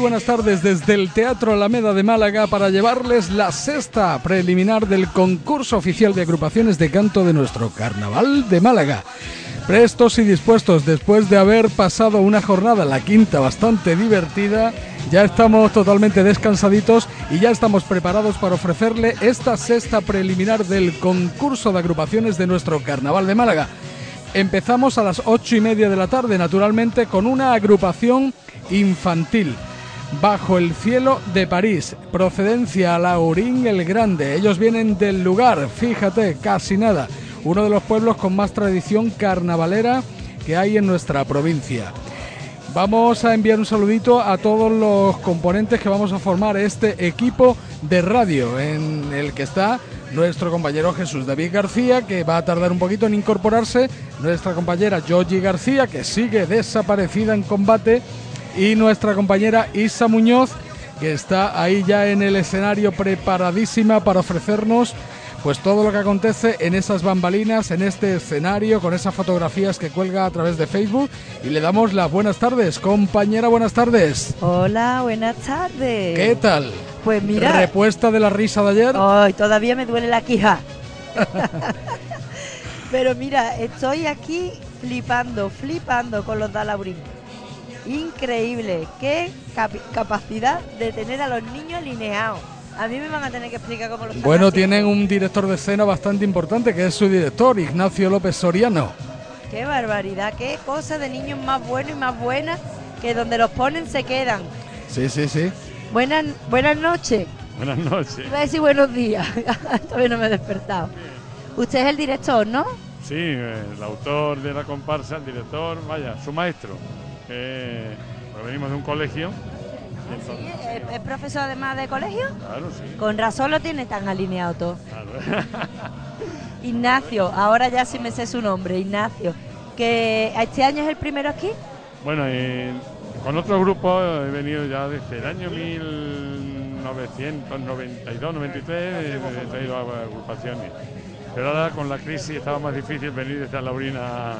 buenas tardes desde el Teatro Alameda de Málaga para llevarles la sexta preliminar del concurso oficial de agrupaciones de canto de nuestro Carnaval de Málaga. Prestos y dispuestos después de haber pasado una jornada, la quinta, bastante divertida, ya estamos totalmente descansaditos y ya estamos preparados para ofrecerle esta sexta preliminar del concurso de agrupaciones de nuestro Carnaval de Málaga. Empezamos a las ocho y media de la tarde, naturalmente, con una agrupación infantil. Bajo el cielo de París, procedencia Laurín el Grande. Ellos vienen del lugar, fíjate, casi nada. Uno de los pueblos con más tradición carnavalera que hay en nuestra provincia. Vamos a enviar un saludito a todos los componentes que vamos a formar este equipo de radio en el que está nuestro compañero Jesús David García, que va a tardar un poquito en incorporarse, nuestra compañera Georgie García, que sigue desaparecida en combate, y nuestra compañera Isa Muñoz, que está ahí ya en el escenario preparadísima para ofrecernos pues todo lo que acontece en esas bambalinas, en este escenario, con esas fotografías que cuelga a través de Facebook. Y le damos las buenas tardes. Compañera, buenas tardes. Hola, buenas tardes. ¿Qué tal? Pues mira. ¿Repuesta de la risa de ayer? Ay, todavía me duele la quija. Pero mira, estoy aquí flipando, flipando con los Dalaurín. Increíble, qué capacidad de tener a los niños alineados. A mí me van a tener que explicar cómo lo están Bueno, haciendo. tienen un director de escena bastante importante, que es su director, Ignacio López Soriano. Qué barbaridad, qué cosa de niños más buenos y más buenas que donde los ponen se quedan. Sí, sí, sí. Buenas, buenas noches. Buenas noches. Iba a decir buenos días. Todavía no me he despertado. Usted es el director, ¿no? Sí, el autor de la comparsa, el director, vaya, su maestro. Eh, pues venimos de un colegio. y entonces- ¿Es, es profesor además de colegio? Claro, sí. Con razón lo tiene tan alineado todo. claro. Ignacio, ahora ya sí me sé su nombre, Ignacio. Que este año es el primero aquí. bueno, eh, con otro grupo he venido ya desde el año 1992, 93, eh, he traído agrupaciones. Pero ahora con la crisis estaba más difícil venir desde Laurina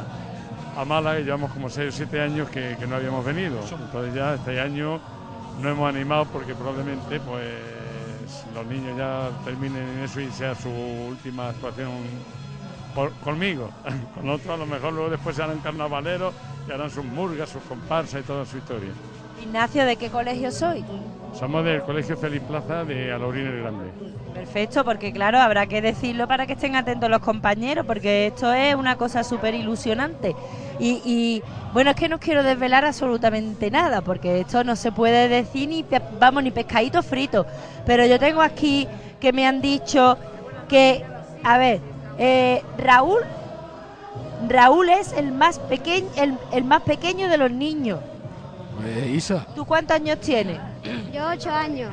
a, Málaga y llevamos como 6 o 7 años que, no habíamos venido. Entonces ya este año no hemos animado porque probablemente pues los niños ya terminen en eso y sea su última actuación conmigo. Con otros a lo mejor luego después se harán carnavaleros y harán sus murgas, sus comparsas y toda su historia. Ignacio, ¿de qué colegio soy? Somos del Colegio Feliz Plaza de Alaurín el Grande. Perfecto, porque claro, habrá que decirlo para que estén atentos los compañeros, porque esto es una cosa súper ilusionante. Y, y, bueno, es que no quiero desvelar absolutamente nada, porque esto no se puede decir ni, vamos, ni pescadito frito. Pero yo tengo aquí que me han dicho que, a ver, eh, Raúl, Raúl es el más pequeño, el, el más pequeño de los niños. Eh, Isa. ¿Tú cuántos años tienes? Yo ocho años.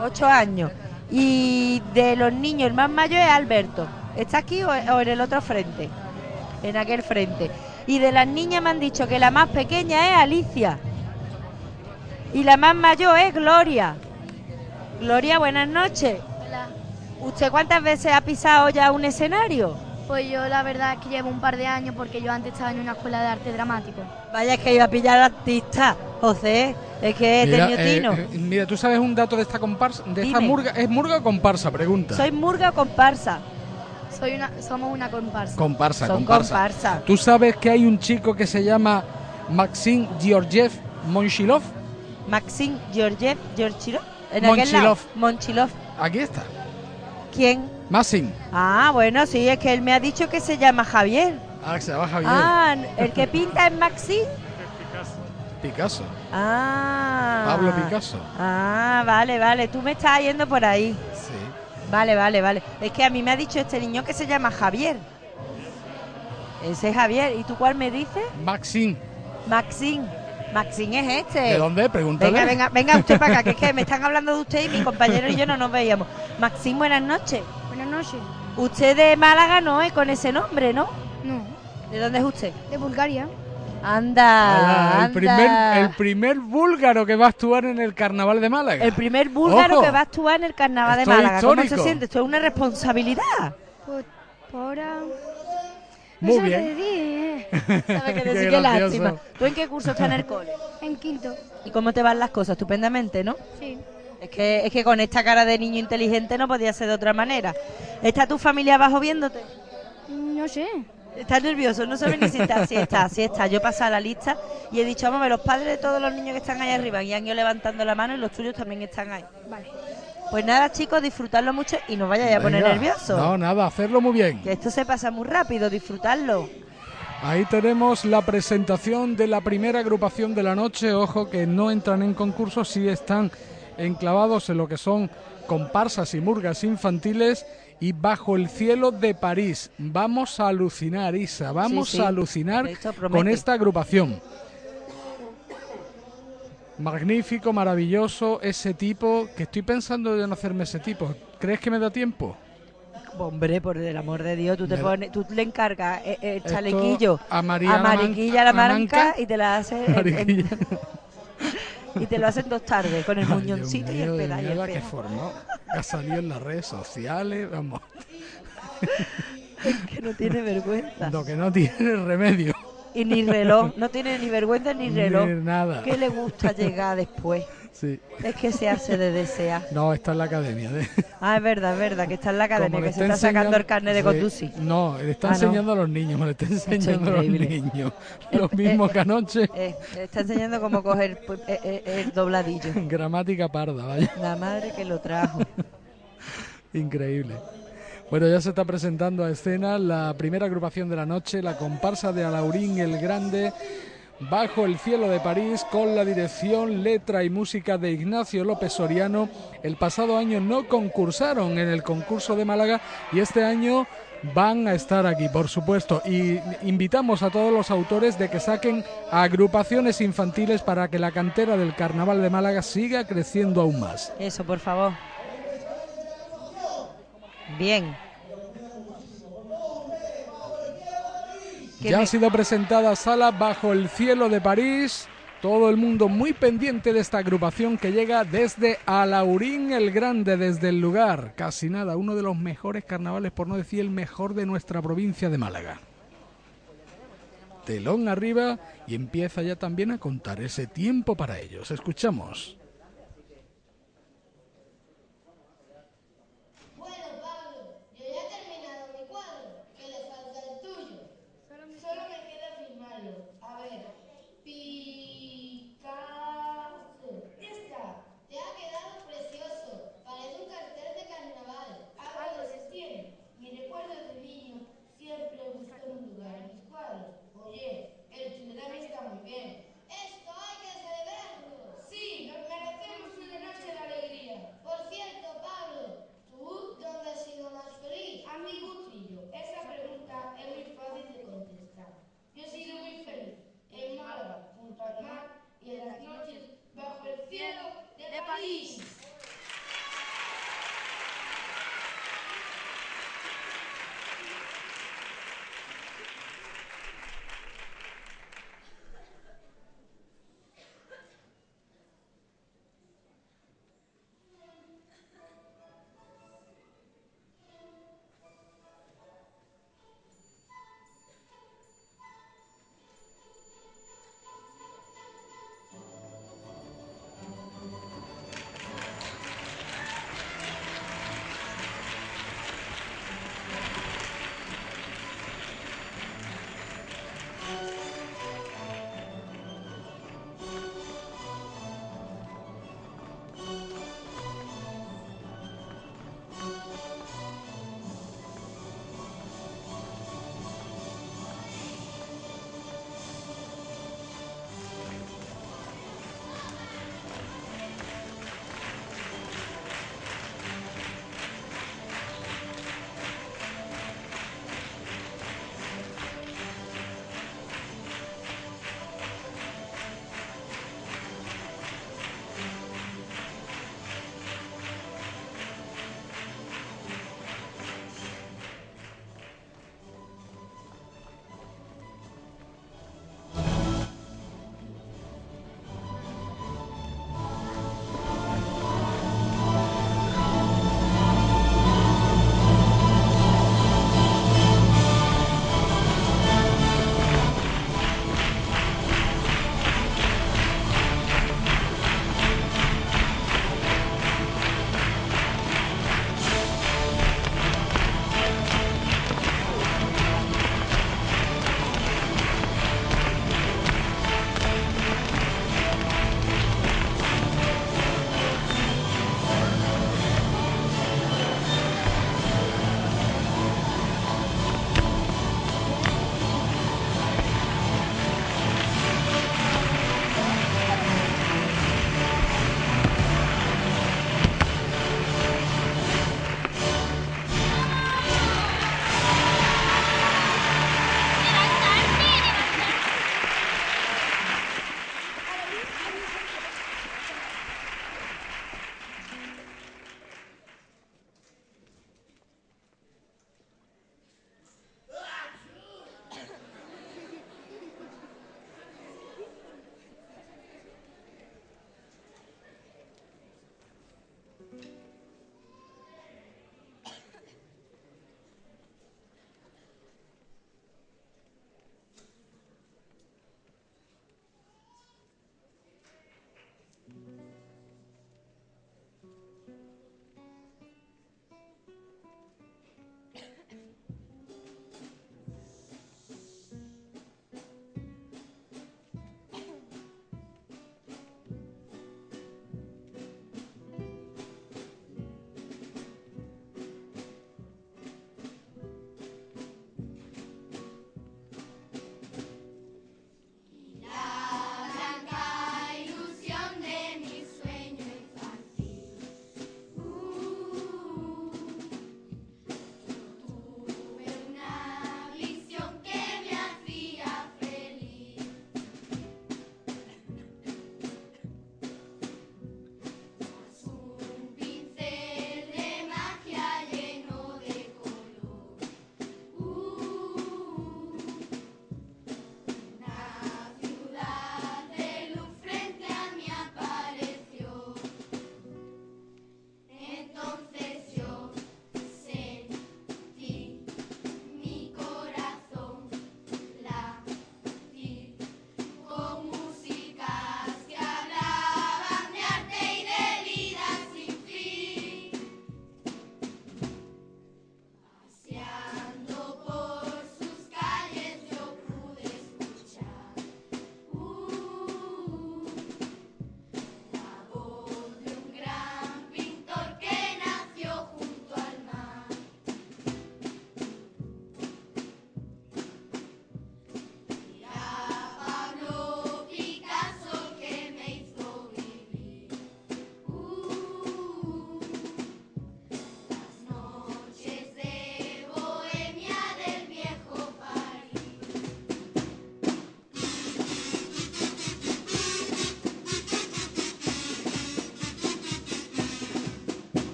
Ocho años. Y de los niños, el más mayor es Alberto. ¿Está aquí o, o en el otro frente? En aquel frente. Y de las niñas me han dicho que la más pequeña es Alicia. Y la más mayor es Gloria. Gloria, buenas noches. Hola. ¿Usted cuántas veces ha pisado ya un escenario? Pues yo la verdad es que llevo un par de años porque yo antes estaba en una escuela de arte dramático. Vaya, es que iba a pillar al artista, José. Es que he Mira, tenido eh, tino. eh, mira, ¿tú sabes un dato de esta comparsa? De esta murga. ¿Es murga o comparsa? Pregunta. Soy murga o comparsa. Soy una, somos una comparsa. Comparsa, Son comparsa. comparsa. ¿Tú sabes que hay un chico que se llama Maxim Georgiev Monchilov? Maxim Georgiev Georgilov. En aquel Monchilov. lado. Monchilov. Aquí está. ¿Quién? Maxim. Ah, bueno, sí, es que él me ha dicho que se llama Javier. Ah, se llama Javier. Ah, el que pinta es Maxim. Picasso. Ah. Pablo Picasso. Ah, vale, vale. Tú me estás yendo por ahí. Sí. Vale, vale, vale. Es que a mí me ha dicho este niño que se llama Javier. Ese es Javier. ¿Y tú cuál me dices? Maxim. Maxim. Maxim es este. ¿De dónde? Pregúntale. Venga, venga, venga usted para acá, que es que me están hablando de usted y mi compañero y yo no nos veíamos. Maxim, buenas noches. Buenas noches. Usted de Málaga no es con ese nombre, ¿no? No, ¿De dónde es usted? de Bulgaria. Anda, Ah, el, anda. primer, el primer búlgaro que va a actuar en el carnaval de Málaga. El primer búlgaro Ojo. que va a actuar en el carnaval de es Málaga. ¿Cómo se histórico. siente? Esto es una responsabilidad. Pues, por ahora... Muy no sé bien. decir, eh. ¿Sabes qué Qué decir? Qué gracioso. lástima. ¿Tú en qué curso estás en el cole? En quinto. ¿Y cómo te van las cosas? Estupendamente, ¿no? Sí. Es que, es que con esta cara de niño inteligente no podía ser de otra manera. ¿Está tu familia abajo viéndote? No sé. Está nervioso, no sabe ni si está, si está, si está. Yo pasé a la lista y he dicho, vamos a ver, los padres de todos los niños que están ahí arriba y han ido levantando la mano y los tuyos también están ahí. Vale. Pues nada, chicos, disfrutarlo mucho y no vayáis a poner nervioso. No, nada, hacerlo muy bien. Que esto se pasa muy rápido, disfrutarlo. Ahí tenemos la presentación de la primera agrupación de la noche. Ojo que no entran en concurso, sí están enclavados en lo que son comparsas y murgas infantiles y bajo el cielo de París. Vamos a alucinar, Isa, vamos Sí, sí. a alucinar con esta agrupación. Magnífico, maravilloso, ese tipo, que estoy pensando en hacerme ese tipo. ¿Crees que me da tiempo? Hombre, por el amor de Dios, tú, te pones, tú le encargas eh, el Esto chalequillo a María a Mariquilla la Manca y te la hace en- en- Mariquilla. y te lo hacen dos tardes con el muñoncito y el pedal mierda que formó. Ha salido en las redes sociales, vamos. que no tiene vergüenza. Lo que no tiene remedio. Y ni reloj, no tiene ni vergüenza ni reloj. Ni nada. ¿Qué le gusta llegar después? Sí. Es que se hace de desear. No, está en la academia. de- Ah, es verdad, es verdad, que está en la academia, Como le que se está sacando el carnet de conducir. No, le está Ah, no. enseñando a los niños, me lo está enseñando a los niños. Eh, Lo mismo que anoche. Eh, está enseñando cómo coger pues, eh, eh, el dobladillo. Gramática parda, vaya. La madre que lo trajo. Increíble. Bueno, ya se está presentando a escena la primera agrupación de la noche, la comparsa de Alaurín el Grande, bajo el cielo de París, con la dirección, letra y música de Ignacio López Soriano. El pasado año no concursaron en el concurso de Málaga y este año van a estar aquí, por supuesto. Y invitamos a todos los autores de que saquen agrupaciones infantiles para que la cantera del Carnaval de Málaga siga creciendo aún más. Eso, por favor. Bien. Ya me- ha sido presentada Sala bajo el cielo de París. Todo el mundo muy pendiente de esta agrupación que llega desde Alaurín el Grande, desde el lugar. Casi nada, uno de los mejores carnavales, por no decir el mejor de nuestra provincia de Málaga. Telón arriba y empieza ya también a contar ese tiempo para ellos. Escuchamos.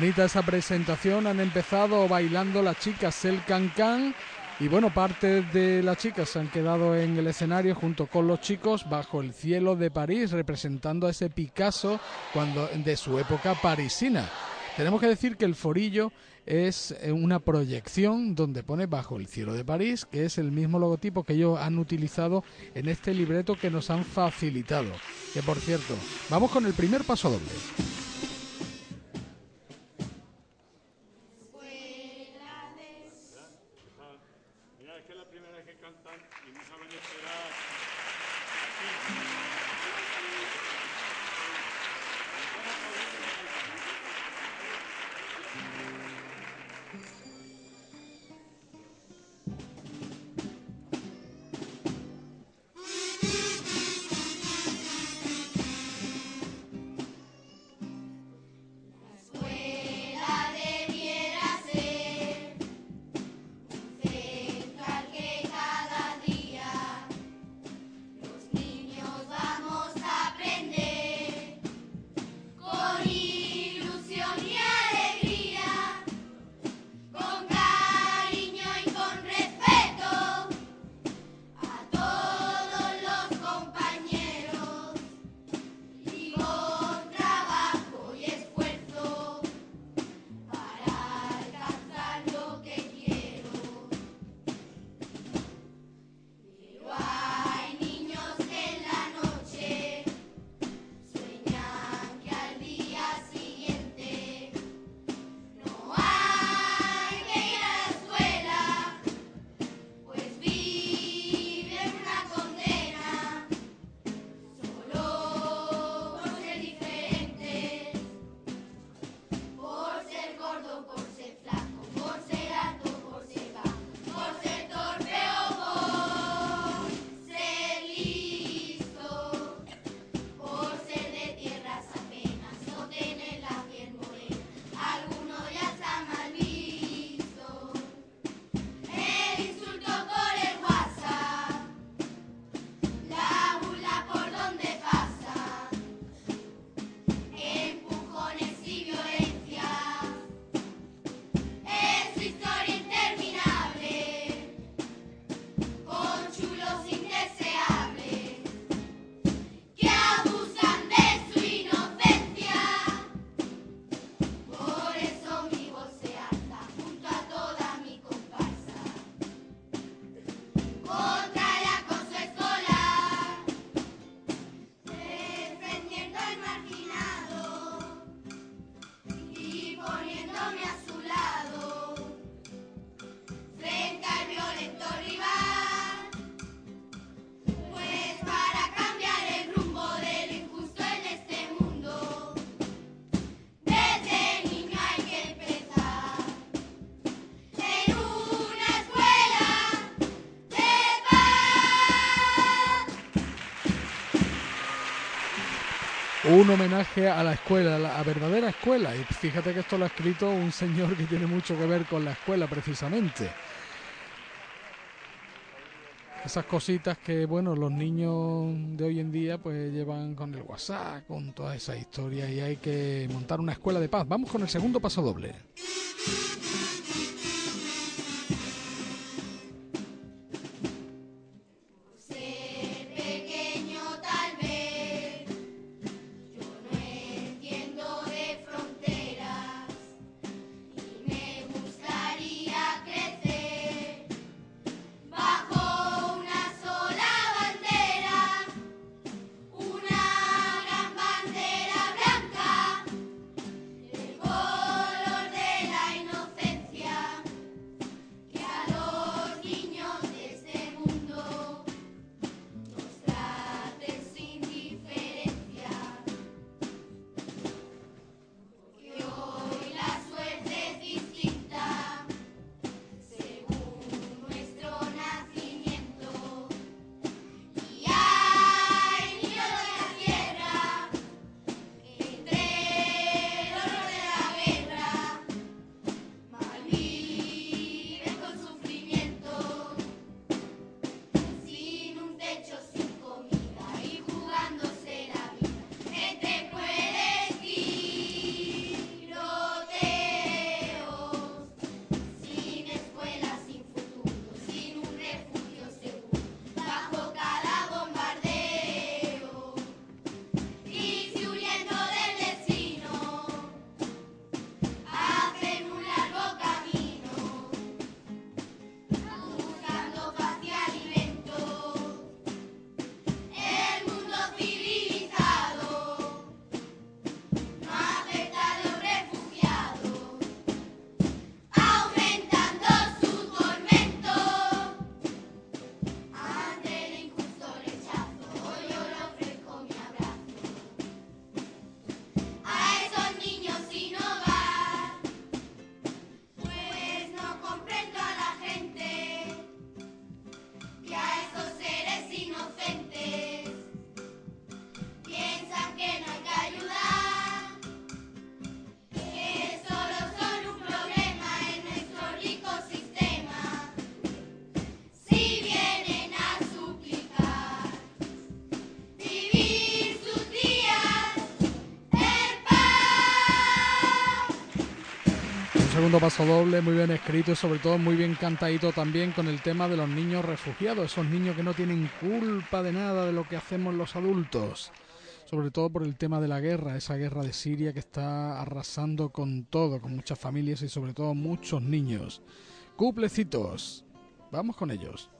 Bonita esa presentación, han empezado bailando las chicas el cancán y bueno, parte de las chicas se han quedado en el escenario junto con los chicos bajo el cielo de París, representando a ese Picasso cuando de su época parisina. Tenemos que decir que el forillo es una proyección donde pone bajo el cielo de París, que es el mismo logotipo que ellos han utilizado en este libreto que nos han facilitado. Que por cierto, vamos con el primer paso doble. Un homenaje a la escuela, a la verdadera escuela. Y fíjate que esto lo ha escrito un señor que tiene mucho que ver con la escuela precisamente. Esas cositas que, bueno, los niños de hoy en día pues llevan con el WhatsApp, con toda esa historia y hay que montar una escuela de paz. Vamos con el segundo paso doble. Segundo paso doble, muy bien escrito y sobre todo muy bien cantadito también con el tema de los niños refugiados, esos niños que no tienen culpa de nada de lo que hacemos los adultos. Sobre todo por el tema de la guerra, esa guerra de Siria que está arrasando con todo, con muchas familias y sobre todo muchos niños. Cuplecitos. Vamos con ellos.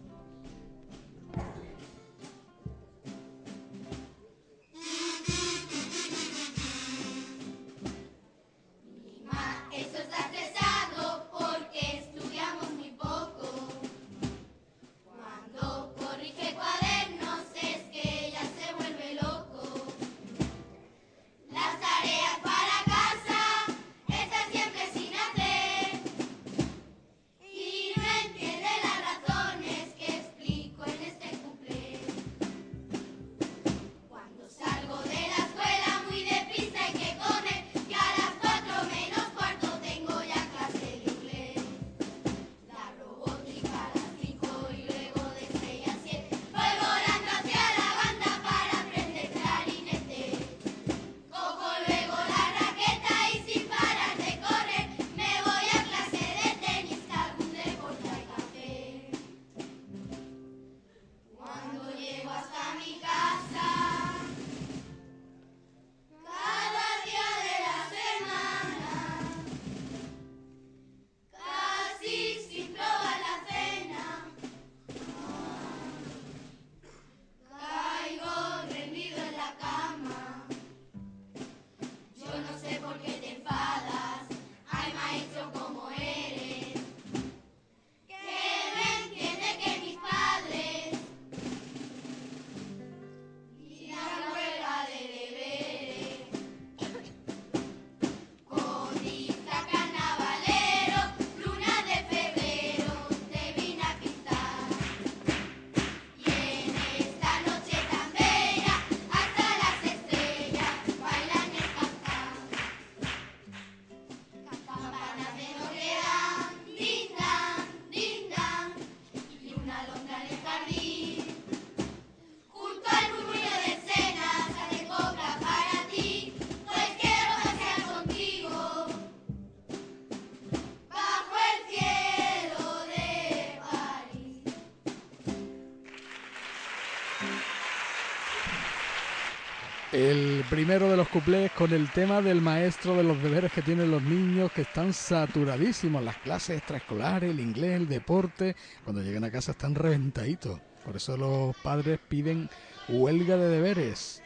Primero de los cuplés con el tema del maestro de los deberes que tienen los niños que están saturadísimos, las clases extraescolares, el inglés, el deporte, cuando llegan a casa están reventaditos. Por eso los padres piden huelga de deberes.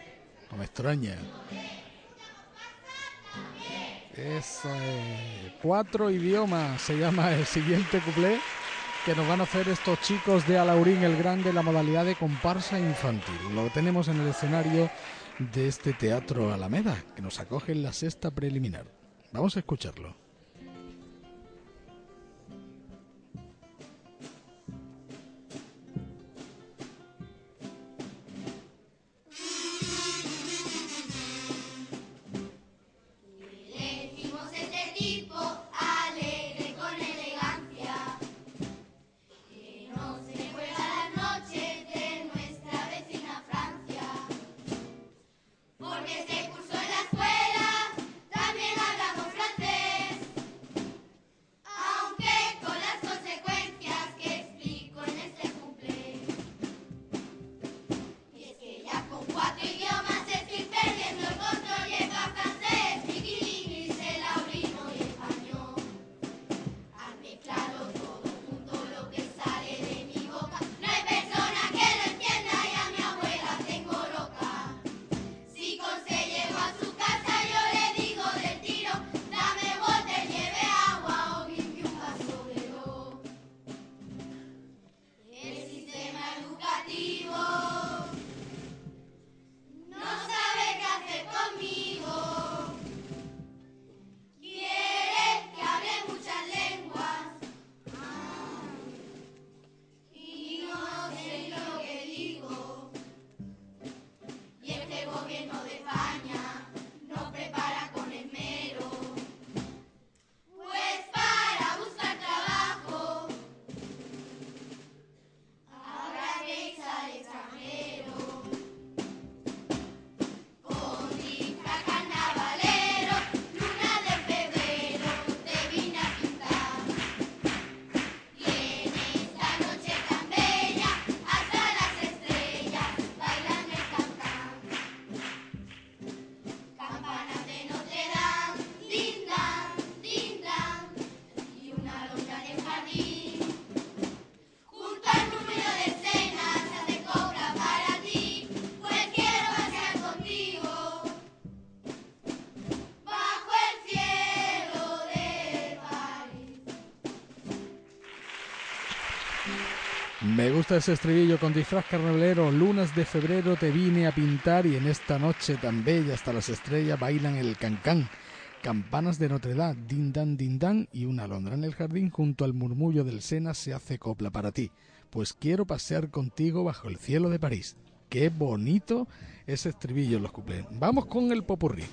No me extraña. Es. Cuatro idiomas se llama el siguiente cuplé que nos van a hacer estos chicos de Alaurín el Grande, la modalidad de comparsa infantil. Lo tenemos en el escenario de este teatro Alameda, que nos acoge en la sexta preliminar. Vamos a escucharlo. Ese estribillo con disfraz carnavalero. Lunas de febrero te vine a pintar y en esta noche tan bella hasta las estrellas bailan el cancán. Campanas de Notre Dame, din dan, din y una alondra en el jardín junto al murmullo del Sena se hace copla para ti. Pues quiero pasear contigo bajo el cielo de París. Qué bonito ese estribillo los cuplés. Vamos con el popurrí.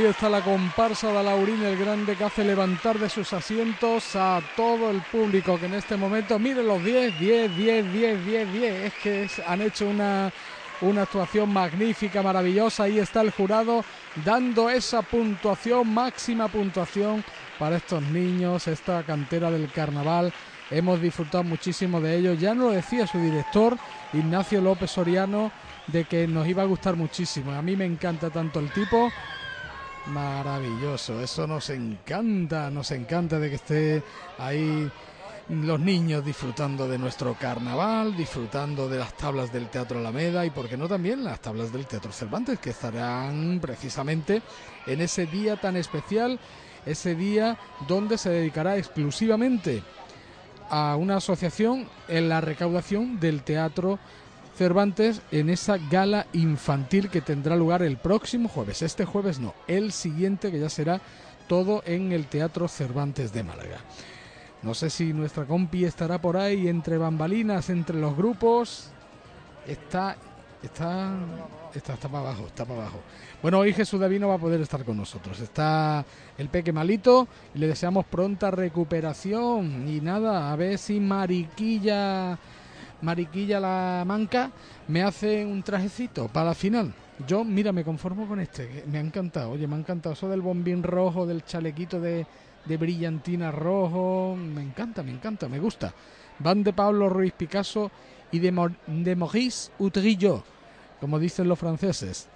Ahí está la comparsa de Laurín el Grande que hace levantar de sus asientos a todo el público que en este momento, miren los 10, 10, 10, 10, 10, 10, es que han hecho una, una actuación magnífica, maravillosa. Ahí está el jurado dando esa puntuación, máxima puntuación para estos niños, esta cantera del carnaval. Hemos disfrutado muchísimo de ellos. Ya nos lo decía su director, Ignacio López Soriano, de que nos iba a gustar muchísimo. A mí me encanta tanto el tipo Maravilloso, eso nos encanta, nos encanta de que esté ahí los niños disfrutando de nuestro carnaval, disfrutando de las tablas del Teatro Alameda y, por qué no, también las tablas del Teatro Cervantes, que estarán precisamente en ese día tan especial, ese día donde se dedicará exclusivamente a una asociación en la recaudación del Teatro Cervantes en esa gala infantil que tendrá lugar el próximo jueves. Este jueves no, el siguiente que ya será todo en el Teatro Cervantes de Málaga. No sé si nuestra compi estará por ahí entre bambalinas, entre los grupos. Está, está, está, está para abajo, está para abajo. Bueno, hoy Jesús David no va a poder estar con nosotros. Está el peque malito y le deseamos pronta recuperación. Y nada, a ver si Mariquilla, Mariquilla la manca me hace un trajecito para la final. Yo, mira, me conformo con este, me ha encantado. Oye, me ha encantado eso del bombín rojo, del chalequito de, de brillantina rojo. Me encanta, me encanta, me gusta. Van de Pablo Ruiz Picasso y de, Mo- de Maurice Utrillo, como dicen los franceses.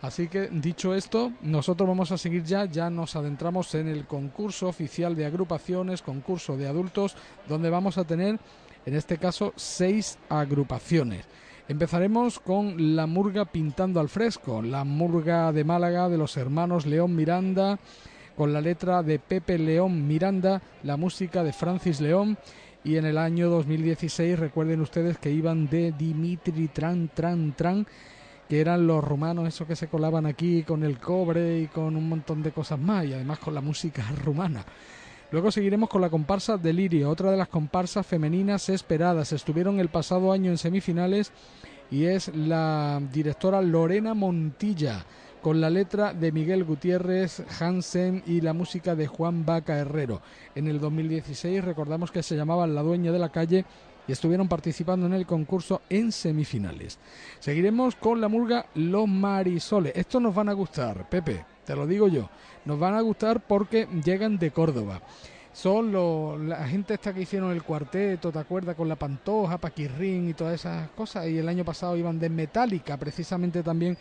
Así que dicho esto, nosotros vamos a seguir ya, ya nos adentramos en el concurso oficial de agrupaciones, concurso de adultos, donde vamos a tener, en este caso, seis agrupaciones. Empezaremos con la murga pintando al fresco, la murga de Málaga de los hermanos León Miranda, con la letra de Pepe León Miranda, la música de Francis León y en el año 2016 recuerden ustedes que iban de Dimitri Tran Tran Tran que eran los rumanos esos que se colaban aquí con el cobre y con un montón de cosas más y además con la música rumana. Luego seguiremos con la comparsa Delirio, otra de las comparsas femeninas esperadas. Estuvieron el pasado año en semifinales y es la directora Lorena Montilla con la letra de Miguel Gutiérrez Hansen y la música de Juan Vaca Herrero. En el 2016 recordamos que se llamaban La Dueña de la Calle y estuvieron participando en el concurso en semifinales. Seguiremos con la murga Los Marisoles. Estos nos van a gustar, Pepe, te lo digo yo. Nos van a gustar porque llegan de Córdoba. Son la gente esta que hicieron el cuarteto, ¿te acuerdas? Con la Pantoja, Paquirrín y todas esas cosas. Y el año pasado iban de Metallica, precisamente también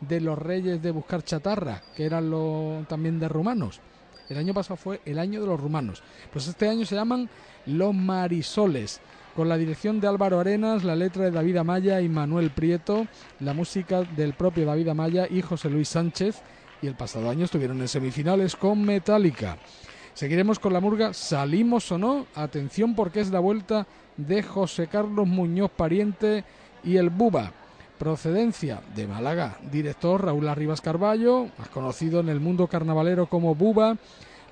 de los Reyes de Buscar Chatarra, que eran también de rumanos. El año pasado fue el año de los rumanos. Pues este año se llaman Los Marisoles, con la dirección de Álvaro Arenas, la letra de David Amaya y Manuel Prieto, la música del propio David Amaya y José Luis Sánchez. Y el pasado año estuvieron en semifinales con Metallica. Seguiremos con la murga Salimos o no. Atención porque es la vuelta de José Carlos Muñoz Pariente y el Buba. Procedencia de Málaga. Director Raúl Arribas Carballo, más conocido en el mundo carnavalero como Buba.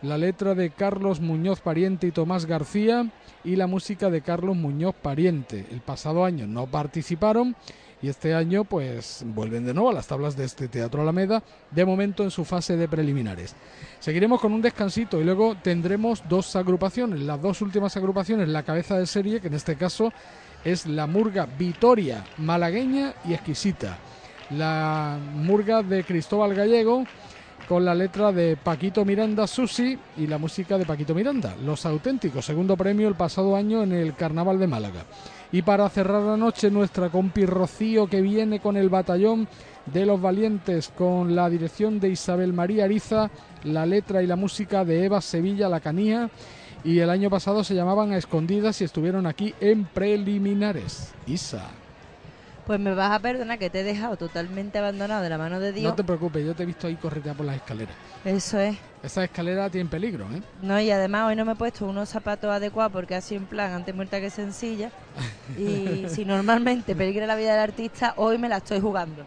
La letra de Carlos Muñoz Pariente y Tomás García y la música de Carlos Muñoz Pariente. El pasado año no participaron y este año pues vuelven de nuevo a las tablas de este Teatro Alameda, de momento en su fase de preliminares. Seguiremos con un descansito y luego tendremos dos agrupaciones, las dos últimas agrupaciones, la cabeza de serie, que en este caso es la murga Vitoria, malagueña y exquisita. La murga de Cristóbal Gallego con la letra de Paquito Miranda Susi y la música de Paquito Miranda, Los Auténticos, segundo premio el pasado año en el Carnaval de Málaga. Y para cerrar la noche, nuestra compi Rocío que viene con el batallón de los valientes con la dirección de Isabel María Ariza, la letra y la música de Eva Sevilla La Canía. Y el año pasado se llamaban a escondidas y estuvieron aquí en preliminares. Isa, Pues me vas a perdonar que te he dejado totalmente abandonado de la mano de Dios. no te preocupes, yo te he visto ahí corretear por las escaleras. Eso es. Esa escalera tiene peligro, ¿eh? No, y además hoy no me he puesto unos zapatos adecuados porque así en plan antes muerta que sencilla. Y si normalmente peligra la vida del artista, hoy me la estoy jugando.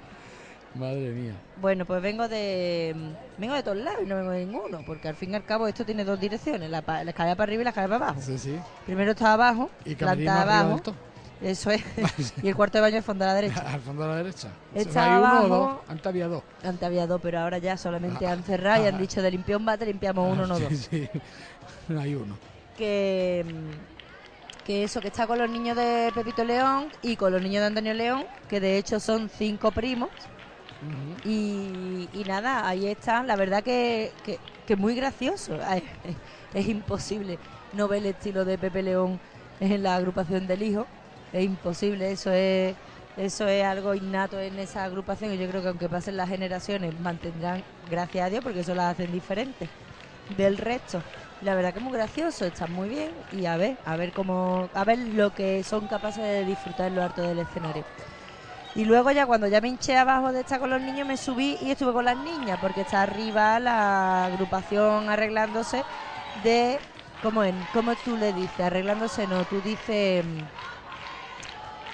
Madre mía. Bueno, pues vengo de vengo de todos lados y no vengo de ninguno, porque al fin y al cabo esto tiene dos direcciones, la, pa- la escalera para arriba y la escalera para abajo. Sí, sí. Primero está abajo, Y planta abajo, todo. Eso es. y el cuarto de baño es fondo a la derecha. Al fondo a la derecha. Está ¿Hay uno o abajo. dos? Antes había dos. Antes había dos, pero ahora ya solamente han cerrado y han dicho de limpiar un bate, limpiamos uno, no Ah, sí, dos. sí. No hay uno. Que, mm, que eso, que está con los niños de Pepito León y con los niños de Antonio León, que de hecho son cinco primos. Y, y nada, ahí está. La verdad que, que, que muy gracioso. Ay, Es, es imposible no ver el estilo de Pepe León en la agrupación del hijo. Es imposible, eso es, eso es algo innato en esa agrupación y yo creo que aunque pasen las generaciones mantendrán, gracias a Dios, porque eso las hacen diferentes del resto. La verdad que es muy gracioso, están muy bien y a ver, a ver cómo, a ver lo que son capaces de disfrutar en lo alto del escenario. Y luego ya cuando ya me hinché abajo de estar con los niños me subí y estuve con las niñas porque está arriba la agrupación arreglándose de ¿cómo en cómo tú le dices? Arreglándose no, tú dices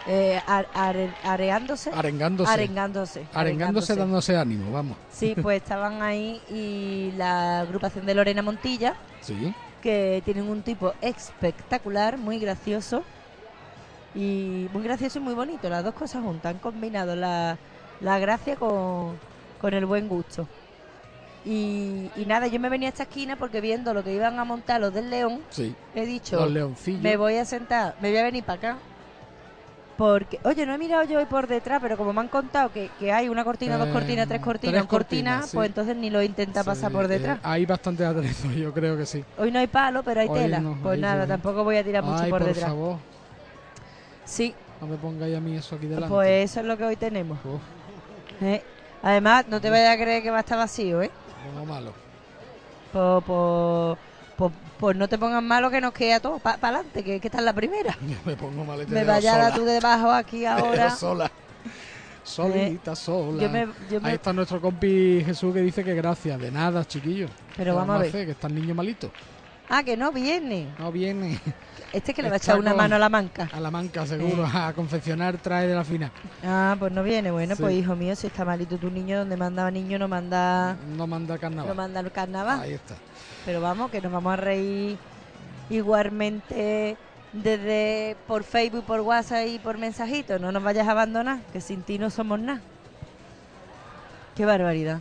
eh, ar- are- areándose, Arengándose. arengándose, Arengándose, dándose ánimo, vamos. Sí, pues estaban ahí y la agrupación de Lorena Montilla Sí. que tienen un tipo espectacular, muy gracioso y muy gracioso y muy bonito. Las dos cosas juntas han combinado la, la gracia con, con el buen gusto. Y, y nada, yo me venía a esta esquina porque viendo lo que iban a montar los del León, Sí. he dicho, Los me voy a sentar, me voy a venir para acá. Porque, oye, no he mirado yo hoy por detrás, pero como me han contado que, que hay una cortina, dos Eh, cortinas, tres cortinas, cortina, cortinas, sí. pues entonces ni lo intenta pasar por eh, detrás. hay bastante aderezo, yo creo que sí. Hoy no hay palo, pero hay Hoy tela. no, pues nada, tampoco voy a tirar mucho Ay, por, por detrás. favor, Sí, no me pongáis a mí eso aquí delante. pues eso es lo que hoy tenemos. ¿eh? Además, no te vayas a creer que va a estar vacío, ¿eh? pongo malo. Pues, pues, pues, no te pongas malo que nos queda todo para adelante, que, que esta es la primera. me pongo mal. Me vaya tú debajo aquí ahora. sola. Solita, sola. Yo me, yo me- Ahí está nuestro compi Jesús que dice que gracias. De nada, chiquillo. Pero ¿Qué vamos a ver. hacer? Que está el niño malito. Ah, que no viene. No viene Este es que le va a echar una mano a la manca. a la manca, seguro. A confeccionar trae de la fina. Ah, pues no viene. Bueno, Sí. pues hijo mío, si está malito tu niño, donde manda niño no manda, No manda no carnaval. manda el carnaval. Ahí está. Pero vamos, que nos vamos a reír igualmente desde por Facebook, por WhatsApp y por mensajito. No nos vayas a abandonar, que sin ti no somos nada. Qué barbaridad.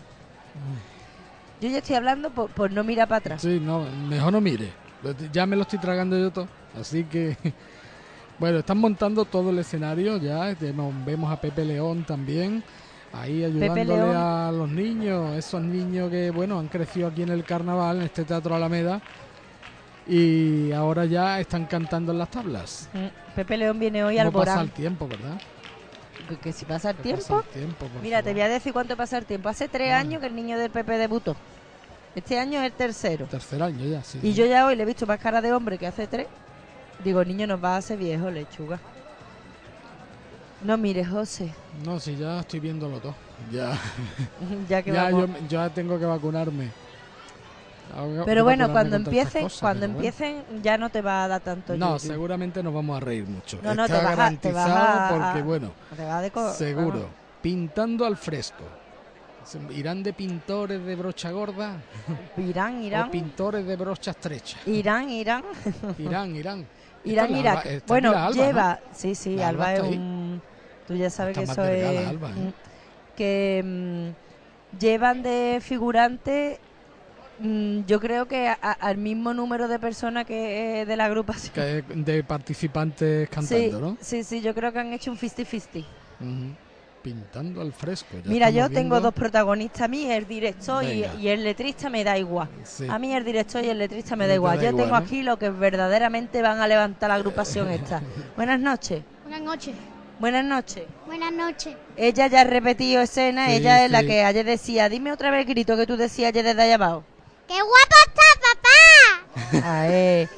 Yo ya estoy hablando por, por no mirar para atrás. Sí, no, mejor no mire. Ya me lo estoy tragando yo todo. Así que. Bueno, están montando todo el escenario ya. Vemos, vemos a Pepe León también. Ahí ayudándole a los niños. Esos niños que, bueno, han crecido aquí en el carnaval, en este Teatro Alameda. Y ahora ya están cantando en las tablas. Mm, Pepe León viene hoy al pasa Borán. el tiempo, ¿verdad? Que, que si pasa el tiempo. pasa el tiempo, por Mira, te voy a decir cuánto pasa el tiempo. Hace tres Ah. años que el niño del Pepe debutó. Este año es el tercero. Tercer año ya, sí. Y yo ya hoy le he visto más cara de hombre que hace tres. Digo, niño, nos va a hacer viejo, lechuga. No mires, José. No, sí, ya estoy viéndolo todo. Ya, ya que ya, vamos. yo, ya tengo que vacunarme. Tengo que Pero bueno, vacunarme cuando empiecen, cosas, cuando bueno. empiecen ya no te va a dar tanto No, seguramente nos vamos a reír mucho. No, no, Está te vas a- te vas garantizado a- porque, bueno, Te va de co- seguro. vamos. Pintando al fresco. ¿Irán de pintores de brocha gorda Irán, o Irán. pintores de brocha estrecha? Irán, Irán. Irán, Irán. Irán. Alba- está bueno, lleva. Sí, sí, Alba, Alba es ahí. Tú ya sabes Está que delgada, es. Alba, ¿eh? Que mm, llevan de figurante. mm, yo creo que a- a- al mismo número de personas que eh, de la agrupación. Que de participantes sí, cantando, ¿no? sí, sí, yo creo que han hecho un 50-50. Ujú. Pintando al fresco. ya Mira, yo tengo dos protagonistas. A mí el director y, el letrista me da igual. Sí. A mí el director y el letrista me da igual. da Yo igual, tengo ¿no? aquí lo que verdaderamente van a levantar la agrupación esta. Buenas noches. Buenas noches. Buenas noches. Buenas noches. Ella ya ha repetido escena, Sí, ella es la que ayer decía, dime otra vez el grito que tú decías ayer desde allá abajo. ¡Qué guapo está, papá! Ah, eh.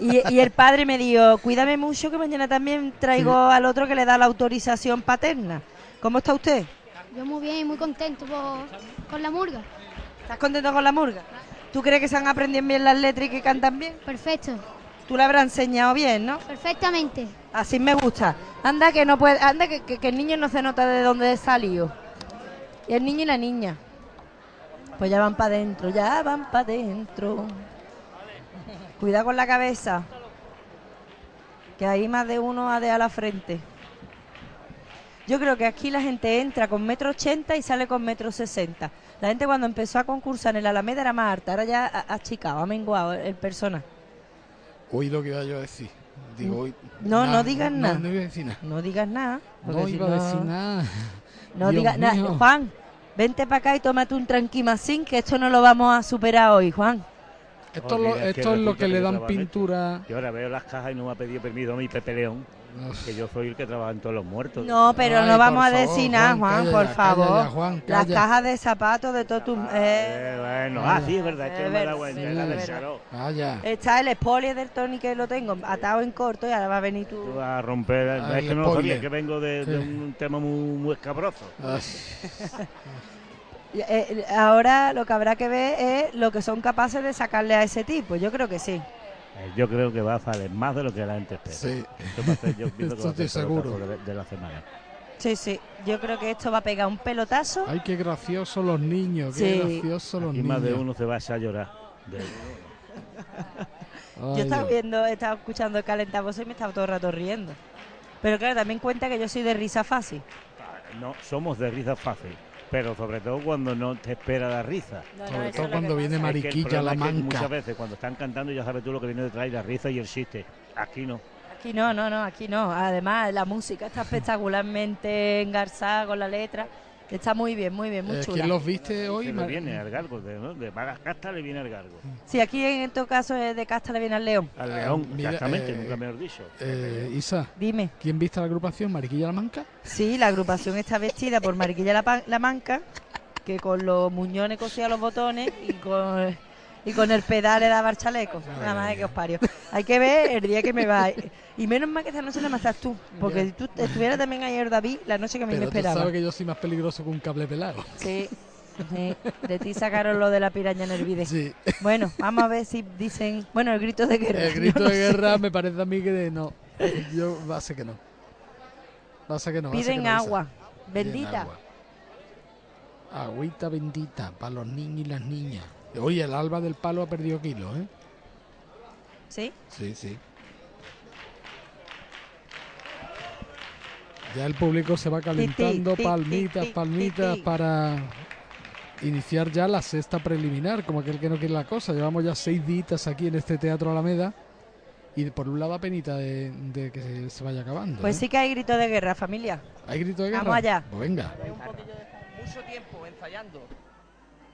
y, y el padre me dijo, cuídame mucho que mañana también traigo al otro que le da la autorización paterna. ¿Cómo está usted? Yo muy bien, muy contento por- con la murga. ¿Estás contento con la murga? ¿Tú crees que se han aprendido bien las letras y que cantan bien? Perfecto. Tú la habrás enseñado bien, ¿no? Perfectamente. Así me gusta. Anda que no puede, anda que, que- que el niño no se nota de dónde salió. Y el niño y la niña. Pues ya van para adentro, ya van para adentro. Cuidado con la cabeza. que ahí más de uno ha de a la frente. Yo creo que aquí la gente entra con metro ochenta y sale con metro sesenta. La gente cuando empezó a concursar en el Alameda era más alta, ahora ya ha achicado, ha menguado el persona. Oí lo que iba yo a decir. Digo, hoy- No, no digas no, nada. No, iba a decir nada. No digas nada. No si iba a decir nada. No digas nada. Juan, vente para acá y tómate un tranquimacín, que esto no lo vamos a superar hoy, Juan. Esto, es lo- es que esto es lo resulta que que le dan pintura. Yo ahora veo las cajas y no me ha pedido permiso a mi Pepe León, que yo soy el que trabaja en todos los muertos. No, pero Ay, no vamos a favor, decir nada, Juan, por calla favor. ya, Juan, Las cajas de zapatos de todo tu... eh, Eh, bueno, ah, sí, es verdad, es que Es no me he verdad, es de Charó. Vaya. Está el spoiler del Tony que lo tengo atado en corto y ahora va a venir Tú tú. vas a romper, Ay, es que no lo sabía, que vengo de, de Sí. un tema muy, muy escabroso. Ay, Eh, eh, ahora lo que habrá que ver es lo que son capaces de sacarle a ese tipo. Yo creo que sí. Eh, Yo creo que va a salir más de lo que la gente espera. sí. Esto va a ser, yo pienso que va a Estoy ser el seguro. de, de la semana. Sí, sí. Yo creo que esto va a pegar un pelotazo. Ay, qué graciosos los niños. Qué Sí. los Aquí niños. más de uno se va a llorar. De- Yo Ay, estaba Dios. viendo, estaba escuchando el calentavoz y me estaba todo el rato riendo. Pero claro, también cuenta que yo soy de risa fácil. no, somos de risa fácil, pero sobre todo cuando no te espera la risa. Sobre todo cuando viene Es que el Mariquilla la problema es que manca. Muchas veces cuando están cantando ya sabes tú lo que viene detrás y la risa y el chiste. Aquí no. Aquí no, no, no, aquí no. Además, la música está espectacularmente engarzada con la letra. Está muy bien, muy bien, muy Eh, chula. ¿Quién los viste hoy? Le viene al galgo, de, ¿no? de Magas Casta le viene al galgo. Sí, aquí en todo caso es de casta le viene al león. Al Ah, león, mira, exactamente, eh, nunca mejor dicho. Eh, Isa, Dime. ¿quién viste la agrupación? ¿Mariquilla la manca? Sí, la agrupación está vestida por Mariquilla la, la Manca, que con los muñones cosía los botones y con, y con el pedal le daba el chaleco. Nada más de que os parió. Hay que ver el día que me va. Y menos mal que esta noche más estás tú. Porque si tú estuvieras también ayer David, la noche que a mí me Pero tú esperaba. sabes que yo soy más peligroso que un cable pelado. Sí, sí. De ti sacaron lo de la piraña en el vídeo. Sí. Bueno, vamos a ver si dicen. Bueno, el grito de guerra. El grito no de sé. guerra me parece a mí que de no. Yo va a ser que no. Va a ser que no. Piden que no, Isa. agua. Piden Bendita. agua. Agüita bendita para los niños y las niñas. Oye, el alba del palo ha perdido kilos, ¿eh? ¿Sí? Sí, sí. Ya el público se va calentando, palmitas, palmitas para iniciar ya la sexta preliminar, como aquel que no quiere la cosa. Llevamos ya seis días aquí en este Teatro Alameda y por un lado a penita de, de que se, se vaya acabando. Pues ¿eh? sí que hay grito de guerra, familia. ¿Hay grito de guerra? Vamos allá. Pues venga. mucho tiempo ensayando.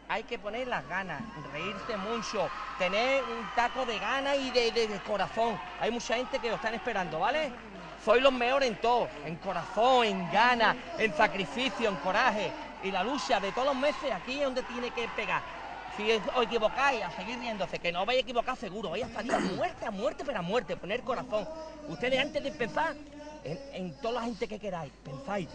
Hay que poner las ganas, reírse mucho, tener un taco de ganas y de, de- corazón. Hay mucha gente que lo están esperando, ¿vale? Soy los mejores en todo, en corazón, en ganas, en sacrificio, en coraje. Y la lucha de todos los meses aquí es donde tiene que pegar. Si os equivocáis, a seguir riéndose, que no vais a equivocar seguro, vais a salir a muerte, a muerte, pero a muerte, poner corazón. Ustedes antes de empezar, en, en toda la gente que queráis, pensáis,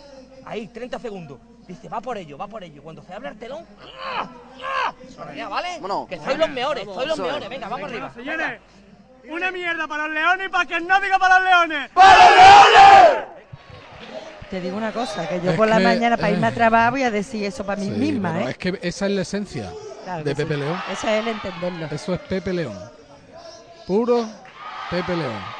ahí, 30 segundos, dice, va por ello, va por ello. Cuando se abre el telón, ¡ah! ¡ah! Sonría, ¿vale? Que sois los mejores, sois los mejores, venga, vamos arriba. Señores, una mierda para los leones y para que no diga para los leones. Te digo una cosa, que yo Es por la que, mañana para eh, irme a trabajar voy a decir eso para mí Sí, misma, pero ¿eh? Es que esa es la esencia Claro de que sí. Pepe León. Eso es el entenderlo. Eso es Pepe León. Puro Pepe León.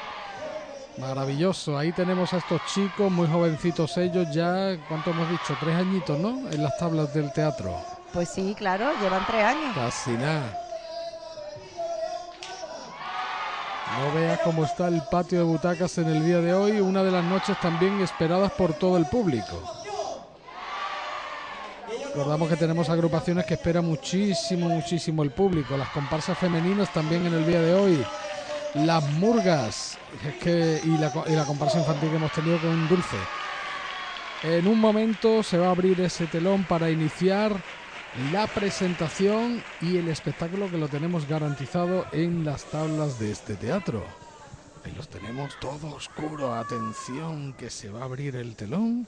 Maravilloso. Ahí tenemos a estos chicos, muy jovencitos ellos, ya, ¿cuánto hemos dicho? Tres añitos, ¿no? En las tablas del teatro. Pues sí, claro, llevan tres años. Casi nada. No veas cómo está el patio de butacas en el día de hoy, una de las noches también esperadas por todo el público. Recordamos que tenemos agrupaciones que espera muchísimo, muchísimo el público. Las comparsas femeninas también en el día de hoy. Las murgas que, y, la, y la comparsa infantil que hemos tenido con Dulce. En un momento se va a abrir ese telón para iniciar la presentación y el espectáculo que lo tenemos garantizado en las tablas de este teatro. Ahí los tenemos todo oscuro. Atención que se va a abrir el telón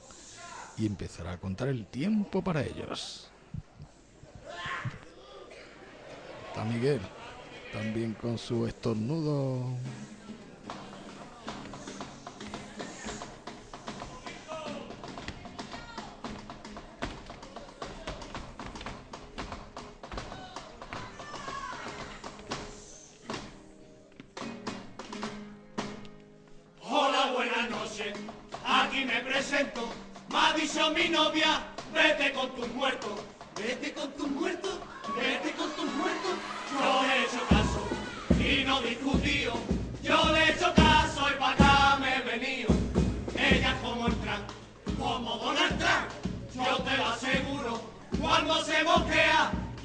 y empezará a contar el tiempo para ellos. Está Miguel, también con su estornudo. aquí me presento. Me ha dicho mi novia, vete con tus muertos.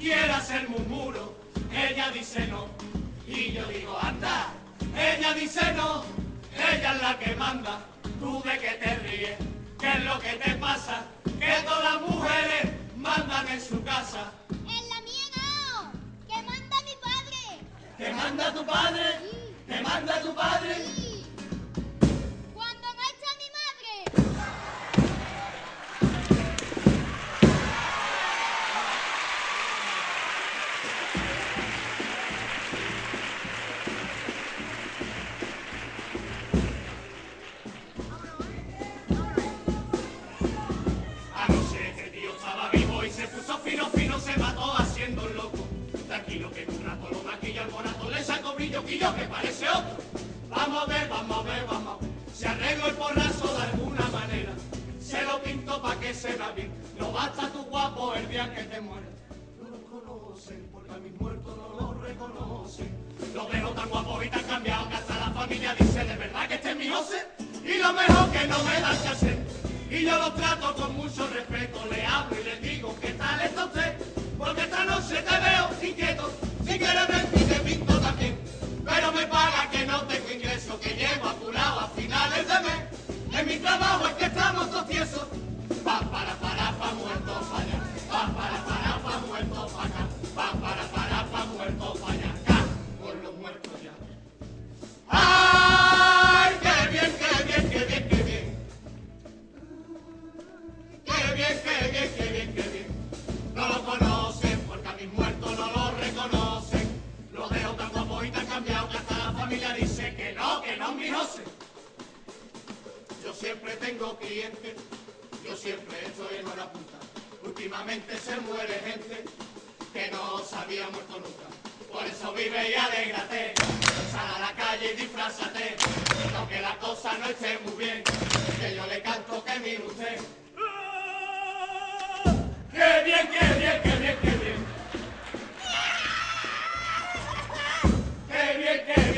Quiere hacer murmuro, ella dice no, y yo digo anda, ella dice no, ella es la que manda, tú de que te ríes, ¿qué es lo que te pasa? Que todas las mujeres mandan en su casa. En la mía no, que manda mi padre. ¿Te manda tu padre? ¿Te manda tu padre? Sí. Brillo, quillo que parece otro. Vamos a ver, vamos a ver, vamos a ver. Se arregló el porrazo de alguna manera. Se lo pinto pa' que se vea bien. No basta tu guapo el día que te mueras. No lo conocen porque a mis muertos no lo reconocen. Lo veo tan guapo y tan cambiado que hasta la familia dice de verdad que este es mi José. Y lo mejor que no me da hacer. Y yo lo trato con mucho respeto, le hablo y le digo ¿qué tal está usted? Porque esta noche te veo inquieto, si quieres ver y te pinto. Pero me paga que no tengo ingreso, que llego apurado a finales de mes. En mi trabajo es que estamos tiesos. Pa para para pa muerto pa allá, pa para para pa muerto pa acá, pa para para pa muerto pa allá, acá, por los muertos ya. ¡Ay, qué bien, qué bien, qué bien, qué bien! ¡Qué bien, qué bien, qué bien, qué bien! No lo conocen que no mi José. Yo siempre tengo clientes, yo siempre estoy en hora punta. Últimamente se muere gente que no se había muerto nunca. Por eso vive y alégrate, sal a la calle y disfrázate. Aunque la cosa no esté muy bien, que yo le canto que mire usted. ¡Qué bien, qué bien, qué bien, qué bien! ¡Qué bien, qué bien, qué bien,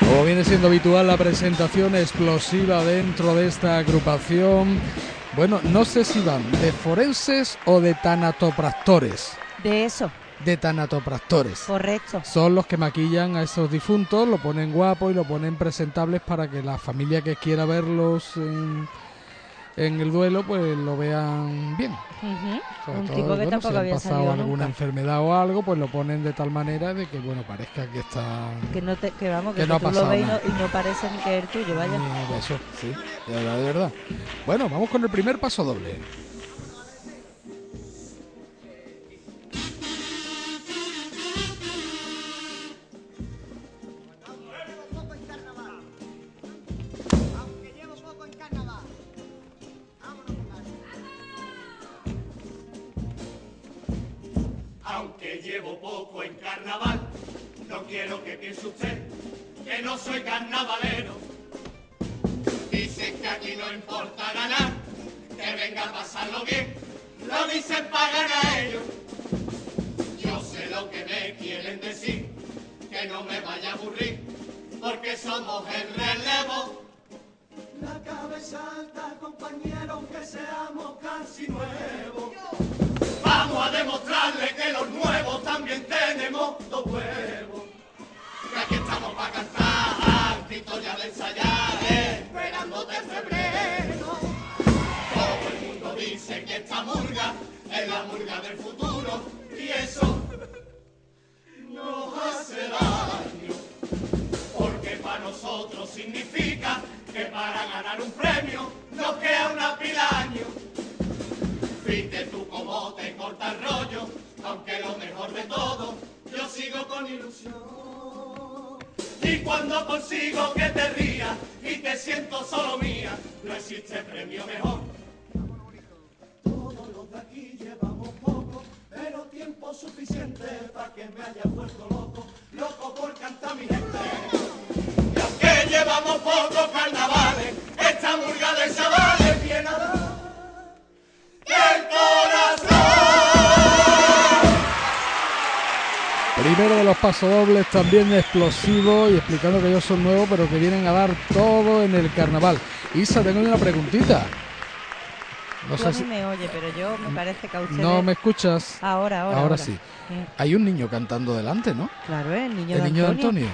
Como viene siendo habitual, la presentación explosiva dentro de esta agrupación. Bueno, no sé si van de forenses o de tanatopractores. De eso, De tanatopractores. correcto. Son los que maquillan a esos difuntos, lo ponen guapo y lo ponen presentables para que la familia que quiera verlos en, en el duelo, pues lo vean bien. Un todo, tipo que bueno, tampoco si han había pasado salido alguna nunca. enfermedad o algo, pues lo ponen de tal manera de que, bueno, parezca que está... Que no te, que vamos, que, Que no ha tú lo ves y no, y no parece ni que es el tuyo, vaya. De eso, sí, de verdad, de verdad. Bueno, vamos con el primer paso doble. En carnaval, no quiero que piense usted que no soy carnavalero. Dicen que aquí no importa ganar, que venga a pasarlo bien, lo dicen para ganar ellos. Yo sé lo que me quieren decir, que no me vaya a aburrir, porque somos el relevo. La cabeza alta, compañero, aunque seamos casi nuevos. A demostrarle que los nuevos también tenemos dos huevos. Que aquí estamos para cantar, ya de ensayar, esperándote en febrero. Todo el mundo dice que esta murga es la murga del futuro y eso nos hace daño. Porque para nosotros significa que para ganar un premio nos queda una pila de años. Viste tú cómo te corta el rollo, aunque lo mejor de todo, yo sigo con ilusión. Y cuando consigo que te rías y te siento solo mía, no existe premio mejor. Todos los de aquí llevamos poco, pero tiempo suficiente para que me haya vuelto loco, loco por cantar mi gente. Y aunque llevamos pocos carnavales, esta murga de chavales viene a dar el corazón. Primero de los pasodobles también explosivo y explicando que ellos son nuevos pero que vienen a dar todo en el carnaval. Isa, tengo una preguntita. No sé si- me oye, pero yo me parece que a. ¿No me escuchas? Ahora, ahora, Ahora ahora. sí. Hay un niño cantando delante, ¿no? Claro, ¿eh? el niño, el de, niño Antonio.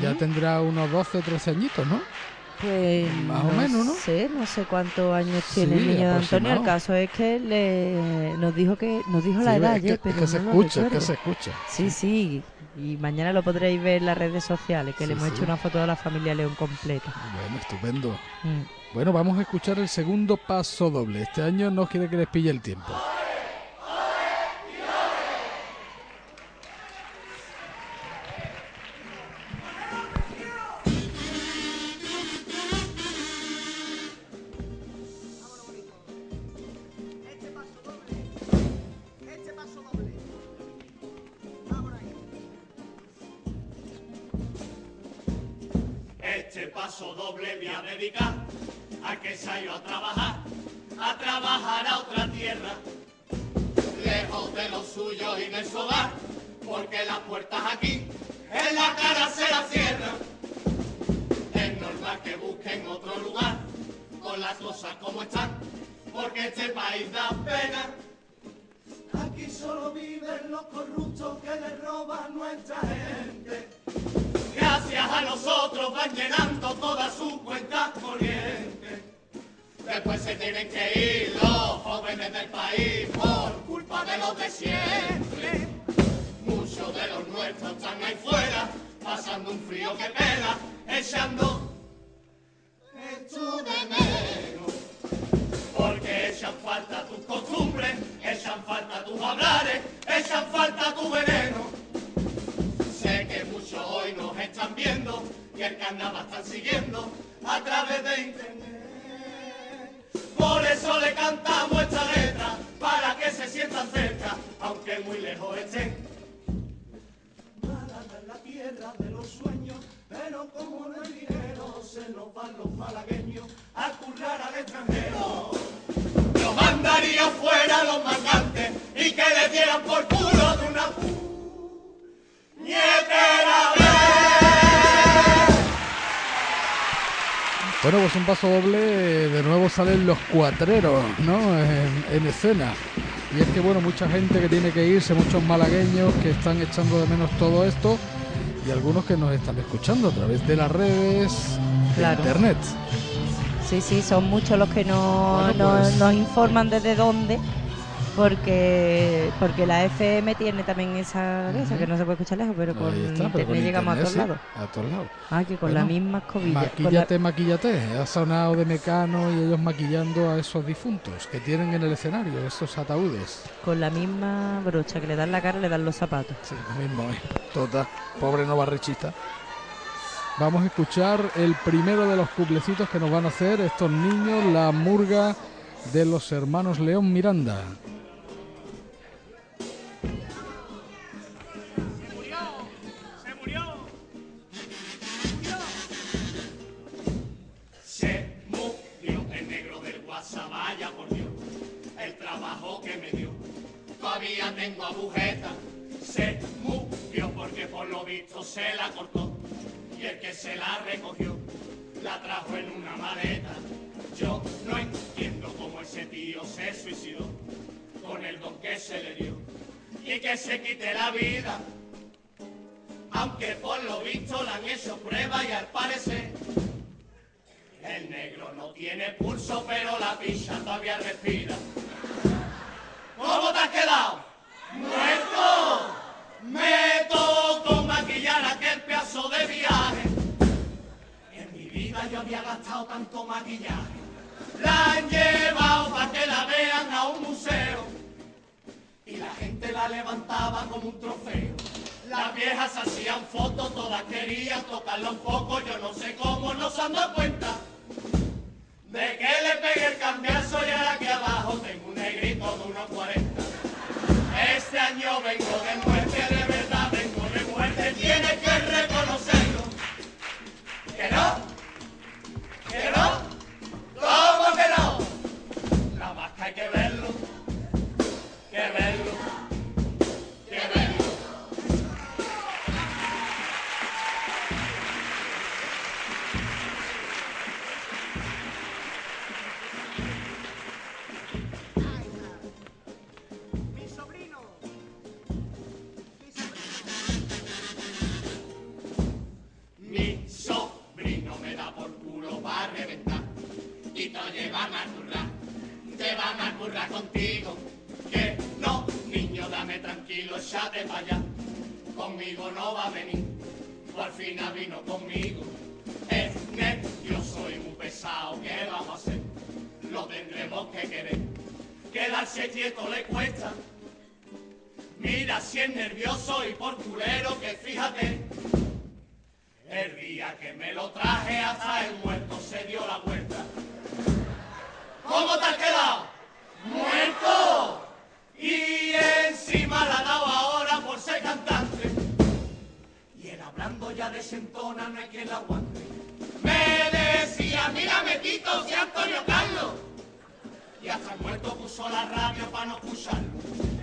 Ya tendrá unos 12, 13 añitos, ¿no? Pues Más o menos, ¿no? sé, no sé cuántos años tiene Sí, el niño de Antonio. El caso es que le, nos dijo que nos dijo la edad es que, es se no escucha, es que se escucha. Sí, sí. Y mañana lo podréis ver en las redes sociales, que le hemos hecho una foto de la familia León completa. Bueno, estupendo. Mm. Bueno, vamos a escuchar el segundo paso doble. Este año no quiere que les pille el tiempo. Paso doble voy a dedicar a que ido a trabajar, a trabajar a otra tierra, lejos de los suyos y de su hogar, porque las puertas aquí en la cara se las cierran. Es normal que busquen otro lugar, con las cosas como están, porque este país da pena. Solo viven los corruptos que le roban nuestra gente. Gracias a nosotros van llenando todas sus cuentas corrientes. Después se tienen que ir los jóvenes del país por culpa de los de siempre. Muchos de los nuestros están ahí fuera, pasando un frío que pela, echando esto de menos. Echan falta tus costumbres, echan falta tus hablares, echan falta tu veneno. Sé que muchos hoy nos están viendo y el carnaval están siguiendo a través de internet. Por eso le cantamos esta letra, para que se sientan cerca, aunque muy lejos estén. Málaga es la tierra de los sueños, pero como no hay dinero, se nos van los malagueños a currar al extranjero. Mandaría fuera los mangantes y que le dieran por culo de una puñetera vez. Bueno, pues un paso doble, de nuevo salen los cuatreros, ¿no? En, en escena. Y es que, bueno, mucha gente que tiene que irse, muchos malagueños que están echando de menos todo esto y algunos que nos están escuchando a través de las redes, de Claro. internet. Sí, sí, son muchos los que no, Bueno, no- pues. nos informan desde dónde, porque porque la FM tiene también esa cosa, que no se puede escuchar lejos, pero con pero internet con llegamos a todos lados. a todos lados. Ah, que con Bueno, la misma escobilla. la- Maquillate, maquillate. Ha sonado de Mecano y ellos maquillando a esos difuntos que tienen en el escenario, esos ataúdes. Con la misma brocha que le dan la cara, le dan los zapatos. Sí, lo mismo es. Total, pobre no barrichita. Vamos a escuchar el primero de los cuplecitos que nos van a hacer estos niños, la murga de los hermanos León Miranda. Tengo agujeta, se murió porque por lo visto se la cortó. Y el que se la recogió, la trajo en una maleta. Yo no entiendo cómo ese tío se suicidó con el don que se le dio. Y que se quite la vida, aunque por lo visto le han hecho pruebas y al parecer el negro no tiene pulso, pero la picha todavía respira. ¿Cómo te has quedado? ¡Muerto! Me tocó maquillar aquel pedazo de viaje. En mi vida yo había gastado tanto maquillaje. La han llevado para que la vean a un museo y la gente la levantaba como un trofeo. Las viejas hacían fotos, todas querían tocarla un poco, yo no sé cómo no se han dado cuenta de que le pegué el cambiazo y ahora aquí abajo tengo un negrito de unos 40. Este año vengo de muerte, de verdad vengo de muerte, tienes que reconocerlo. ¿Que no? Échate para allá. Conmigo no va a venir, o al final vino conmigo. Es nervioso y muy pesado, ¿qué vamos a hacer? Lo tendremos que querer. Quedarse quieto le cuesta. Mira si es nervioso y por culero que fíjate. El día que me lo traje hasta el muerto se dio la vuelta. ¿Cómo te has quedado? ¡Muerto! Y encima la dado ahora por ser cantante. Y él hablando ya desentona, no hay quien la aguante. Me decía, mírame Tito, si Antonio Carlos. Y hasta el muerto puso la radio para no escucharlo.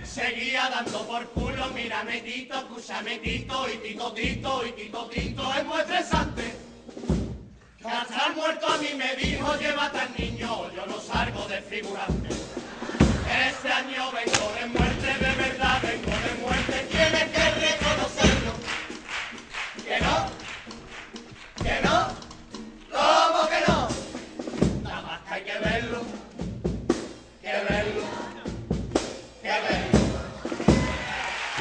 Seguía dando por culo, mírame Tito, escúchame Tito, y Tito Tito, y Tito Tito, es muy estresante. El muerto a mí me dijo, llévate al niño, yo no salgo de figurante. Este año vengo de muerte, de verdad vengo de muerte, tienes que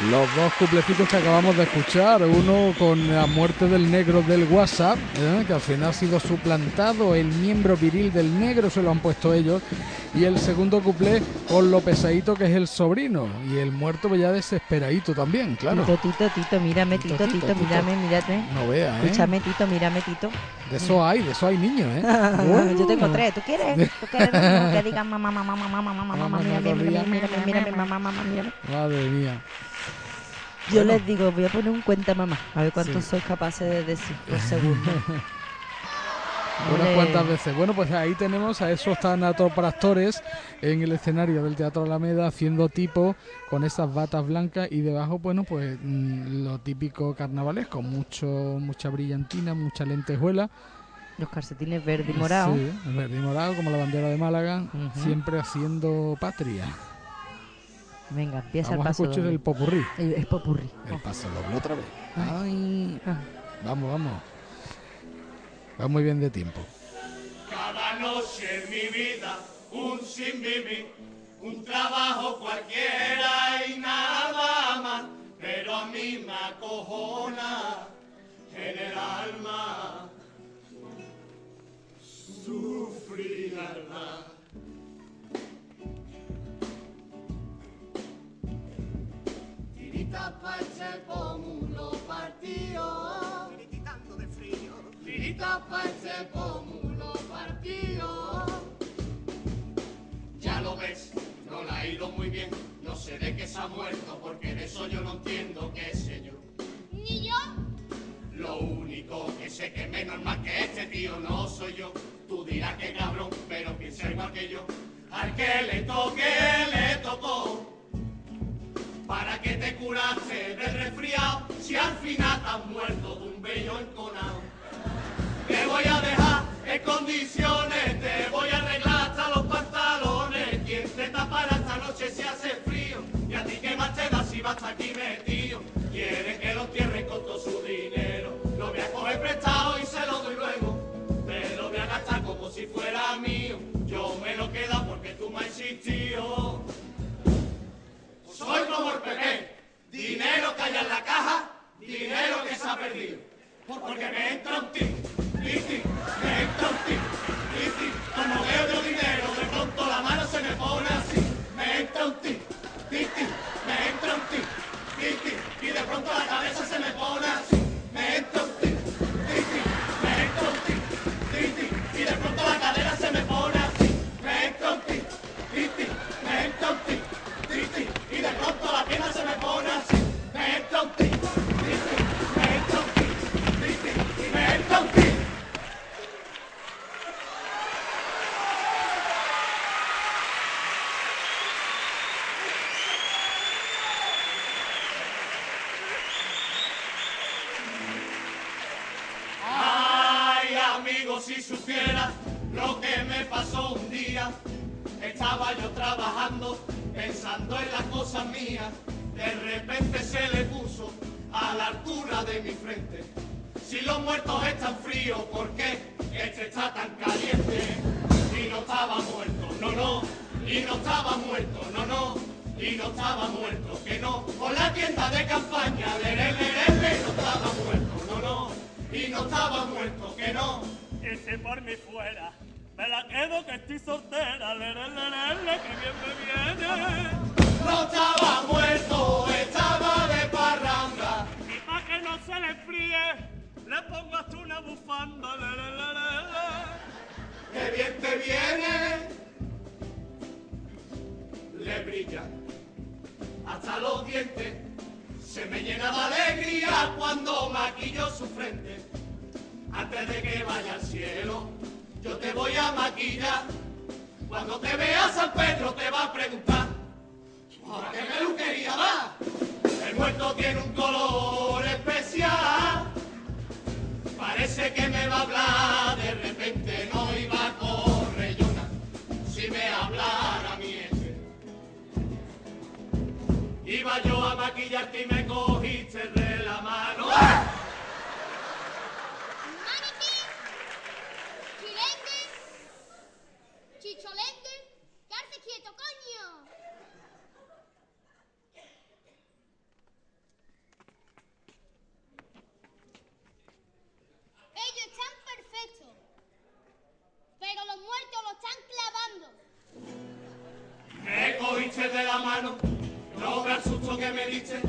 Los dos cuplecitos que acabamos de escuchar, uno con la muerte del negro del WhatsApp, ¿eh? que al final ha sido suplantado, el miembro viril del negro se lo han puesto ellos, y el segundo cuplé con lo pesadito que es el sobrino, y el muerto ya desesperadito también, claro. Tito, Tito, Tito, mírame, Tito, Tito, Tito, mírame, mírate. No vea, ¿eh? Escúchame, Tito, mírame, Tito. De eso hay, de eso hay niños, ¿eh? Yo tengo tres. ¿Tú quieres? ¿Tú quieres que diga mamá, mamá, mamá, mamá, mamá, mamá, mírame, mírame, mírame, mírame, mamá, mamá, mírame? Madre mía. Yo Bueno. les digo, voy a poner un cuenta mamá, a ver cuántos Sí. sois capaces de decir por segundo. Unas cuantas veces. Bueno, pues ahí tenemos a esos tanatopractores en el escenario del Teatro Alameda haciendo tipo con esas batas blancas y debajo, bueno, pues mm, lo típico carnavalesco, mucho mucha brillantina, mucha lentejuela. Los calcetines verde y morado. Sí, verde y morado, como la bandera de Málaga, siempre haciendo patria. Venga, empieza Vamos el a paso. escuchar doble. el popurrí. El, el popurrí. El paso doble otra vez. Ay. Ah. Vamos, vamos. Va muy bien de tiempo. Cada noche en mi vida, un sin vivir, un trabajo cualquiera y nada más, pero a mí me acojona en el alma sufrir alma. Tirita pa' ese pómulo partido. Tiritando de frío. Tirita pa' ese pómulo partido. Ya lo ves, no la ha ido muy bien. No sé de qué se ha muerto, porque de eso yo no entiendo, qué sé yo. Ni yo. Lo único que sé que menos más que este tío no soy yo. Tú dirás que cabrón, pero piensa igual que yo. Al que le toque, le tocó. ¿Para qué te curaste del resfriado si al final has muerto de un bello enconado? Te voy a dejar en condiciones, te voy a arreglar hasta los pantalones. Quien te tapará esta noche si hace frío? Y a ti que más te da si vas aquí metido. Quieren que lo entierren con todo su dinero. Lo voy a coger prestado y se lo doy luego. Me lo voy a gastar como si fuera mío. Yo me lo queda porque tú me has existido. Soy como el Pepe. Dinero que hay en la caja, dinero que se ha perdido. Porque me entra un tiro Titi, me entra un tic, titi, como veo yo dinero, de pronto la mano se me pone así, me entra un tic, titi, me entra un tic, titi, y de pronto la cabeza se me pone así, me entra un no estaba muerto, que no. Con la tienda de campaña, le, le, le, le, no estaba muerto, no, no. Y no estaba muerto, que no. Y si por mí fuera, me la quedo que estoy soltera. Le, le, le, le, le, que bien me viene. No estaba muerto, estaba de parranda. Y pa' que no se le fríe, le pongo hasta una bufanda. Le, le, le, le, le. ¡Qué bien te viene! Le brilla hasta los dientes. Se me llena de alegría cuando maquillo su frente. Antes de que vaya al cielo, yo te voy a maquillar. Cuando te veas San Pedro te va a preguntar, ¿a qué peluquería va? El muerto tiene un color especial. Parece que me va a hablar, de repente no Iba yo a maquillarte y me cogiste de la mano. Maniquí, Chilende, Chicholende, quédate quieto, coño. Ellos están perfectos, pero los muertos lo están clavando. Me cogiste de la mano, no me que me diste.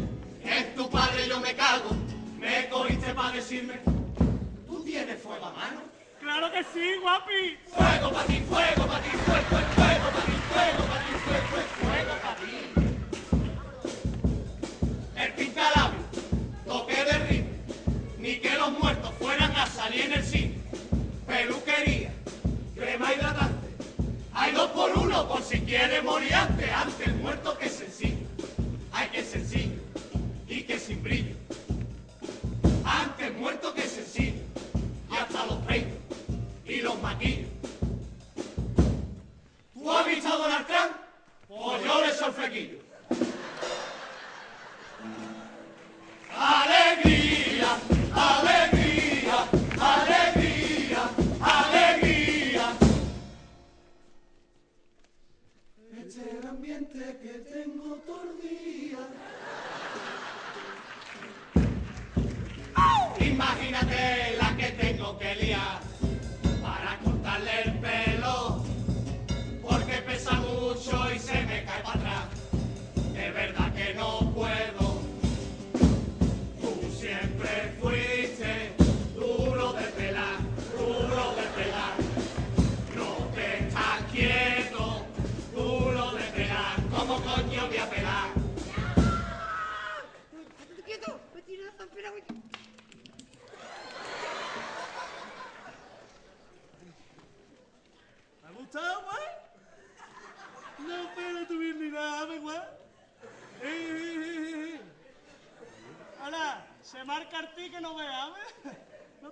Es tu padre, yo me cago. Me cogiste para decirme, ¿tú tienes fuego a mano? Claro que sí, guapi. Fuego para ti, fuego para ti, fuego, fuego, fuego para ti, fuego para ti, fuego, fuego, fuego para ti. El pintalabio, toque de ritmo, ni que los muertos fueran a salir en el cine. Peluquería, crema hidratante, hay dos por uno por si quiere morir antes, antes el muerto que sencillo. Hay que sencillo y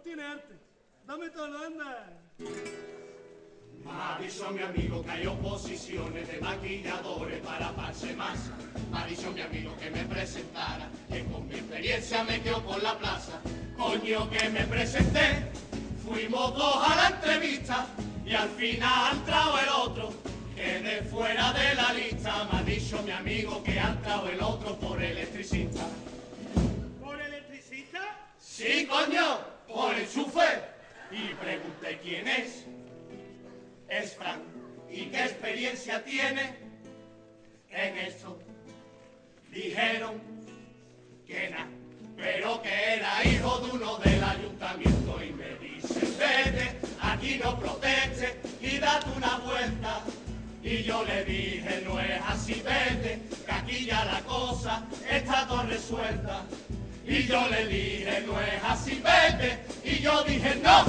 No tiene arte. Dame todo, anda. Me avisó mi amigo que hay oposiciones de maquilladores para parse masa. Me avisó mi amigo que me presentara, que con mi experiencia me quedo por la plaza. Coño que me presenté, fuimos dos a la entrevista y al final ha entrado el otro. Quedé fuera de la lista, me ha dicho mi amigo que ha entrado el otro por electricista. ¿Por electricista? Sí, coño, por enchufe. y pregunté quién es. Es Frank. ¿Y qué experiencia tiene en esto? Dijeron que nada, pero que era hijo de uno del ayuntamiento y me dicen, vete, aquí no protege y date una vuelta. Y yo le dije, no es así, vete, que aquí ya la cosa está todo resuelta. Y yo le dije, no es así, vete, y yo dije, no,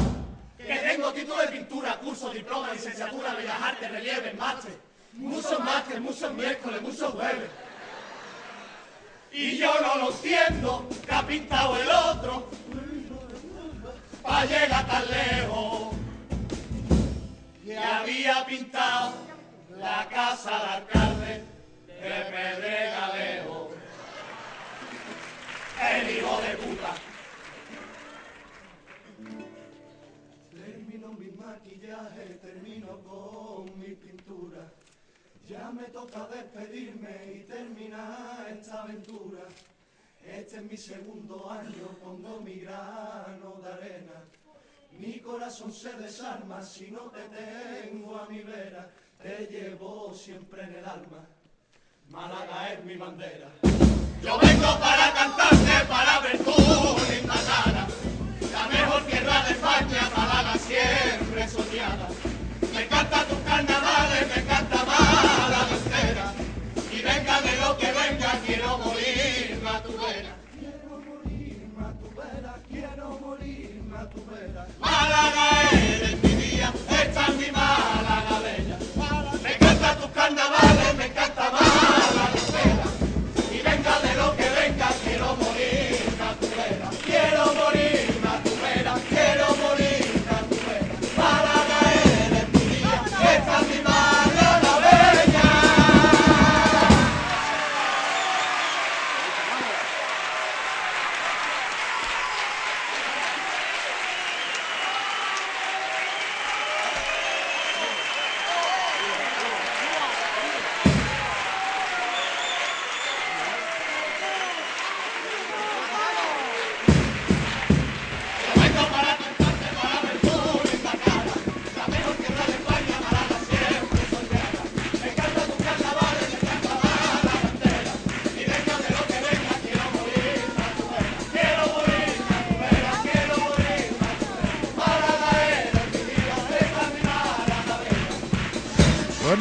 que tengo título de pintura, curso, diploma, licenciatura, bellas artes, relieve, máster, muchos máster, muchos miércoles, muchos jueves. Y yo no lo entiendo, que ha pintado el otro, pa' llegar tan lejos. Y había pintado la casa del alcalde de Pedregalejo. El hijo de puta. Termino mi maquillaje, termino con mi pintura. Ya me toca despedirme y terminar esta aventura. Este es mi segundo año, pongo mi grano de arena. Mi corazón se desarma si no te tengo a mi vera. Te llevo siempre en el alma. Málaga es mi bandera. Yo vengo para cantarte, para ver tu linda cara. La mejor tierra de España, Málaga siempre soñada. Me encanta tus carnavales, me encanta Málaga entera. Y venga de lo que venga, quiero morirme a. Quiero morirme a quiero morirme a tu eres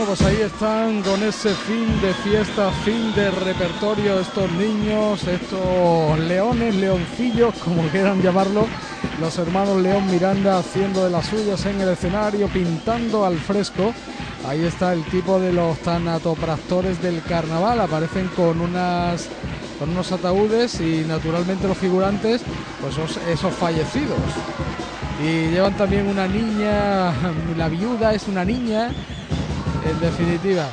Pues ahí están con ese fin de fiesta, fin de repertorio, estos niños, estos leones, leoncillos, como quieran llamarlo, los hermanos León Miranda haciendo de las suyas en el escenario, pintando al fresco. Ahí está el tipo de los tanatopractores del carnaval, aparecen con unas con unos ataúdes y naturalmente los figurantes, pues esos, esos fallecidos. Y llevan también una niña, la viuda es una niña, en definitiva,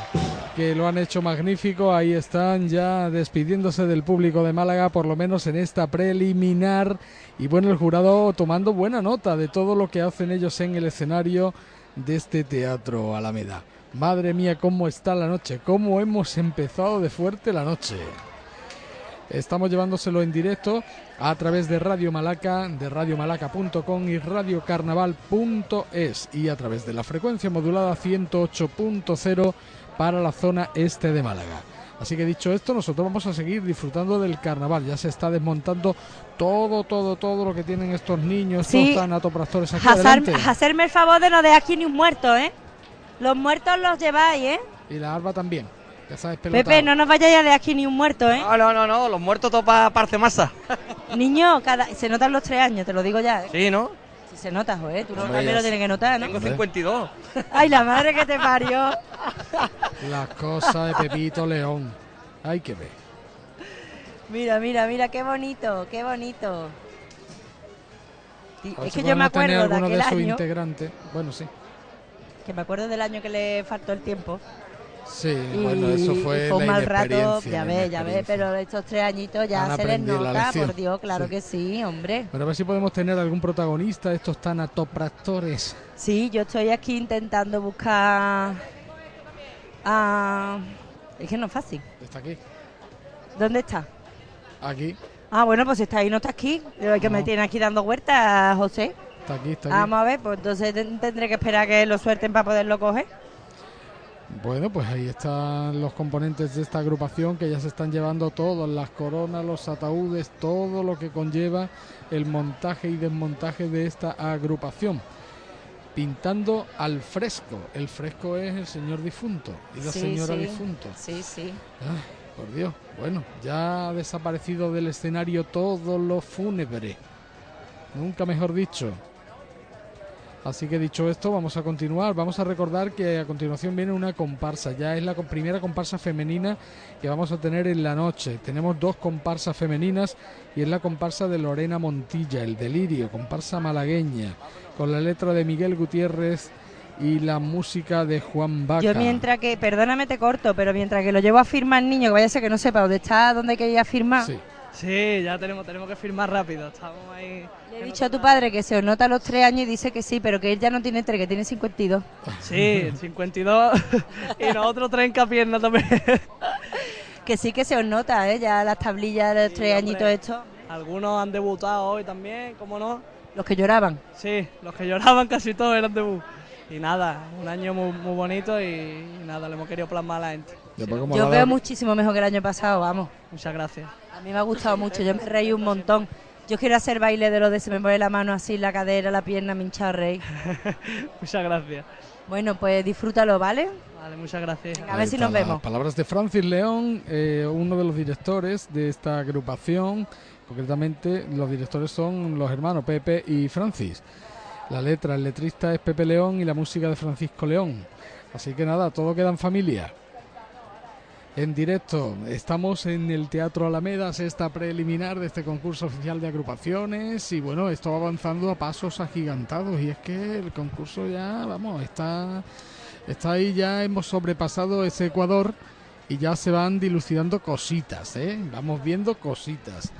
que lo han hecho magnífico. Ahí están ya despidiéndose del público de Málaga, por lo menos en esta preliminar. Y bueno, el jurado tomando buena nota de todo lo que hacen ellos en el escenario de este teatro Alameda. Madre mía, cómo está la noche, cómo hemos empezado de fuerte la noche. Estamos llevándoselo en directo a través de Radio Malaca, de radiomalaca.com y radiocarnaval.es y a través de la frecuencia modulada 108.0 para la zona este de Málaga. Así que dicho esto, nosotros vamos a seguir disfrutando del carnaval. Ya se está desmontando todo, todo, todo lo que tienen estos niños, Sí. estos tanatopractores aquí Hazar- adelante. hacerme el favor de no dejar aquí ni un muerto, ¿eh? Los muertos los lleváis, ¿eh? Y la arba también. Ya sabes, pelotado. Pepe, no nos vayáis a dejar aquí ni un muerto, ¿eh? No, no, no, no, los muertos topa parce masa. Niño, cada... se notan los tres años, te lo digo ya, ¿eh? Sí, ¿no? Sí se nota, joder. Tú no también ya lo tienes que notar, ¿no? Tengo 52. Ay, la madre que te parió. Las cosas de Pepito León. Hay que ver. Mira, mira, mira, qué bonito, qué bonito. Es si que yo me acuerdo de aquel de sus año, integrantes. Bueno, sí. que me acuerdo del año que le faltó el tiempo. Sí, Y, bueno, eso y fue, fue un la mal rato, ya ves, ya ves, pero estos tres añitos ya Han se les nota, por Dios, claro Sí. que sí, hombre. Bueno, a ver si podemos tener algún protagonista de estos tanatopractores. Sí, yo estoy aquí intentando buscar a... Es que no es fácil. Está aquí. ¿Dónde está? Aquí. Ah, bueno, pues si está ahí, no está aquí. Pero que me tiene aquí dando vueltas, José. Está aquí, está aquí. Vamos a ver, pues entonces ten- tendré que esperar a que lo suelten para poderlo coger. Bueno, pues ahí están los componentes de esta agrupación que ya se están llevando todos, las coronas, los ataúdes, todo lo que conlleva el montaje y desmontaje de esta agrupación. Pintando al fresco. El fresco es el señor difunto y la Sí, señora sí. difunto. Sí, sí. Ay, por Dios. Bueno, ya ha desaparecido del escenario todo lo fúnebre. Nunca mejor dicho. Así que dicho esto, vamos a continuar. Vamos a recordar que a continuación viene una comparsa. Ya es la primera comparsa femenina que vamos a tener en la noche. Tenemos dos comparsas femeninas y es la comparsa de Lorena Montilla, El Delirio, comparsa malagueña, con la letra de Miguel Gutiérrez y la música de Juan Vaca. Yo mientras que, perdóname te corto, pero mientras que lo llevo a firmar niño, que vaya a ser que no sepa dónde está, dónde hay que ir a firmar. Sí. Sí, ya tenemos, tenemos que firmar rápido. Estamos ahí. Le he dicho a tu padre que se os nota los tres años y dice que sí, pero que él ya no tiene tres, que tiene 52. Sí, 52 y nosotros tres en pierna también. Que sí que se os nota, ¿eh? Ya las tablillas de los Sí, tres hombre. añitos estos. Algunos han debutado hoy también, ¿cómo no? Los que lloraban. Sí, los que lloraban casi todos eran debut. Y nada, un año muy, muy bonito y, y nada, le hemos querido plasmar a la gente. Yo veo muchísimo mejor que el año pasado, vamos. Muchas gracias. A mí me ha gustado mucho, yo me reí un montón. Yo quiero hacer baile de lo de se me mueve la mano así, la cadera, la pierna, me hincha reír. Muchas gracias. Bueno, pues disfrútalo, ¿vale? Vale, muchas gracias. A Ahí ver si nos vemos. Palabras de Francis León, eh, uno de los directores de esta agrupación. Concretamente, los directores son los hermanos Pepe y Francis. La letra, el letrista es Pepe León y la música de Francisco León. Así que nada, todo queda en familia. En directo, estamos en el Teatro Alameda, sexta preliminar de este concurso oficial de agrupaciones y bueno, esto va avanzando a pasos agigantados y es que el concurso ya, vamos, está, está ahí, ya hemos sobrepasado ese Ecuador y ya se van dilucidando cositas, ¿eh? Vamos viendo cositas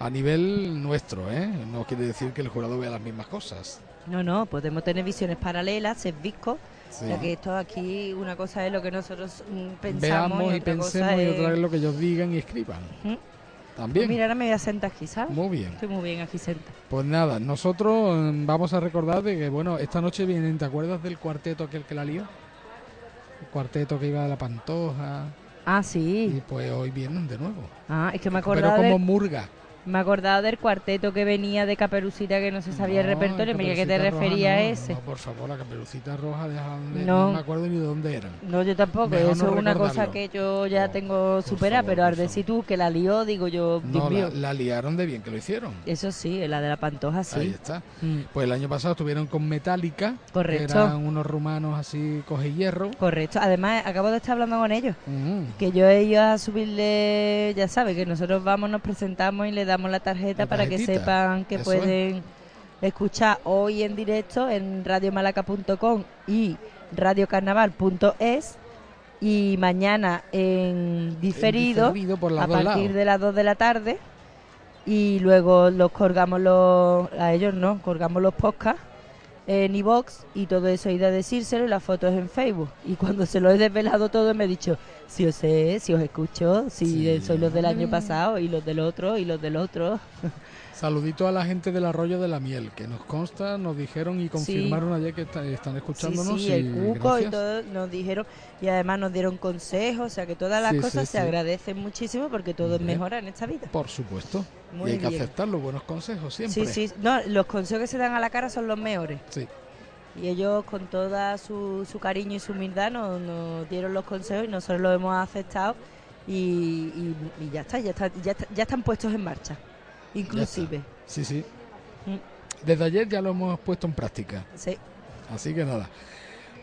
a nivel nuestro, ¿eh? No quiere decir que el jurado vea las mismas cosas. No, no, podemos tener visiones paralelas, ser viscos. Sí. Ya que esto aquí, una cosa es lo que nosotros mm, pensamos Veamos y, y otra cosa pensemos y otra es- lo que ellos digan y escriban. ¿Mm? También. Mira, ahora me voy a sentar aquí, ¿sabes? Muy bien. Estoy muy bien aquí sentada. Pues nada, nosotros mm, vamos a recordar de que, bueno, esta noche vienen, ¿te acuerdas del cuarteto aquel que la lió? El cuarteto que iba a la Pantoja. Ah, Y sí. pues hoy vienen de nuevo. Ah, es que me he Pero como murga. Me he acordado del cuarteto que venía de Caperucita que no se sabía el repertorio. Mira, ¿qué te refería a ese? No, por favor, la caperucita roja, déjame- No. me acuerdo ni de dónde eran. No, yo tampoco. Mejor Eso es una cosa que yo ya tengo superada, pero al decir tú que la lió, digo yo, No, la, la liaron de bien que lo hicieron. Eso sí, la de la pantoja Ahí sí. está. Mm, Pues el año pasado estuvieron con Metallica. Correcto. Que eran unos rumanos así coge hierro. Correcto. Además, acabo de estar hablando con ellos. Mm. Que yo he ido a subirle, ya sabes, que nosotros vamos, nos presentamos y le damos la tarjeta La para que sepan que eso es. pueden escuchar hoy en directo en radiomalaca.com y radiocarnaval.es y mañana en diferido, diferido por los a partir lados. de las 2 de la tarde y luego los colgamos los, a ellos no, colgamos los podcasts en iVox y todo eso he ido a decírselo y las fotos en Facebook. Y cuando se lo he desvelado todo me he dicho, si os sé, si os escucho, si Sí, eh, sois los del año pasado y los del otro y los del otro. Saludito a la gente del Arroyo de la Miel, que nos consta, nos dijeron y confirmaron ayer que está- están escuchándonos. sí, y el cuco y gracias. todo nos dijeron y además nos dieron consejos, o sea que todas las Sí, cosas se agradecen muchísimo porque todo es Hombre. mejora en esta vida. Por supuesto. Muy y hay que bien. aceptar los buenos consejos siempre. Sí, sí, no, los consejos que se dan a la cara son los mejores. Sí. Y ellos con toda su, su cariño y su humildad nos, nos dieron los consejos y nosotros los hemos aceptado y, y- y ya está, ya está, ya está- ya están puestos en marcha. Inclusive. Sí, sí. Mm. Desde ayer ya lo hemos puesto en práctica. Sí. Así que nada.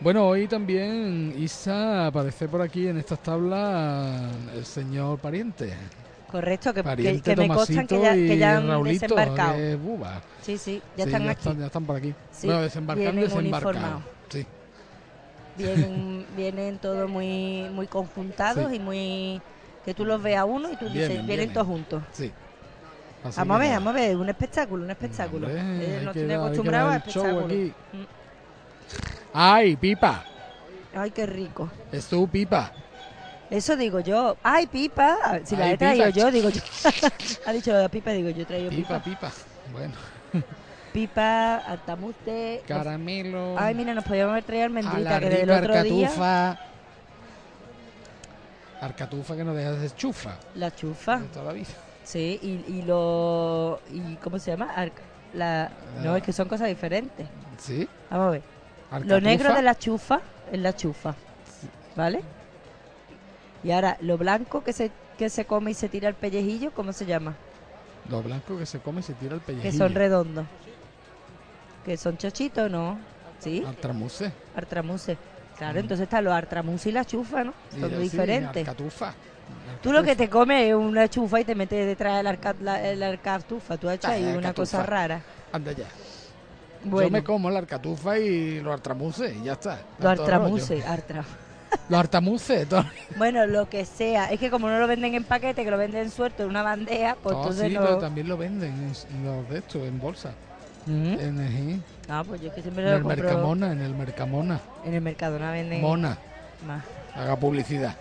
Bueno, hoy también Isa aparece por aquí en estas tablas el señor pariente. Correcto, que, Pariente que me constan que ya, que y ya han Raulito, desembarcado. que es buba. Sí, sí, ya Sí, están ya aquí. Están, ya están por aquí. Sí, bueno, uniformados. Sí. Vienen, vienen todos muy, muy conjuntados Sí. y muy... Que tú los veas uno y tú dices, Vienen, vienen, vienen. todos juntos. Sí. Así Vamos a ver, vamos a ver, un espectáculo, un espectáculo. Hombre, hay nos que acostumbrados a espectáculos. Mm. ¡Ay, pipa! Ay, qué rico. Es tu pipa. Eso digo yo. ¡Ay, pipa! Si la he traído pipa. yo, digo yo. ha dicho de pipa, digo yo he traído pipa. Pipa, pipa. Bueno. pipa, altamute. Caramelo. Ay, mira, nos podíamos haber traído almendrita, la que del otro día. arcatufa. Arcatufa que no deja de ser chufa. La chufa. De toda la vida. Sí, y, y lo. Y, ¿Cómo se llama? La, no, es que son cosas diferentes. ¿Sí? Vamos a ver. Lo Arcatufa. negro de la chufa es la chufa. ¿Vale? Y ahora, lo blanco que se, que se come y se tira el pellejillo, ¿cómo se llama? Lo blanco que se come y se tira el pellejillo. Que son redondos. Que son chochitos, ¿no? ¿Sí? Artramuse. Artramuse. Claro, entonces está los artramuse y la chufa, ¿no? Son diferentes. Arcatufa. Tú lo que te comes es una chufa y te metes detrás de la, arca, la, la arcatufa. Tú has hecho Ah, ahí una cosa rara. Anda ya. Yo me como la arcatufa y los artramuses y ya está. los Tanto artramuse. rollo. Artra. Los artamuses. todo- Bueno, lo que sea. Es que como no lo venden en paquete, que lo venden suelto en una bandeja, pues Oh, entonces sí, no... pero también lo venden en, los de estos, en bolsa. En, el- Ah, pues yo es que siempre en lo el compro Mercamona, en el Mercamona. en el Mercadona venden Mona. más. Haga publicidad.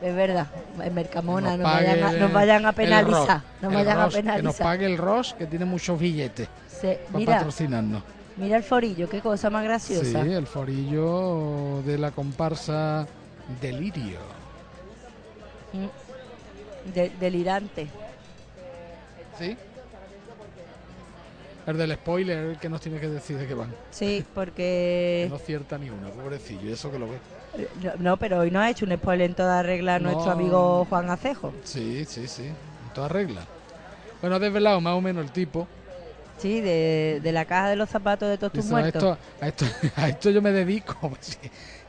Es verdad, en Mercamona Nos nos, vayan a, nos vayan a penalizar. Nos vayan a Ross, Que nos penalizar. pague el Ross, que tiene muchos billetes Se- para mira, patrocinarnos. mira el forillo, qué cosa más Sí, graciosa. el forillo de la comparsa Delirio. Mm. De- delirante. ¿Sí? El del spoiler, el que nos tiene que decir de qué van. Sí, Que porque... no cierta ni una, pobrecillo, eso que lo ve. No, pero hoy no ha hecho un spoiler en toda regla No. nuestro amigo Juan Acejo. Sí, sí, sí, en toda regla. Bueno, ha desvelado más o menos el tipo. Sí, de, de la caja de los zapatos de todos tus Dice, a, muertos. esto, a, esto, a esto yo me dedico.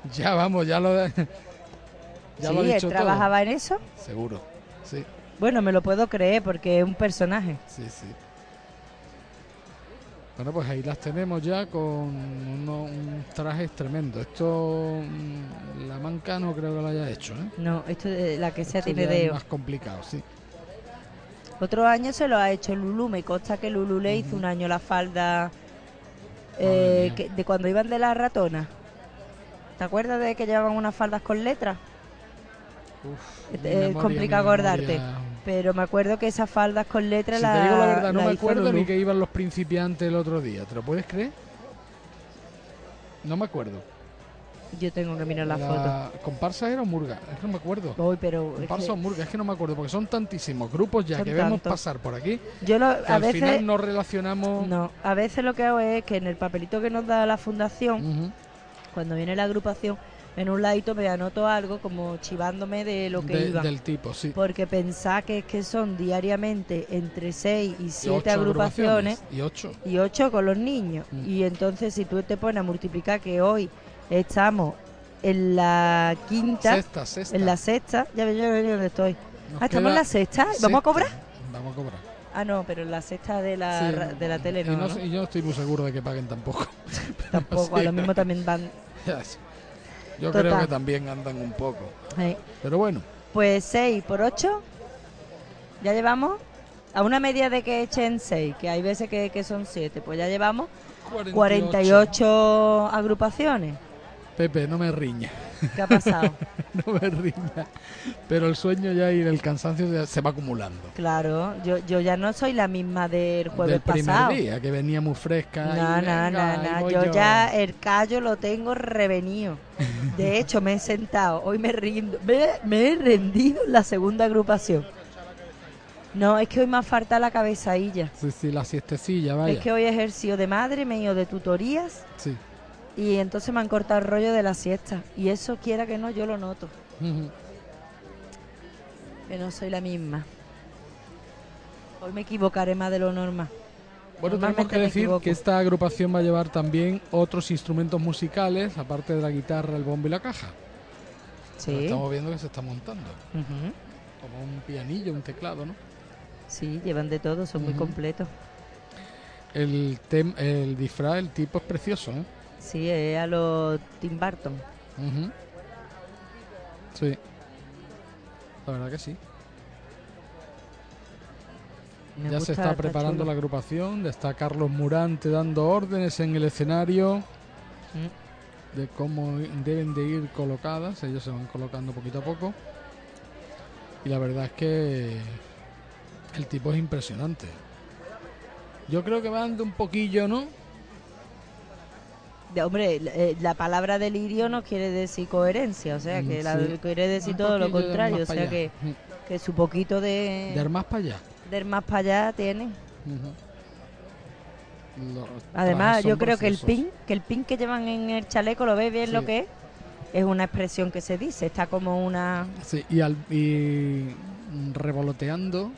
Pues ya vamos, ya lo, ya lo ha sí, él todo. trabajaba en eso. Seguro, sí, Bueno, me lo puedo creer porque es un personaje. sí, sí. Bueno, pues ahí las tenemos ya con uno- un trajes tremendo. Esto, mm, la manca no creo que lo haya hecho, ¿eh? No, esto de la que sea Esto tiene ya es más complicado, sí. Otro año se lo ha hecho Lulu. Me consta que Lulu le hizo un año la falda eh, que- de cuando iban de la ratona. ¿Te acuerdas de que llevaban unas faldas con letras? Uf, Es- es memoria, complicado memoria. Pero me acuerdo que esas faldas con letras Si la te digo la verdad, no la me acuerdo ni que iban los principiantes el otro día. ¿Te lo puedes creer? No me acuerdo. Yo tengo que mirar la, foto. ¿Comparsa era o Murga? Es que no me acuerdo. Voy, pero Comparsa que o Murga, es que no me acuerdo, porque son tantísimos grupos ya Son que vemos tantos. pasar por aquí. yo lo- que a al veces final no relacionamos. no, a veces lo que hago es que en el papelito que nos da la fundación, cuando viene la agrupación, en un ladito me anoto algo como chivándome de lo que De- iba. del tipo, sí. Porque pensar que es que son diariamente entre 6 y Y 7 ocho agrupaciones Y ocho. y 8 con los niños. Mm. Y entonces si tú te pones a multiplicar que hoy estamos en la quinta, Sexta, sexta. en la sexta, ya ves dónde estoy. Nos Ah, estamos en la sexta, ¿vamos sexta. a cobrar? Vamos a cobrar. Ah, no, pero en la sexta de la, Sí, ra- de la tele y no, y yo no estoy muy seguro de que paguen tampoco. Tampoco, a lo mismo también van... Yo Total. creo que también andan un poco. eh. Pero bueno, Pues 6 por 8, ya llevamos a una media de que echen 6, que hay veces que, que son 7, pues ya llevamos 48. 48 agrupaciones. Pepe, no me riña. ¿Qué ha pasado? no me riña. Pero el sueño ya y el cansancio ya se va acumulando. claro, yo, yo ya no soy la misma del jueves Del primer pasado. día, que venía muy fresca. No, y no, no, no, voy yo ya el callo lo tengo revenido. De hecho, me he sentado, hoy me rindo, me, me he rendido en la segunda agrupación. No, es que hoy me ha faltado la cabezadilla. Sí, sí, la siestecilla, vaya. Es que hoy he ejercido de madre, me he ido de tutorías Sí. Y entonces me han cortado el rollo de la siesta. Y eso, quiera que no, yo lo noto, que no soy la misma. Hoy me equivocaré más de lo normal. Bueno, tenemos que decir que esta agrupación va a llevar también otros instrumentos musicales, aparte de la guitarra, el bombo y la caja. Sí. Estamos viendo que se está montando. Como un pianillo, un teclado, ¿no? Sí, llevan de todo, son muy completos. El, tem- el disfraz, el tipo es precioso, ¿eh? Sí, es a los Tim Burton. Ujú. Sí. La verdad que sí. Me ya se está preparando chulo. la agrupación, está Carlos Murante dando órdenes en el escenario Mm. de cómo deben de ir colocadas, ellos se van colocando poquito a poco. Y la verdad es que el tipo es impresionante. Yo creo que van de un poquillo, ¿no? De- hombre, la- eh, la palabra delirio no quiere decir coherencia, o sea, que Mm, la- sí. quiere decir Un todo lo contrario, o sea, allá. que, que su poquito de, De más para allá. del más para allá tiene. Además, yo creo que el pin, que el pin que llevan en el chaleco, ¿lo ves bien Sí. lo que es? Es una expresión que se dice, está como una... Sí, y, al, y revoloteando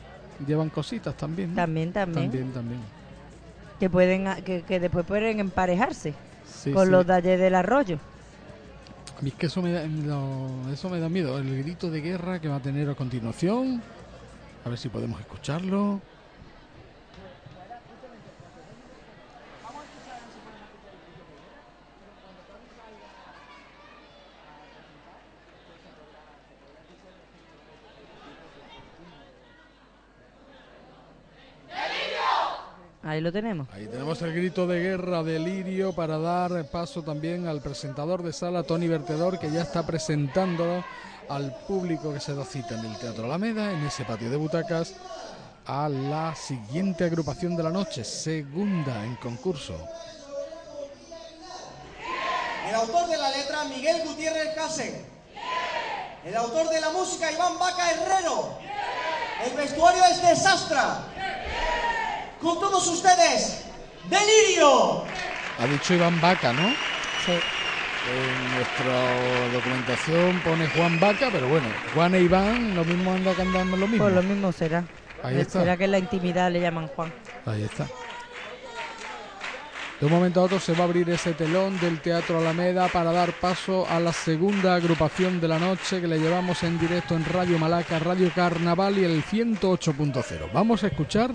llevan cositas también. ¿no? También, también. También, también. Que pueden que, que después pueden emparejarse Sí, con sí. los talleres del arroyo. A mí es que eso me, da, me da- eso me da miedo. El grito de guerra que va a tener a continuación. A ver si podemos escucharlo. Ahí lo tenemos. Ahí tenemos el grito de guerra de Lirio para dar paso también al presentador de sala, Tony Vertedor, que ya está presentando al público que se da cita en el Teatro Alameda, en ese patio de butacas, a la siguiente agrupación de la noche, segunda en concurso. El autor de la letra, Miguel Gutiérrez Casen. El autor de la música, Iván Vaca Herrero. El vestuario es de Sastra. Con todos ustedes, Delirio. Ha dicho Iván Vaca, ¿no? Sí. En nuestra documentación pone Juan Vaca, pero bueno, Juan e Iván lo mismo anda cantando lo mismo. Pues lo mismo será. Ahí está. Será que en la intimidad le llaman Juan. Ahí está. De un momento a otro se va a abrir ese telón del Teatro Alameda para dar paso a la segunda agrupación de la noche que le llevamos en directo en Radio Malaca, Radio Carnaval y el 108.0. Vamos a escuchar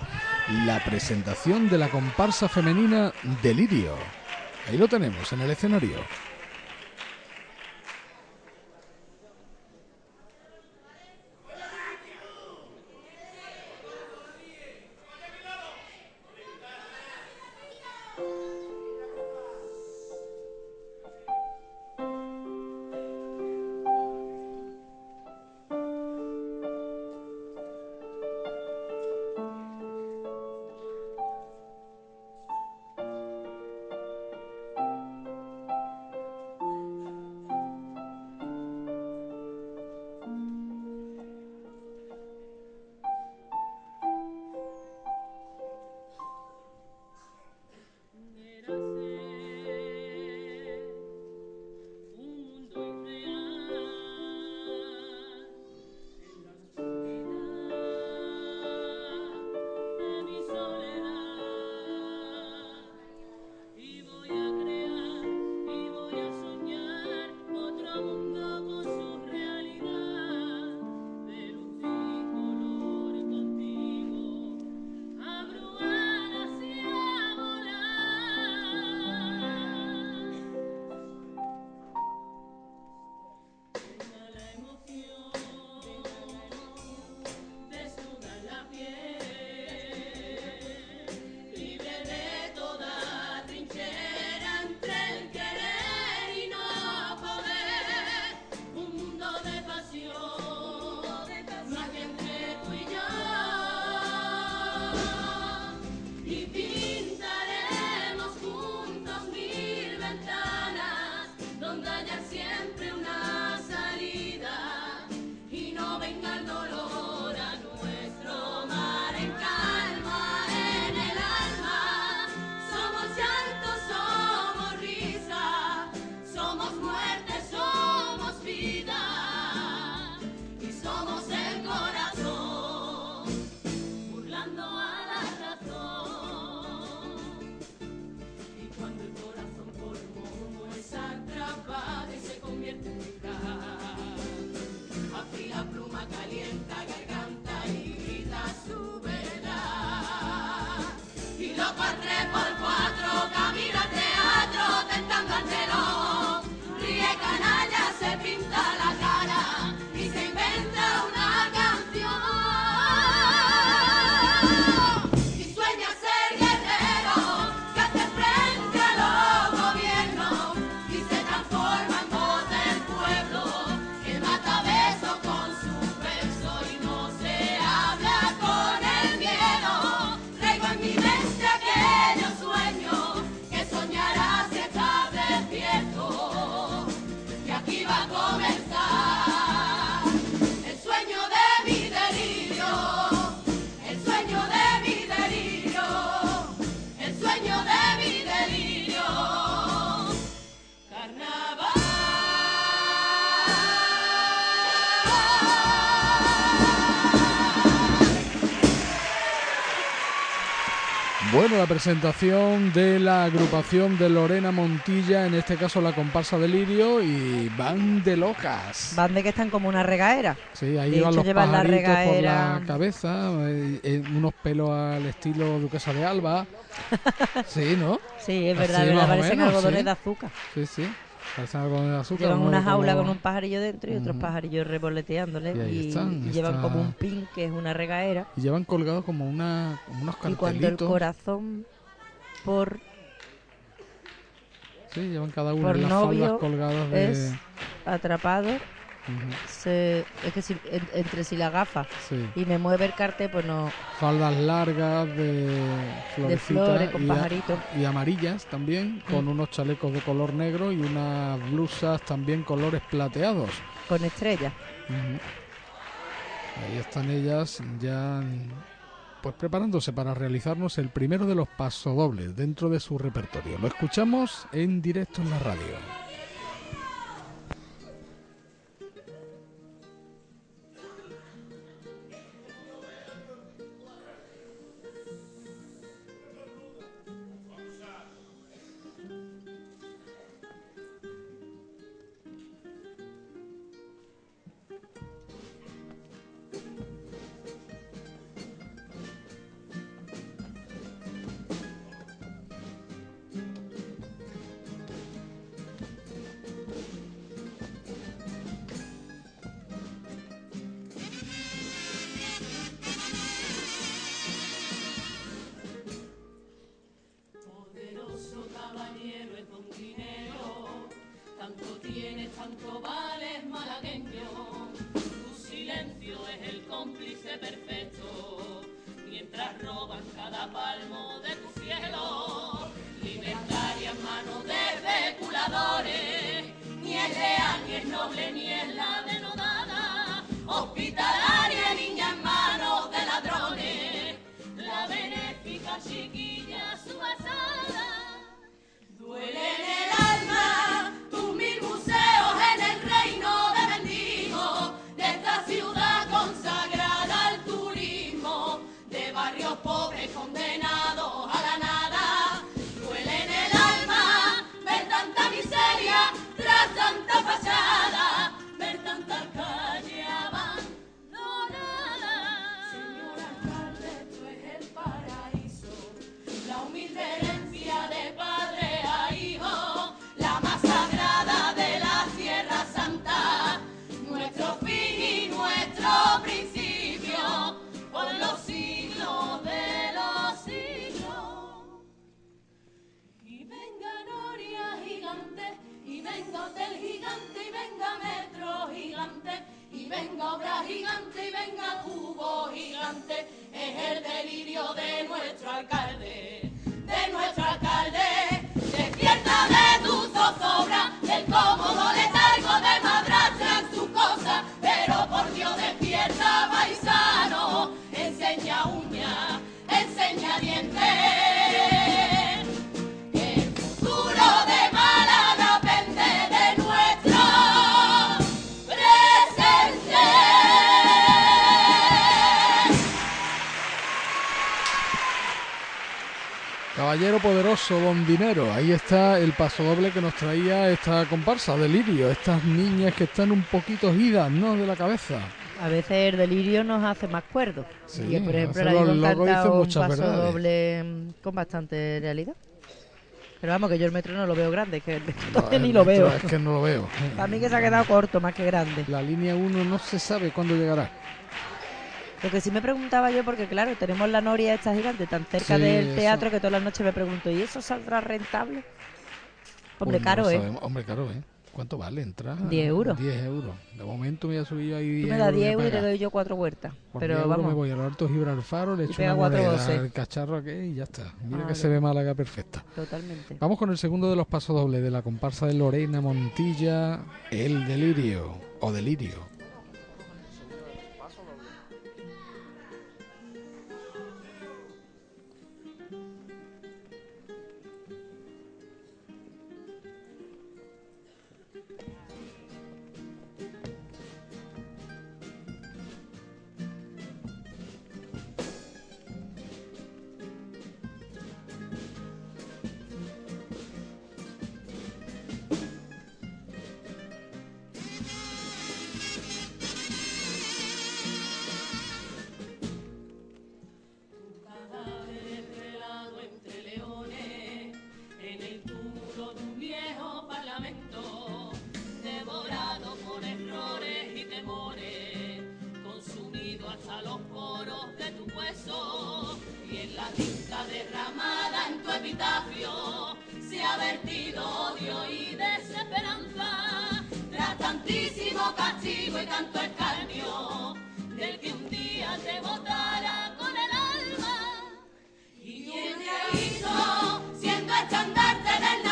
la presentación de la comparsa femenina Delirio. Ahí lo tenemos en el escenario. Presentación de la agrupación de Lorena Montilla, en este caso la comparsa de Lirio, y van de locas. Van de que están como una regaera. Sí, ahí De van hecho, los llevan la pajaritos por regaera- la cabeza, eh, eh, unos pelos al estilo Duquesa de Alba. Sí, ¿no? Sí, es Así verdad, o parecen menos, algodones sí. de azúcar. Sí, sí. Azúcar. Llevan una Como- jaula con un pajarillo dentro y otros pajarillos revoloteándole. Y Y, están, y llevan está- como un pin, que es una regaera. Y llevan colgados como, una, como unos Y cartelitos. cuando el corazón por, Sí, llevan cada uno las novio faldas colgadas de... es atrapado, Se, es que si, en- entre si la gafa Sí. y me mueve el cartel, pues no. faldas largas de flores con y, a- y amarillas también, con Mm. unos chalecos de color negro y unas blusas también colores plateados. Con estrellas. Ahí están ellas ya pues preparándose para realizarnos el primero de los pasodobles dentro de su repertorio. Lo escuchamos en directo en la radio. El paso doble que nos traía esta comparsa, Delirio. Estas niñas que están un poquito idas, ¿no? De la cabeza. A veces el delirio nos hace más cuerdos. Sí, y por ejemplo, la un paso verdades. doble mm, con bastante realidad. Pero vamos, que yo el metro no lo veo grande, que el metro No, ni lo metro veo. Es que no lo veo. Para mí que se ha quedado corto más que grande. La línea 1 no se sabe cuándo llegará. Lo que sí me preguntaba yo, porque claro, tenemos la noria esta gigante tan cerca Sí, del eso. teatro que todas las noches me pregunto, ¿y eso saldrá rentable? Hombre, no caro, lo ¿eh? sabemos. Hombre, caro, ¿eh? ¿Cuánto vale entrar? 10 euros. 10 euros. De momento me voy a subir ahí 10 Tú me das 10 euros y pagar. doy yo cuatro vueltas. Por Pero 10 euros vamos, me voy al Alto Gibralfaro, le Y echo una cuatro moneda al cacharro aquí y ya está. Mira Ah, que se ve Málaga perfecta. totalmente. Vamos con el segundo de los pasos dobles de la comparsa de Lorena Montilla, El Delirio o Delirio. Se ha vertido odio y desesperanza. Tras tantísimo castigo y tanto escarnio, del que un día te botara con el alma. ¿Y quién te hizo siendo estandarte del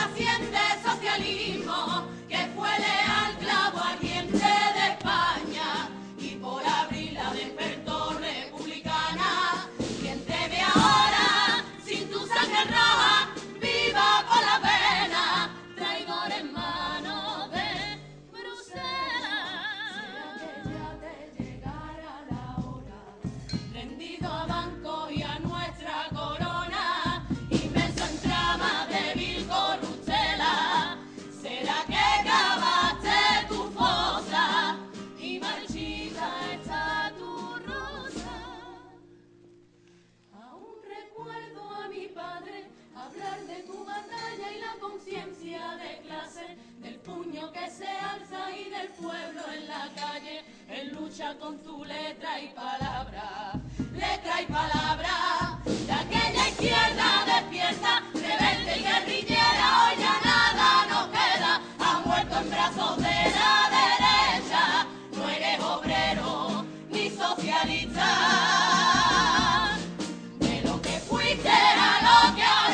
de tu batalla y la conciencia de clase, del puño que se alza y del pueblo en la calle, en lucha con tu letra y palabra, letra y palabra, de aquella izquierda despierta, rebelde y guerrillera, hoy ya nada nos queda, ha muerto en brazos de la derecha, no eres obrero ni socialista de lo que fuiste a lo que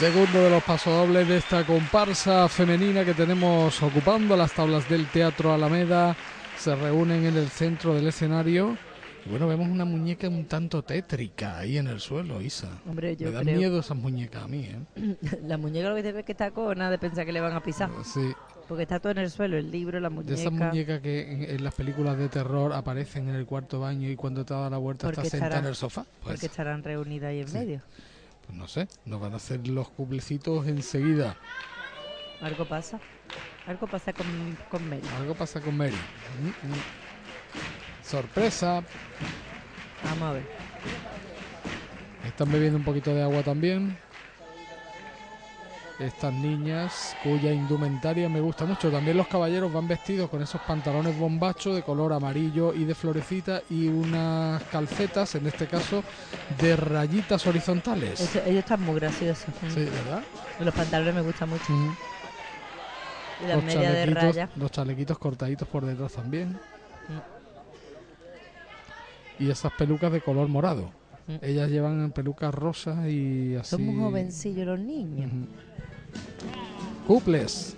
Segundo de los pasodobles de esta comparsa femenina que tenemos ocupando las tablas del Teatro Alameda. Se reúnen en el centro del escenario. Y bueno, vemos una muñeca un tanto tétrica ahí en el suelo, Isa. Hombre, yo Me dan creo- miedo esas muñecas a mí, ¿eh? La muñeca lo que te ve es que está cona de pensar que le van a pisar. Sí. Porque está todo en el suelo, el libro, la De muñeca. esas muñecas que en, en las películas de terror aparecen en el cuarto baño y cuando te da la vuelta estás sentada en el sofá. Pues, Porque estarán reunidas ahí en Sí. medio. No sé, nos van a hacer los cuplecitos enseguida. Algo pasa. Algo pasa con, con Mary. Algo pasa con Mary. Mm, mm. Sorpresa. Vamos a ver. Están bebiendo un poquito de agua también. Estas niñas cuya indumentaria me gusta mucho. También los caballeros van vestidos con esos pantalones bombacho de color amarillo y de florecita y unas calcetas, en este caso, de rayitas horizontales. Eso- ellos están muy graciosos. Sí, ¿verdad? Los pantalones me gustan mucho. Mm. Y las Los medias de chalequitos- raya. Los chalequitos cortaditos por detrás también. Y esas pelucas de color morado. Mm. Ellas llevan pelucas rosas y así. Son muy jovencillos los niños. Cuples.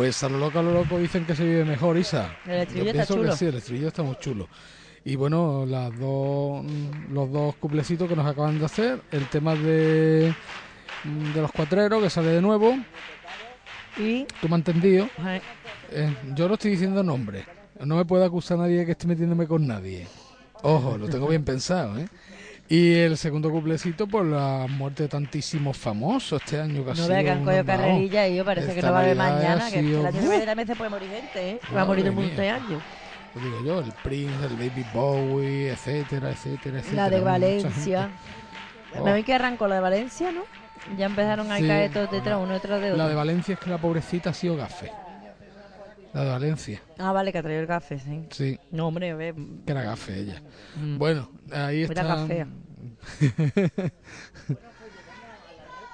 Pues a lo loco, a lo loco dicen que se vive mejor, Isa. El estribillo Yo está que chulo. sí, el estribillo está muy chulo. Y bueno, las dos, los dos cuplecitos que nos acaban de hacer, el tema de, de los cuatreros que sale de nuevo. Y tú me has entendido. Eh, yo no estoy diciendo nombres. No me puede acusar nadie de que esté metiéndome con nadie. Ojo, lo tengo bien pensado, ¿eh? Y el segundo cuplecito por la muerte de tantísimos famosos este año que ha No vea que han cogido carrerilla y yo parece que Esta no va a haber mañana, ha que el año que viene también se puede morir gente, ¿eh? Va a morir un montón de mía. años. Lo digo yo, el Prince, el David Bowie, etcétera, etcétera, etcétera. La de Valencia. gente. Me vi que arrancó la de Valencia, ¿no? Ya empezaron a Sí. caer todos detrás, uno detrás de otro. La de Valencia es que la pobrecita ha sido gafe. La de Valencia. Ah, vale, que ha traído el café, sí. Sí. No, hombre, ve. Que era gafe ella. Mm. Bueno, ahí Era está. gafea.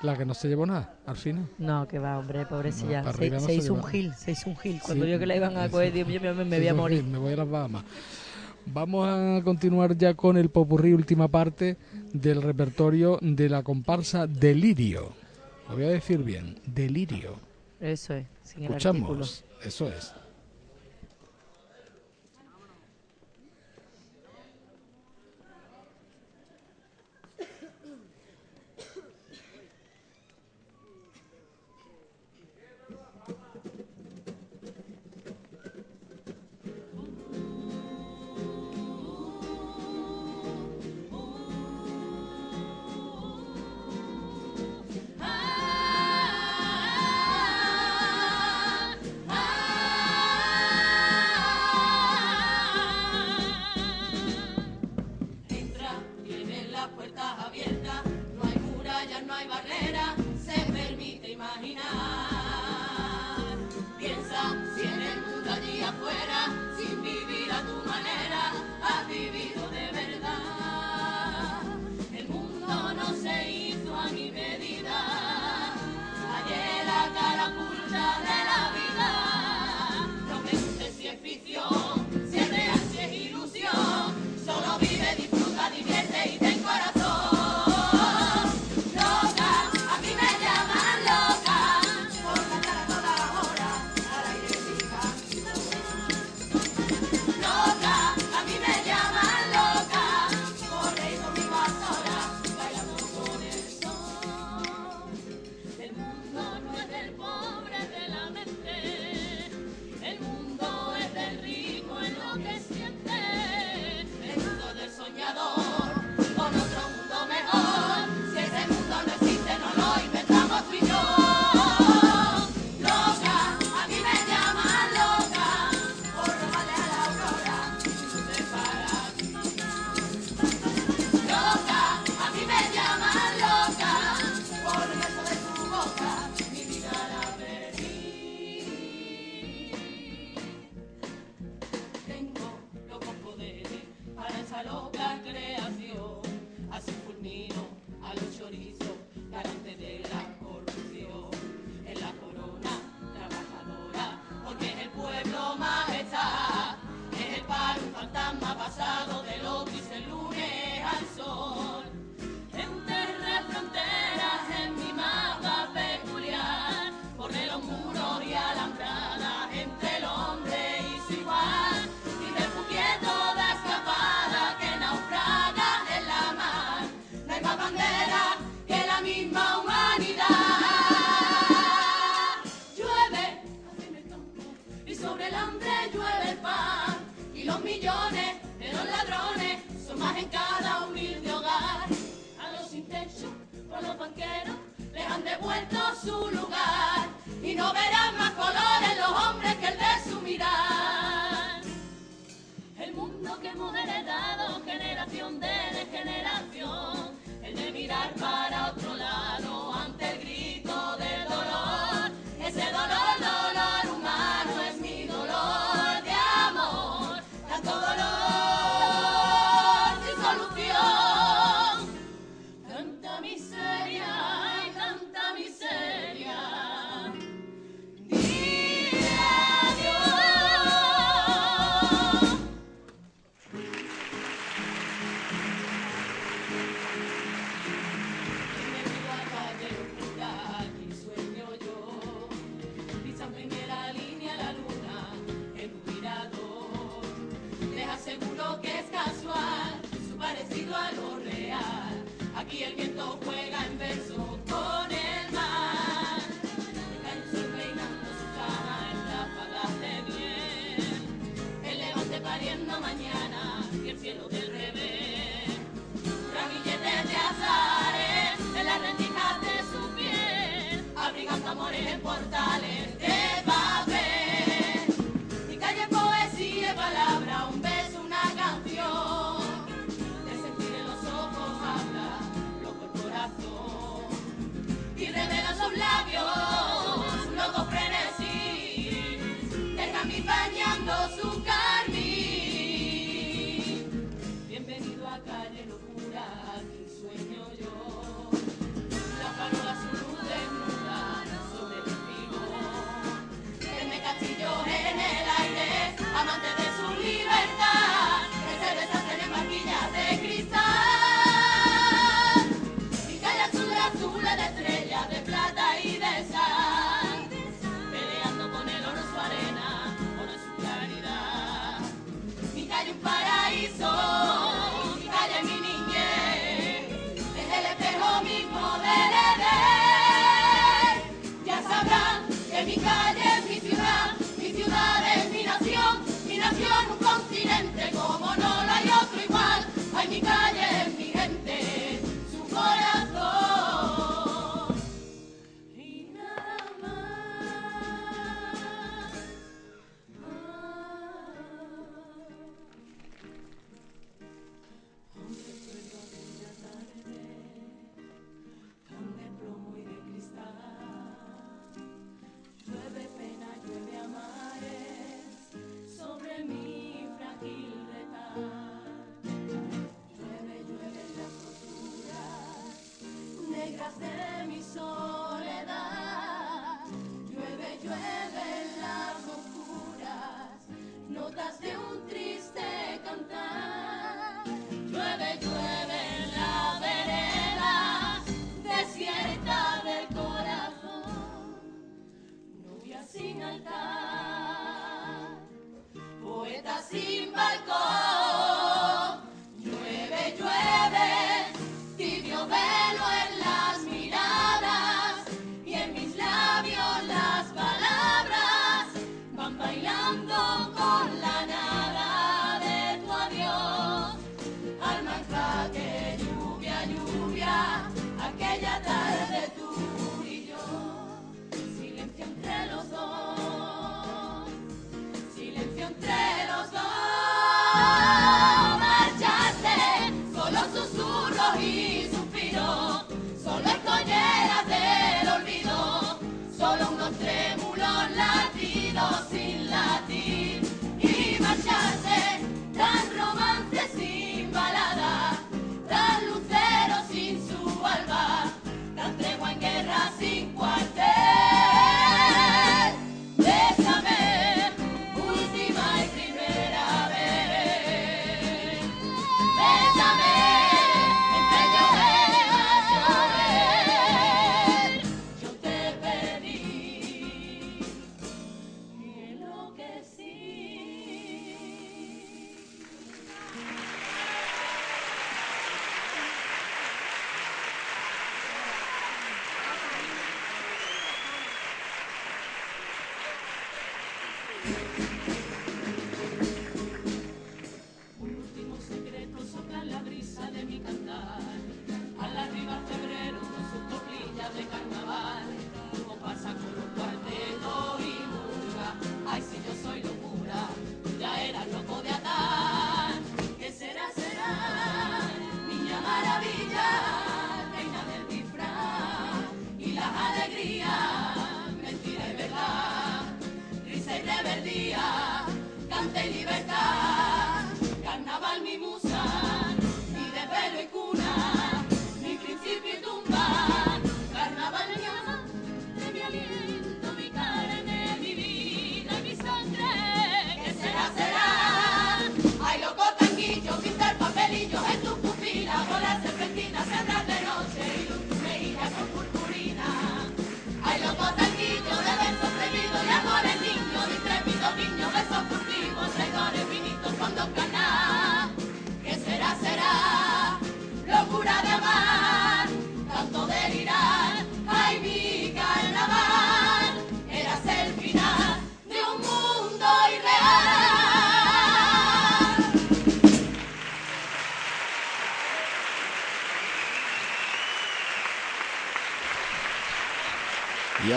la que no se llevó nada, al final. No, que va, hombre, pobrecilla. No, se arriba no se se hizo un gil, se hizo un gil. Cuando Sí, vio que la iban a coger. Dios mío, me, me voy a morir. Me voy a las Bahamas. Vamos a continuar ya con el popurrí, última parte del repertorio de la comparsa Delirio. Lo voy a decir bien, Delirio. Eso es, sin el artículo. Escuchamos, eso es.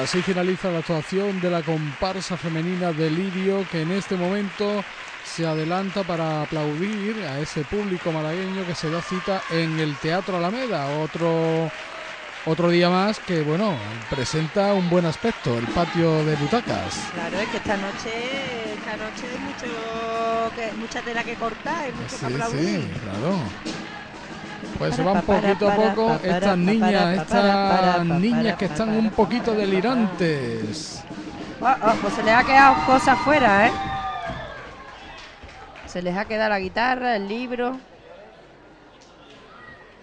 Así finaliza la actuación de la comparsa femenina de Lirio que en este momento se adelanta para aplaudir a ese público malagueño que se da cita en el Teatro Alameda, otro otro día más que bueno, presenta un buen aspecto, el patio de butacas. Claro, es que esta noche, esta noche hay mucho, que, mucha tela que cortar, hay mucho que aplaudir. sí, claro. Pues se van poquito a poco estas niñas, estas niñas que están un poquito delirantes. Ah, ah, pues se les ha quedado cosas fuera, ¿eh? Se les ha quedado la guitarra, el libro.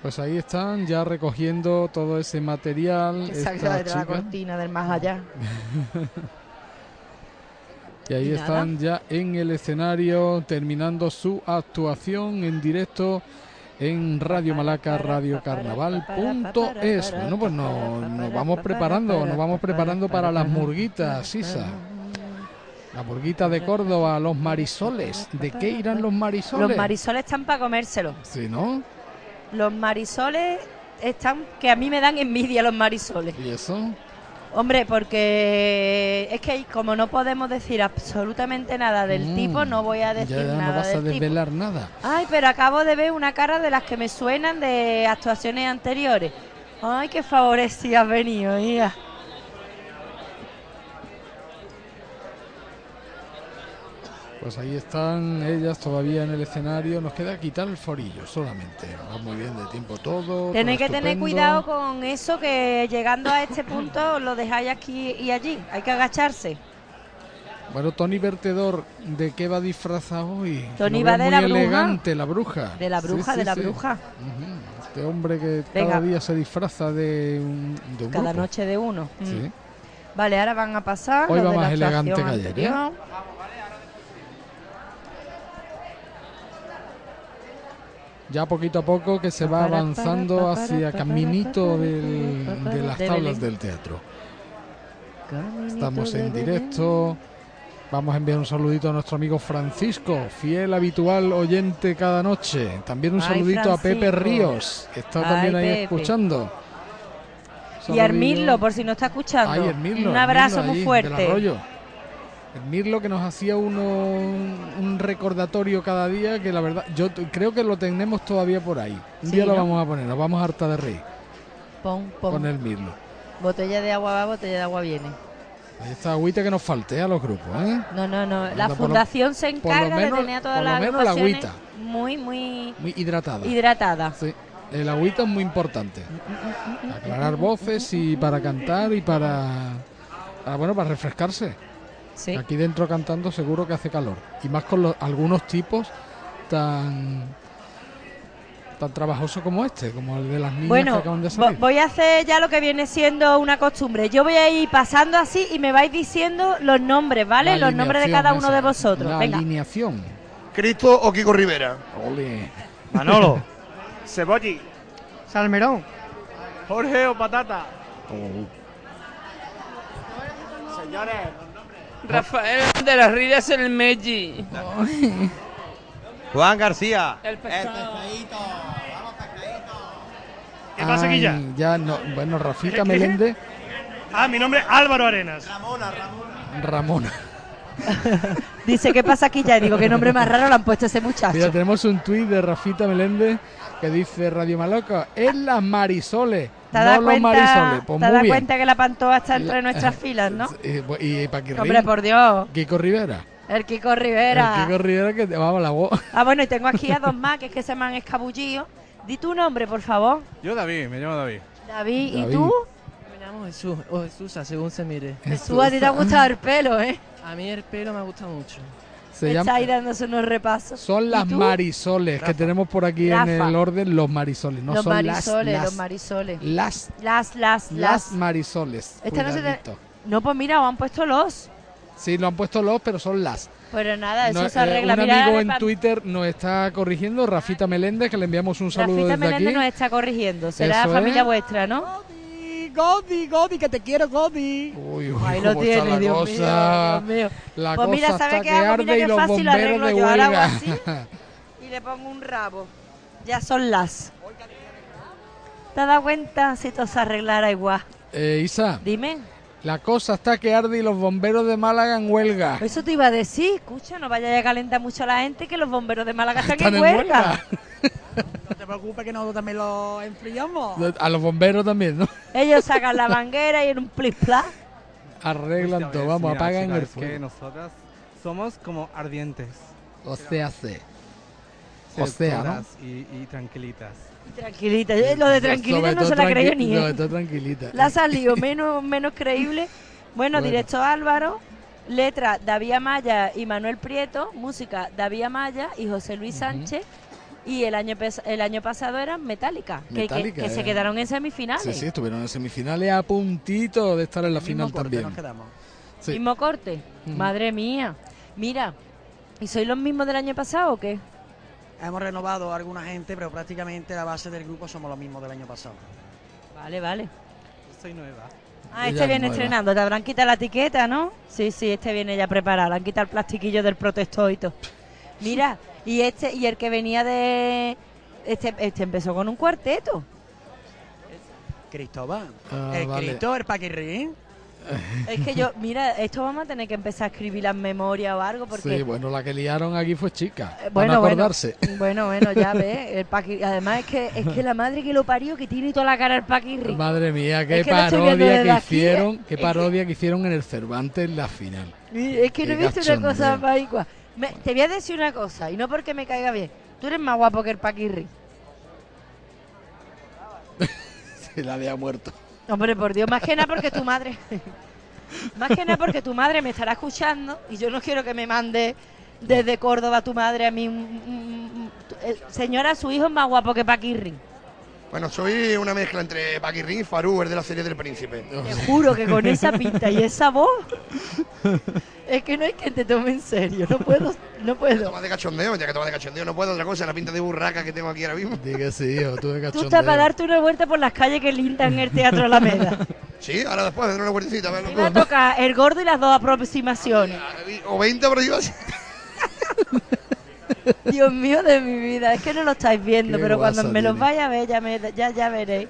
Pues ahí están ya recogiendo todo ese material. Estas de la cortina del más allá. Y ahí Y nada. están ya en el escenario terminando su actuación en directo en Radio Malaca, radiocarnaval.es. Bueno, pues nos, nos vamos preparando, nos vamos preparando para las murguitas, Sisa. La murguita de Córdoba, los marisoles. ¿De qué irán los marisoles? Los marisoles están para comérselo. Sí, ¿no? Los marisoles están que a mí me dan envidia los marisoles. ¿Y eso? Hombre, porque es que como no podemos decir absolutamente nada del Mm, tipo, no voy a decir ya, nada no vas a tipo. desvelar nada. Ay, pero acabo de ver una cara de las que me suenan de actuaciones anteriores. Ay, qué favorecida has venido, hija. Pues ahí están ellas todavía en el escenario. Nos queda quitar el forillo solamente. Va muy bien de tiempo todo. Tenéis que tener cuidado con eso que llegando a este punto lo dejáis aquí y allí. Hay que agacharse. Bueno, Tony Vertedor, ¿de qué va disfrazado hoy? Tony va de la bruja. elegante, la bruja. De la bruja, sí, de la sí. bruja. Este hombre que Venga. cada día se disfraza de un, de un Cada grupo. noche de uno. Mm. Vale, ahora van a pasar. Hoy va de la más elegante que ayer, ¿eh? anterior. Ya poquito a poco que se va avanzando hacia caminito del- de las tablas del teatro. Estamos en directo. Vamos a enviar un saludito a nuestro amigo Francisco, fiel habitual oyente cada noche. También un saludito a Pepe. Ríos, que está también ahí escuchando. Y Armirlo, por si no está escuchando. Un abrazo muy fuerte. Mirlo que nos hacía uno, un recordatorio cada día que la verdad, yo creo que lo tenemos todavía por ahí. Un Sí, día lo ¿no? vamos a poner, nos vamos a hartar de reír Pon, pon. con el Mirlo. Botella de agua va, botella de agua viene. Ahí está agüita que nos falte a los grupos, ¿eh? No, no, no. La Anda, por lo- fundación se encarga menos- de tener a todas por lo las menos la agüita. muy, muy Muy hidratada. hidratadas. Sí, el agüita es muy importante. Aclarar voces y para cantar y para, para, bueno, para refrescarse. Sí. Aquí dentro cantando seguro que hace calor. Y más con los- algunos tipos tan tan trabajosos como este, como el de las niñas que Bueno, acaban de salir. voy a hacer ya lo que viene siendo una costumbre. Yo voy a ir pasando así y me vais diciendo los nombres, ¿vale? La los nombres de cada uno esa, de vosotros. La Venga. alineación. Cristo o Kiko Rivera. Ole. Manolo. Cebolli. Salmerón. Jorge o Patata. Señores. Rafael de las Ridas el Meji. Juan García. El pescado. ¿Qué pasa, Ya no, bueno, Rafita ¿Qué? Meléndez, Ah, mi nombre es Álvaro Arenas. Ramona. Dice, ¿qué pasa aquí ya? Digo, ¿qué nombre más raro le han puesto a ese muchacho? Mira, tenemos un tuit de Rafita Meléndez que dice Radio Maloca, es las Marisoles, ¿Te no das los cuenta, Marisoles. Pues te bien. cuenta que la pantoja está entre La- nuestras filas, no? Y, y Paquirrín, Hombre, por Dios. Kiko Rivera. El Kiko Rivera. El Kiko Rivera que te vamos la voz. Ah, bueno, y tengo aquí a dos más que es que se me han escabullido. Di tu nombre, por favor. Yo David, me llamo David. David, ¿y David. tú? Me llamo Jesús, o Jesús, según se mire. Jesús, a ti te ha gustado el pelo, ¿eh? A mí el pelo me gusta mucho. Se Está llama, ahí dándose unos repasos. son ¿Y las tú? Marisoles que tenemos por aquí Rafa. en el orden, los Marisoles, no los son marisoles, las, los las, marisoles. las, Las, las, las las. Marisoles. Esta no se te-. No, pues mira, os han puesto los. Sí, lo han puesto los, pero son las. Pero nada, eso No, se eh, arregla. un Mira, amigo en Twitter nos está corrigiendo, Rafita Meléndez, que le enviamos un saludo Rafita desde Meléndez aquí. nos está corrigiendo. Será Eso familia es. vuestra, ¿no? Godi, Godi, que te quiero, Godi. Uy, uy, Ahí lo cómo está tiene, la Dios cosa. mío, Dios mío. La Pues mira, cosa ¿sabe está qué hago? Mira qué fácil lo arreglo yo. Ahora hago así y le pongo un rabo. Ya son las. ¿Te has dado cuenta si todo se arreglara igual? Eh, Isa, Dime. La cosa está que arde y los bomberos de Málaga en huelga. Eso te iba a decir, escucha, no vaya a calentar mucho a la gente que los bomberos de Málaga están, Están en en huelga. No te preocupes que nosotros también lo enfriamos. A los bomberos también, ¿no? Ellos sacan la manguera y en un plis. Arreglan todo, vamos, Mira, apagan chica, el es que fuego. nosotras somos como ardientes. O sea, sé. O sea, ¿no? Y, y tranquilitas. Tranquilita, eh, lo de tranquilita Sobre no se la creyó ni él. todo tranquilita. La ha salido menos, menos creíble. Bueno, Bueno. directo Álvaro, letra David Amaya y Manuel Prieto, música David Amaya y José Luis Sánchez. Y el año, el año pasado eran Metallica, que- que, Metallica, que se eh. quedaron en semifinales. Sí, sí, estuvieron en semifinales a puntito de estar en la final también. Sí. Mismo corte. Madre mía. Mira, ¿y sois los mismos del año pasado o qué? Hemos renovado a alguna gente, pero prácticamente la base del grupo somos los mismos del año pasado. Vale, vale. Soy nueva. Ah, este es viene nueva. estrenando. Te habrán quitado la etiqueta, ¿no? Sí, sí, este viene ya preparado. Le han quitado el plastiquillo del protector y todo. Mira, y este, y el que venía de. Este, este empezó con un cuarteto. Cristóbal. Ah, el vale. Cristo, el Paquirrín. Es que yo, mira, esto vamos a tener que empezar a escribir las memorias o algo, porque. Sí, bueno, la que liaron aquí fue chica. Eh, Bueno, Bueno, bueno, acordarse. bueno, bueno, ya ves. El paqui- Además, es que, es que la madre que lo parió, que tiene toda la cara el paquirri. Madre mía, qué Es que parodia que aquí, hicieron, ¿eh? qué Es que- parodia que hicieron en el Cervantes en la final. Y Es que no he visto una cosa más igual. Me- te voy a decir una cosa, y no porque me caiga bien. Tú eres más guapo que el Paquirri. Se la había muerto. Hombre, por Dios, más que nada porque tu madre. más que nada porque tu madre me estará escuchando y yo no quiero que me mande desde Córdoba tu madre a mí. un- un- señora, su hijo es más guapo que Paquirri. Bueno, soy una mezcla entre Paquirrín y Farú, el de la serie del príncipe. Te juro que con esa pinta y esa voz. es que no hay que te tome en serio. No puedo, no puedo. Toma de cachondeo, ya que toma de cachondeo, no puedo otra cosa, la pinta de burraca que tengo aquí ahora mismo. Di que sí, hijo, tú de Tú cachondeo. estás para darte una vuelta por las calles que lindan el Teatro Alameda. Sí, ahora después de una vueltecita, a ver, Me va a tocar el gordo y las dos aproximaciones. O 20 por yo Dios mío de mi vida, es que no lo estáis viendo, Qué pero cuando me los vaya a ver, ya, me- ya, ya veréis.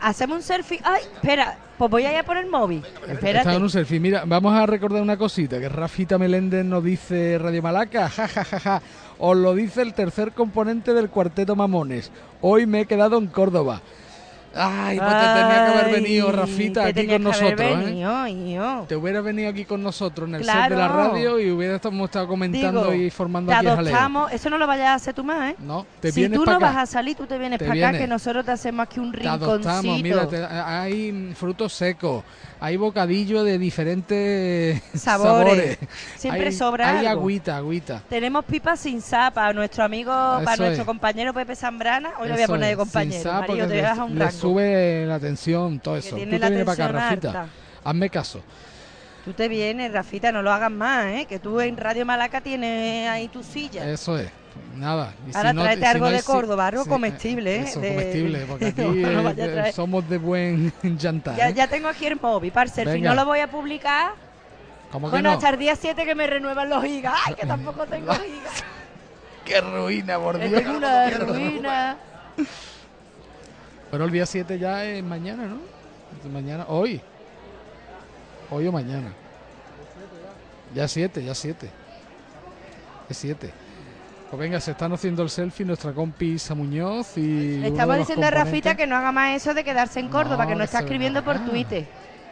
Hacemos un selfie. Ay, espera, pues voy a ir a por el móvil. Espérate. en un selfie. Mira, vamos a recordar una cosita, que Rafita Meléndez nos dice Radio Malaca, ja, ja, ja, ja. Os lo dice el tercer componente del cuarteto Mamones. Hoy me he quedado en Córdoba. Ay, pues te tenía que haber venido, Rafita, aquí con nosotros, ¿eh? venido. Te hubiera venido aquí con nosotros en el set de la Claro. radio y hubiera estado, comentando Digo, y formando te aquí jaleo. adoptamos, eso no lo vayas a hacer tú más, ¿eh? No, te si vienes tú no acá. vas a salir, tú te vienes para acá, que nosotros te hacemos aquí un Te rinconcito. adoptamos, mira, te- hay frutos secos, hay bocadillo de diferentes Sabores. Siempre hay, sobra Hay algo. agüita, agüita. Tenemos pipas sin sapa, nuestro amigo, para Eso nuestro es. compañero Pepe Zambrana. Hoy lo voy a poner de compañero. sin te le- un le sube la tensión, todo eso. tiene Tú la te vienes para acá, Rafita. Hazme caso. Tú te vienes, Rafita, no lo hagas más, ¿eh? Que tú en Radio Malaca tienes ahí tu silla. Eso es. Nada. Y si Ahora no- tráete si algo no de es- si- Córdoba, algo sí, comestible, ¿eh? Eso, De- comestible, porque aquí No, eh, somos de buen jantar. Ya, ¿eh? ya tengo aquí el móvil, para el selfie. Venga. No lo voy a publicar. ¿Cómo que Bueno, no? hasta el día 7 que me renuevan los gigas. ¡Ay, que tampoco tengo gigas! ¡Qué ruina, por Es Dios! una ruina. Pero el día 7 ya es mañana, ¿no? Mañana, hoy. Hoy o mañana. Ya 7, ya 7. Es 7. Pues venga, se están haciendo el selfie nuestra compi Isa Muñoz y. Le estamos diciendo a Rafita que no haga más eso de quedarse en Córdoba, No, que nos está escribiendo por. Twitter.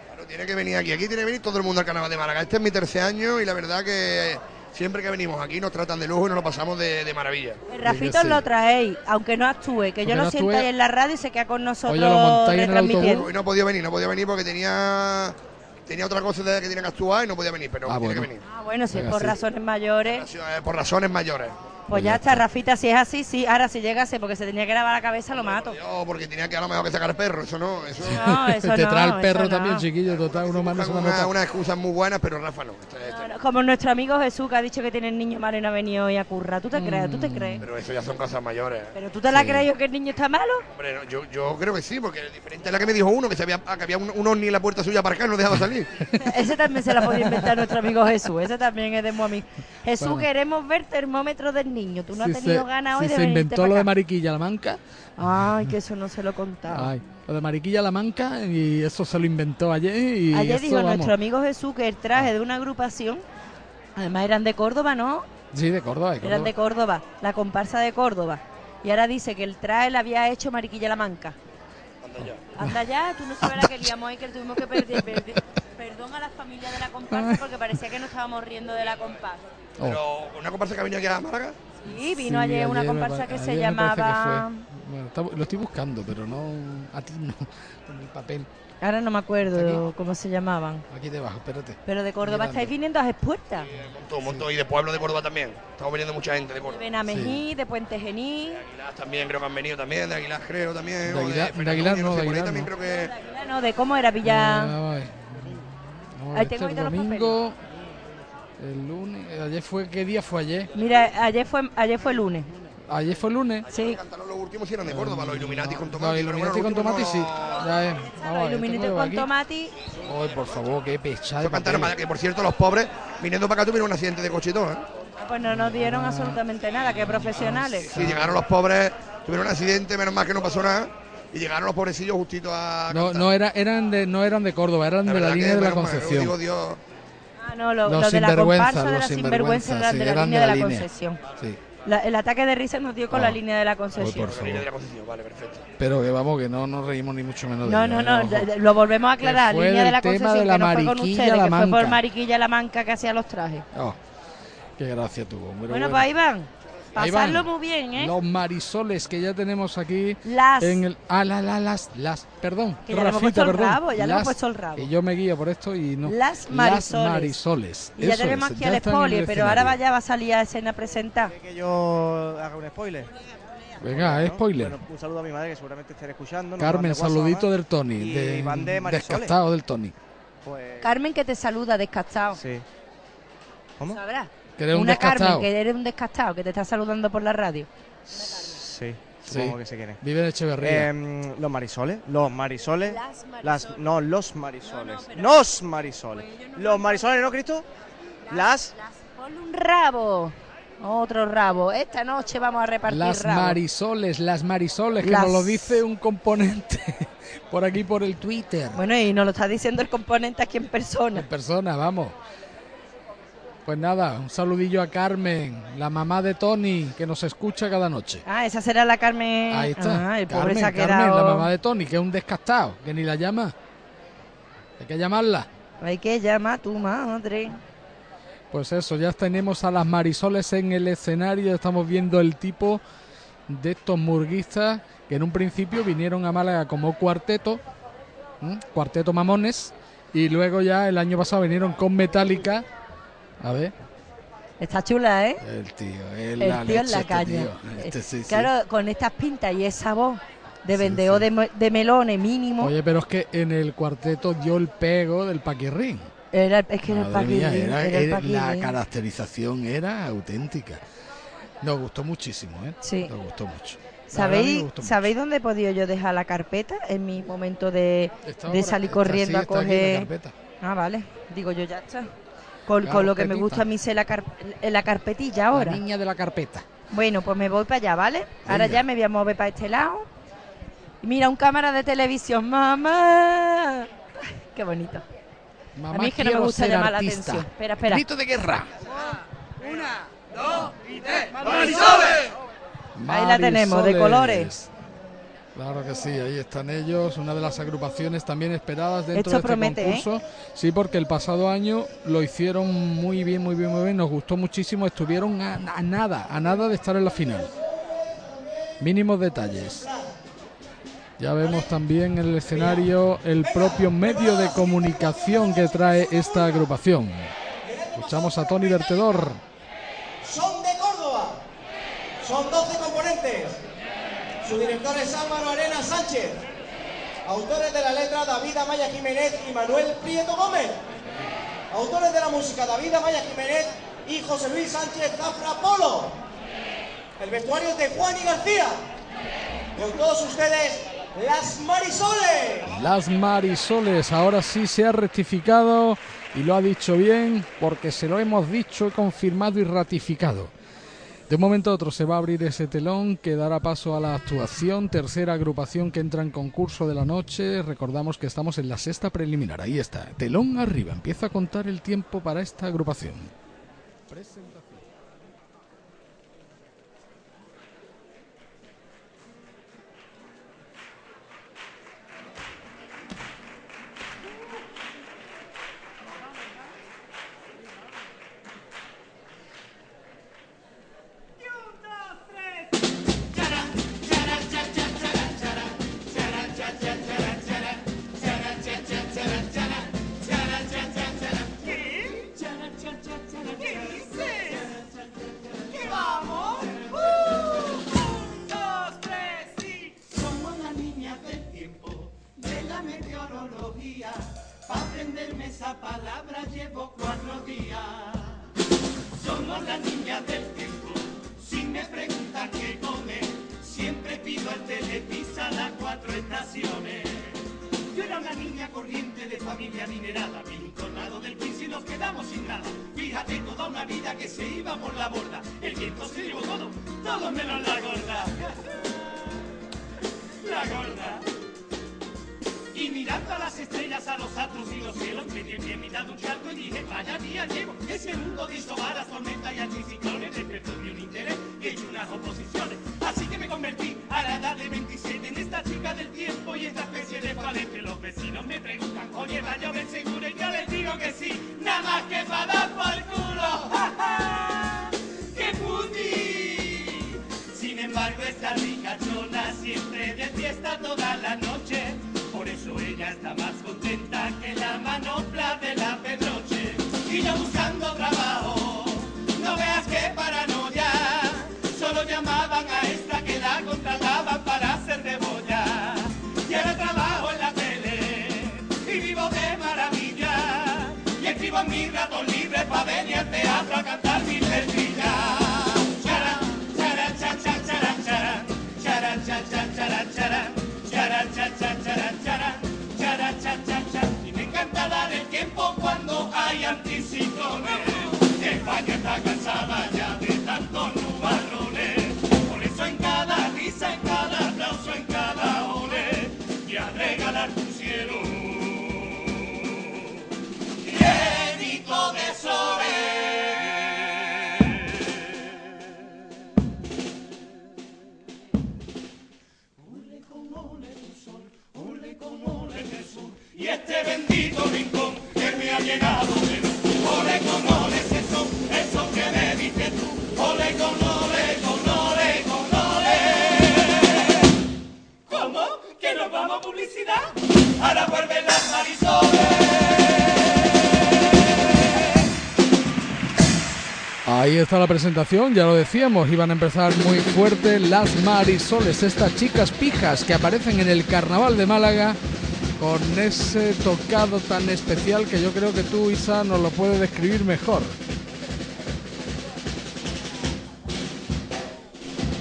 Claro, tiene que venir aquí. Aquí tiene que venir todo el mundo al carnaval de Málaga. Este es mi tercer año y la verdad que siempre que venimos aquí nos tratan de lujo y nos lo pasamos de, de maravilla. El Rafito lo traéis, aunque no actúe, que yo lo no siento actúe. ahí en la radio y se queda con nosotros Hoy retransmitiendo. no podía venir, no podía venir porque tenía tenía otra cosa de que tenía que actuar y no podía venir, pero tiene bueno. que venir. Ah, bueno, Venga, por sí. razones mayores. Eh, Por razones mayores. Pues ya está, Rafita, si es así, sí. Ahora, si llegase porque se tenía que lavar la cabeza, lo mato. No, porque tenía que a lo mejor que sacar perro, eso no, eso No, eso Te trae no, el perro eso no. también, chiquillo, total, uno más no se va a Una, unas excusas muy buenas, pero Rafa no. Este- este- Bueno, Como nuestro amigo Jesús que ha dicho que tiene el niño malo y no ha venido hoy a currar. ¿Tú te crees? ¿Tú te crees? Pero eso ya son cosas mayores. ¿Pero tú te la crees yo que el niño está malo? Hombre, no, yo, yo creo que sí, porque diferente a la que me dijo uno, que, se había, que había un, un ovni en la puerta suya para acá y no dejaba salir. Ese también se la podía inventar nuestro amigo Jesús. Ese también es de muy amigo. Jesús, Bueno. queremos ver termómetro del niño. Tú no Si has tenido se, ganas si hoy de se inventó lo de. Mariquilla la Manca. Ay, que eso no se lo contaba. Ay, lo de Mariquilla la Manca y eso se lo inventó ayer. Y Ayer eso, dijo vamos. nuestro amigo Jesús que el traje de una agrupación, además eran de Córdoba, ¿no? Sí, de Córdoba, de Eran de Córdoba, la comparsa de Córdoba. Y ahora dice que el traje la había hecho Mariquilla la Manca. Anda ya, tú no sabes la que liamos ahí, que tuvimos que perder. perder- Perdón a la familia de la comparsa porque parecía que nos estábamos riendo de la comparsa. Pero una comparsa que ha venido aquí a Málaga. Sí, vino Sí, ayer una ayer me comparsa pa- que se que llamaba... fue. Bueno, está- lo estoy buscando, pero no. A ti no. Con el papel. Ahora no me acuerdo cómo se llamaban. Aquí debajo, espérate. Pero de Córdoba Mirando. estáis viniendo a expuertas. Un montón, un montón. Y de Pueblo de Córdoba también. Estamos viniendo mucha gente de De Córdoba. Benamejí, de Puente Genil. Aguilar también creo que han venido también. De Aguilar creo también. De Aguilar- de Fernando Aguilar no, de Aguilar también no. creo que. No, de cómo era Villa... Ah, Ahí tengo este ahí los domingo. El lunes. eh, Ayer fue. ¿Qué día fue ayer? Mira, ayer fue, ayer fue lunes. Ayer fue lunes. Sí. Los últimos sí eran de Córdoba, los Illuminati con Los Tomati. bueno, Illuminati los con Tomati, no- sí. Ya es. A Los Illuminati con tomati. Ay, por favor, qué pechada. cantaron que por cierto los pobres viniendo para acá tuvieron un accidente de coche y todo, ¿eh? Ah, Pues no nos dieron absolutamente nada, que profesionales. Sí, llegaron los pobres, tuvieron un accidente, menos mal que no pasó nada. Y llegaron los pobrecillos justito a. No, no, era, eran de, no eran de Córdoba, eran de la verdad línea que de la Concepción. digo, Dios. Ah, no, lo, Los lo de la comparsa de la sinvergüenza de sí, la eran de línea de la la línea. Concesión. Sí. La- el ataque de risa nos dio con Oh. la línea de la Concesión. por favor. La vale, perfecto. Pero que vamos, que no nos reímos ni mucho menos de No, no, ¿eh? no, lo volvemos a aclarar. Que fue Línea de la tema Concesión, de la que no fue con ustedes, La que fue por. Mariquilla La Manca que hacía los trajes. Oh, qué gracia tuvo. pero Bueno, pues ahí van. Pasarlo muy bien, ¿eh? Los marisoles que ya tenemos aquí Las. en el ah la, la, las las perdón Que ya le hemos Rafita, puesto el perdón rabo, ya le hemos Las- puesto el rabo. que yo me guío por esto y no Las marisoles. marisoles. Y ya Eso tenemos es, aquí ya el spoiler, pero ahora vaya va a salir a escena a presentar. Que yo haga un spoiler. venga Bueno, spoiler bueno, un saludo a mi madre que seguramente estará escuchando. Carmen WhatsApp, saludito del Tony y de, van de marisoles. descastado del Tony Pues, Carmen que te saluda, descastado. sí. ¿Cómo? ¿Sabrás? Que eres un Una descastado. Carmen, que eres un descastado, que te está saludando por la radio. Sí, Sí. supongo que se quiere. vive en Echeverría Em, los marisoles, los marisoles, Las las, no, los marisoles, los marisoles, los marisoles, ¿no, Cristo? Las, Ponle un rabo. Otro rabo. Esta noche vamos a repartir las rabos. marisoles las marisoles que Las- nos lo dice un componente por aquí por el Twitter Bueno, y nos lo está diciendo el componente aquí en persona. en persona vamos pues nada un saludillo a Carmen la mamá de Tony que nos escucha cada noche Ah, esa será la Carmen. Ahí está. Ah, el pobre Carmen, se ha Carmen, quedado- la mamá de Tony, que es un descastado, que ni la llama. Hay que llamarla. Hay que llamar a tu madre. Pues eso, ya tenemos a las marisoles en el escenario. Estamos viendo el tipo de estos murguistas que en un principio vinieron a Málaga como cuarteto, cuarteto mamones, y luego ya el año pasado vinieron con Metallica. A ver, Está chula, ¿eh? el tío, El tío en la este tío. Este sí, sí. Claro, con estas pintas y esa voz de sí. De, melones mínimo. Oye, pero es que en el cuarteto dio el pego del paquirrín. Era, es que era el mía, paquirrín, era- era el era- la caracterización era auténtica. Nos gustó muchísimo, ¿eh? Sí. Nos gustó mucho. ¿Sabéis, mucho. ¿Sabéis dónde he podido yo dejar la carpeta? En mi momento de, de salir corriendo a coger. Ah, vale. Digo yo, ya está. Con, lo que me gusta a mí ser la, car- la carpetilla ahora. La niña de la carpeta. Bueno, pues me voy para allá, ¿vale? Ahora ya me voy a mover para este lado. Y mira, un cámara de televisión. ¡Mamá! Qué bonito. Mamá, a mí es que no me gusta llamar artista. la atención. Espera, espera. Grito de guerra. Ahí la tenemos, de Marisoles. colores. Claro que sí, ahí están ellos, una de las agrupaciones también esperadas dentro Esto de este promete, ¿eh? concurso. Sí, porque el pasado año lo hicieron muy bien, muy bien, muy bien, nos gustó muchísimo, estuvieron a, a nada, a nada de estar en la final. Mínimos detalles. Ya vemos también en el escenario el propio medio de comunicación que trae esta agrupación. Escuchamos a Tony Vertedor. son de Córdoba. Son 12 componentes. Su director es Álvaro Arena Sánchez. Autores de la letra David Amaya Jiménez y Manuel Prieto Gómez. Autores de la música David Amaya Jiménez y José Luis Sánchez Zafra Polo. El vestuario es de Juan y García. Con todos ustedes, las Marisoles. Las Marisoles, ahora sí se ha rectificado y lo ha dicho bien porque se lo hemos dicho, confirmado y ratificado. De un momento a otro se va a abrir ese telón que dará paso a la actuación, tercera agrupación que entra en concurso de la noche. Recordamos que estamos en la sexta preliminar, ahí está, telón arriba, empieza a contar el tiempo para esta agrupación. la presentación, ya lo decíamos, iban a empezar muy fuerte las Marisoles, estas chicas pijas que aparecen en el Carnaval de Málaga con ese tocado tan especial que yo creo que tú, Isa, nos lo puedes describir mejor.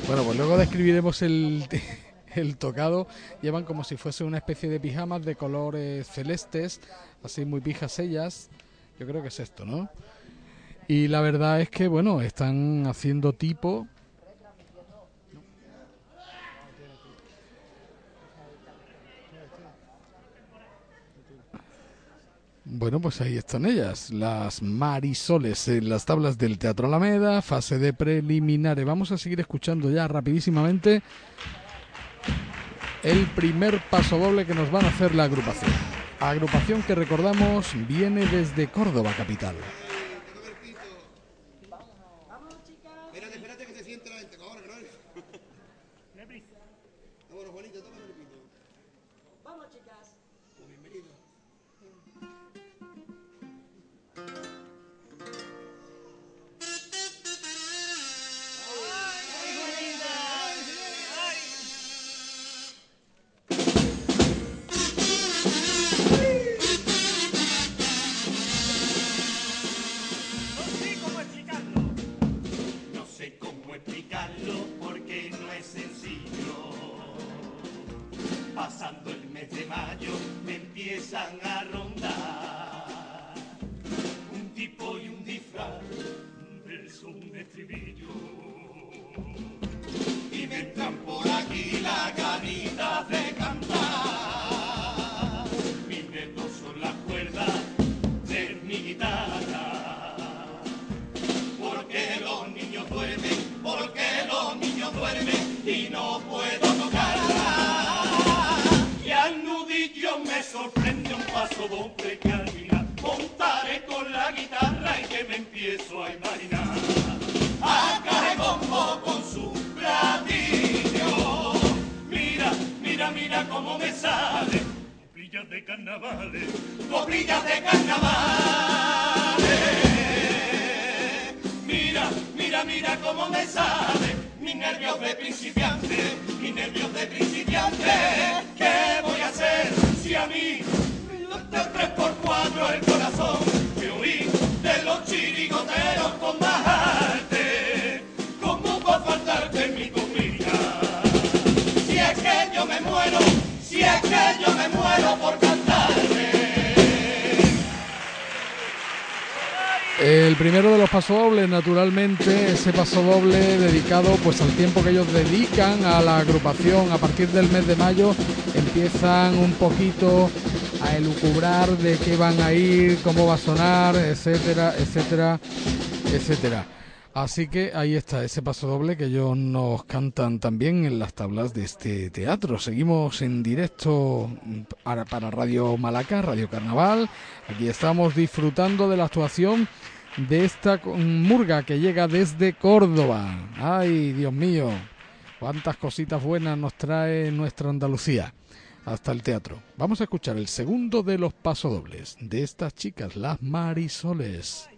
Bueno, pues luego describiremos el, el tocado. Llevan como si fuese una especie de pijamas de colores celestes, así muy pijas ellas. Yo creo que es esto, ¿no? Y la verdad es que, bueno, están haciendo tipo. Bueno, pues ahí están ellas, las Marisoles en las tablas del Teatro Alameda, fase de preliminares. Vamos a seguir escuchando ya rapidísimamente el primer paso doble que nos van a hacer la agrupación. Agrupación que recordamos viene desde Córdoba capital. empiezan a rondar. Un tipo y un disfraz, un verso, un estribillo. Y me entran por aquí las ganitas de cantar. Mis dedos son las cuerdas de mi guitarra. Porque los niños duermen, porque los niños duermen y no puedo tocarla. Y nudillo me sorprende un paso doble que al final montaré con la guitarra y que me empiezo a imaginar. A bombo con su platillo. Mira, mira, mira cómo me sale. Coplillas de carnavales, coplillas de carnavales. Mira, mira, mira cómo me sale. Mis nervios de principiante, mis nervios de principiante. ¿Qué voy a hacer si a mí late tres por cuatro el corazón? Que oí de los chirigoteros con más arte. ¿Cómo va a faltarte mi comida? Si es que yo me muero, si es que yo me muero por cantarte. El primero de los pasodobles, naturalmente, ese pasodoble dedicado pues al tiempo que ellos dedican a la agrupación a partir del mes de mayo, empiezan un poquito a elucubrar de qué van a ir, cómo va a sonar, etcétera, etcétera, etcétera. Así que ahí está ese pasodoble que ellos nos cantan también en las tablas de este teatro. Seguimos en directo para, Radio Malaca, Radio Carnaval. Aquí estamos disfrutando de la actuación de esta murga que llega desde Córdoba. Ay, Dios mío, cuántas cositas buenas nos trae nuestra Andalucía hasta el teatro. Vamos a escuchar el segundo de los pasodobles de estas chicas, las Marisoles.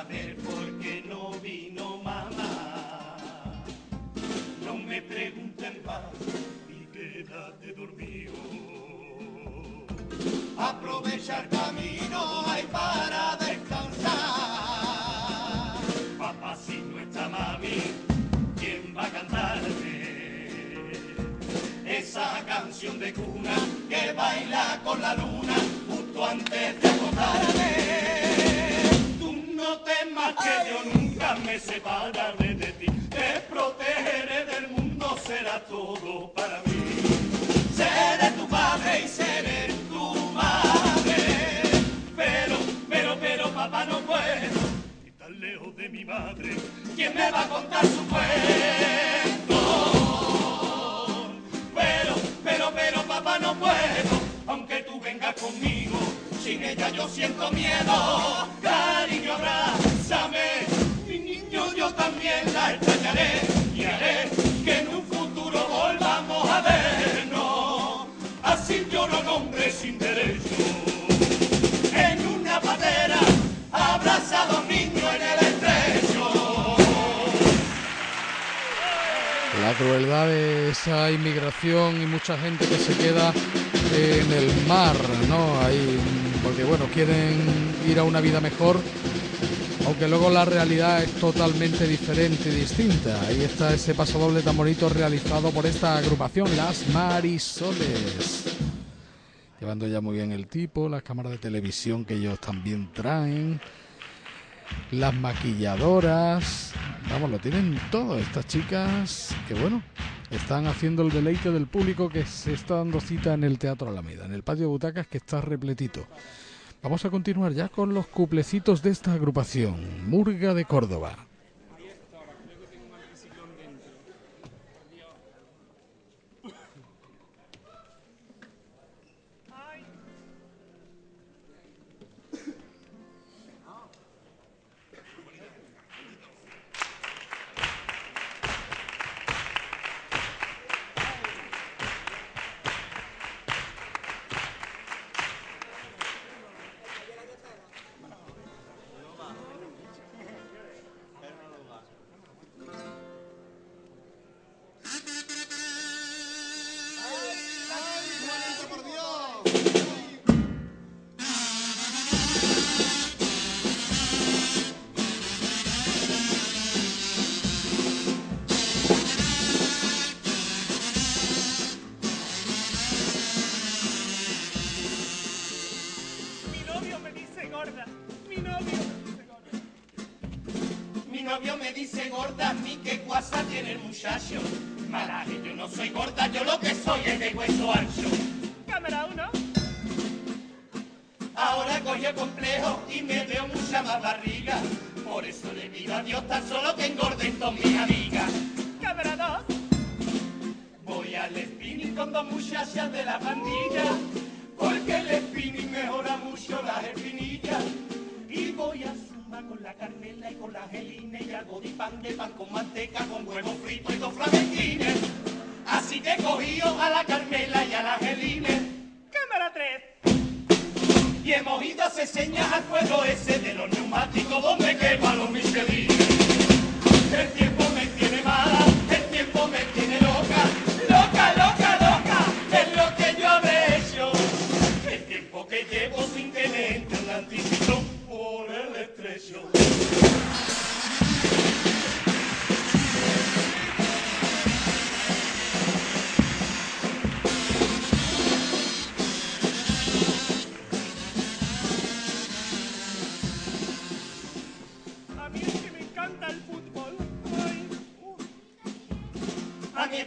Saber por qué no vino mamá. No me pregunten más y quédate dormido. Aprovecha el camino hay para descansar. Papá si no está mami, ¿quién va a cantarte? esa canción de cuna que baila con la luna justo antes de acostarme. No temas que yo nunca me separaré de ti, te protegeré del mundo, será todo para mí. Seré tu padre y seré tu madre, pero, pero, pero papá no puedo estar lejos de mi madre. ¿Quién me va a contar su cuento? pero, pero, pero papá no puedo, aunque tú vengas conmigo, sin ella yo siento miedo, cariño abrázame, mi niño yo también la extrañaré y haré que en un futuro volvamos a vernos, así lloro nombre sin derecho, en una patera, abrazados niños en el estrecho. La crueldad de esa inmigración y mucha gente que se queda en el mar, ¿no? Ahí, porque bueno, quieren ir a una vida mejor, aunque luego la realidad es totalmente diferente y distinta. Ahí está ese paso doble tan bonito realizado por esta agrupación, Las Marisoles. Llevando ya muy bien el tipo, las cámaras de televisión que ellos también traen las maquilladoras, vamos, lo tienen todo estas chicas que bueno, están haciendo el deleite del público que se está dando cita en el Teatro Alameda, en el patio de butacas que está repletito. Vamos a continuar ya con los cuplecitos de esta agrupación, Murga de Córdoba. Gorda. Mi novio. Mi novio me dice gorda, ni qué guasa tiene el muchacho. Malaje, yo no soy gorda, yo lo que soy es de hueso ancho. Cámara uno. Ahora cogió complejo y me veo mucha más barriga. Por eso le pido a Dios tan solo que engorden con mis amigas. Cámara dos. Voy al spinning con dos muchachas de la pandilla. Porque el spinning mejora mucho las espinillas. Y voy a zumba con la Carmela y con la Angelina y algo de pan de pan con manteca, con huevo frito y dos flamenquines. Así que cogido a la Carmela y a la Angelina. Cámara tres. Y hemos ido a hacer señas al fuego ese de los neumáticos donde queman los michelines. El tiempo me tiene mala, el tiempo me tiene loca, me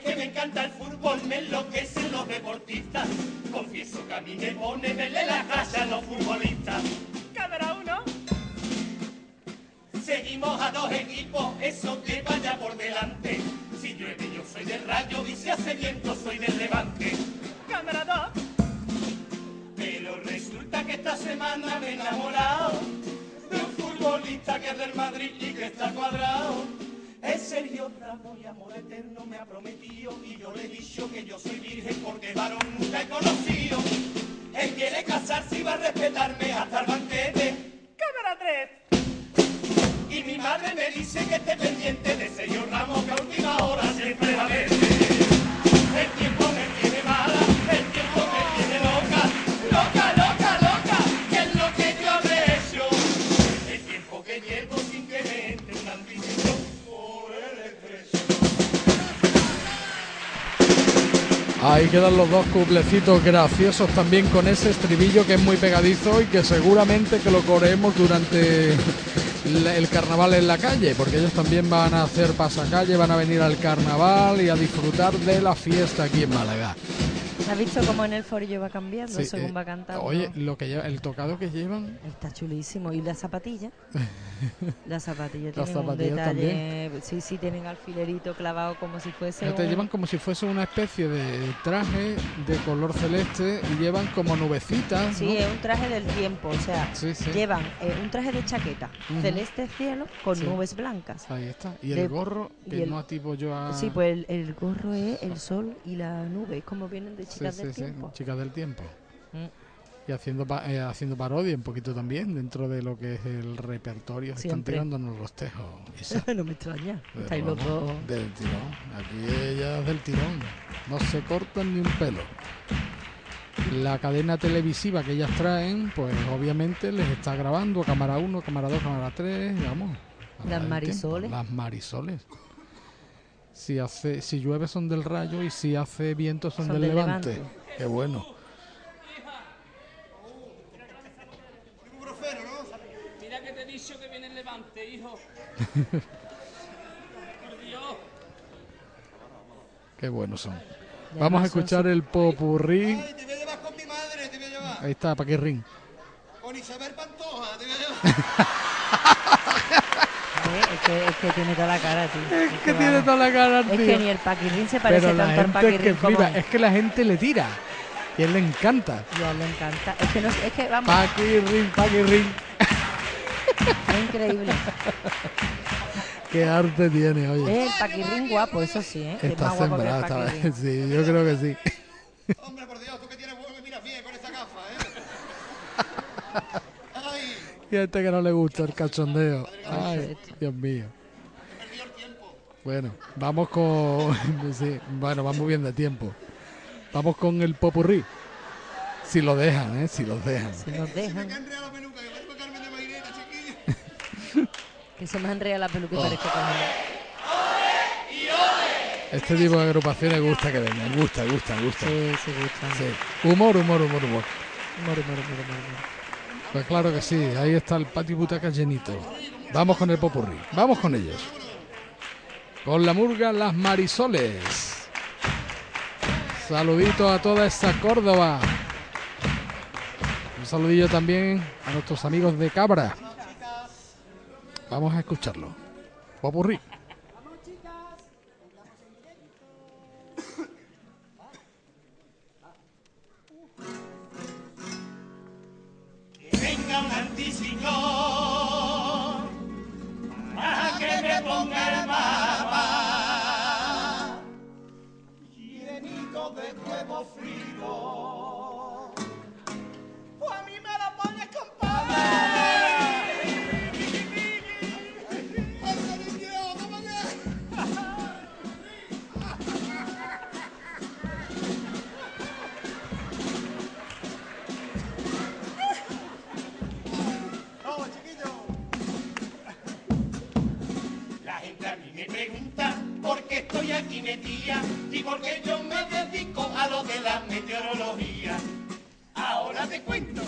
que me encanta el fútbol, me enloquecen los deportistas. Confieso que a mí me pone verle la casa a los futbolistas. Cámara uno. Seguimos a dos equipos, eso que vaya por delante. Si llueve yo soy del rayo y si hace viento soy del levante. Cámara dos. Pero resulta que esta semana me he enamorado de un futbolista que es del Madrid y que está cuadrado. Es Sergio Ramos y amor eterno me ha prometido y yo le he dicho que yo soy virgen porque varón nunca he conocido. Él quiere casarse y va a respetarme hasta el banquete. Cámara tres. Y mi madre me dice que esté pendiente de Sergio Ramos que a última hora siempre la vende. El tiempo Ahí quedan los dos cuplecitos graciosos también con ese estribillo que es muy pegadizo y que seguramente que lo coreemos durante el carnaval en la calle, porque ellos también van a hacer pasacalle, van a venir al carnaval y a disfrutar de la fiesta aquí en Málaga. ¿Has visto cómo en el forillo va cambiando Sí, según eh, va cantando? Oye, lo que lleva, el tocado que llevan, Está chulísimo. ¿Y las zapatillas? Las zapatillas Las tienen un detalle. Sí, sí, tienen alfilerito clavado como si fuese. te un- llevan como si fuese una especie de traje de color celeste y llevan como nubecitas. Sí, ¿no? es un traje del tiempo. O sea, Sí, sí. llevan eh, un traje de chaqueta, celeste el cielo, con nubes blancas. Ahí está. Y De- el gorro, que y el- no atipo yo a... Sí, pues el, el gorro es el sol y la nube, es como vienen de chicas sí, del sí, tiempo. chicas del tiempo. Mm. Y haciendo pa- eh, haciendo parodia un poquito también dentro de lo que es el repertorio. Están Siempre. tirándonos los tejos. No me extraña. Estáis los dos. Del tirón. Aquí ellas del tirón. No se cortan ni un pelo. La cadena televisiva que ellas traen, pues obviamente les está grabando a cámara 1, cámara 2, cámara 3, vamos. Las marisoles. Las marisoles. Si hace, si llueve son del rayo y si hace viento son, Son del, del levante. Levante. Qué bueno. Mira que te he dicho que viene el levante, hijo. Por Dios. Qué buenos son. Vamos a son escuchar el popurrí. Te voy a llevar con mi madre, te voy a llevar. Ahí está, Paquirrín. Con Isabel Pantoja, te voy a llevar. Es que, es que tiene toda la cara, tío. Es que tiene toda la cara, Es tío. que ni el Paquirrín se parece Pero tanto al es que Paquirrín como flipa, es que la gente le tira. Y a él le encanta. Y a él le encanta. Es que, no, es que vamos, Paquirrín, Paquirrín. es increíble. Qué arte tiene, oye. Es el Paquirrín guapo, eso sí, ¿eh? Es Está que el sembrada, está- Paquirrín. sí, yo creo que sí. Hombre, por Dios, tú que tienes huevo y miras bien con esta gafa, ¿eh? Y a este que no le gusta el cachondeo. Ay, Dios mío. Bueno, vamos con. sí, bueno, vamos bien de tiempo. Vamos con el popurrí. Si lo dejan, ¿eh? Si los dejan. Si nos dejan. Que se me enreda la peluca y parezco. Este tipo de agrupaciones gusta que vengan. Gusta, gusta, gusta. Sí, sí, gusta. Sí. Humor, humor, humor, humor. Humor, humor, humor, humor, humor. Pues claro que sí, ahí está el patio butaca llenito. Vamos con el popurrí, vamos con ellos. Con la murga Las Marisoles. Saludito a toda esta Córdoba. Un saludillo también a nuestros amigos de Cabra. Vamos a escucharlo. Popurrí. De huevo y por qué yo me dedico a lo de la meteorología. Ahora te cuento,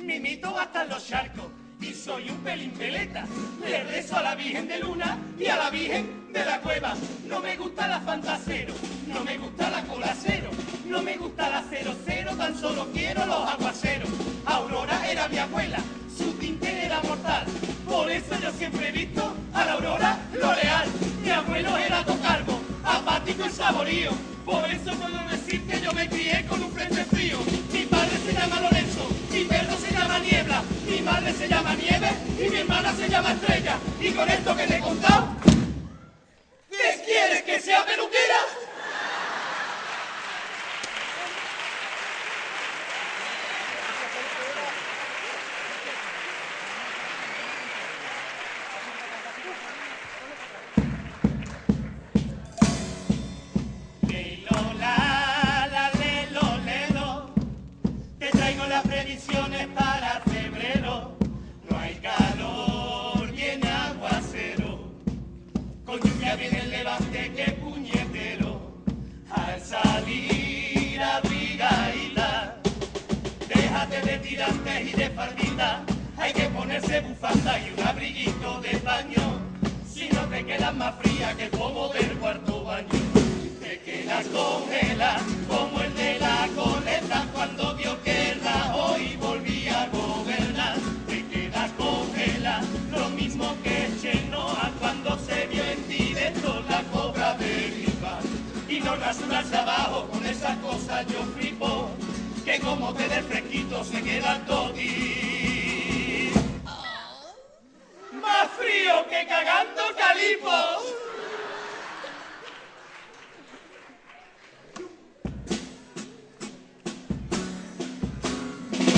me meto hasta los charcos y soy un pelín peleta. Le rezo a la Virgen de Luna y a la Virgen de la Cueva. No me gusta la fantasero, no me gusta la cola cero, no me gusta la cero cero, tan solo quiero los aguaceros. Aurora era mi abuela, su tinte era mortal. Por eso yo siempre he visto a la Aurora L'Oreal. Mi abuelo era tocarbo, apático y saborío. Por eso puedo decir que yo me crié con un frente frío. Mi padre se llama Lorenzo, mi perro se llama Niebla, mi madre se llama Nieve y mi hermana se llama Estrella. Y con esto que te he contado, ¿qué quieres que sea peluquera? Hay que ponerse bufanda y un abriguito de baño. Si no te quedas más fría que el pomo del cuarto baño. Te quedas congela como el de la coleta cuando vio que Rajoy volvía a gobernar. Te quedas congela lo mismo que Chenoa cuando se vio en directo la cobra de Riva. Y no rasurarse abajo con esas cosas yo flipo, que como te des fresquito se queda toti. Más frío que cagando calipos.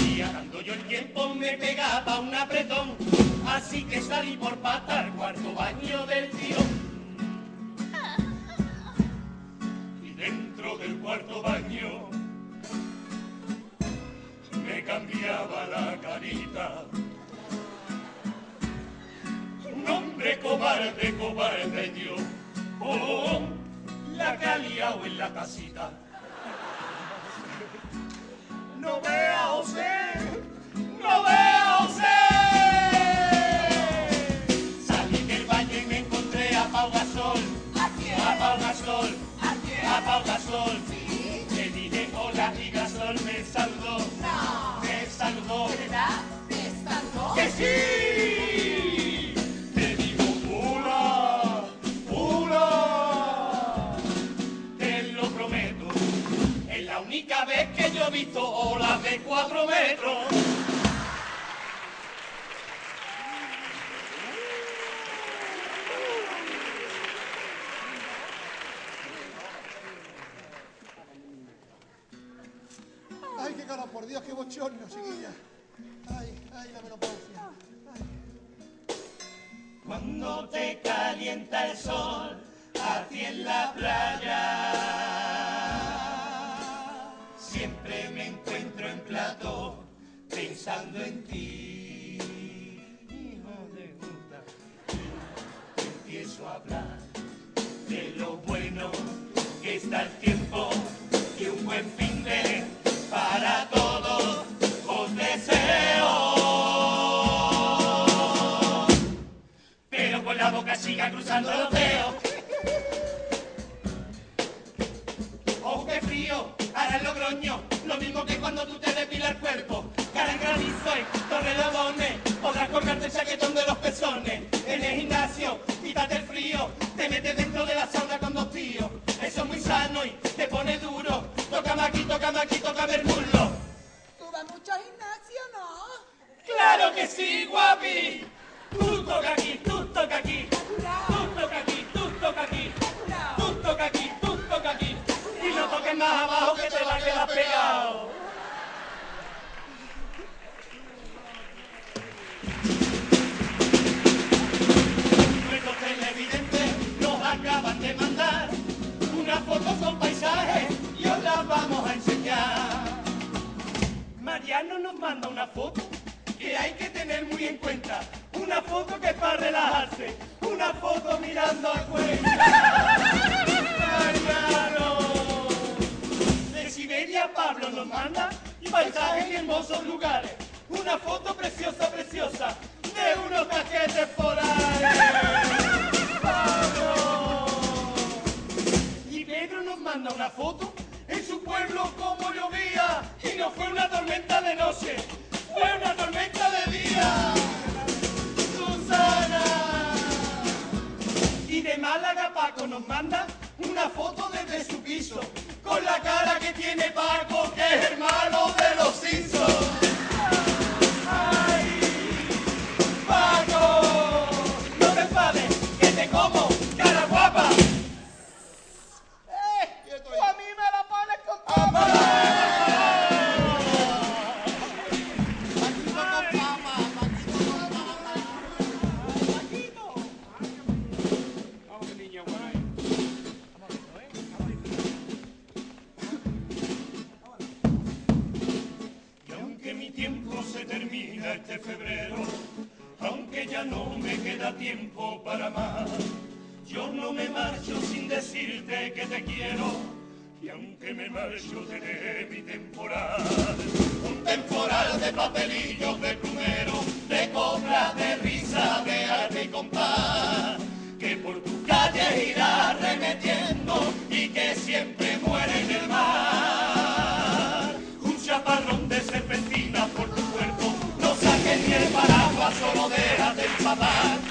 Y dando yo el tiempo me pegaba un apretón, así que salí por pata al cuarto baño del tío. Y dentro del cuarto baño cambiaba la carita. Un hombre cobarde, cobarde yo, oh, la que ha liado en la casita. No vea José, no vea José. Salí del baño y me encontré a Pau Gasol, a Pau Gasol, a Pau Gasol. Le dije hola y Gasol me saludó, saludó. ¿Verdad? ¿Me saludó? ¡Que sí! Te digo hola, hola. Te lo prometo, es la única vez que yo he visto olas de cuatro metros. Por Dios, qué bochorno, chiquilla. Ay, ay, la menopausia. Cuando te calienta el sol hacia en la playa, siempre me encuentro en plato pensando en ti. Hijo de puta, empiezo a hablar de lo bueno que está el tiempo y un buen fin de siga cruzando los dedos. Ojo que frío, hará logroño, lo mismo que cuando tú te depilas el cuerpo. Cara en granizo eh, y torrelodones, podrás colgarte el chaquetón de los pezones. En el gimnasio, quítate el frío, te metes dentro de la sauna con dos tíos. Eso es muy sano y te pone duro. toca aquí, toca aquí, toca el muslo. ¿Tú vas mucho al gimnasio, no? ¡Claro que sí, guapi! Tú toca aquí, tú toca aquí. Fotos con paisajes y os las vamos a enseñar. Mariano nos manda una foto que hay que tener muy en cuenta. Una foto que es para relajarse, una foto mirando a cuenta. Mariano. De Siberia Pablo nos manda paisajes y hermosos lugares. Una foto preciosa, preciosa de unos caquetes polares. Manda una foto en su pueblo como llovía y no fue una tormenta de noche, fue una tormenta de día. Susana. Y de Málaga Paco nos manda una foto desde su piso con la cara que tiene Paco que es hermano de los Simpsons. Queda tiempo para más, yo no me marcho sin decirte que te quiero. Y aunque me marcho de mi temporal, un temporal de papelillos de plumero, de coplas, de risa, de arte y compás, que por tus calles irá remetiendo y que siempre muere en el mar. Un chaparrón de serpentina por tu cuerpo, no saques ni el paraguas, solo déjate empatar.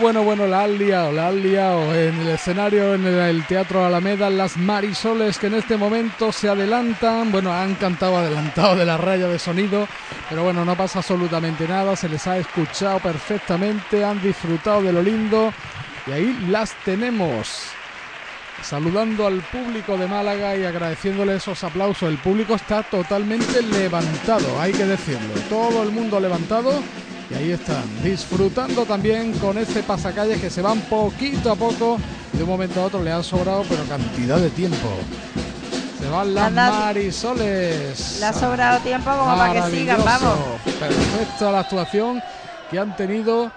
Bueno, bueno, la han liado, la han liado en el escenario, en el Teatro Alameda, las Marisoles que en este momento se adelantan, bueno, han cantado adelantado de la raya de sonido, pero bueno, no pasa absolutamente nada, se les ha escuchado perfectamente, han disfrutado de lo lindo y ahí las tenemos. Saludando al público de Málaga y agradeciéndole esos aplausos. El público está totalmente levantado, hay que decirlo. Todo el mundo levantado y ahí están, disfrutando también con este pasacalles que se van poquito a poco. De un momento a otro le han sobrado, pero cantidad de tiempo. Se van las Anda. Marisoles. Le ha sobrado tiempo como para que sigan, vamos. Perfecta la actuación que han tenido.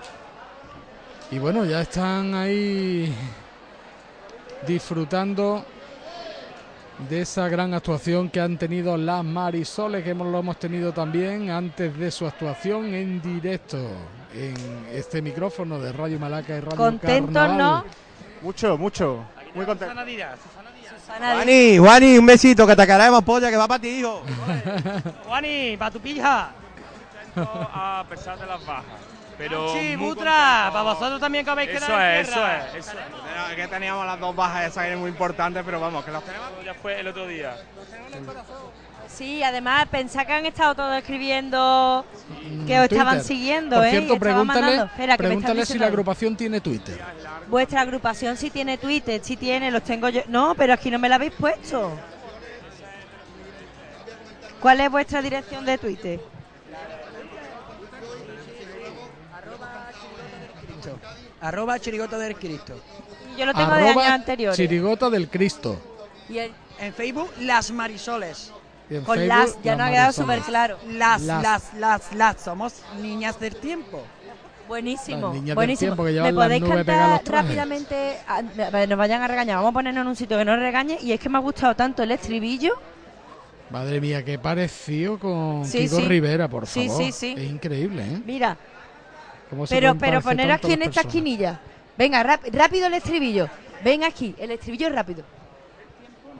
Y bueno, ya están ahí disfrutando de esa gran actuación que han tenido las Marisoles, que hemos, lo hemos tenido también antes de su actuación en directo en este micrófono de Radio Malaca y Radio Contentos, Carnaval. ¿no? Mucho, mucho. Muy contento. Susana Díaz. Juani, Juani, un besito, que te queremos, polla, que va para ti, hijo. Juani, para tu pija. a pesar de las bajas. Pero Sí, Butra, contento. para vosotros también que habéis Eso quedado en es, eso es, eso es. que teníamos las dos bajas esas eran muy importantes, pero vamos, que las tenemos. Ya fue el otro día. Sí, además pensá que han estado todos escribiendo que os Twitter. estaban siguiendo, Por ¿eh? cierto, estaban pregúntale, mandando. Espera, pregúntale si la agrupación tiene Twitter. Vuestra agrupación sí tiene Twitter, sí tiene, los tengo yo. No, pero aquí no me la habéis puesto. ¿Cuál es vuestra dirección de Twitter? Arroba chirigota del Cristo. Yo lo tengo de años anteriores. Chirigota del Cristo. Y el- En Facebook, Las Marisoles. Y en Con Facebook, las, ya las no ha quedado súper claro. Las, Las. las, las, las, Somos niñas del tiempo. Buenísimo, Las niñas del buenísimo. tiempo que ¿Me podéis cantar rápidamente? A nos vayan a regañar. Vamos a ponernos en un sitio que no regañe. Y es que me ha gustado tanto el estribillo. Madre mía, qué parecido con Sí, Kiko sí. Rivera, por Sí, favor. sí, sí. Es increíble, ¿eh? Mira, Cómo se pero, poner aquí en esta esquinilla. Venga, rap- rápido el estribillo. Ven aquí, el estribillo es rápido.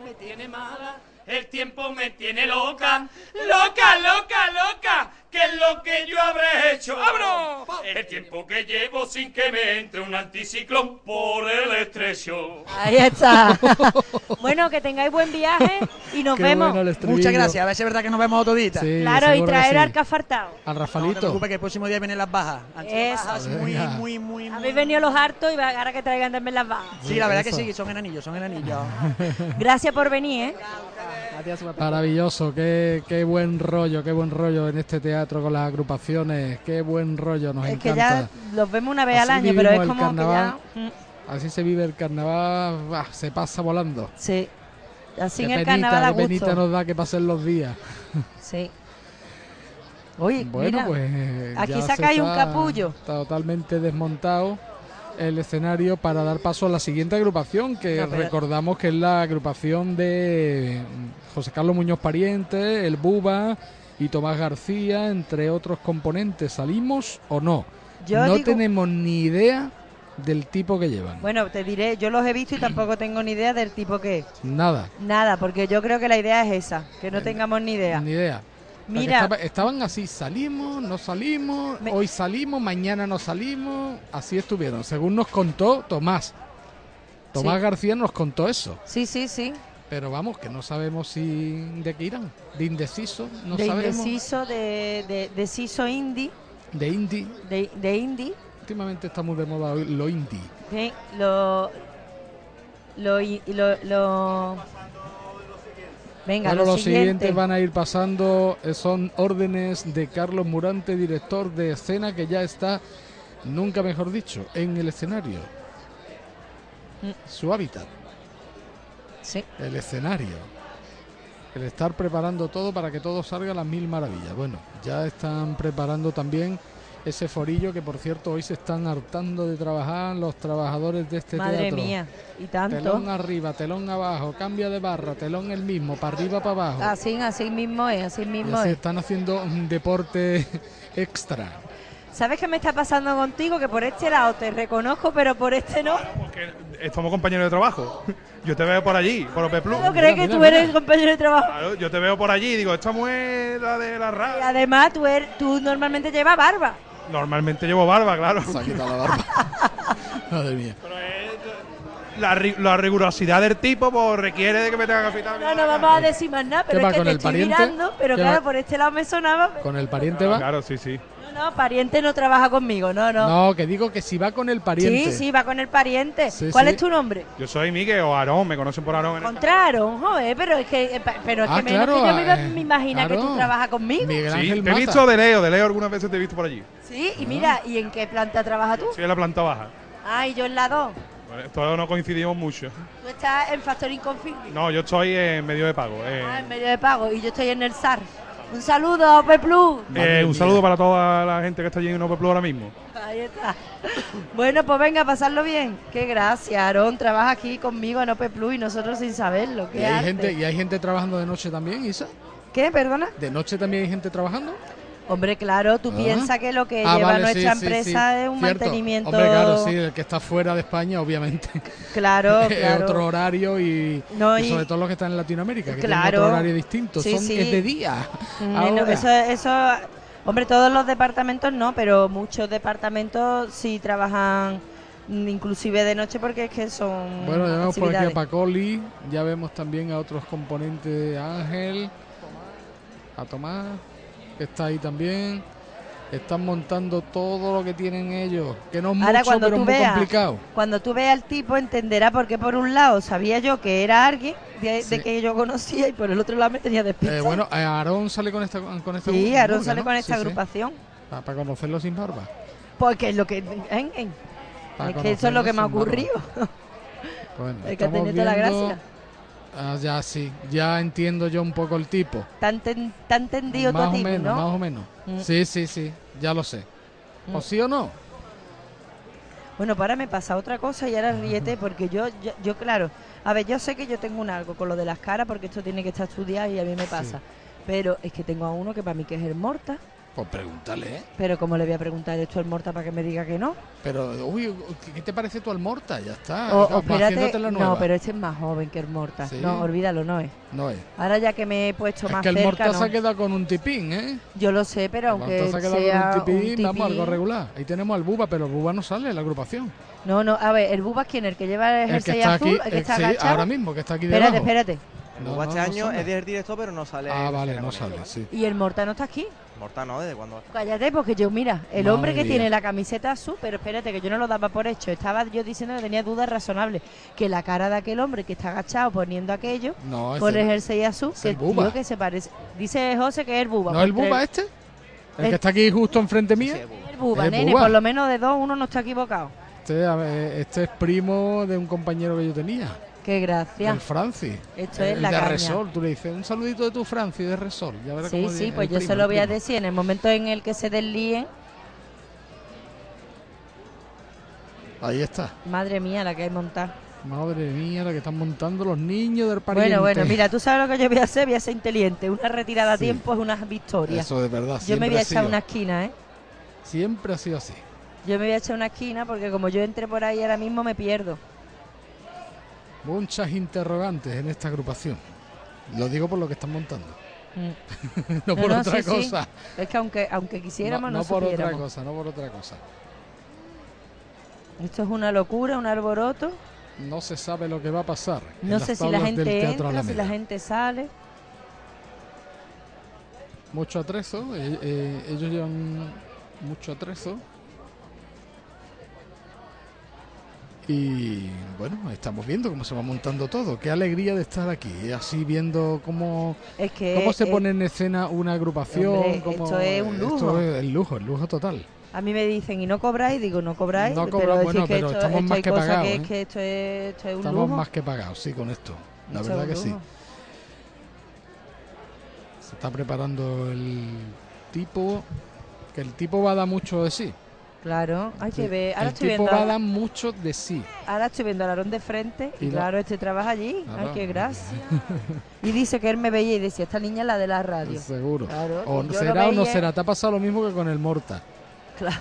me tiene mala, el tiempo me tiene loca, loca, loca, loca, ¿qué es lo que yo habré hecho? ¡Abro! El tiempo que llevo sin que me entre un anticiclón por el estrecho. Ahí está. bueno, que tengáis buen viaje y nos Qué vemos. bueno el estribillo. Muchas gracias. A ver si es verdad que nos vemos todita. Sí, Claro, y seguro que traer sí. al cafartao. Al No te Rafalito. preocupes que el próximo día vienen las bajas. Han sido Eso. bajas muy, Venga. muy, muy, muy. Habéis venido los hartos y va- ahora que traigan también las bajas. Sí, la verdad que Eso. sí, son enanillos, son enanillos. Gracias por venir, ¿eh? Maravilloso, qué, qué buen rollo, qué buen rollo en este teatro con las agrupaciones, qué buen rollo, nos es que encanta. ya los vemos una vez al Así año, pero es como que ya... carnaval. Mm, Así se vive el carnaval, se pasa volando. Sí. Así Qué en el penita, carnaval a penita gusto. nos da que pasen los días. Sí. Oye, Bueno, mira, pues aquí sacáis un está capullo. Totalmente desmontado el escenario para dar paso a la siguiente agrupación, que No, recordamos que es la agrupación de José Carlos Muñoz Pariente, el Buba y Tomás García, entre otros componentes. ¿Salimos o no? Yo no digo- tenemos ni idea del tipo que llevan. Bueno, te diré, yo los he visto y tampoco tengo ni idea del tipo que es. Nada. Nada, porque yo creo que la idea es esa, que no tengamos ni idea. Ni idea. Mira. estaba- estaban así, salimos, no salimos, hoy salimos, mañana no salimos, así estuvieron. Según nos contó Tomás. Tomás Sí. García nos contó eso. Sí, sí, sí. Pero vamos, que no sabemos si de qué irán. De indeciso, no de sabemos. indeciso, de, de, de siso indie, De indie. de, de indie, Últimamente está muy de moda hoy lo indie. sí, lo, lo, lo, lo- venga, bueno, lo los siguiente. siguientes van a ir pasando. eh, Son órdenes de Carlos Murante, director de escena, que ya está, nunca mejor dicho, en el escenario. Su hábitat. Sí. El escenario. El estar preparando todo para que todo salga a las mil maravillas. Bueno, ya están preparando también ese forillo que, por cierto, hoy se están hartando de trabajar los trabajadores de este Madre teatro. mía, y tanto. Telón arriba, telón abajo, cambia de barra, telón el mismo, para arriba, para abajo. Así, así mismo es, así y mismo así es. están haciendo un deporte extra. ¿Sabes qué me está pasando contigo? Que por este lado te reconozco, pero por este no. Somos compañeros de trabajo. Yo te veo por allí, por OP Plus. ¿No crees que tú eres compañero de trabajo? Claro, yo te veo por allí y digo, esta mujer la de la Y radio. además tú, eres, tú normalmente llevas barba. Normalmente llevo barba, claro. Se ha quitado la barba. Madre mía. La, ri- la rigurosidad del tipo pues, requiere de que me tenga que afitar. No, no vamos a decir más nada, pero ¿Qué va, es que te estoy pariente? mirando, pero ¿Qué claro, va? por este lado me sonaba. ¿Con el pariente va? Claro, sí, sí. No, no, pariente no trabaja conmigo, no, no. No, que digo que si va con el pariente. sí, sí, va con el pariente. Sí, ¿Cuál sí. es tu nombre? Yo soy Miguel o Aarón, me conocen por Aarón. el- Contra Aaron, joder, pero es que, eh, pero es Ah, que menos claro, que yo me, eh, me imagina que tú trabajas conmigo. Miguel Sí, te he visto de Leo, de Leo algunas veces te he visto por allí. Sí, y mira, ¿y en qué planta trabajas tú? Soy en la planta baja. Ah, y yo en la 2. Bueno, Todavía no coincidimos mucho. Tú estás en Factoring Confirming. No, yo estoy en medio de pago. eh. Ah, en medio de pago, y yo estoy en el SAR. Un saludo a Ope Plus. Eh, un saludo para toda la gente que está allí en OP Plus ahora mismo. Ahí está. Bueno, pues venga, pasarlo bien. Qué gracia, Aarón trabaja aquí conmigo en Ope Plus y nosotros sin saberlo. ¿Y hay, arte. gente, ¿Y hay gente trabajando de noche también, Isa? ¿Qué? ¿Perdona? ¿De noche también hay gente trabajando? Hombre, claro, tú Ah. piensas que lo que Ah, lleva vale, nuestra sí, empresa sí. es un Cierto. mantenimiento. Hombre, claro, sí, el que está fuera de España, obviamente. Claro, es claro. otro horario y, No, y y- sobre todo los que están en Latinoamérica, que tienen Claro. otro horario distinto. Sí, Son, sí. Es de día. Mm, Ahora. Eso, eso Hombre, todos los departamentos no, pero muchos departamentos sí trabajan mm, inclusive de noche porque es que son Bueno, ya vemos por aquí a. Pacoli, ya vemos también a otros componentes, a Ángel, a Tomás, que está ahí también. Están montando todo lo que tienen ellos, que no es Ahora mucho, cuando pero tú es muy veas, complicado. cuando tú veas al tipo entenderá porque por un lado sabía yo que era alguien de, que yo conocía y por el otro lado me tenía despistado. Eh, bueno, eh, Aarón sale con esta con esta sí. Aarón ¿Que sale no? con esta Sí, sí. agrupación. Pa- Para conocerlo sin barba. Porque es lo que en- en- Pa' es que eso es lo que me ha ocurrido. Bueno, que tiene toda la gracia. Ah, ya sí, ya entiendo yo un poco el tipo. Tan, ten- tan tendido más o tipo, menos, ¿no? más o menos. Mm. Sí, sí, sí, ya lo sé. ¿O Mm. sí o no? Bueno, para me pasa otra cosa y ahora ríete porque yo, yo, yo, claro, a ver, yo sé que yo tengo un algo con lo de las caras porque esto tiene que estar estudiado y a mí me pasa. Pero es que tengo a uno que para mí que es el Morta, Pues pregúntale, ¿eh? pero ¿cómo le voy a preguntar esto al Morta para que me diga que no? Pero, uy, ¿qué te parece tú al Morta? Ya está. O- espérate, haciéndote la nueva. no, pero este es más joven que el Morta. Sí. No, olvídalo, no es. No es. Ahora ya que me he puesto Es más que el cerca, Morta no. se ha quedado con un tipín, ¿eh? Yo lo sé, pero El aunque Morta se ha quedado sea con un tipín, un vamos, algo regular. Ahí tenemos al Buba, pero el Buba no sale en la agrupación. No, no, a ver, el Bubas quién, el que lleva el El que jersey está azul, aquí, el que eh, está sí, agachado. ahora mismo, que está aquí Espérate, debajo. espérate. No, Luego no, este año es del directo, pero no sale. Ah, vale, no sale, sí. Y el Morta no está aquí. Cállate, porque yo, mira, el Madre hombre que mía. tiene la camiseta azul, pero espérate, que yo no lo daba por hecho. Estaba yo diciendo que tenía dudas razonables. Que la cara de aquel hombre que está agachado poniendo aquello, No, es con el jersey azul, es que el Buba. tío que se parece. Dice José que es el Buba. ¿No es el Buba este? El el- que está aquí justo enfrente mía. El Buba, Es nene, Buba. por lo menos de dos, uno no está equivocado. Este, este es primo de un compañero que yo tenía. Qué gracia. El Francis. Esto es el la de caña. Resol. Tú le dices un saludito de tu Francis de Resol. Ya verás Sí, cómo sí, pues yo primo, se lo voy a decir en el momento en el que se deslíen. Ahí está. Madre mía, la que hay montada. Madre mía, la que están montando los niños del pariente. Bueno, bueno, mira, tú sabes lo que yo voy a hacer, voy a ser inteligente. Una retirada a tiempo es una victoria. Eso de verdad, Yo me voy a ha echar una esquina, ¿eh? Siempre ha sido así. Yo me voy a echar una esquina porque como yo entre por ahí ahora mismo me pierdo. Muchas interrogantes en esta agrupación. Lo digo por lo que están montando. Mm. no, por otra sí, sí. cosa. Es que aunque, aunque quisiéramos, no, no por otra cosa, no por otra cosa. Esto es una locura, un alboroto. No se sabe lo que va a pasar. No sé si la gente entra, si la gente sale. Mucho atrezo. eh, eh, ellos llevan mucho atrezo. Y bueno, estamos viendo cómo se va montando todo. Qué alegría de estar aquí, así viendo cómo, Es que cómo se eh, pone en escena una agrupación. Hombre, cómo- esto es un Esto lujo. es el lujo, el lujo total. A mí me dicen, ¿y no cobráis? Digo, no cobráis. No pero bueno, que pero esto, estamos esto más que pagados, que, ¿eh? es que esto es, esto es un Estamos lujo. más que pagados, sí, con esto. La verdad que sí. Se está preparando el tipo, que el tipo va a dar mucho de sí. Claro, hay que ver. Ahora el estoy, tipo viendo, va a dar mucho de sí. ahora estoy viendo al Arón de frente y, Y la- claro, este trabaja allí. Claro. Ay, qué gracia. y dice que él me veía y decía, esta niña es la de la radio. Seguro. Claro, o yo será lo o no veía. será. Te ha pasado lo mismo que con el Morta. Claro.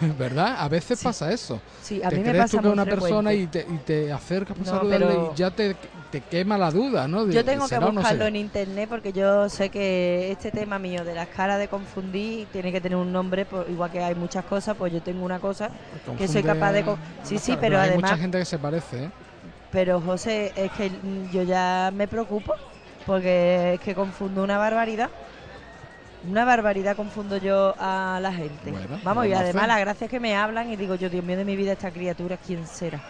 ¿Verdad? A veces pasa eso. Sí, a te mí me crees pasa tú que muy una persona y te, y te acercas para No, saludarle pero- y ya te, te quema la duda, ¿no? De- Yo tengo que ¿será o no buscarlo en internet porque yo sé que este tema mío de las caras de confundir tiene que tener un nombre, pues, igual que hay muchas cosas, pues yo tengo una cosa que soy capaz de... Sí, sí, pero hay además... mucha gente que se parece, ¿eh? Pero José, es que yo ya me preocupo porque es que confundo una barbaridad. Una barbaridad confundo yo a la gente. Bueno, vamos, y además las gracias que me hablan y digo yo, Dios mío de mi vida, esta criatura, ¿quién será?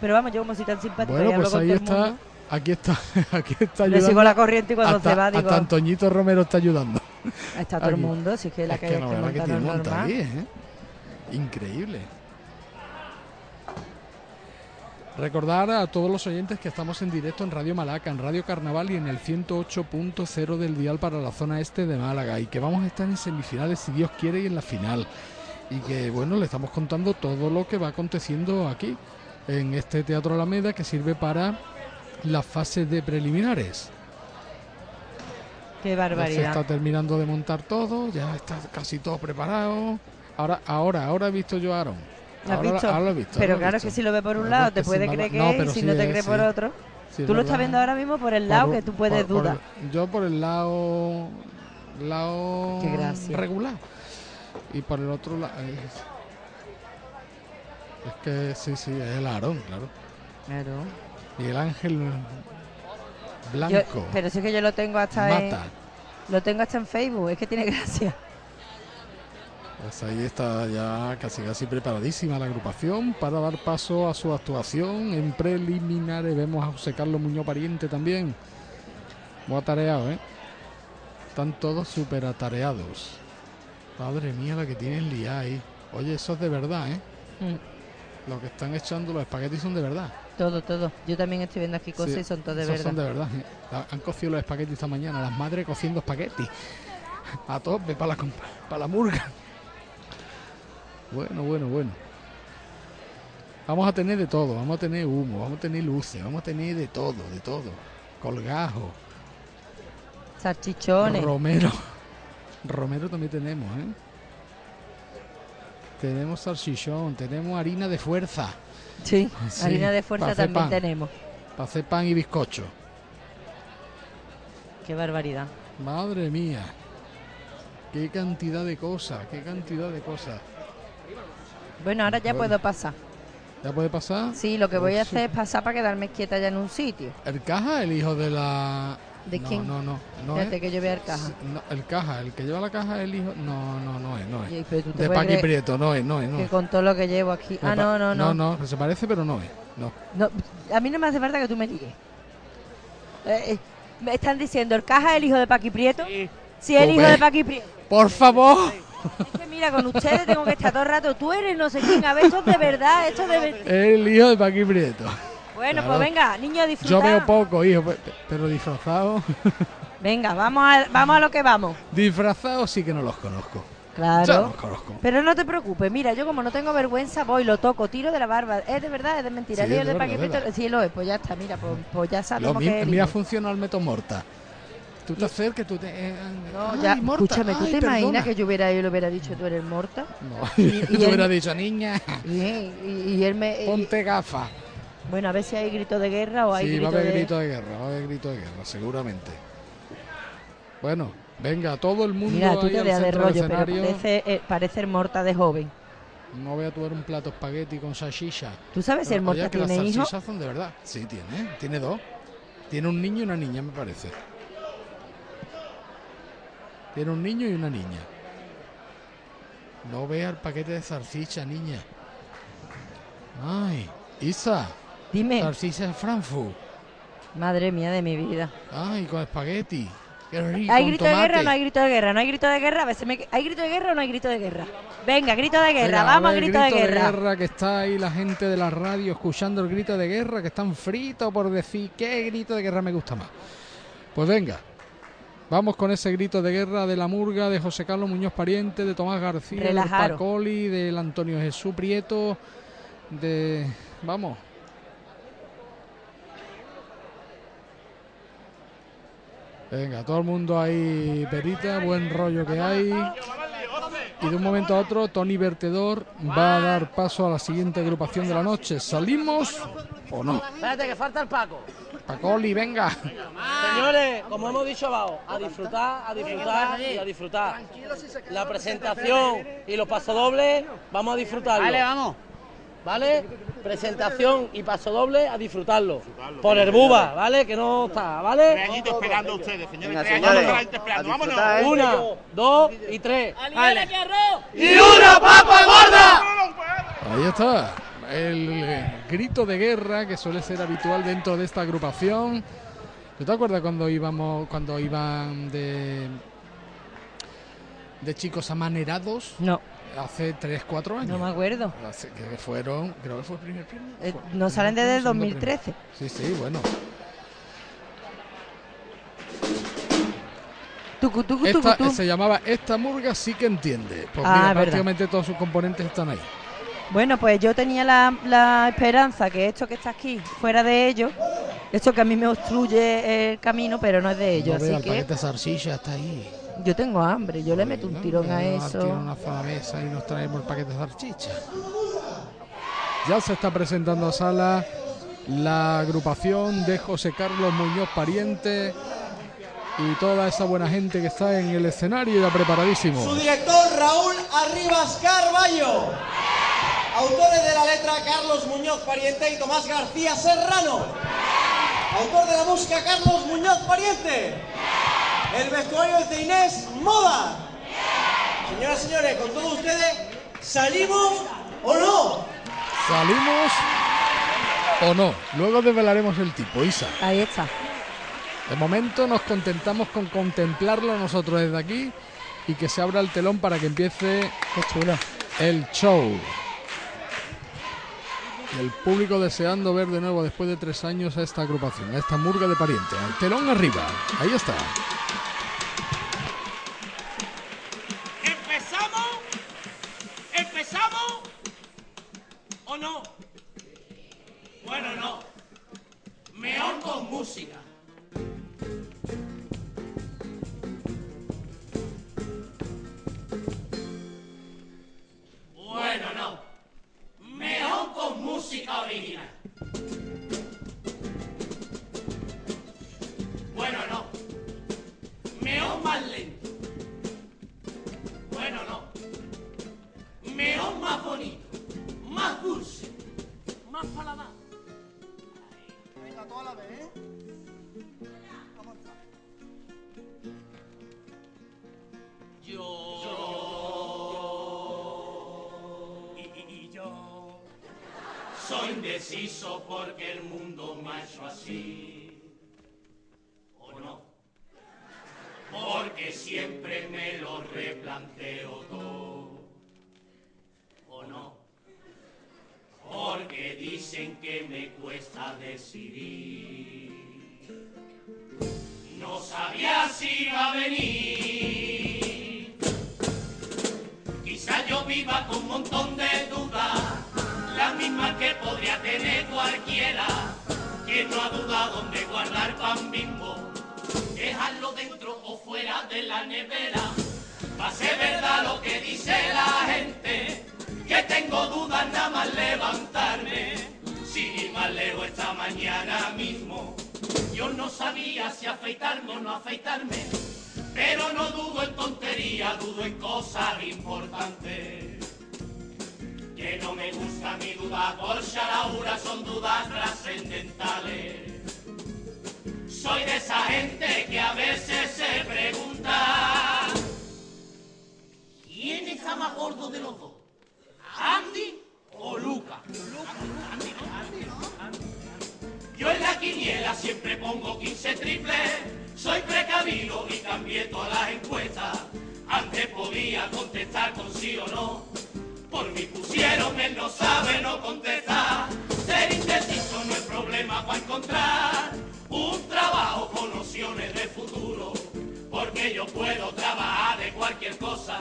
Pero vamos, yo como soy tan simpática y Bueno, hablo pues con ahí todo el está, mundo, aquí está, aquí está Le ayudando. sigo la corriente y cuando hasta, se va digo- Hasta Antoñito Romero está ayudando. está todo el Aquí. mundo, si es que la Es que, que no que que tiene ahí, ¿eh? Increíble. Recordar a todos los oyentes que estamos en directo en Radio Malaca, en Radio Carnaval y en el 108.0 del dial para la zona este de Málaga y que vamos a estar en semifinales si Dios quiere y en la final. Y que bueno, le estamos contando todo lo que va aconteciendo aquí en este Teatro Alameda que sirve para la fase de preliminares. Qué Ya se barbaridad. está terminando de montar todo, ya está casi todo preparado. Ahora, ahora, ahora he visto yo a Aaron. ¿Lo has Ahora, visto? ahora lo he visto. Pero claro, visto. que si lo ve por un lado te puede creer que no, es, y si no te cree por otro. Sí, Tú lo estás viendo ahora mismo por el lado Por- que tú puedes por- por- dudar. yo por el lado lado regular. Y por el otro lado. Es que sí, sí, es el Aarón, claro. Claro. Y el ángel Yo- blanco. pero sí que yo lo tengo hasta en, Mata. lo tengo hasta en Facebook, es que tiene gracia. Pues ahí está ya casi casi preparadísima la agrupación para dar paso a su actuación en preliminares. Vemos a José Carlos Muñoz Pariente también. Muy atareado, ¿eh? Están todos súper atareados. Madre mía, la que tienen liada ahí. Oye, eso es de verdad, ¿eh? Mm, Lo que están echando los espaguetis son de verdad. todo, todo. Yo también estoy viendo aquí cosas Sí, y son todas de verdad. son de verdad. Ha- Han cocido los espaguetis esta mañana. Las madres cociendo espaguetis. A tope para la, para la murga. Bueno, bueno, bueno. Vamos a tener de todo. Vamos a tener humo, vamos a tener luces, vamos a tener de todo, de todo. Colgajo, Salchichones. romero. Romero también tenemos, ¿eh? Tenemos salchichón, tenemos harina de fuerza. Sí, Sí, harina de fuerza también pan. tenemos. Para hacer pan y bizcocho. Qué barbaridad. Madre mía. Qué cantidad de cosas, qué cantidad de cosas. Bueno, ahora ya puedo pasar. ¿Ya puede pasar? Sí, lo que voy a Pues, hacer es pasar para quedarme quieta ya en un sitio. ¿El caja, el hijo de la. ¿De no, quién? No, no, no. Espérate es- que yo vea el caja. Sí, no, el caja, el que lleva la caja es el hijo. No, no, no es, no es. Oye, pero tú te De Paqui Prieto, no es, no es, no Que es. con todo lo que llevo aquí. Ah, no, no, no. No, no, se parece, pero no es. No. No, a mí no me hace falta que tú me digas. Eh, eh, me están diciendo, ¿el caja es el hijo de Paqui Prieto? Sí, el Pues hijo de Paqui Prieto. Por favor. Es que mira, con ustedes tengo que estar todo el rato. Tú eres no sé quién. A ver, esto es de verdad, esto es de verdad. El hijo de Paqui Prieto. Bueno, Claro. pues venga, niño, Yo disfruta. veo poco, hijo, pe- pe- pero disfrazado. Venga, vamos a, vamos a lo que vamos. disfrazado sí que no los conozco. Claro. Ya los conozco. Pero no te preocupes, mira, yo como no tengo vergüenza, voy, lo toco, tiro de la barba. ¿Es de verdad? ¿Es de mentira? Sí, ¿El hijo es de verdad. Sí, lo es, pues ya está, mira, pues, pues ya Lo sabemos mi- que es mira funciona el método morta. Tú te acercas, tú te. eh, No, ay, ya, Morta, escúchame, ¿tú ay, te imaginas que yo hubiera, yo le hubiera dicho tú eres morta? No, Y- yo hubiera dicho, niña, Y, y- él me... ponte gafas. Bueno, a ver si hay grito de guerra o hay Sí, va a haber de... grito de guerra, va a haber grito de guerra, seguramente. Bueno, venga, todo el mundo Mira, tú te veas de rollo, pero parece, eh, parece el morta de joven. No voy a tomar un plato espagueti con salchicha. ¿Tú sabes si el Morta que tiene hijo? salchichas son de verdad. Sí, tiene, tiene dos. Tiene un niño y una niña, me parece. Tiene un niño y una niña. No vea el paquete de salchicha, niña. Ay, Isa. Dime. Salchicha de Frankfurt. Madre mía de mi vida. Ay, con espagueti. Qué rico. ¿Hay grito de guerra o no hay grito de guerra? ¿No hay grito de guerra? A veces me... ¿Hay grito de guerra o no hay grito de guerra? Venga, grito de guerra, Venga, vamos a ver, grito, de guerra. que está ahí la gente de la radio escuchando el grito de guerra, que están fritos por decir qué grito de guerra me gusta más. Pues venga, vamos con ese grito de guerra de la murga de José Carlos Muñoz Pariente, de Tomás García, de Relajaros. Pacoli, del Antonio Jesús Prieto, de... Vamos. Venga, todo el mundo ahí, perita, buen rollo que hay. Y de un momento a otro, Tony Vertedor va a dar paso a la siguiente agrupación de la noche. ¿Salimos o no? Espérate, que falta el Paco. Pacoli, venga. Señores, como hemos dicho abajo, a disfrutar, a disfrutar y a disfrutar. La presentación y los pasodobles, vamos a disfrutarlo. Vale, vamos. ¿Vale? Presentación y pasodoble a disfrutarlo. Por el buba, ¿vale? Que no está, ¿vale? Tres añitos esperando a ustedes, señores. Tres esperando. a Vámonos. ¿eh? Una, dos y tres. Vale. ¡Y una papa gorda! Ahí está. El eh, grito de guerra que suele ser habitual dentro de esta agrupación. ¿Tú te acuerdas cuando íbamos, cuando iban de de chicos amanerados? No. Hace 3, 4 años. No me acuerdo. Hace- que fueron, creo que fue el primer premio. Eh, Fue- no salen desde el segundo 2013. premio. Sí, sí, bueno. Tucu, tucu, tucu, Esta, tu. se llamaba Esta murga sí que entiende. Pues Ah, mira, prácticamente todos sus componentes están ahí. Bueno, pues yo tenía la, la esperanza que esto que está aquí fuera de ellos, esto que a mí me obstruye el camino, pero no es de ellos. No así que paquete de está ahí. Yo tengo hambre, yo le meto un tirón a eso. una y nos traemos el paquete de salchicha. Ya se está presentando a sala la agrupación de José Carlos Muñoz Pariente y toda esa buena gente que está en el escenario ya preparadísimo. Su director Raúl Arribas Carballo. Autores de la letra Carlos Muñoz Pariente y Tomás García Serrano. Autor de la música Carlos Muñoz Pariente. El vestuario es de Inés Moda. Señoras y señores, con todos ustedes, ¿salimos o no? ¿Salimos o no? Luego desvelaremos el tipo, Isa. Ahí está. De momento nos contentamos con contemplarlo nosotros desde aquí y que se abra el telón para que empiece el show. El público deseando ver de nuevo después de tres años a esta agrupación, a esta murga de pariente. El telón arriba, ahí está. ¿Empezamos? ¿Empezamos? ¿O no? Bueno, no. Mejor con música. Música original. Bueno, no. Mejor más lento. Bueno, no. Mejor más bonito. Más dulce. Más paladar. Venga, toda la vez, ¿eh? Yo. Indeciso porque el mundo hecho así. ¿O no? Porque siempre me lo replanteo todo. ¿O no? Porque dicen que me cuesta decidir. No sabía si iba a venir. Quizá yo viva con un montón de dudas, las mismas que podría tener cualquiera. Que no ha dudado dónde guardar pan bimbo, dejarlo dentro o fuera de la nevera. Va a ser verdad lo que dice la gente, que tengo dudas nada más levantarme. Ir más lejos esta mañana mismo, yo no sabía si afeitarme o no afeitarme, pero no dudo en tontería, dudo en cosas importantes. Que no me gusta mi duda por Sharaura, son dudas trascendentales. Soy de esa gente que a veces se pregunta ¿Quién está más gordo de los dos? ¿Andy o Luca? Yo en la quiniela siempre pongo 15 triples. Soy precavido y cambié todas las encuestas. Antes podía contestar con sí o no. Por mí pusieron él no sabe, no contesta. Ser indeciso no es problema para encontrar un trabajo con nociones de futuro. Porque yo puedo trabajar de cualquier cosa,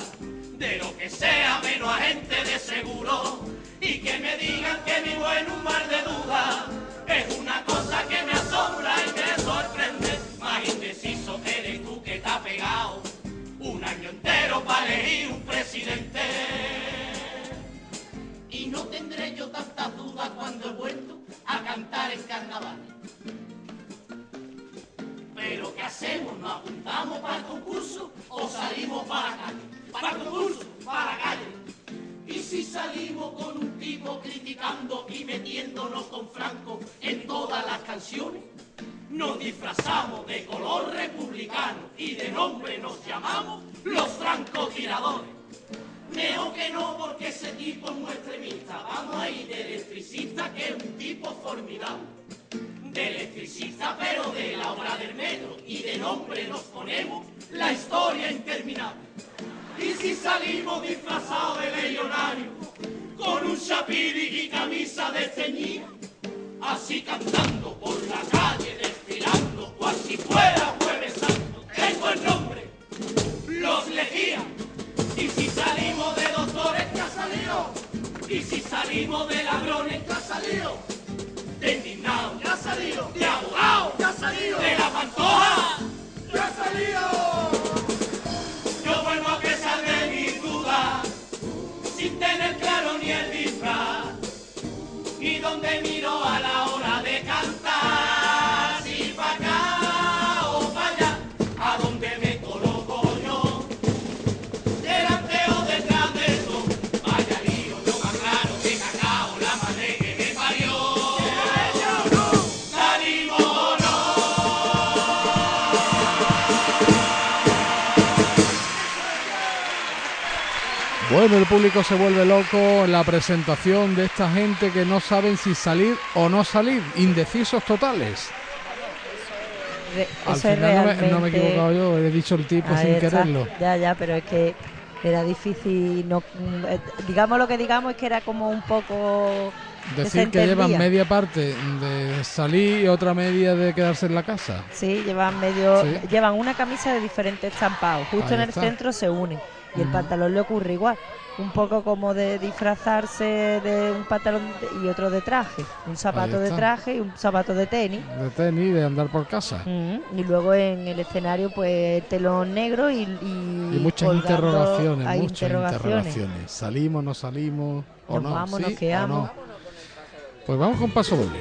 de lo que sea menos agente de seguro. Y que me digan que vivo en un mar de dudas es una cosa que me asombra y me sorprende. Más indeciso eres tú que está pegado un año entero para elegir un presidente. No tendré yo tantas dudas cuando he vuelto a cantar en carnaval. Pero ¿qué hacemos? ¿Nos apuntamos para el concurso o salimos para la calle? Para el concurso, para la calle. Y si salimos con un tipo criticando y metiéndonos con Franco en todas las canciones, nos disfrazamos de color republicano y de nombre nos llamamos los francotiradores. Mejor que no, porque ese tipo es muy extremista. Vamos a ir de electricista, que es un tipo formidable. De electricista, pero de la obra del metro. Y de nombre nos ponemos la historia interminable. Y si salimos disfrazados de legionario, con un chapiri y camisa de ceñida, así cantando por la calle, desfilando, cual si fuera jueves santo, tengo el nombre, los Lejía. Y si salimos Y si salimos de ladrones, ¿qué ha salido? De indignados, ¿qué ha salido? De abogados, ¿qué ha salido? De la pantoja, ¿qué ha salido? Yo vuelvo a pesar de mis dudas, sin tener claro ni el disfraz, ni donde miro a la hora de cantar. Bueno, el público se vuelve loco en la presentación de esta gente que no saben si salir o no salir, indecisos totales. Re- Al eso es final no me, no me he equivocado yo, he dicho el tipo Ahí sin está. quererlo. Ya, ya, pero es que era difícil. No, eh, digamos lo que digamos es que era como un poco. Decir que llevan media parte de salir y otra media de quedarse en la casa. Sí, llevan medio, Sí. llevan una camisa de diferentes estampados. Justo Ahí en el está. centro se unen y el pantalón le ocurre igual. Un poco como de disfrazarse de un pantalón y otro de traje. Un zapato de traje y un zapato de tenis. De tenis, de andar por casa. Y luego en el escenario, pues telón negro y, y, Y muchas interrogaciones, muchas interrogaciones. interrogaciones. ¿Salimos, no salimos? ¿O Nos no? vamos, ¿Sí nos quedamos. no? Pues vamos con paso doble.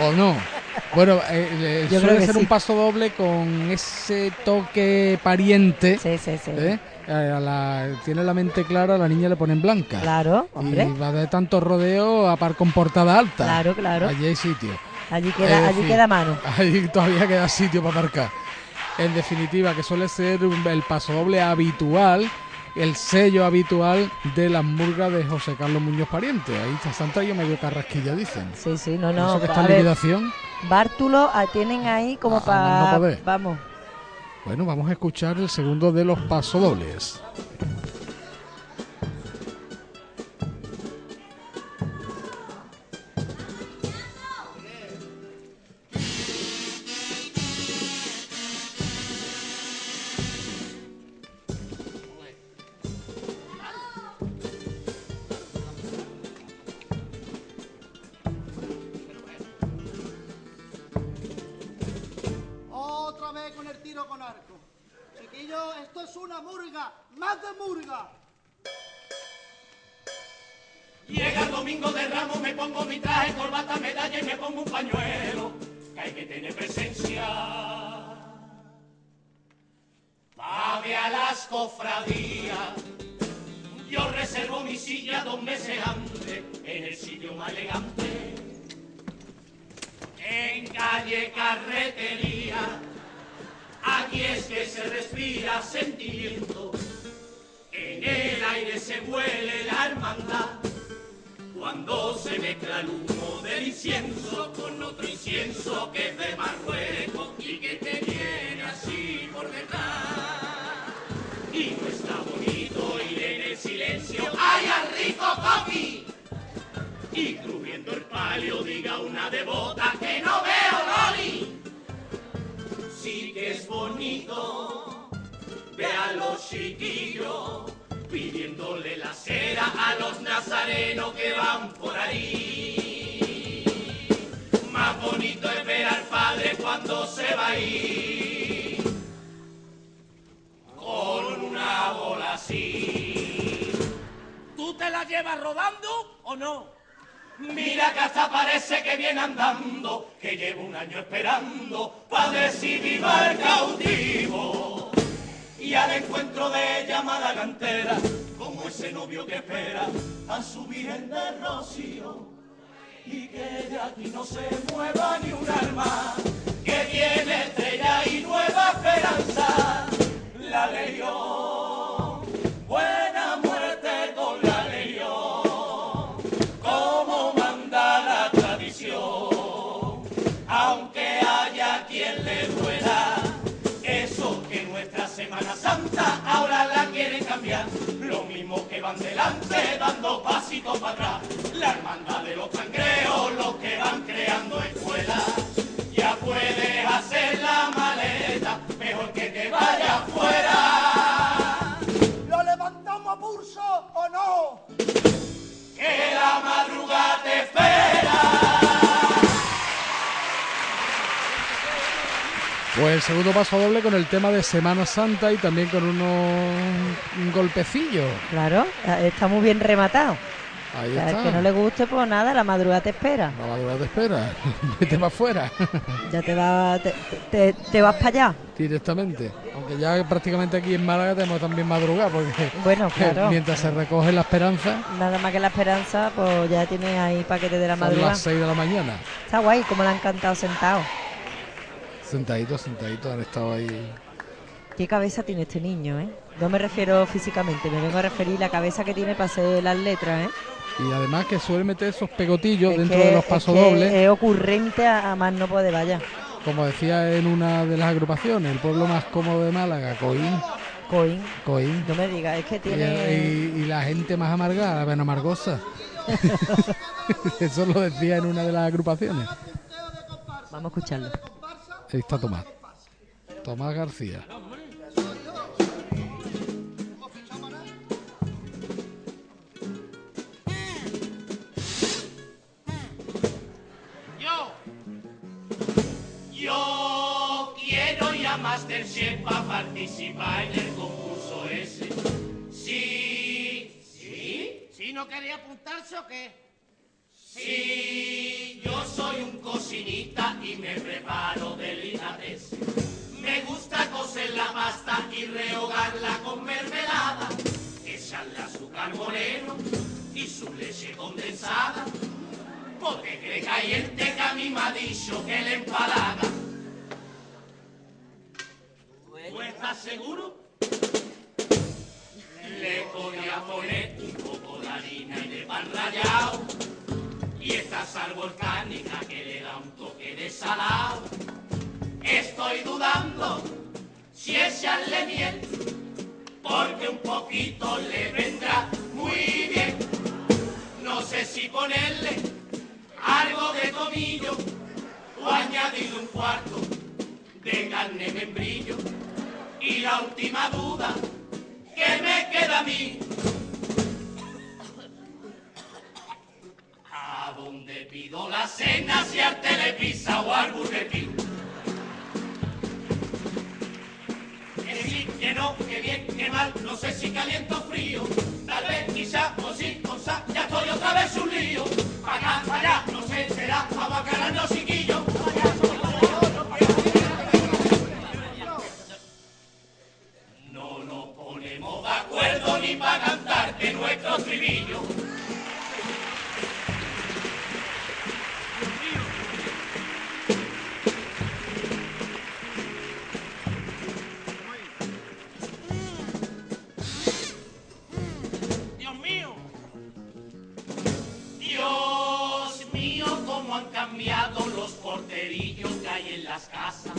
O no? Bueno, eh, eh, suele ser sí. un paso doble con ese toque pariente. Sí, sí, sí. ¿eh? A la- tiene la mente clara, a la niña le ponen blanca. Claro, hombre. Y va de tanto rodeo a par con portada alta. Claro, claro. Allí hay sitio. Allí queda, allí queda mano. Ahí todavía queda sitio para marcar. En definitiva, que suele ser un- el paso doble habitual, el sello habitual de las murgas de José Carlos Muñoz Pariente. Ahí está, han traído medio carrasquilla, dicen. Sí, sí, no, no. Eso que está en liquidación. Bártulo ah, tienen ahí como Ah, para. no poder. vamos. Bueno, vamos a escuchar el segundo de los pasodobles. Tema de Semana Santa y también con unos un golpecillo. Claro, está muy bien rematado. Ahí O sea, está. el que no le guste, pues nada, la madrugada te espera. La madrugada te espera. Vete para afuera. Ya te, va, te, te- te vas para allá. Directamente. Aunque ya prácticamente aquí en Málaga tenemos también madrugada porque Bueno, claro. mientras se recoge la esperanza Nada más que la esperanza, pues ya tienes ahí paquete de la madrugada. las 6 de la mañana. Está guay, como le han cantado sentado. Sentaditos, sentaditos han estado ahí. ¿Qué cabeza tiene este niño, eh? No me refiero físicamente, me vengo a referir la cabeza que tiene para hacer las letras, ¿eh? Y además que suele meter esos pegotillos Es dentro que- de los es pasos que dobles. Es ocurrente a, a más no poder, vaya. Como decía en una de las agrupaciones, el pueblo más cómodo de Málaga, Coín. Coín. Coín. No me digas, es que Y, tiene... y- y la gente más amargada, bueno, amargosa. Eso lo decía en una de las agrupaciones. Vamos a escucharlo. Ahí está Tomás. Tomás García. Masterchef para participar en el concurso ese. Sí, sí, ¿Si no quería apuntarse o qué? sí, yo soy un cocinita y me preparo delicatessen. Me gusta cocer la pasta y rehogarla con mermelada, echarle azúcar moreno y su leche condensada. Porque cree caliente que a mí me ha dicho que le empalaga. ¿Tú estás seguro? Le podía poner un poco de harina y de pan rallado y esta sal volcánica que le da un toque de salado. Estoy dudando si echarle miel, porque un poquito le vendrá muy bien. No sé si ponerle algo de tomillo o añadirle un cuarto de carne membrillo. Y la última duda que me queda a mí. ¿A dónde pido la cena si al Televisa o al Burretín? Que sí, que no, que bien, que mal, no sé si caliento o frío. Tal vez, quizá, o sí, o sa, ya estoy otra vez un lío. Pa' acá, pa' allá, no sé, será, pa' bacarano si acuerdo ni para cantarte nuestro estribillo. Dios mío. Dios mío, cómo han cambiado los porterillos que hay en las casas.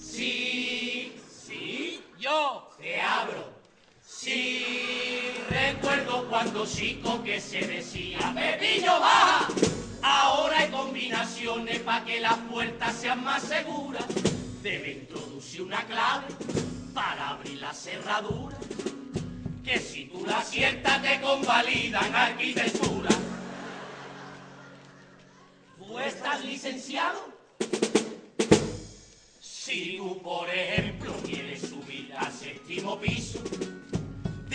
Sí, sí, yo te abro. Sí, recuerdo cuando chico que se decía, Pepillo baja. Ahora hay combinaciones para que las puertas sean más seguras. Debe introducir una clave para abrir la cerradura. Que si tú la aciertas te convalidan arquitectura. ¿Tú estás licenciado? Si tú, por ejemplo, quieres subir al séptimo piso,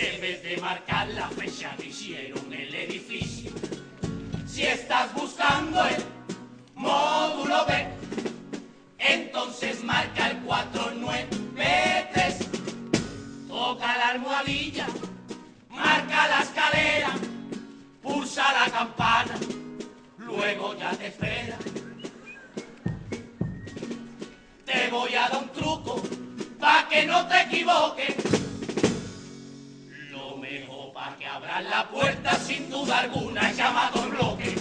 debes de marcar la fecha que hicieron el edificio. Si estás buscando el módulo B, entonces marca el 493. Toca la almohadilla, marca la escalera, pulsa la campana, luego ya te espera. Te voy a dar un truco pa' que no te equivoques. Lo mejor pa' que abras la puerta sin duda alguna llamado el bloque.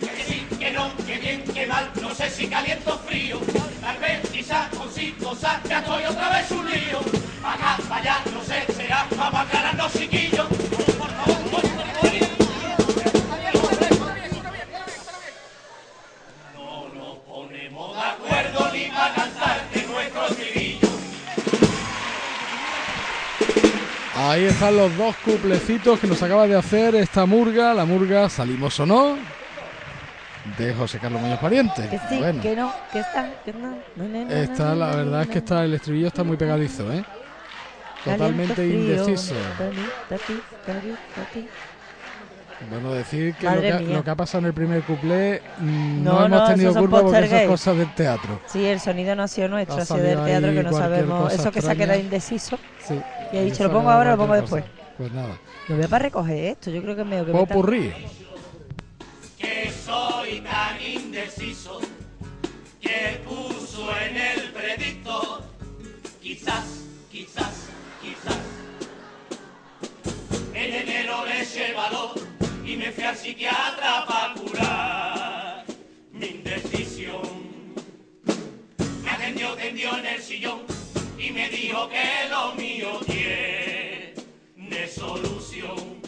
Que sí, que no, que bien, que mal, no sé si caliento o frío. Tal vez, quizá, con sí, ya estoy otra vez un lío. Acá, pa' allá, no sé, será pa' bajar los chiquillos. Ahí están los dos cuplecitos que nos acaba de hacer esta murga, la murga Salimos o no, de José Carlos Muñoz Pariente. Que sí, Bueno, que no, que está, que no. no, no, no, está, la verdad es que está el estribillo está muy pegadizo, ¿eh? Totalmente indeciso. Bueno, decir que lo, que ha- mía. lo que ha pasado en el primer cuplé mm, no, No, hemos no, tenido culpa porque eso es cosa del teatro. Sí, el sonido no ha sido nuestro, Ha ha sido del teatro que no sabemos. Eso que se ha quedado indeciso. Sí. Y he dicho, ¿lo pongo ahora o lo pongo después? Pues nada. Lo veo para recoger esto, yo creo que me que Popurrí. que soy tan indeciso que puso en el predicto quizás, quizás, quizás. En enero le valor y me fui al psiquiatra para curar mi indecisión. Me atendió, tendió en el sillón y me dijo que lo mío tiene solución.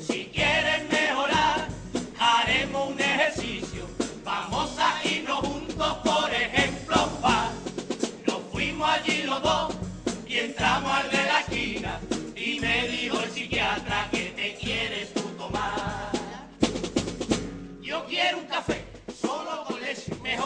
Si quieres mejorar, haremos un ejercicio. Vamos a irnos juntos, por ejemplo, a un bar. Nos fuimos allí los dos y entramos al de la esquina. Y me dijo el psiquiatra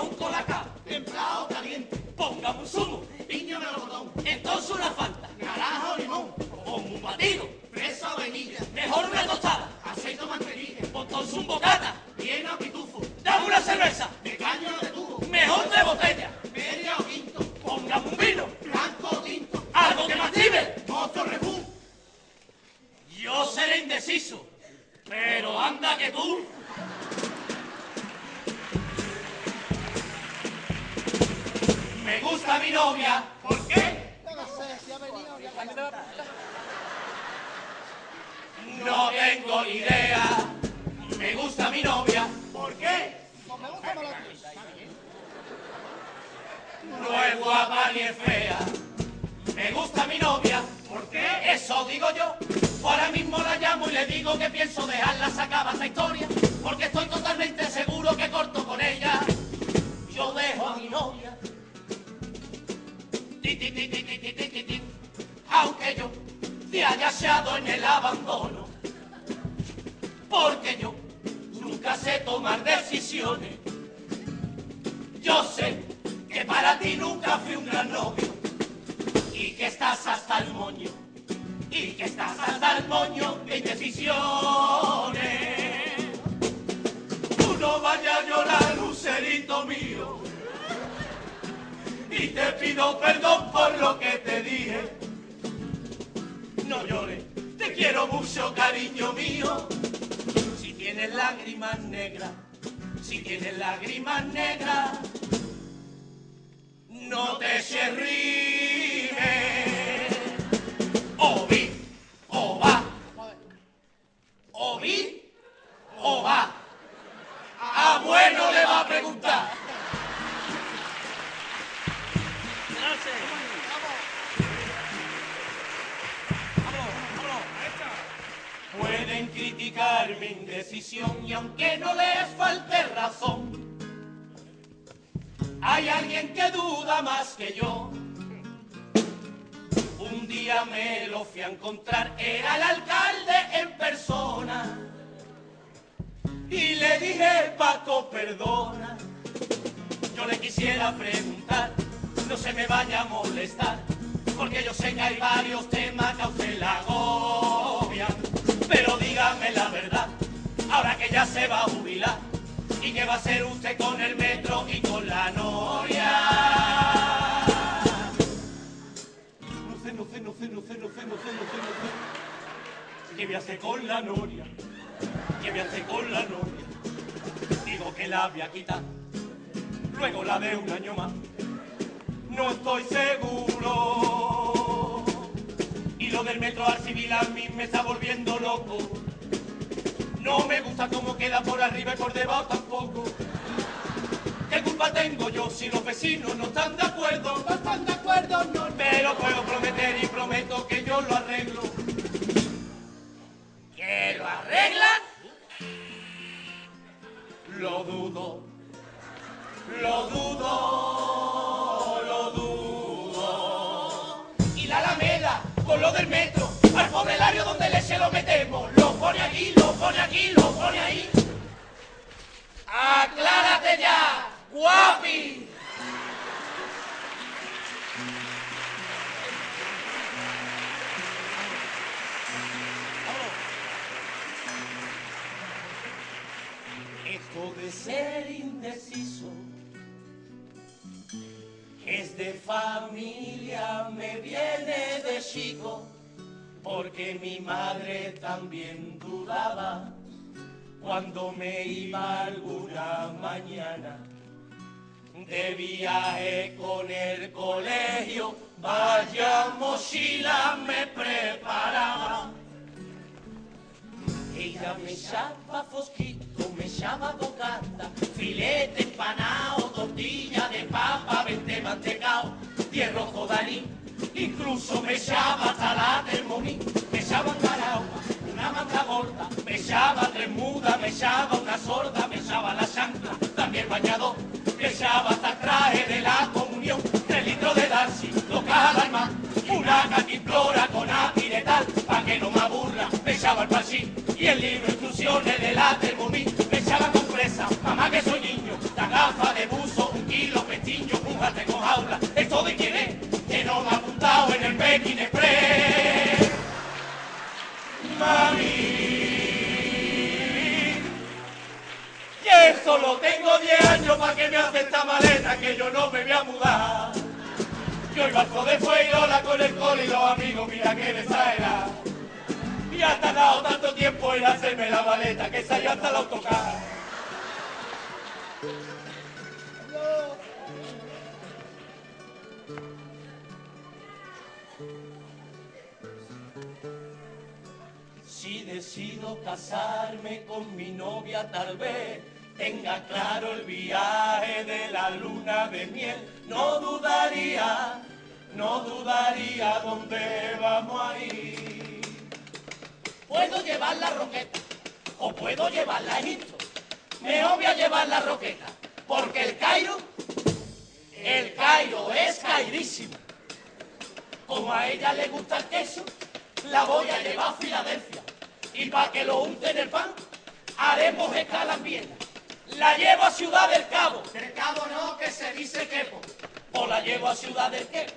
un colacao, templado caliente. Póngame un zumo, piña melocotón, entonces una falta, naranja o limón, o un batido, fresa o vainilla, mejor una tostada, aceite o mantequilla, entonces un bocata, o pitufo, dame una cerveza, de caño o de tubo, mejor de botella, media o quinto, póngame un vino, blanco o tinto, algo que me active, otro refú. Yo seré indeciso, pero anda que tú Me gusta mi novia. ¿Por qué? No tengo ni idea. Me gusta mi novia. ¿Por qué? No es guapa ni es fea. Me gusta mi novia. ¿Por qué? Eso digo yo. Ahora mismo la llamo y le digo que pienso dejarla sacada esta historia. Porque estoy totalmente seguro que corto con ella. Yo dejo a mi novia. Aunque yo te haya hallado en el abandono. Porque yo nunca sé tomar decisiones. Yo sé que para ti nunca fui un gran novio. Y que estás hasta el moño. Y que estás hasta el moño de indecisiones. Tú no vayas a llorar, lucerito mío y te pido perdón por lo que te dije. No llores, te quiero mucho, cariño mío. Si tienes lágrimas negras, si tienes lágrimas negras, no te se. O vi, o va. O vi, o va. A bueno le va a preguntar. Mi indecisión y aunque no les falte razón, hay alguien que duda más que yo. Un día me lo fui a encontrar, era el alcalde en persona. Y le dije, Paco, perdona. Yo le quisiera preguntar, no se me vaya a molestar, porque yo sé que hay varios temas que a usted la agobian. La verdad, ahora que ya se va a jubilar, ¿y qué va a hacer usted con el metro y con la noria? No sé, no sé, no sé, no sé, no sé, no sé, no sé, no sé. ¿Qué voy a hacer con la noria? ¿Qué voy a hacer con la noria? Digo que la voy a quitar, luego la de un año más. No estoy seguro. Y lo del metro al civil a mí me está volviendo loco. No me gusta cómo queda por arriba y por debajo tampoco. ¿Qué culpa tengo yo si los vecinos no están de acuerdo? No están de acuerdo, no. Pero puedo prometer y prometo que yo lo arreglo. ¿Que lo arreglan? Lo dudo. Lo dudo. Lo dudo. Y la Alameda, con lo del metro, al pobre Lario donde le se lo metemos. Lo pone aquí, lo pone aquí, lo pone ahí. ¡Aclárate ya, guapi! Esto de ser indeciso es de familia, me viene de chico, porque mi madre también dudaba cuando me iba alguna mañana de viaje con el colegio, vaya mochila me preparaba. Ella me echaba fosquito, me echaba bocata, filete empanado, tortilla de papa, vente mantecao, tierra darí, incluso me echaba hasta la termoní, me echaba caragua, una manga gorda, me echaba tres mudas, me echaba una sorda, me echaba la chancla, también bañador, me echaba hasta traje de la comunión, tres litros de Darcy, cajas de más, una cantimplora con apiretal, pa' que no me aburra, me echaba el pasín, y el libro instrucciones de la Thermomix, me echaba compresa, mamá que soy niño, la gafa de buzo, un kilo pestiño, un jarte con jaula, ¿esto de quién es? En el Pekín Express. Mami, que solo tengo 10 años para que me hace esta maleta que yo no me voy a mudar. Yo iba al de Fuerola con el col y los amigos, mira que desaera. Y ha tardado tanto tiempo en hacerme la maleta que salió hasta el autocar. Si decido casarme con mi novia tal vez tenga claro el viaje de la luna de miel, no dudaría, no dudaría dónde vamos a ir. Puedo llevar la roqueta o puedo llevarla a Egipto. Me voy a llevar la roqueta porque el Cairo, el Cairo es cairísimo. Como a ella le gusta el queso, la voy a llevar a Filadelfia. Y para que lo unte en el pan, haremos escala en Viena. La llevo a Ciudad del Cabo. Del Cabo no, que se dice Quepo. O la llevo a Ciudad del Quepo.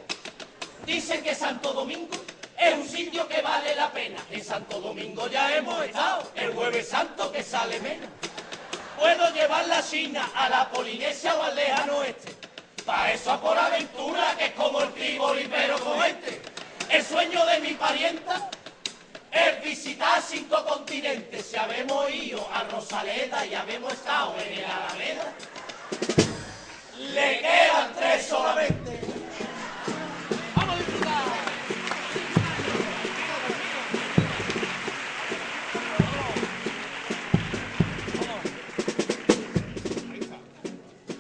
Dicen que Santo Domingo es un sitio que vale la pena. En Santo Domingo ya hemos estado. El jueves santo que sale menos. Puedo llevar la China a la Polinesia o al lejano oeste. Pa' eso a por aventura, que es como el Trípoli pero con este. El sueño de mi parienta es visitar cinco continentes. Si habemos ido a Rosaleda y habemos estado en el Alameda, le quedan tres solamente. ¡Vamos a disfrutar!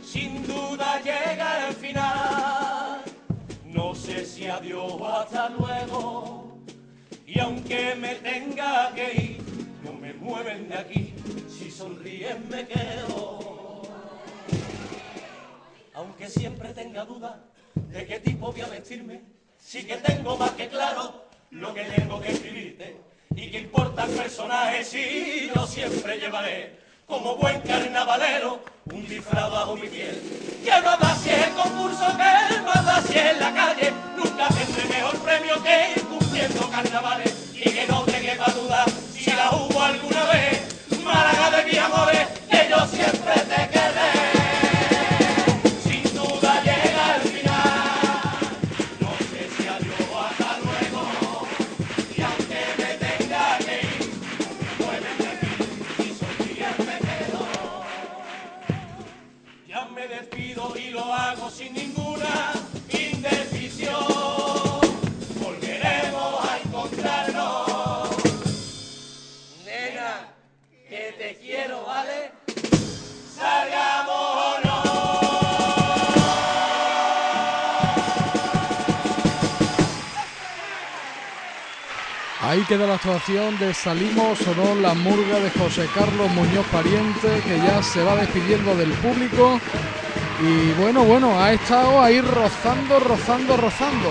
Sin duda llega el final. No sé si adiós o hasta luego. Y aunque me tenga que ir, no me mueven de aquí. Si sonríen me quedo. Aunque siempre tenga duda de qué tipo voy a vestirme, sí que tengo más que claro lo que tengo que escribirte. Y que importa el personaje si yo siempre llevaré como buen carnavalero un disfraz bajo mi piel. Que no si es el concurso, que no da si es la calle, nunca tendré mejor premio que ir cumpliendo carnavales. Y que no te quepa duda si la hubo alguna Ahí queda la actuación de Salimos sonó la murga de José Carlos Muñoz Pariente, que ya se va despidiendo del público. Y bueno, bueno, ha estado ahí rozando, rozando, rozando.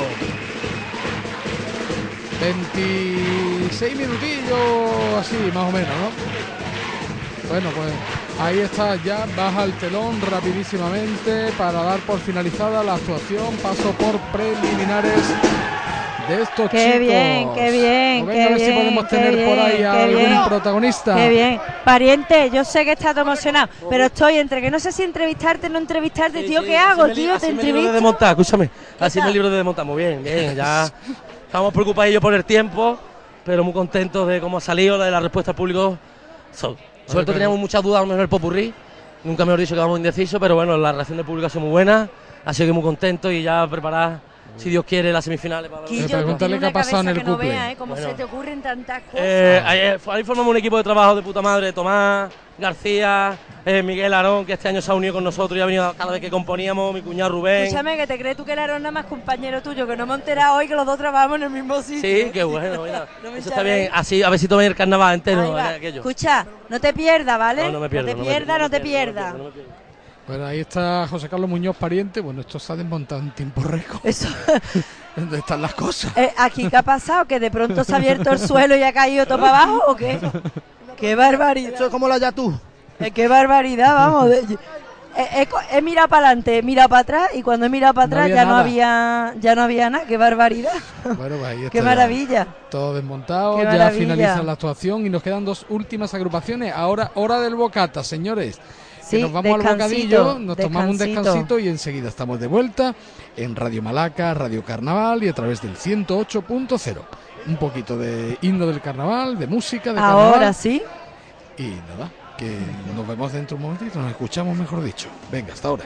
26 minutillos, así, más o menos, ¿no? Bueno, pues ahí está, ya baja el telón rapidísimamente para dar por finalizada la actuación. Paso por preliminares de estos Qué chicos. bien, qué bien, qué a ver si bien, podemos qué tener por ahí bien, a qué algún bien. protagonista. Qué bien. Pariente, yo sé que estás emocionado, pero estoy entre que no sé si entrevistarte o no entrevistarte, tío, ¿qué hago, tío? ¿Te me libro de entrevisto? desmontar, escúchame. Así me libro de desmontar, muy bien, bien. Ya estamos preocupadillos por el tiempo, pero muy contentos de cómo ha salido, la de la respuesta al público. So- sobre todo teníamos muchas dudas en el popurrí. Nunca mejor dicho que vamos indecisos, pero bueno, la reacción del público ha sido muy buena. Así que muy contentos y ya preparar, si Dios quiere, las semifinales. Para Quillo, preguntarle qué ha una pasado en cabeza el que no veas, ¿eh? Cómo Bueno. se te ocurren tantas cosas. Eh, ahí, ahí formamos un equipo de trabajo de puta madre, Tomás, García, eh, Miguel Arón, que este año se ha unido con nosotros y ha venido cada vez que componíamos, mi cuñado Rubén. Escúchame, que te crees tú que el Aarón nada más compañero tuyo, que no me he enterado hoy que los dos trabajamos en el mismo sitio. Sí, qué bueno, mira. No me Eso está bien, así a ver si tomen el carnaval entero. Eh. Escucha, no te pierdas, ¿vale? No, no me pierdo, te no me pierdas, pierdo, no te pierdas. Bueno, ahí está José Carlos Muñoz Pariente. Bueno, esto se ha desmontado en tiempo récord. Eso. ¿Dónde están las cosas? Eh, ¿Aquí qué ha pasado? ¿Que de pronto se ha abierto el suelo y ha caído todo para abajo o qué? ¡Qué barbaridad! Esto es como la Yatú. Eh, ¡Qué barbaridad, vamos! de- eh, he, co- he mirado para adelante, he mirado para atrás y cuando he mirado para No atrás había ya no nada. había ya no había nada. ¡Qué barbaridad! Bueno, pues ahí está ¡Qué maravilla! Todo desmontado, Qué ya maravilla. finaliza la actuación y nos quedan dos últimas agrupaciones. Ahora, hora del bocata, señores. Que nos vamos al bocadillo, nos tomamos un descansito. y enseguida estamos de vuelta en Radio Malaca, Radio Carnaval y a través del 108.0. Un poquito de himno del carnaval, de música, de carnaval. Ahora sí. Y nada, que nos vemos dentro de un momentito, nos escuchamos mejor dicho. Venga, hasta ahora.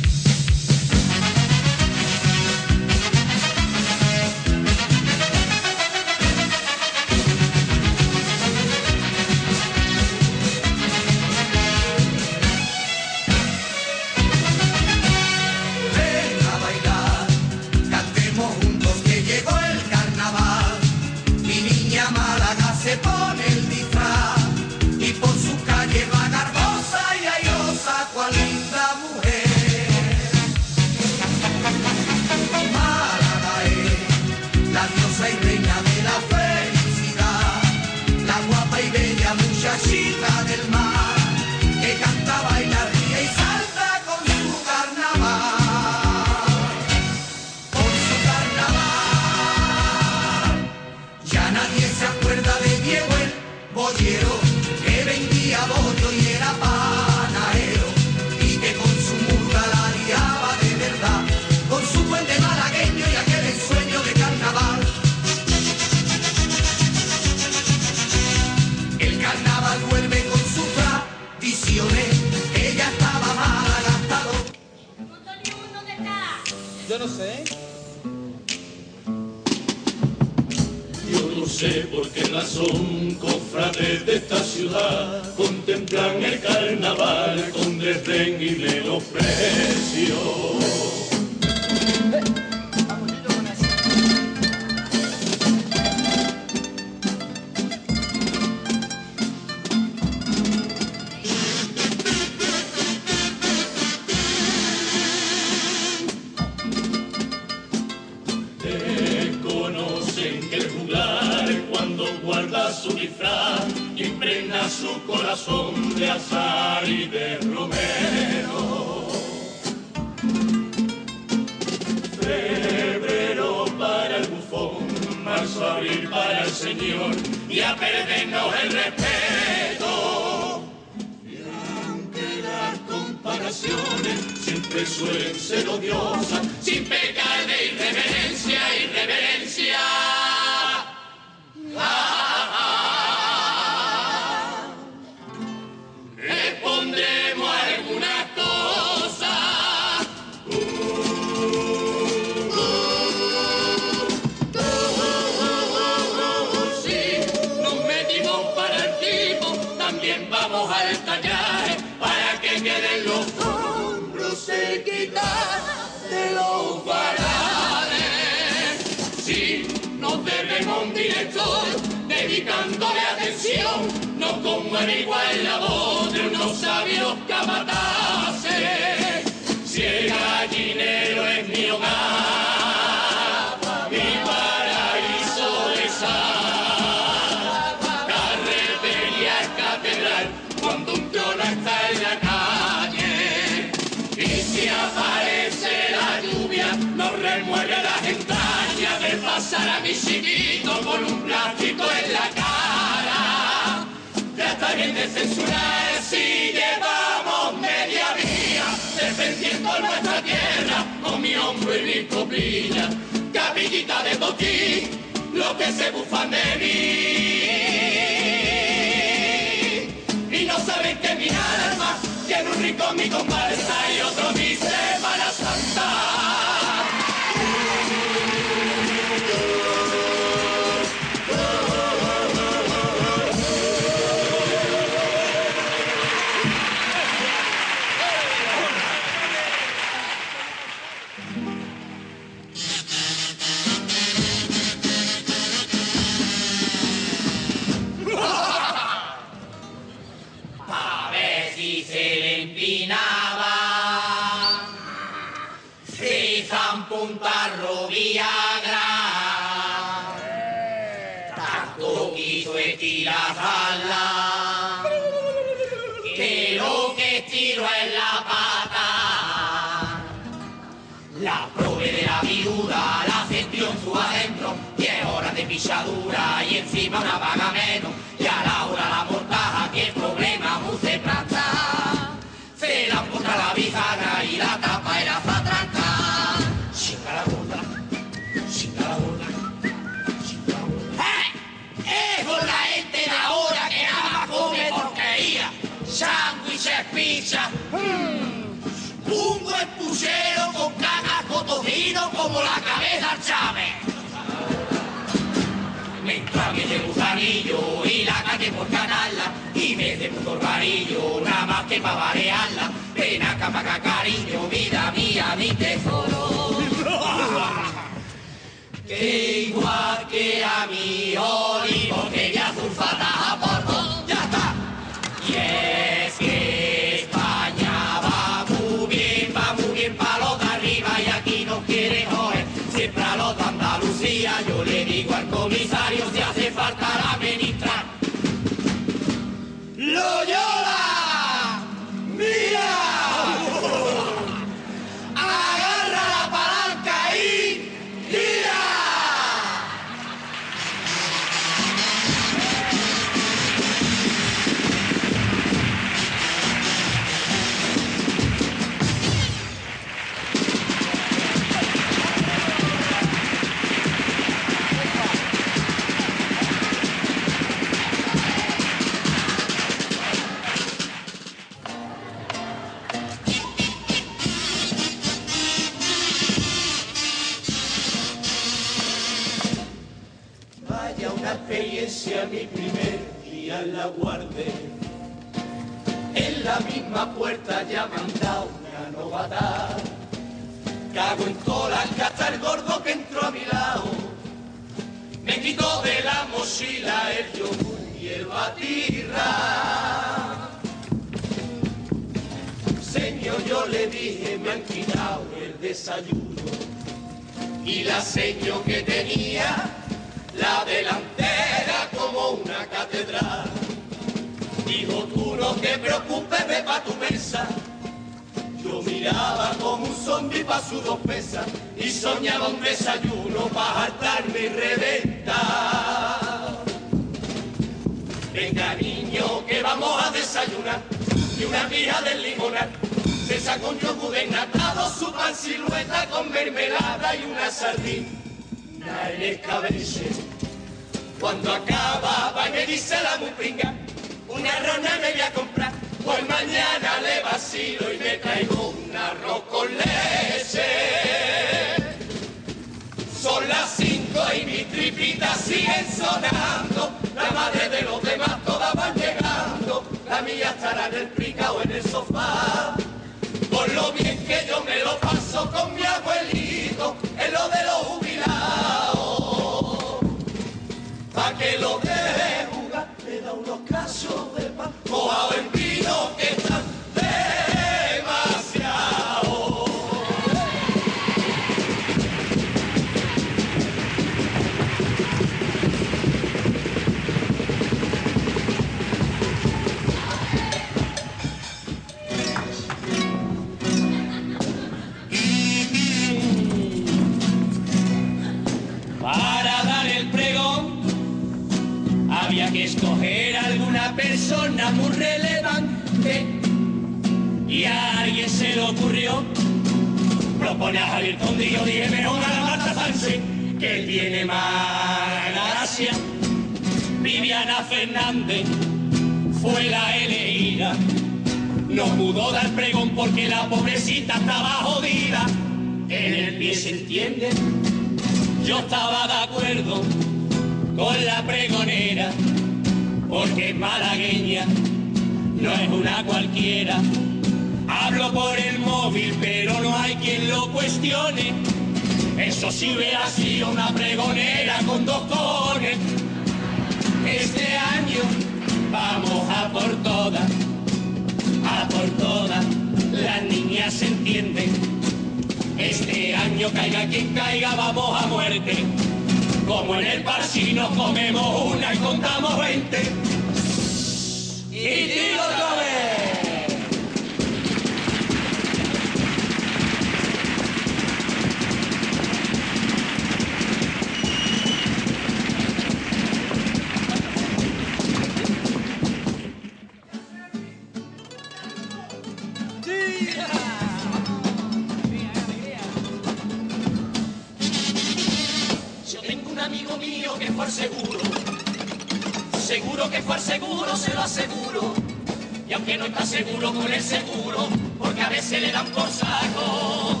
duro, ponerse duro, porque a veces le dan por saco.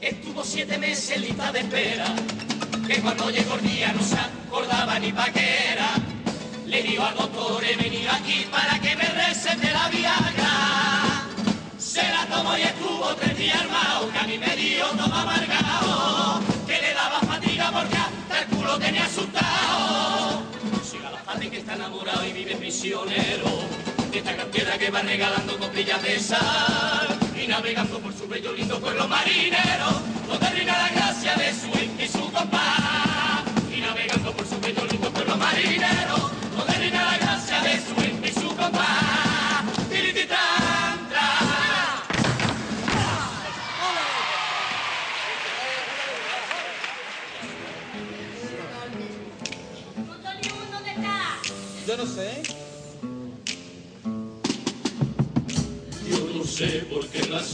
Estuvo siete meses lista de espera, que cuando llegó el día no se acordaba ni pa' qué era. Le dijo al doctor, eh, he venido aquí para que me recete la Viagra. Se la tomó y estuvo tres días armado, que a mí me dio todo amargado, que le daba fatiga porque hasta el culo tenía asustado. Siga la parte que está enamorado y vive prisionero gran piedra que va regalando costillas de y navegando por su bello lindo pueblo marinero, donde reina la gracia de su y su compás y navegando por su bello lindo pueblo marinero.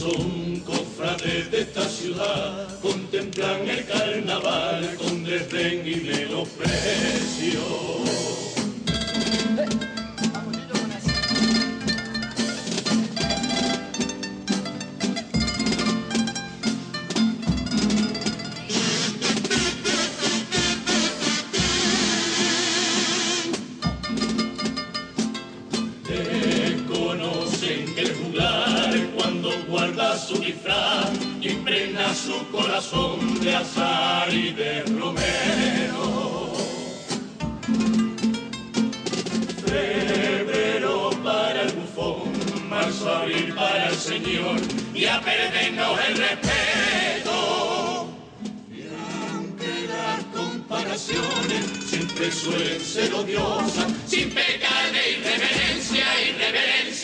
son cofrades de esta ciudad, contemplan el carnaval con desdén y menosprecio. Su corazón de azar y de romero. Febrero para el bufón, marzo, abril para el señor, y a perdernos el respeto. Y aunque las comparaciones siempre suelen ser odiosas, sin pecar de irreverencia, irreverencia.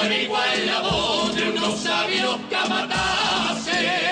El igual la voz de unos sabios capataces.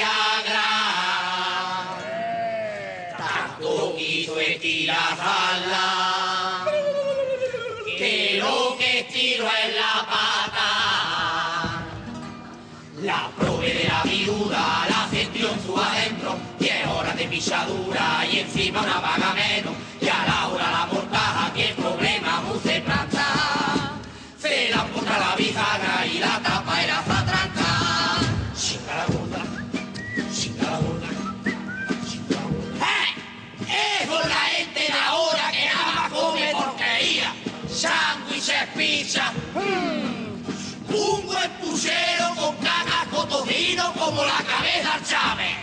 Viagra. Tanto quiso estirarla. Que lo que estiro es la pata. La probé de la viuda, la sentió en su adentro. Diez horas de pichadura y encima una vaga menos. Sándwiches, pizza. mm, un buen puchero con cagas cotocino como la cabeza al Chávez.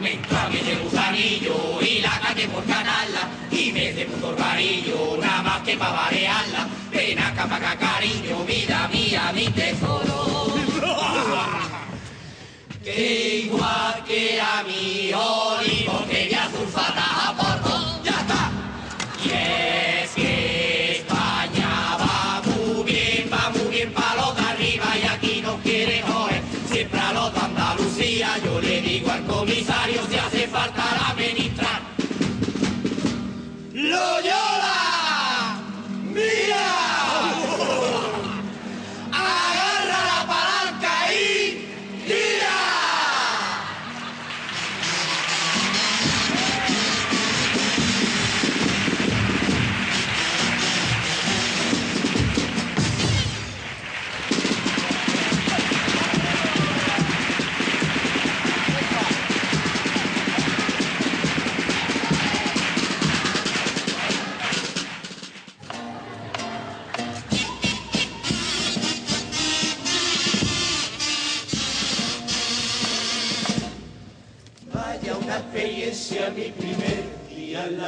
Mientras viene el gusanillo y la calle por ganarla y me de puto organillo, nada más que pa' variarla. Ven acá pa' acá, cariño, vida mía, mi tesoro. que igual que a mi olivo que ya sulfata Y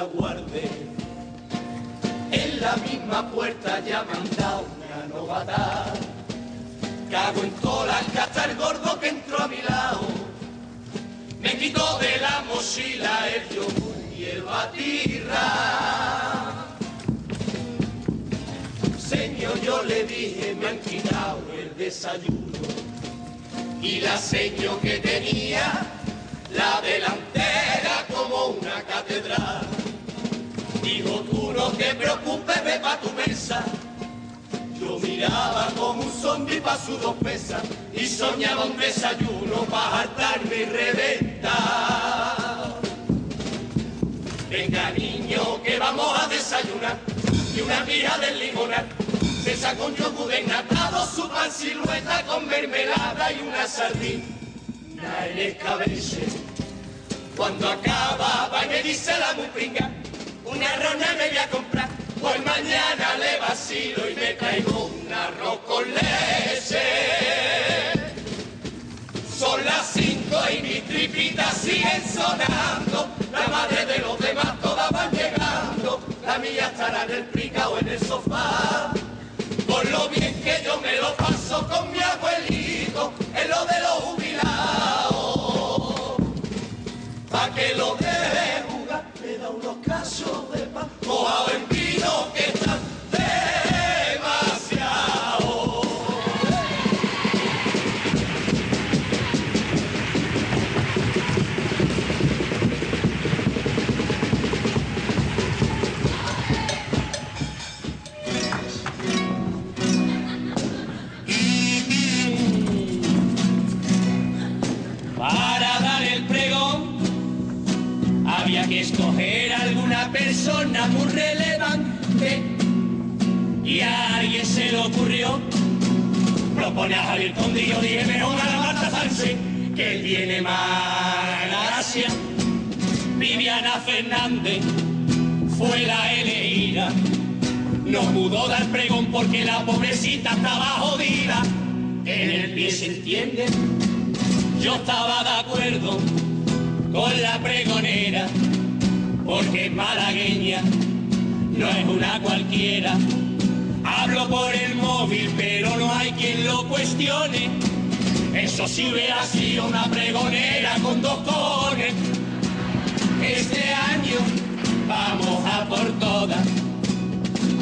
la. En la misma puerta ya me han una novatada. Cago en que hasta el gordo que entró a mi lado. Me quitó de la mochila el yogur y el batirra. Señor, yo le dije, me han quitado el desayuno. Y la seño que tenía, la delantera como una catedral. Dijo tú no te preocupes, ve pa' tu mesa. Yo miraba como un zombi pa' sus dos pesas y soñaba un desayuno pa' hartarme y reventar. Venga niño que vamos a desayunar y una pija del limonar. Se sacó un yogur desnatado, su pan silueta con mermelada y una sardina en escabeche. Cuando acababa y me dice la mupringa, una rona me voy a comprar, pues mañana le vacilo y me traigo un arroz con leche. Son las cinco y mis tripitas siguen sonando, la madre de los demás todas van llegando, la mía estará en el prica o en el sofá. Por lo bien que yo me lo paso con mi abuelito, en lo de los pan, mojado persona muy relevante y a alguien se le ocurrió proponer a Javier yo dije mejor a la Marta Sánchez que tiene más gracia. Viviana Fernández fue la elegida. No pudo dar pregón porque la pobrecita estaba jodida. En el pie se entiende. Yo estaba de acuerdo con la pregonera, porque malagueña, no es una cualquiera. Hablo por el móvil, pero no hay quien lo cuestione. Eso sí hubiera sido una pregonera con dos cojones. Este año vamos a por todas,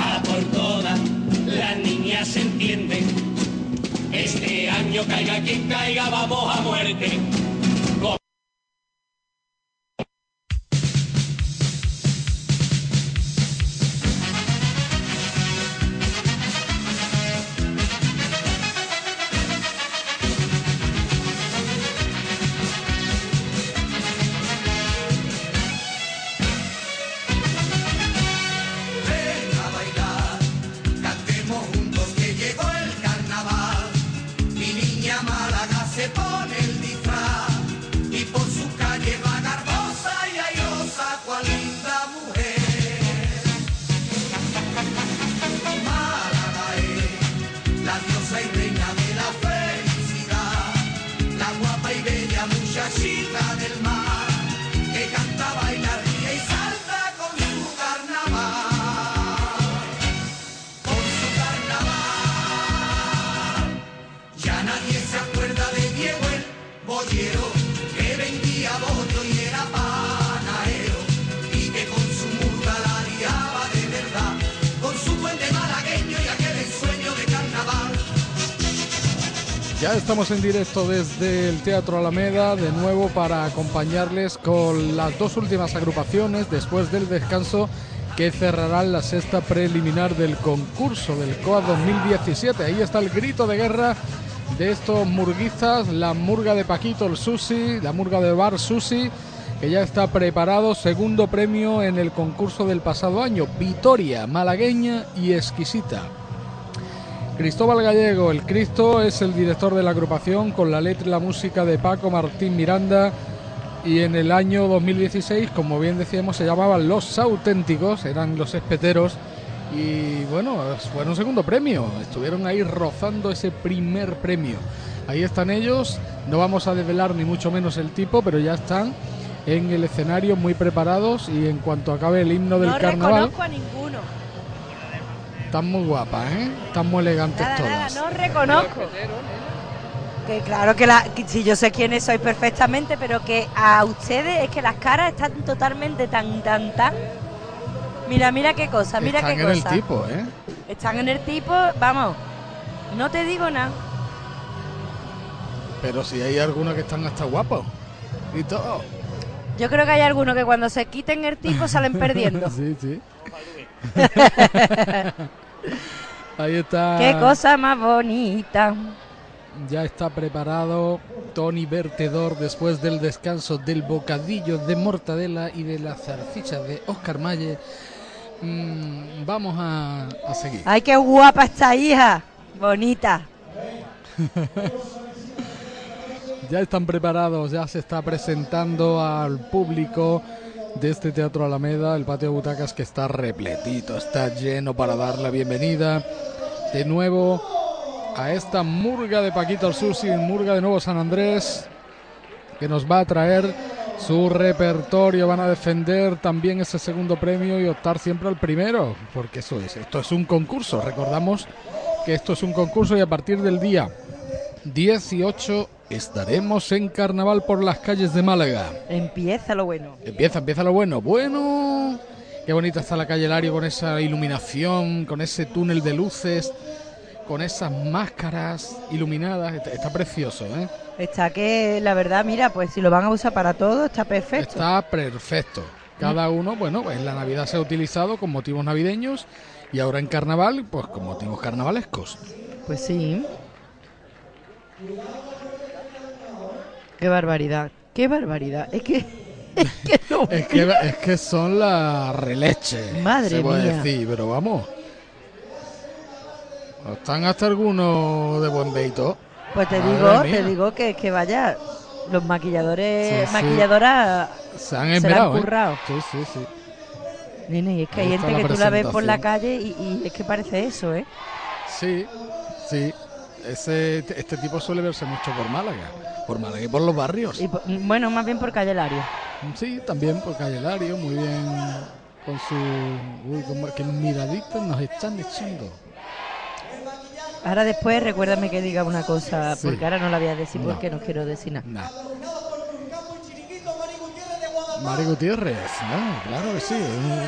a por todas. Las niñas se entienden. Este año caiga quien caiga, vamos a muerte. Ya estamos en directo desde el Teatro Alameda, de nuevo para acompañarles con las dos últimas agrupaciones después del descanso que cerrarán la sexta preliminar del concurso del COA 2017. Ahí está el grito de guerra de estos murguistas, la murga de Paquito, el Susi, la murga de Bar Susi, que ya está preparado, segundo premio en el concurso del pasado año, Vitoria, malagueña y exquisita. Cristóbal Gallego, el Cristo, es el director de la agrupación con la letra y la música de Paco Martín Miranda. Y en el año 2016, como bien decíamos, se llamaban Los Auténticos, eran los espeteros. Y bueno, fueron segundo premio, estuvieron ahí rozando ese primer premio. Ahí están ellos, no vamos a desvelar ni mucho menos el tipo, pero ya están en el escenario muy preparados. Y en cuanto acabe el himno del no carnaval, reconozco a ninguno. Están muy guapas, ¿eh? están muy elegantes Nada, nada, todas. no reconozco. Que claro que, la, que si yo sé quiénes sois perfectamente, pero que a ustedes es que las caras están totalmente tan, tan, tan. Mira, mira qué cosa, mira están qué en cosa. el tipo, ¿eh? Están en el tipo, vamos. No te digo nada. Pero si hay algunos que están hasta guapos y todo. Yo creo que hay algunos que cuando se quiten el tipo salen perdiendo. sí, sí. Ahí está. Qué cosa más bonita. Ya está preparado Tony Vertedor después del descanso del bocadillo de mortadela y de la zarcilla de Oscar Malle. Mm, vamos a, a seguir. Ay, qué guapa esta hija. Bonita. Ya están preparados, ya se está presentando al público de este Teatro Alameda, el patio de butacas que está repletito, está lleno para dar la bienvenida de nuevo a esta murga de Paquito Susi, murga de Nuevo San Andrés, que nos va a traer su repertorio, van a defender también ese segundo premio y optar siempre al primero, porque eso es, esto es un concurso, recordamos que esto es un concurso y a partir del día 18 estaremos en carnaval por las calles de Málaga. Empieza lo bueno. Empieza, empieza lo bueno. Bueno, qué bonita está la calle Lario con esa iluminación, con ese túnel de luces, con esas máscaras iluminadas. Está, está precioso, ¿eh? Está que, la verdad, mira, pues si lo van a usar para todo, está perfecto. Está perfecto. Cada uno, bueno, pues en la Navidad se ha utilizado con motivos navideños y ahora en carnaval, pues con motivos carnavalescos. Pues sí. Qué barbaridad. Qué barbaridad. Es que. Es que no Es que, es que son la releche. Madre se puede mía. decir, pero vamos. Están hasta algunos de buen veito. Pues te Madre digo, mía. te digo que, que vaya. Los maquilladores, Sí, sí. maquilladoras Se han la esmerado, ¿eh? currado. Sí, sí, sí. Nene, y es que Ahí hay gente que tú la ves por la calle y, y es que parece eso, ¿eh? Sí, sí. Ese, este tipo suele verse mucho por Málaga. Por Málaga y por los barrios. Y bueno, más bien por calle Lario. Sí, también por Calle Lario, muy bien con su... Uy, cómo- qué miraditas nos están echando. Ahora después recuérdame que diga una cosa, Sí. porque ahora no la voy a decir No. porque no quiero decir nada. Nah. Mari Gutiérrez, ah, claro que sí.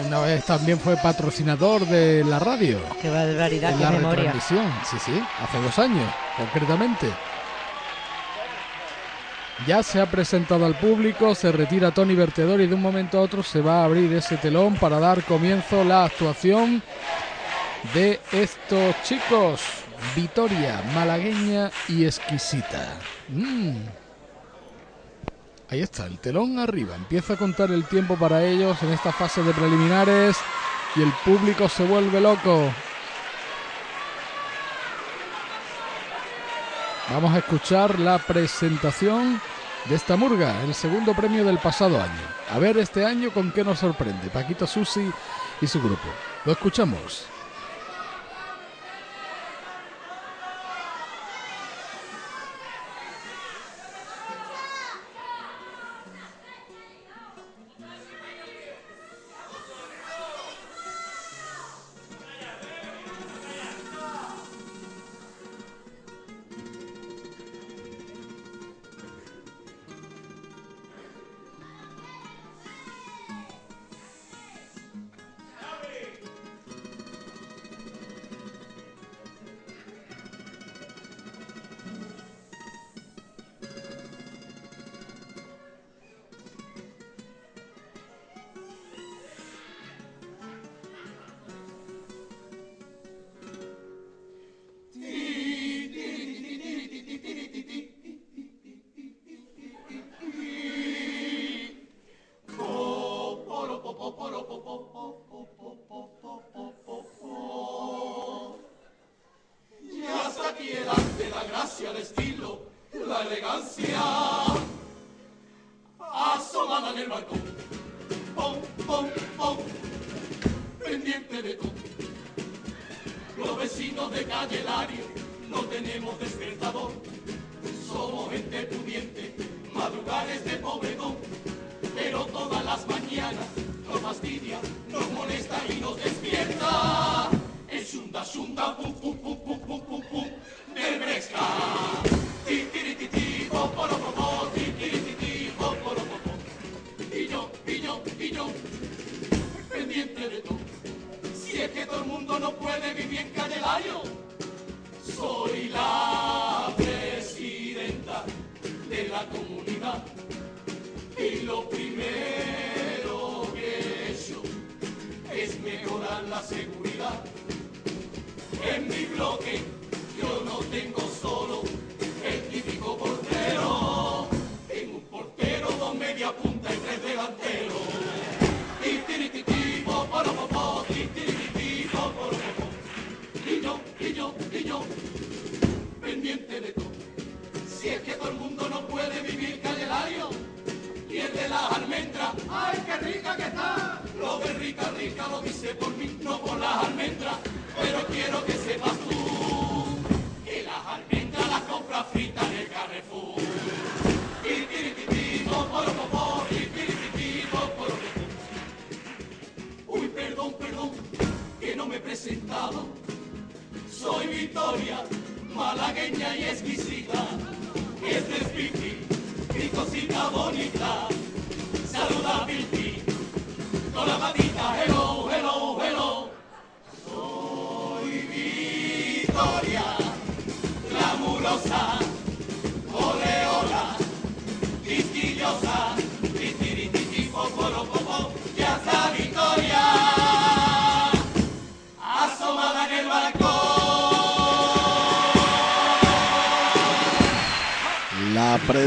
Una vez también fue patrocinador de la radio. Qué barbaridad, en qué la memoria. Sí, sí, hace dos años, concretamente. Ya se ha presentado al público, se retira Tony Vertedor y de un momento a otro se va a abrir ese telón para dar comienzo la actuación de estos chicos. Vitoria, malagueña y exquisita. Mm. Ahí está, el telón arriba. Empieza a contar el tiempo para ellos en esta fase de preliminares y el público se vuelve loco. Vamos a escuchar la presentación de esta murga, el segundo premio del pasado año. A ver este año con qué nos sorprende Paquito Susi y su grupo. Lo escuchamos.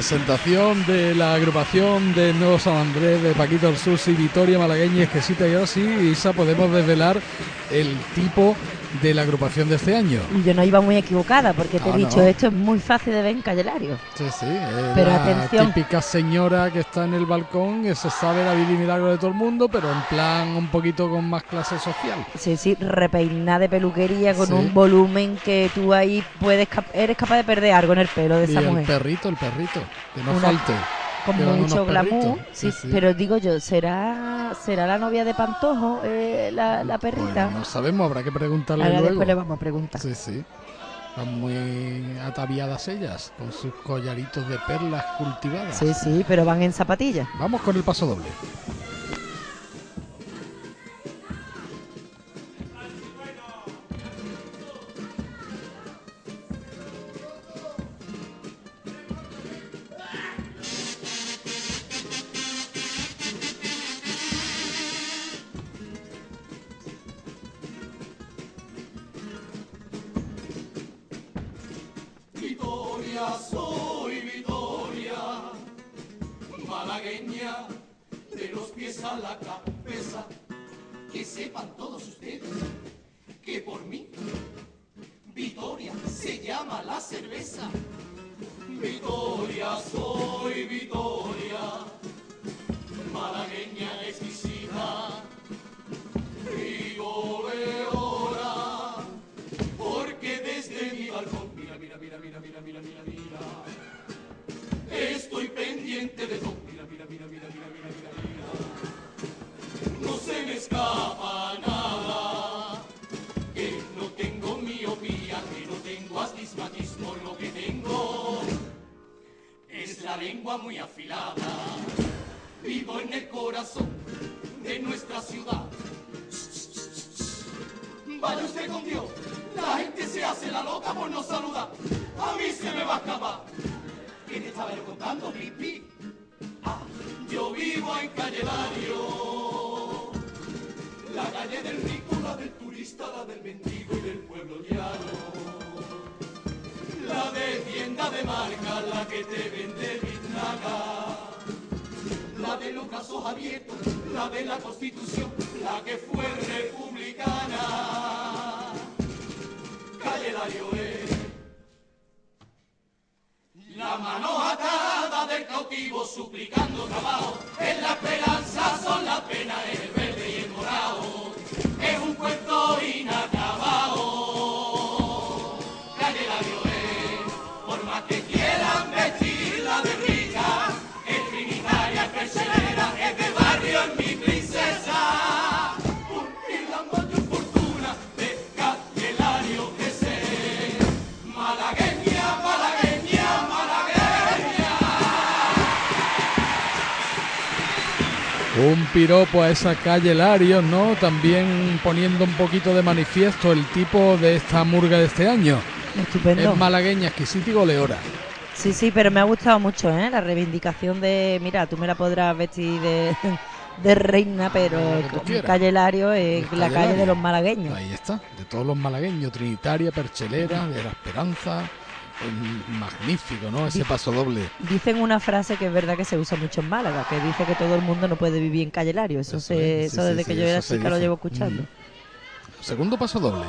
Presentación de la agrupación de Nuevo San Andrés, de Paquito Sus y Vitoria Malagueña Exquisita y así, Isa, podemos desvelar el tipo de la agrupación de este año. Y yo no iba muy equivocada porque te Ah, he dicho, no. esto es muy fácil de ver en Callelario. Sí, sí, Pero la atención. típica señora que está en el balcón, que se sabe la vida y milagro de todo el mundo, pero en plan un poquito con más clase social. Sí, sí, repeinada de peluquería con Sí. un volumen que tú ahí puedes eres capaz de perder algo en el pelo de Y esa el mujer. perrito, el perrito, que no Una- falte. Con que van mucho glamour. perritos. Sí, pero digo yo, ¿será será la novia de Pantojo eh, la, la perrita? Bueno, no sabemos, habrá que preguntarle Ahora luego. después le vamos a preguntar. Sí, sí. Están muy ataviadas ellas, con sus collaritos de perlas cultivadas. Sí, sí, pero van en zapatillas. Vamos con el paso doble. De los pies a la cabeza. Que sepan todos ustedes que por mí, Vitoria se llama la cerveza. Vitoria, soy Vitoria, piropo a esa calle Larios, ¿no? También poniendo un poquito de manifiesto el tipo de esta murga de este año. Estupendo. Es malagueña, exquisita y goleora. Sí, sí, pero me ha gustado mucho, ¿eh? La reivindicación de, mira, tú me la podrás vestir de, de reina, pero como quieras. calle Lario es la Calle calle de los malagueños. Ahí está, de todos los malagueños, Trinitaria, Perchelera, de la Esperanza, magnífico, ¿no? Ese paso doble. Dicen una frase que es verdad que se usa mucho en Málaga, que dice que todo el mundo no puede vivir en calle Lario. Eso, se, es, sí, eso sí, desde sí, que yo era chica lo llevo escuchando. Mm. Segundo paso doble.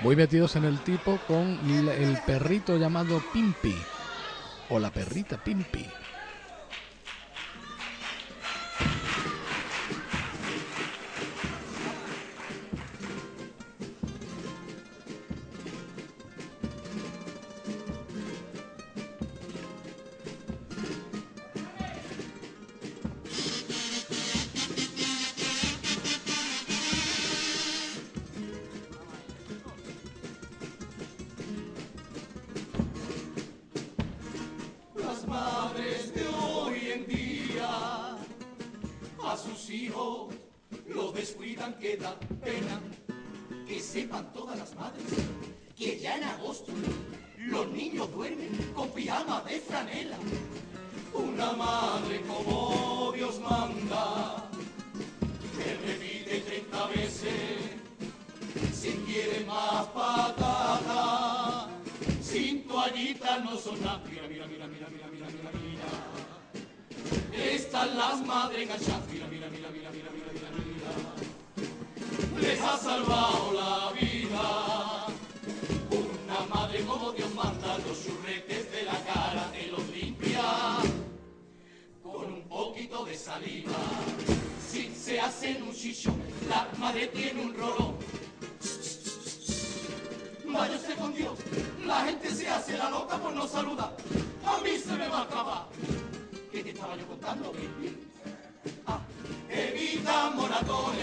Muy metidos en el tipo con el perrito llamado Pimpi. O la perrita Pimpi. Hijos los descuidan que da pena. Que sepan todas las madres que ya en agosto los niños duermen con pijama de franela. Una madre como Dios manda, que repite 30 veces, si quiere más patata, sin toallitas no son nada. Mira, mira, mira, mira, mira, mira, mira, mira. Están las madres enganchadas. Mira, mira, mira, mira, mira, mira, mira, mira. Les ha salvado la vida. Una madre como Dios manda, los churretes de la cara te los limpia con un poquito de saliva. Si se hacen un chicho, la madre tiene un rolón. Vaya usted con Dios, la gente se hace la loca por no saludar. A mí se me va a acabar. ¿Qué te estaba yo contando, Pipi? Ah, evita moratones.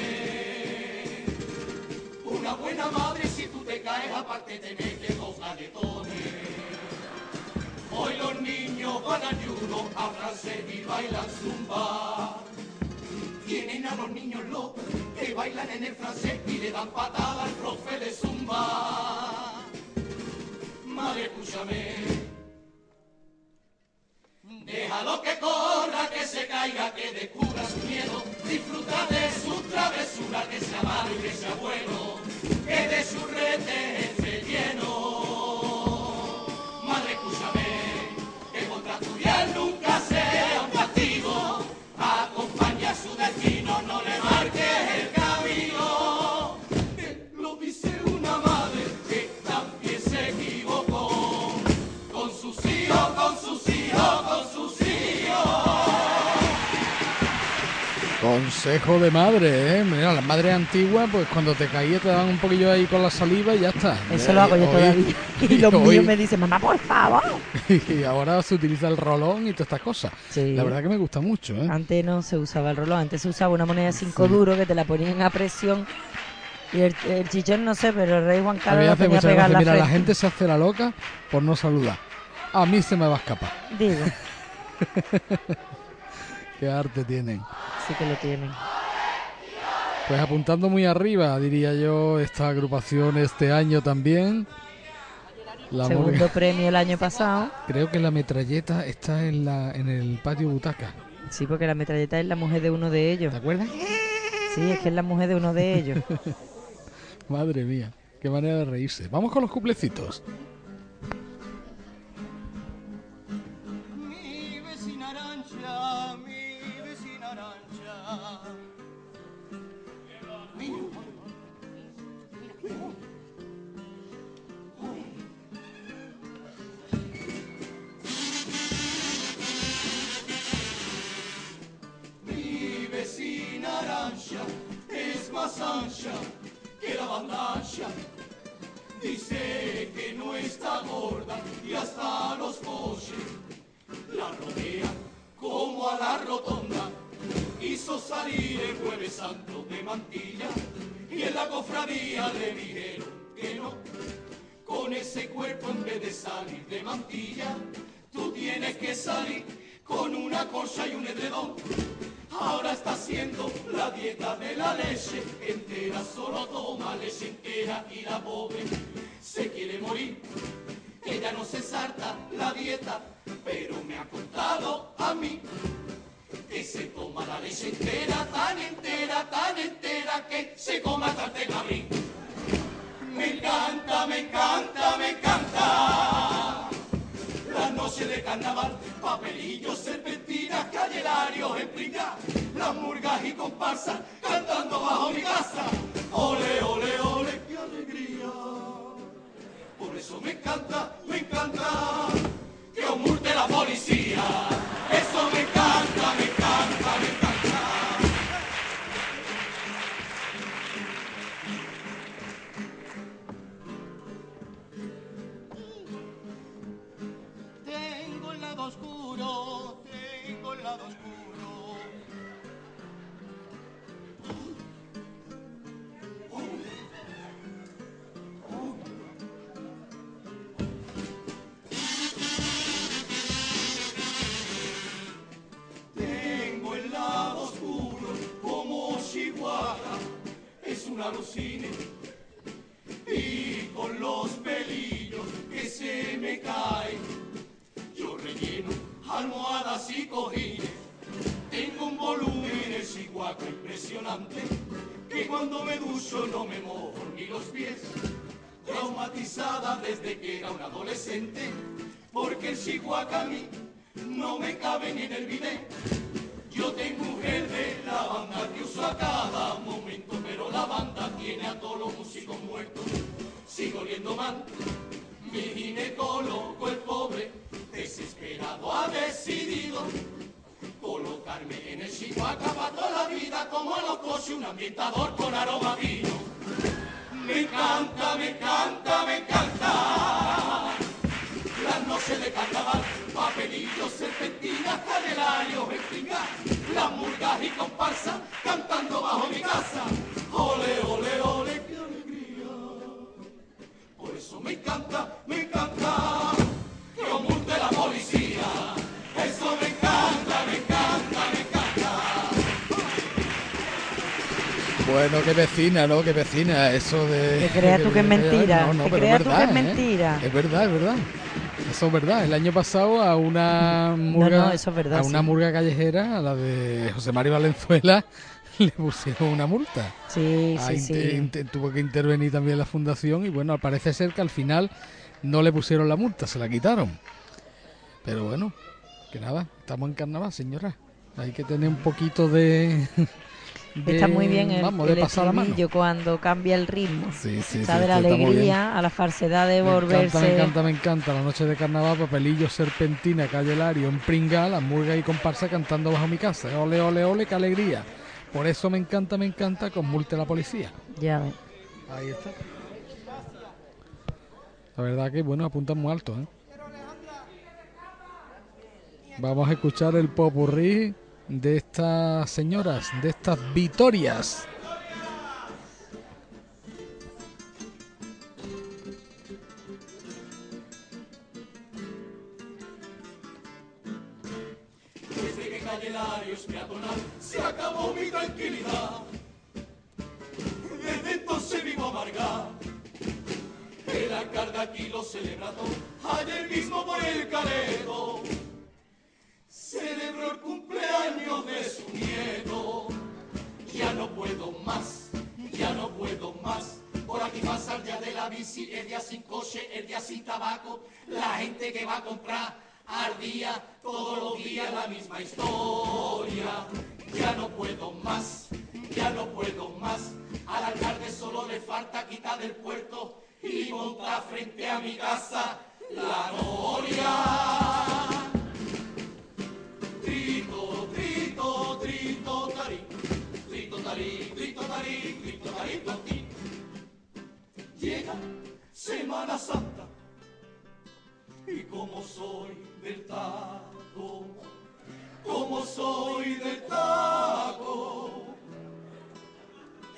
Una buena madre, si tú te caes, aparte te mete dos galetones. Hoy los niños van a judo, a francés y bailan zumba. Tienen a los niños locos que bailan en el francés y le dan patada al profe de zumba. Madre, escúchame. Déjalo que corra, que se caiga, que descubra su miedo. Disfruta de su travesura, que sea malo y que sea bueno. Que de su rete Consejo de madre, ¿eh? Mira, las madres antiguas, pues cuando te caías te daban un poquillo ahí con la saliva y ya está. Eso Eh, lo hago yo hoy- todavía. Y los hoy- míos me dicen, mamá, por favor. y ahora se utiliza el rolón y todas estas cosas. La verdad que me gusta mucho, ¿eh? Antes no se usaba el rolón, antes se usaba una moneda de 5 duros que te la ponían a presión. Y el, el chichón no sé, pero el rey Juan A mí Carlos me lo hace la Mira, la gente se hace la loca por no saludar. A mí se me va a escapar. Digo, Qué arte tienen. sí que lo tienen. Pues apuntando muy arriba, diría yo, esta agrupación este año también. La Segundo Morgan- premio el año pasado. Creo que la metralleta está en, la, en el patio butaca. Sí, porque la metralleta es la mujer de uno de ellos. ¿Te acuerdas? Sí, es que es la mujer de uno de ellos. Madre mía, qué manera de reírse. Vamos con los cuplecitos. Más que la banda ancha. Dice que no está gorda y hasta los coches la rodea como a la rotonda. Hizo salir el jueves santo de mantilla y en la cofradía le dijeron que no. Con ese cuerpo en vez de salir de mantilla, tú tienes que salir con una colcha y un edredón. Ahora está haciendo la dieta de la leche entera, solo toma leche entera y la pobre se quiere morir. Ella no se salta la dieta, pero me ha contado a mí que se toma la leche entera, tan entera, tan entera que se coma hasta el. Me encanta, me encanta, me encanta. Noche de carnaval, papelillos, serpentinas, callerarios en las murgas y comparsas cantando bajo mi casa. Ole, ole, ole, qué alegría. Por eso me encanta, me encanta que os multe la policía. Eso me encanta, oscuro, tengo el lado oscuro. Tengo el lado oscuro como Chihuahua, es un alucine. Y con los pelillos que se me caen, yo relleno almohadas y cojines. Tengo un volumen en Chihuahua impresionante, que cuando me ducho no me mojo ni los pies. Traumatizada desde que era un adolescente, porque el Chihuahua a mí no me cabe ni en el bidet. Yo tengo un gel de lavanda que uso a cada momento, pero la banda tiene a todos los músicos muertos. Sigo oliendo mal, mi ginecólogo, el pobre, desesperado, ha decidido colocarme en el chihuahua para toda la vida, como a los coches, un ambientador con aroma vino. Me encanta, me encanta, me encanta las noches de carnaval, papelillos, serpentinas, canelarios, espingas, las murgas y comparsas cantando bajo mi casa. Ole, ole, ole, qué alegría. Por eso me encanta, me encanta Bueno, qué vecina, ¿no? Qué vecina, eso de... Te creas tú que es mentira, No, no, pero creas es tú que es ¿eh? mentira. Es verdad, es verdad. Eso es verdad. El año pasado a una murga, no, eso es verdad, a una murga callejera, a la de José María Valenzuela, le pusieron una multa. Sí, sí, sí. tuvo que intervenir también la fundación y bueno, parece ser que al final no le pusieron la multa, se la quitaron. Pero bueno, que nada, estamos en carnaval, señora. Hay que tener un poquito de... de- Está muy bien el, vamos, el estribillo cuando cambia el ritmo. Sí, sí, Está sí, de la alegría a la falsedad de Me volverse. encanta, me encanta, me encanta. La noche de carnaval, papelillo, serpentina, calle Lario, en Pringa, las murgas y comparsa cantando bajo mi casa. Ole, ole, ole, qué alegría. Por eso me encanta, me encanta con multe la policía. Ya. Ahí está. La verdad que, bueno, apuntan muy alto, ¿eh? Vamos a escuchar el popurrí de estas señoras, de estas victorias. Desde que calle Lario es peatonal, se acabó mi tranquilidad. Desde entonces vivo amargado. El alcalde aquí lo celebra ayer mismo por el Caledo. Celebró el cumpleaños de su nieto. Ya no puedo más, ya no puedo más. Por aquí pasa el día de la bici, el día sin coche, el día sin tabaco. La gente que va a comprar al día, todos los días la misma historia. Ya no puedo más, ya no puedo más. Al alcalde solo le falta quitar del puerto y montar frente a mi casa la noria. Trito, tarí, totín. Llega Semana Santa y como soy del taco, como soy del taco,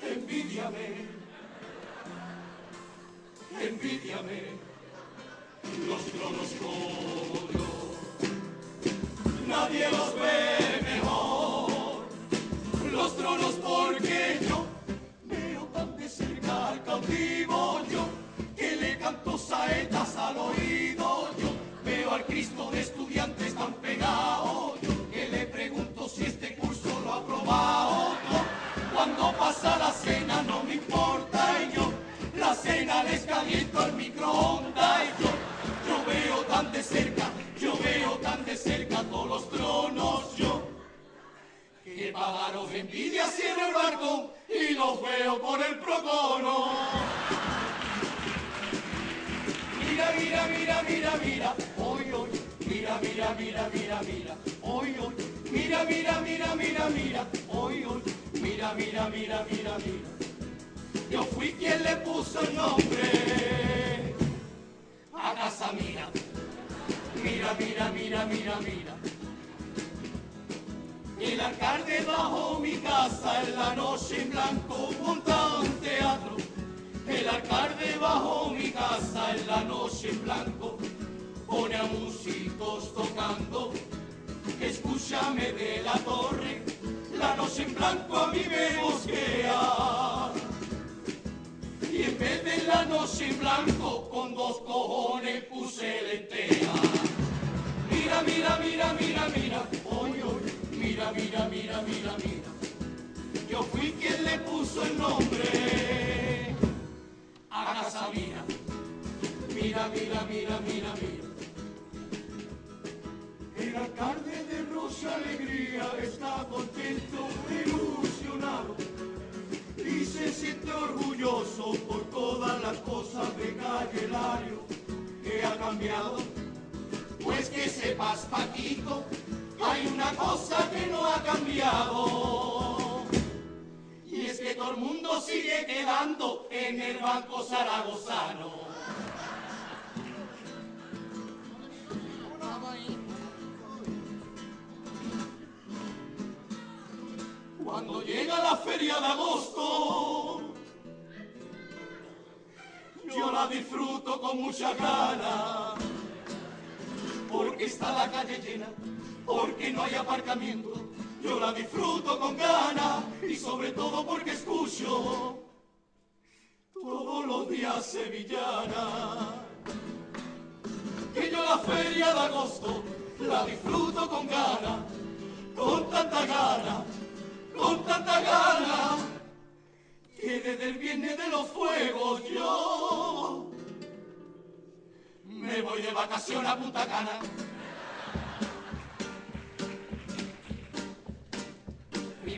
envidiame, envidiame, los tronos como yo nadie los ve mejor. Los tronos porque yo yo, que le canto saetas al oído yo, veo al Cristo de estudiantes tan pegado yo, que le pregunto si este curso lo ha probado cuando pasa la cena no me importa y yo, la cena les caliento el microondas yo, yo veo tan de cerca, yo veo tan de cerca todos los tronos yo envidia cierra el balcón y los veo por el procono. Mira, mira, mira, mira, mira, hoy, hoy, mira, mira, mira, mira, mira, hoy, hoy, mira, mira, mira, mira, mira, hoy, hoy, mira, mira, mira, mira, mira. Yo fui quien le puso el nombre a casa mía. Mira, mira, mira, mira, mira. El alcalde bajó mi casa en la noche en blanco, montado un teatro. El alcalde bajó mi casa en la noche en blanco, pone a músicos tocando. Escúchame de la torre, la noche en blanco a mí me mosquea. Y en vez de la noche en blanco, con dos cojones puse lentea. Mira, mira, mira, mira, mira, oye, oye, mira, mira, mira, mira, mira. Yo fui quien le puso el nombre a casa mía. Mira, mira, mira, mira, mira. El alcalde de Rosa Alegría está contento, ilusionado y se siente orgulloso por todas las cosas de Calle Lario que ha cambiado. Pues que sepas, Paquito, hay una cosa que no ha cambiado. Y es que todo el mundo sigue quedando en el Banco Zaragozano. Cuando llega la feria de agosto, yo la disfruto con mucha gana, porque está la calle llena, porque no hay aparcamiento, yo la disfruto con ganas y sobre todo porque escucho todos los días sevillana. Que yo la feria de agosto la disfruto con ganas, con tanta gana, con tanta gana, que desde el viernes de los fuegos yo me voy de vacación a Punta Cana.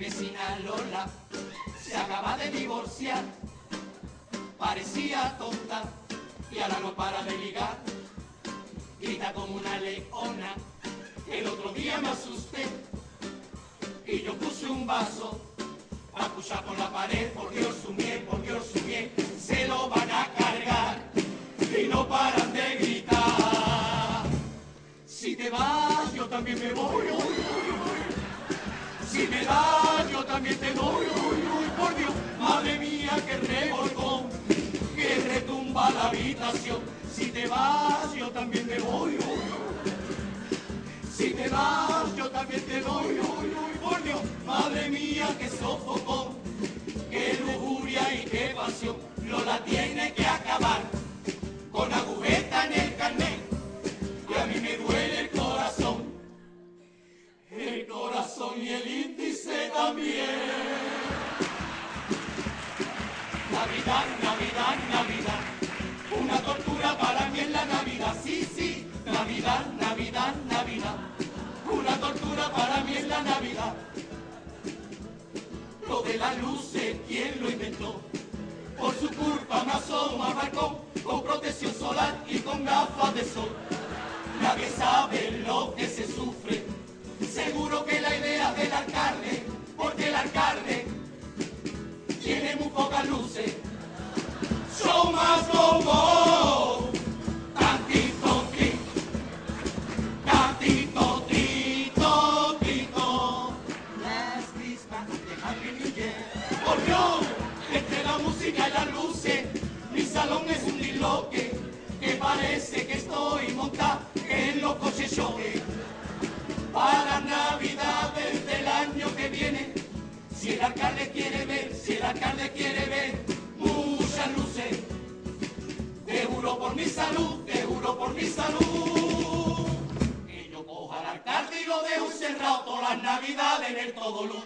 Vecina Lola se acaba de divorciar, parecía tonta y ahora no para de ligar. Grita como una leona, el otro día me asusté y yo puse un vaso a puchar por la pared porque Orsumie, porque Orsumie se lo van a cargar y no paran de gritar. Si te vas, yo también me voy. uy, uy, uy. Si me das, yo también te doy. uy, uy, por Dios, madre mía, que revolcón, que retumba la habitación. Si te vas, yo también me voy. uy, uy. Si te vas, yo también te doy, uy, uy, por Dios, madre mía, que sofocón, qué lujuria y qué pasión, Lola tiene que acabar con agujeta en el carnet, el corazón y el índice también. Navidad, Navidad, Navidad, una tortura para mí en la Navidad, sí, sí, Navidad, Navidad, Navidad, una tortura para mí en la Navidad. Lo de las luces, ¿quién lo inventó? Por su culpa me asomo al balcón con protección solar y con gafas de sol. Nadie sabe lo que se sufre, seguro que la idea del alcalde, porque el alcalde tiene muy pocas luces. Show más bombón, tantito tri, tantito trito, trito. Last Christmas, the Happy New entre la música y las luces, mi salón es un disloque, que parece que estoy montada en los coches choque. Para Navidades del año que viene, si el alcalde quiere ver, si el alcalde quiere ver muchas luces, te juro por mi salud, te juro por mi salud, que yo coja al alcalde y lo dejo encerrado todas las navidades en el todo luz.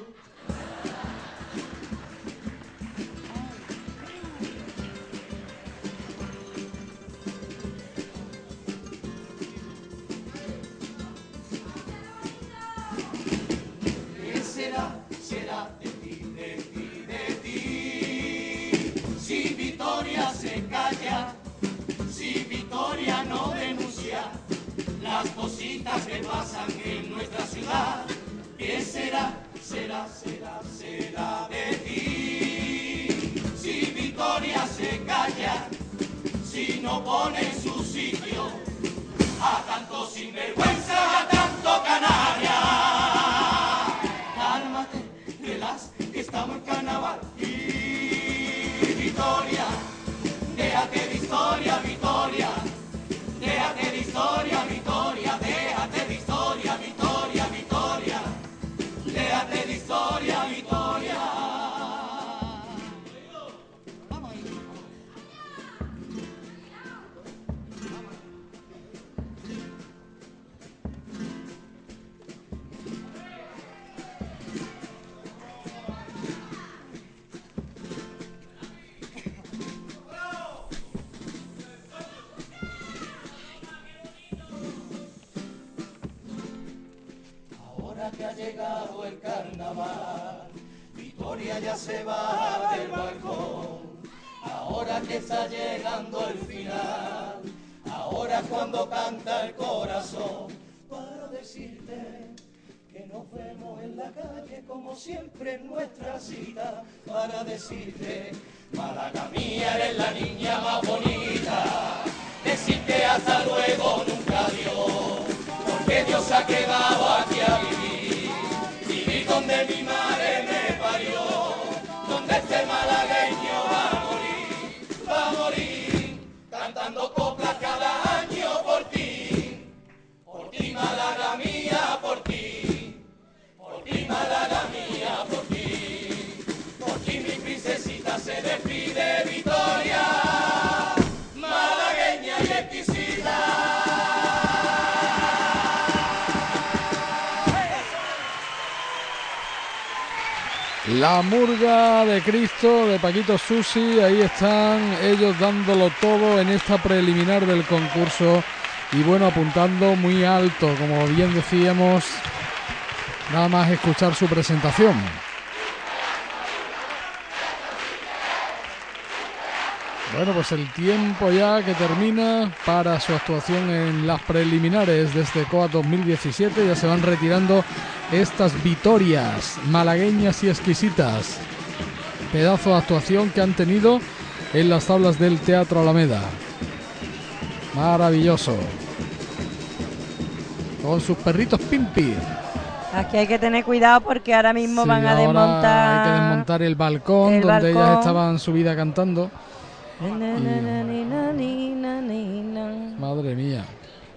Victoria no denuncia las cositas que pasan en nuestra ciudad, ¿qué será, será, será, será de ti? Si Victoria se calla, si no pone su sitio a tanto sinvergüenza, a tanto canalla. Cálmate, relax, que estamos en carnaval. Déjate de historia, Victoria. Déjate de historia, Victoria. El carnaval, Victoria ya se va del balcón. Ahora que está llegando el final, ahora cuando canta el corazón, para decirte que nos vemos en la calle como siempre en nuestra cita, para decirte, Málaga mía, eres la niña más bonita, decirte hasta luego nunca adiós. Porque Dios ha quedado aquí a vivir donde mi madre me parió, donde este malagueño va a morir, va a morir, cantando coplas La murga de Cristo de Paquito Susi, ahí están ellos dándolo todo en esta preliminar del concurso y bueno, apuntando muy alto, como bien decíamos, nada más escuchar su presentación. Bueno, pues el tiempo ya que termina para su actuación en las preliminares de este COA 2017. Ya se van retirando estas vitorias malagueñas y exquisitas. Pedazo de actuación que han tenido en las tablas del Teatro Alameda. Maravilloso. Con sus perritos Pimpi. Aquí hay que tener cuidado porque ahora mismo Sí, van a ahora desmontar. Hay que desmontar el balcón el donde ellas estaban subida cantando. Madre mía.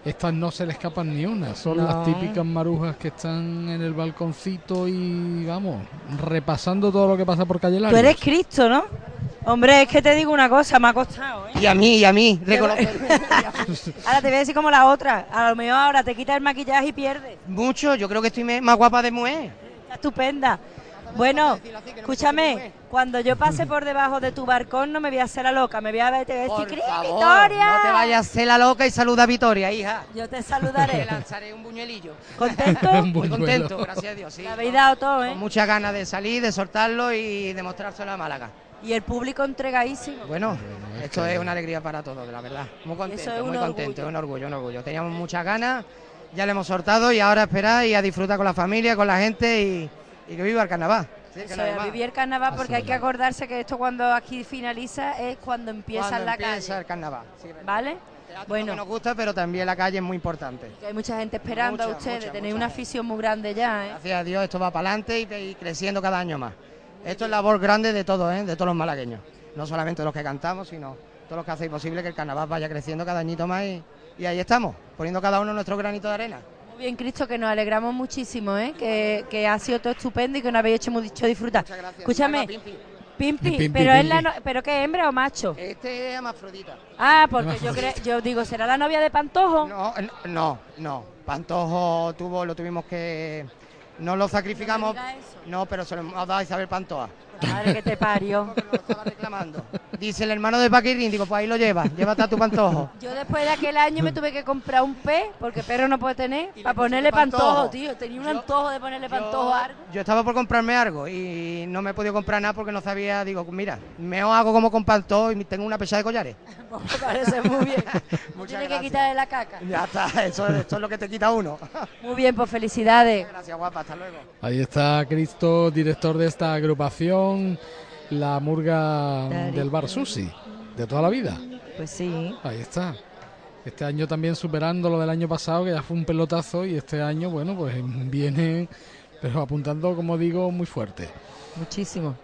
Estas no se le escapan ni una. Son No. las típicas marujas que están en el balconcito y vamos, repasando todo lo que pasa por calle Tú Larios. eres Cristo, ¿no? Hombre, es que te digo una cosa, me ha costado, ¿eh? Y a mí, y a mí, reconocer. Ahora te voy a decir como la otra. A lo mejor ahora te quitas el maquillaje y pierdes. Mucho, yo creo que estoy más guapa de mujer. Está estupenda. Bueno, escúchame, cuando yo pase por debajo de tu balcón no me voy a hacer la loca, me voy a ver, te voy a decir, Por "Cris, favor, Victoria. No te vayas a hacer la loca y saluda a Victoria, hija. Yo te Te saludaré. lanzaré un buñuelillo. ¿Contento? Muy contento, gracias a Dios, sí. Le habéis dado todo, ¿eh? Con muchas ganas de salir, de soltarlo y demostrárselo a Málaga. Y el público entregadísimo. Bueno, esto es una alegría para todos, la verdad. Muy contento, es muy contento, orgullo. un orgullo, un orgullo. Teníamos muchas ganas, ya le hemos soltado y ahora esperar y a disfrutar con la familia, con la gente y, y que viva el carnaval. Sí, es, más. vivir el carnaval porque hay que acordarse que esto cuando aquí finaliza es cuando empieza Cuando la empieza calle. el carnaval. sí, ¿Vale? Bueno, nos gusta, pero también la calle es muy importante. Que hay mucha gente esperando a Mucha, ustedes, mucha, tenéis mucha una afición muy grande ya, ¿eh? Gracias a Dios esto va para adelante y, y creciendo cada año más. Esto es labor grande de todos, ¿eh? de todos los malagueños. No solamente los que cantamos, sino todos los que hacéis posible que el carnaval vaya creciendo cada añito más y, y ahí estamos, poniendo cada uno nuestro granito de arena. Bien, Cristo, que nos alegramos muchísimo, ¿eh? Que, que ha sido todo estupendo y que nos habéis hecho mucho disfrutar. Escúchame, Bueno, Pimpi. Pimpi, Pimpi, pero es la Pimpi. no- pero qué hembra o macho? Este es Amafrodita. Ah, porque yo creo, yo digo, ¿será la novia de Pantojo? No, no, no. Pantojo tuvo, lo tuvimos que. No lo sacrificamos. No diga eso. No, pero se lo hemos dado a Isabel Pantoja. Madre que te parió. estaba reclamando. Dice el hermano de Paquirrín, digo, pues ahí lo llevas, llévate a tu pantojo. Yo después de aquel año me tuve que comprar un pez, porque perro no puede tener, para ponerle pantojo. pantojo, tío. Tenía un antojo de ponerle pantojo a algo. Yo estaba por comprarme algo y no me he podido comprar nada porque no sabía, digo, mira, me hago como con pantojo y tengo una pesa de collares. Me parece muy bien. Muchas Tienes que quitarle la caca. Ya está, eso, eso es lo que te quita uno. Muy bien, pues felicidades. Gracias, guapa, hasta luego. Ahí está Cristo, director de esta agrupación, la murga del bar Susi, de toda la vida. Pues sí. Ahí está. Este año también superando lo del año pasado, que ya fue un pelotazo, y este año, bueno, pues viene, pero apuntando, como digo, muy fuerte. Muchísimo.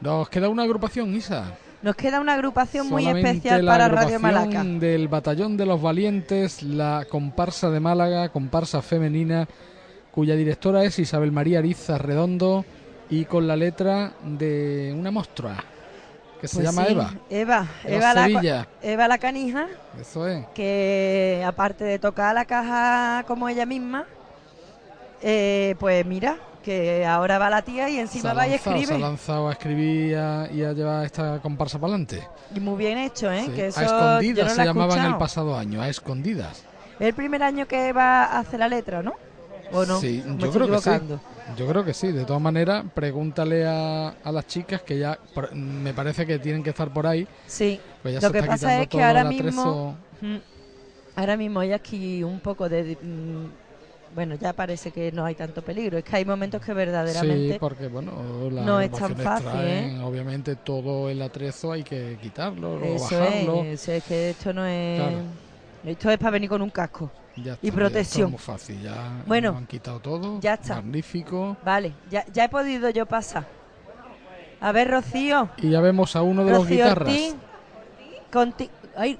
Nos queda una agrupación, Isa. Nos queda una agrupación muy Solamente especial la para Radio Malaca. Del Batallón de los Valientes, la comparsa de Málaga, comparsa femenina, cuya directora es Isabel María Ariza Redondo y con la letra de una monstrua que se Pues llama sí, Eva. Eva, Eva Eva la. Eva la canija, Eso es. que aparte de tocar la caja como ella misma, eh, pues mira, que ahora va la tía y encima va y lanzado, se ha escribe. lanzado a escribir y a, y a llevar esta comparsa para adelante. Y muy bien hecho, ¿eh? Sí. Que eso a escondidas no se la he llamaban el pasado año, a escondidas. Es el primer año que va a hacer la letra, ¿no? ¿O no? Sí, yo creo que sí. Yo creo que sí. De todas maneras, pregúntale a, a las chicas que ya me parece que tienen que estar por ahí. Sí. Pues Lo que está pasa es que ahora mismo, Mm. ahora mismo hay aquí un poco de, mm, bueno, ya parece que no hay tanto peligro. Es que hay momentos que verdaderamente Sí, porque bueno, las no es tan fácil, traen, ¿eh? obviamente todo el atrezo hay que quitarlo, o Eso bajarlo. es, eso es que esto no es, Claro. esto es para venir con un casco Ya está, y protección. está muy fácil, ya Bueno, nos han quitado todo. ya está. Magnífico. Vale, ya, ya he podido yo pasar. A ver, Rocío. Y ya vemos a uno de los Rocío guitarras. Ortiz. Conti ay,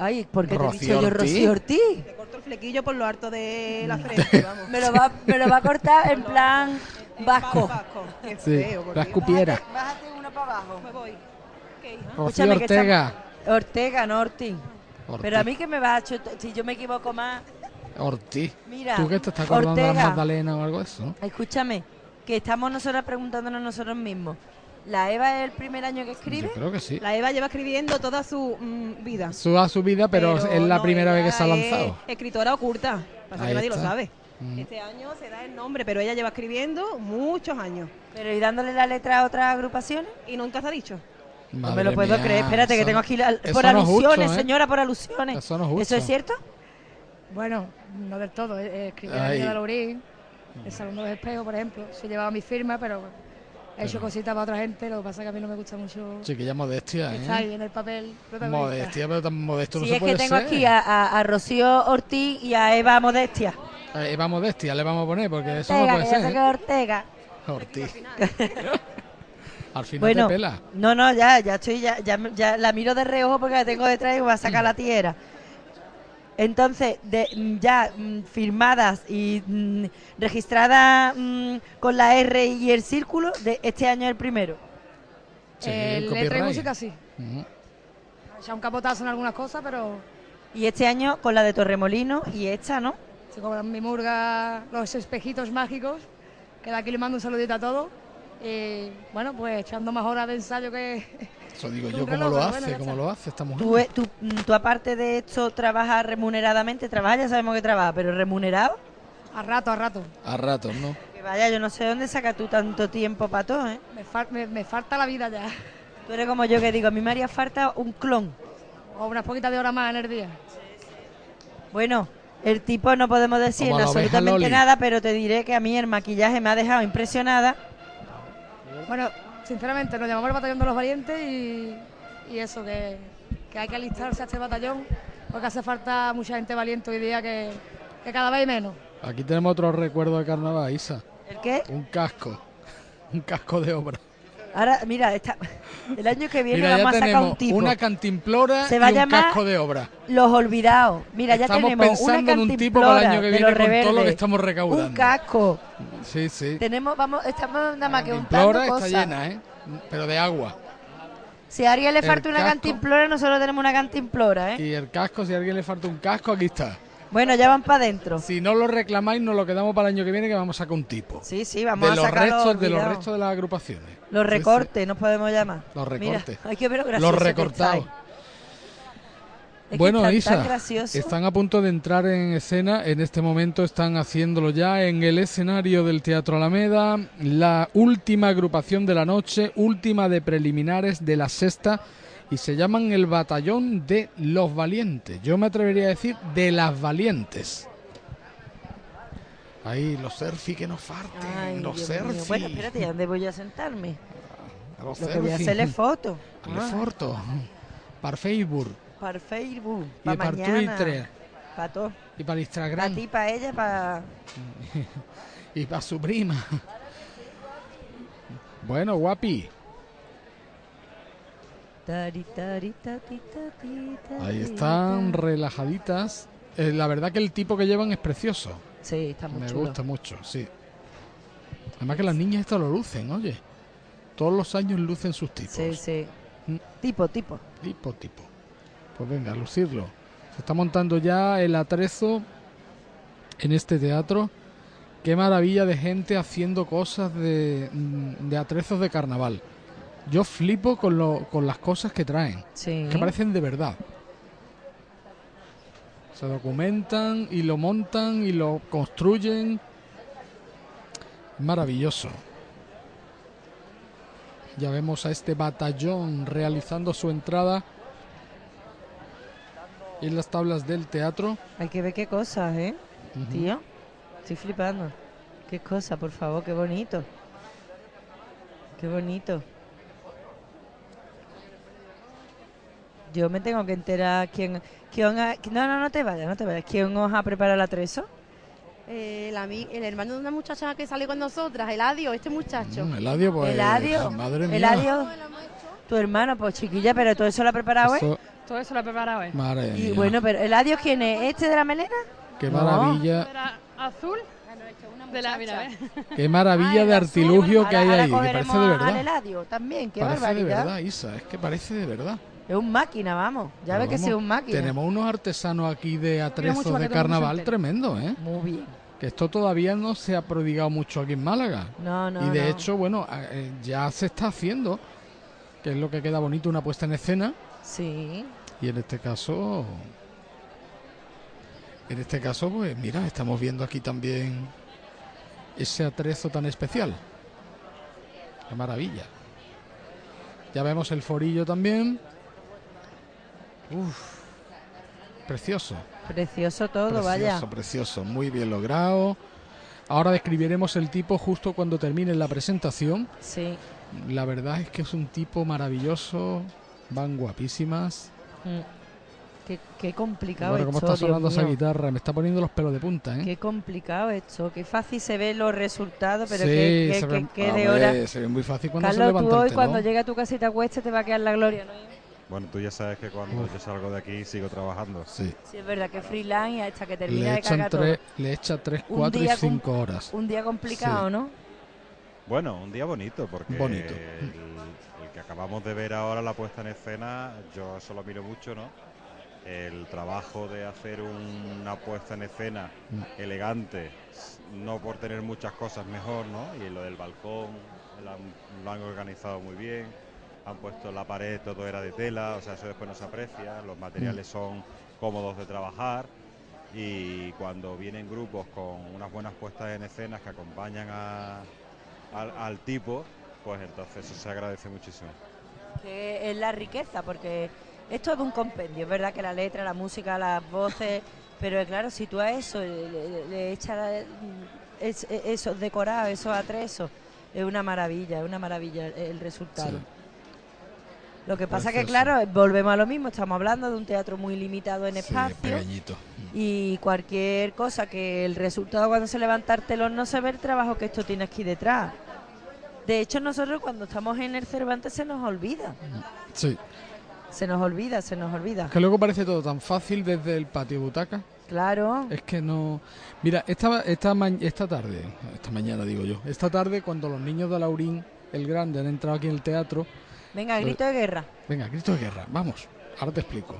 ay, ¿por qué te he Rocío dicho yo. Rocío Ortiz? Te corto el flequillo por lo harto de la frente, vamos. Me lo va, me lo va a cortar en plan vasco. Qué feo, la escupiera. Bájate uno para abajo. Me voy. Rocío Escúchame, que Ortega. Ortega, no Ortiz. Ortiz. Pero a mí que me va a chutar, si yo me equivoco más. Ortiz. Mira, ¿Tú que te estás acordando de Ortega. la Magdalena o algo de eso? Escúchame, que estamos nosotros preguntándonos nosotros mismos. ¿La Eva es el primer año que escribe? Yo creo que sí. La Eva lleva escribiendo toda su mm, vida. Su a su vida, pero, es la no, primera vez que se ha es lanzado. escritora oculta. Pasa Ahí que nadie lo sabe. Mm. Este año se da el nombre, pero ella lleva escribiendo muchos años. Pero ¿y dándole la letra a otras agrupaciones? Y nunca se ha dicho. No me lo puedo mía, creer. Espérate, que tengo no- aquí la- por no es alusiones, justo, ¿eh? señora, por alusiones. Eso no es justo. ¿Eso es cierto? Bueno, no del todo. eh, eh, Escribí Ay. el Día de Laurín, el Salón de los Espejos, por ejemplo. Se llevaba mi firma, pero he hecho Pero- cositas para otra gente. Lo que pasa es que a mí no me gusta mucho Chiquilla modestia, estar ahí ¿eh? en el papel. Modestia, pero tan modesto no Sí, se es puede que tengo ser. aquí a, a- a Rocío Ortiz y a Eva Modestia. Eh, Eva Modestia le vamos a poner, porque eso no Ortega, puede ser. que es Ortega. Ortiz. Al final Bueno, te pela. no, no, ya, ya estoy, ya, ya, ya la miro de reojo porque la tengo detrás y me va a sacar la tierra. Entonces, de, mm, ya mm, firmadas y mm, registradas mm, con la R y el círculo, de este año es el primero. Sí, Eh, el letra y música sí. Ujú. Ya un capotazo en algunas cosas, pero Y este año con la de Torremolino y esta, ¿no? sí, con mi murga, los espejitos mágicos, que de aquí le mando un saludito a todos. Y bueno, pues echando más horas de ensayo que... Eso digo yo, ¿cómo lo hace? bueno, ¿Cómo lo hace esta mujer? Tú, eh, tú, mm, tú aparte de esto trabajas remuneradamente, trabajas, ya sabemos que trabajas, pero remunerado. A rato, a rato. A ratos, ¿no? Que vaya, yo no sé dónde sacas tú tanto tiempo para todo, ¿eh? Me, fal- me- me falta la vida ya. Tú eres como yo que digo, a mí me haría falta un clon. O unas poquitas de horas más en el día. Bueno, el tipo no podemos decir absolutamente nada, pero te diré que a mí el maquillaje me ha dejado impresionada. Bueno, sinceramente, nos llamamos el batallón de los valientes y, y eso, que, que hay que alistarse a este batallón porque hace falta mucha gente valiente hoy día que, que cada vez hay menos. Aquí tenemos otro recuerdo de carnaval, Isa. ¿El qué? Un casco. Un casco de obra. Ahora, mira, esta- el año que viene Mira, ya vamos a sacar tenemos un tipo. una cantimplora Se va a y un llamar casco de obra. Los olvidados. Mira, ya Estamos tenemos una pensando en un tipo para el año que cantimplora viene con todo lo que estamos recaudando. Un casco. Sí, sí. Tenemos, vamos, estamos nada más que untando Cantimplora está cosas. llena, ¿eh? Pero de agua. Si a alguien le falta una casco. cantimplora, nosotros tenemos una cantimplora, ¿eh? Y el casco, si a alguien le falta un casco, aquí está. Bueno, ya van para adentro. Si no lo reclamáis, nos lo quedamos para el año que viene que vamos a sacar un tipo. Sí, sí, vamos de a los sacar restos, los, de los restos de las agrupaciones. Los Sí, recortes, nos podemos llamar. Los Mira, recortes. hay que ver sí. Los recortados. Es Bueno, Isa, están a punto de entrar en escena. En este momento están haciéndolo ya en el escenario del Teatro Alameda. La última agrupación de la noche, última de preliminares de la sexta. Y se llaman el Batallón de los Valientes. Yo me atrevería a decir de las Valientes. Ahí, los surfi que nos farten. Ay, los surfi. Bueno, espérate, ¿y ¿dónde voy a sentarme? A los Lo que voy a hacerle foto. Le Ah. foto. Para Facebook. Para Facebook, Y para para. Twitter. Para todo. Y para Instagram. Para ti, para ella, para... y para su prima. Bueno, guapi. Ahí están relajaditas. Eh, la verdad que el tipo que llevan es precioso. Sí, está muy Me chulo. gusta mucho, sí. Además que las niñas esto lo lucen, oye. Todos los años lucen sus tipos. Sí, sí. Mm. Tipo, tipo. Tipo, tipo. Pues venga, a lucirlo. Se está montando ya el atrezo en este teatro. Qué maravilla de gente haciendo cosas de, mm, de atrezos de carnaval. Yo flipo con, lo, con las cosas que traen. Sí. Que parecen de verdad. Se documentan y lo montan y lo construyen. Maravilloso. Ya vemos a este batallón realizando su entrada en las tablas del teatro. Hay que ver qué cosas, ¿eh? Ujú. Tío, estoy flipando. Qué cosa, por favor, qué bonito. Qué bonito. Yo me tengo que enterar quién, quién ha- no, no, no te vayas, no te vayas. ¿Quién os ha preparado el atrezo? Eh, el, el hermano de una muchacha que sale con nosotras, Eladio, este muchacho. Mm, Eladio, pues. Eladio, Madre mía. Eladio, tu hermano, pues chiquilla, pero todo eso lo ha preparado, ¿eh? Todo eso lo ha preparado, ¿eh? Madre Y mía. bueno, pero Eladio, ¿quién es? ¿Este de la melena? Qué No. maravilla. Azul. De la, mira, ¿ves? Qué maravilla de artilugio que hay Ahora ahí. Que parece de al verdad. Eladio también, qué Parece de verdad, Isa. Es que parece de verdad. Es un máquina, vamos. Ya ves que sí es un máquina. Tenemos unos artesanos aquí de atrezos de carnaval tremendo, ¿eh? Muy bien. Que esto todavía no se ha prodigado mucho aquí en Málaga. No, no, y de no. hecho, bueno, eh, ya se está haciendo, que es lo que queda bonito, una puesta en escena. Sí. Y en este caso, en este caso, pues mira, estamos viendo aquí también ese atrezo tan especial. Qué maravilla. Ya vemos el forillo también. Uf, precioso. Precioso todo, precioso, vaya. precioso, muy bien logrado. Ahora describiremos el tipo justo cuando termine la presentación. Sí. La verdad es que es un tipo maravilloso, van guapísimas. Mm. Qué, qué complicado Bueno, cómo esto, está Dios sonando esa mío. guitarra, me está poniendo los pelos de punta, ¿eh? Qué complicado esto. Qué fácil se ven los resultados, pero Sí, qué, qué- se qué- ve- qué de hora. se ve muy fácil cuando se Carlos, tú levanta el hoy cuando llegue a tu casa y te acuestes te va a quedar la gloria, ¿no? Bueno, tú ya sabes que cuando yo salgo de aquí sigo trabajando. Sí. Sí, es verdad que freelance y hasta que termina Le de echan cagar tres, todo. le echa 3, Un 4 y día com- 5 horas. Un día complicado, Sí. ¿no? Bueno, un día bonito, porque Bonito. El, el que acabamos de ver ahora, la puesta en escena, yo eso lo miro mucho, ¿no? El trabajo de hacer una puesta en escena Mm. elegante, no por tener muchas cosas mejor, ¿no? Y lo del balcón lo han, lo han organizado muy bien, han puesto la pared, todo era de tela, o sea, eso después no se aprecia, los materiales son cómodos de trabajar y cuando vienen grupos con unas buenas puestas en escenas que acompañan a- al, al tipo, pues entonces eso se agradece muchísimo. que es la riqueza, porque es todo un compendio, es verdad que la letra, la música, las voces, pero claro, si tú a eso le, le- le echas es- es- esos decorados, esos atresos, es una maravilla, es una maravilla el, el resultado. Sí. Lo que pasa que, Precioso. claro, eh, volvemos a lo mismo, estamos hablando de un teatro muy limitado en Sí, espacio pequeñito. y cualquier cosa que el resultado cuando se levanta el telón no se ve el trabajo que esto tiene aquí detrás. De hecho, nosotros cuando estamos en el Cervantes se nos olvida. Sí. Se nos olvida, se nos olvida. Que luego parece todo tan fácil desde el patio butaca. Claro. Es que no. Mira, esta, esta, esta tarde, esta mañana digo yo, esta tarde cuando los niños de Laurín, el grande, han entrado aquí en el teatro. Venga, grito de guerra. Venga, grito de guerra. Vamos, ahora te explico.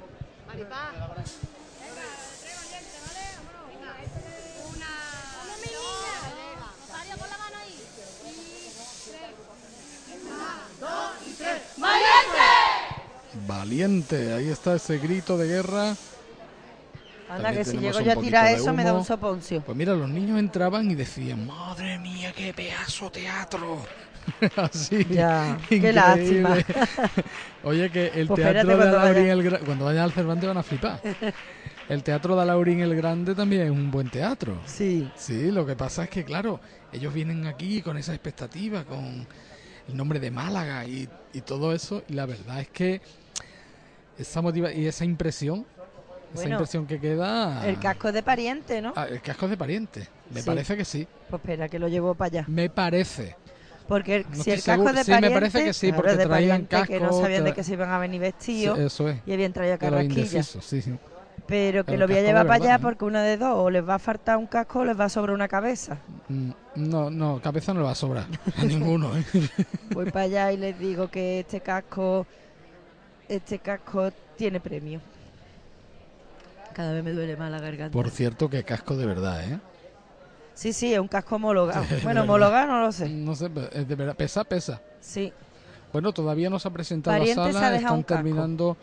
Valiente, ahí está ese grito de guerra. Anda, que si llego yo a tirar eso me da un soponcio. Pues mira, los niños entraban y decían, madre mía, qué pedazo teatro. Así. Ya, qué lástima. Oye, que el Pues teatro de vaya. el Gra- cuando vayan al Cervantes van a flipar. El teatro de Alaurín el Grande también es un buen teatro. Sí. Sí, lo que pasa es que, claro, ellos vienen aquí con esa expectativa, con el nombre de Málaga y, y todo eso, y la verdad es que esa motiva y esa impresión, esa Bueno, impresión que queda... El casco de pariente, ¿no? Ah, el casco de pariente. Me Sí. parece que sí. Pues espera, que lo llevo para allá. Me parece. Porque el- No si el casco seguro. de Sí, me pariente, parece que sí, claro, porque de traían pariente, que no casco, sabían de que se iban a venir vestidos Sí, eso es. y habían traído carrasquillas. sí, sí. Pero que Pero lo voy a casco llevar para allá porque una de dos, o les va a faltar un casco o les va a sobrar una cabeza. Mm, No, no, cabeza no le va a sobrar. A ninguno, ¿eh? Voy para allá y les digo que este casco, este casco tiene premio. Cada vez me duele más la garganta. Por cierto, que casco de verdad, ¿eh? Sí, sí, es un casco homologado. Bueno, homologado no lo sé. No sé, es de verdad. Pesa, pesa. Sí. Bueno, todavía no se ha presentado Pariente sala, están terminando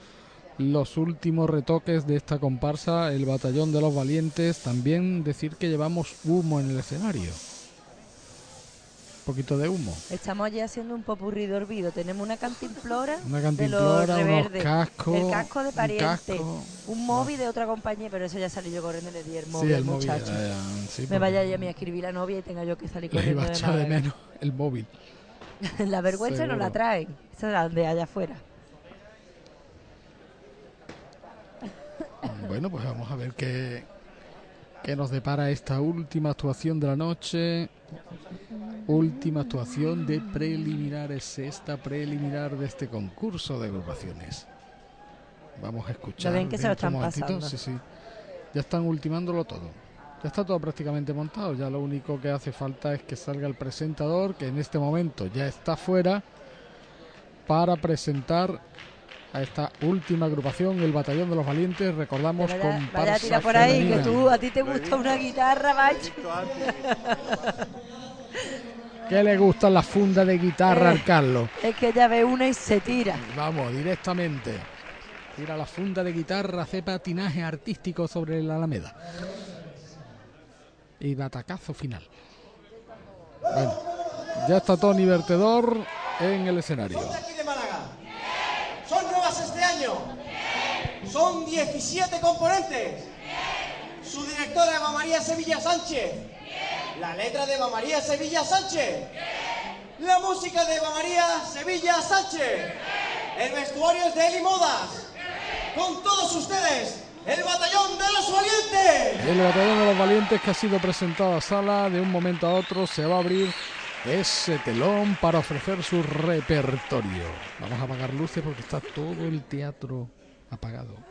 los últimos retoques de esta comparsa, el batallón de los valientes. También decir que llevamos humo en el escenario. Poquito de humo. Estamos allí haciendo un popurrí de olvido. Tenemos una cantimplora, Una de cantimplora, los unos reverdes, cascos, el casco de un pariente, casco. un móvil de otra compañía, pero eso ya salí yo corriendo y le di el móvil Sí, móvil. ya, ya, Me vaya ya a mí a escribir la novia y tenga yo que salir le corriendo iba a de echar de menos el móvil. la vergüenza no la traen, esa es la de allá afuera. Bueno, pues vamos a ver qué, qué nos depara esta última actuación de la noche. Última actuación de preliminares, esta preliminar de este concurso de agrupaciones. Vamos a escuchar. Ya ven que se lo están pasando. Sí, sí. Ya están ultimándolo todo. Ya está todo prácticamente montado. Ya lo único que hace falta es que salga el presentador, que en este momento ya está fuera, para presentar a esta última agrupación, el Batallón de los Valientes. Recordamos Vaya, con vaya a tirar por ahí, que tú, a ti te gusta una guitarra, macho. ¿Qué le gusta la funda de guitarra Eh. al Carlos? Es que ella ve una y se tira. Vamos, directamente. Tira la funda de guitarra, hace patinaje artístico sobre la Alameda. Y batacazo final. Bueno, ya está Tony Vertedor en el escenario. de aquí de Málaga. ¿Son Son 17 componentes. Su directora Eva María Sevilla Sánchez. La letra de Eva María Sevilla Sánchez. La música de Eva María Sevilla Sánchez. El vestuario es de Eli Modas. Con todos ustedes, el batallón de los valientes. El batallón de los valientes que ha sido presentado a sala, de un momento a otro se va a abrir ese telón para ofrecer su repertorio. Vamos a apagar luces porque está todo el teatro apagado.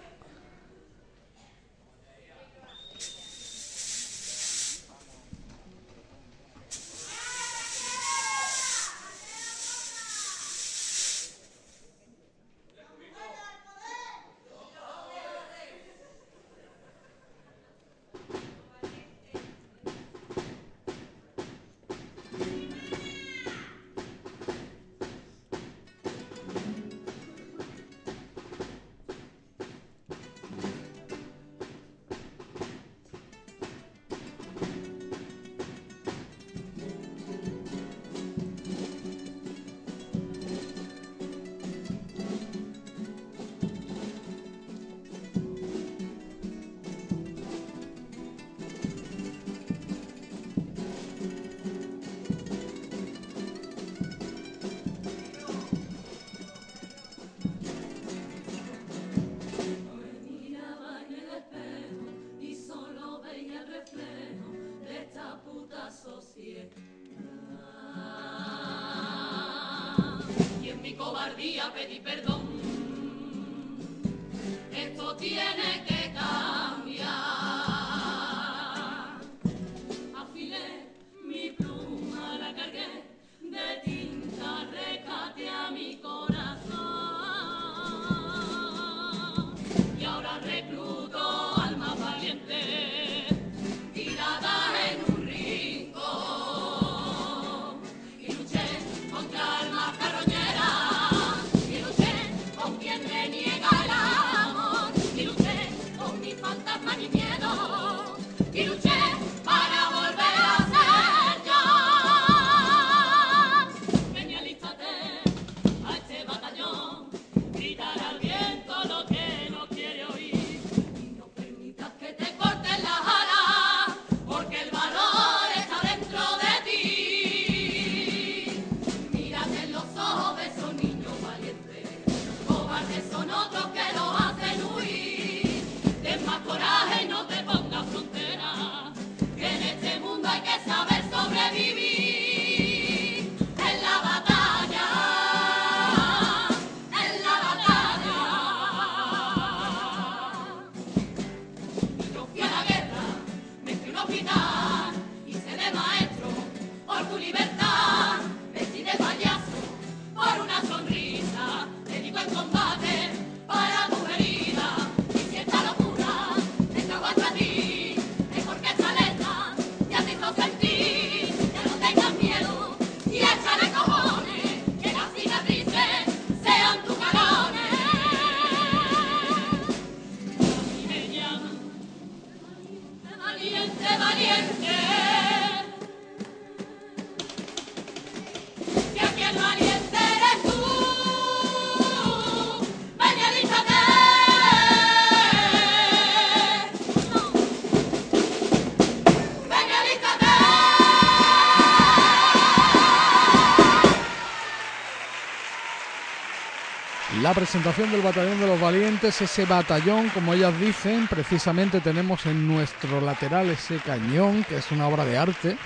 La presentación del Batallón de los Valientes, ese batallón, como ellas dicen, precisamente tenemos en nuestro lateral ese cañón, que es una obra de arte.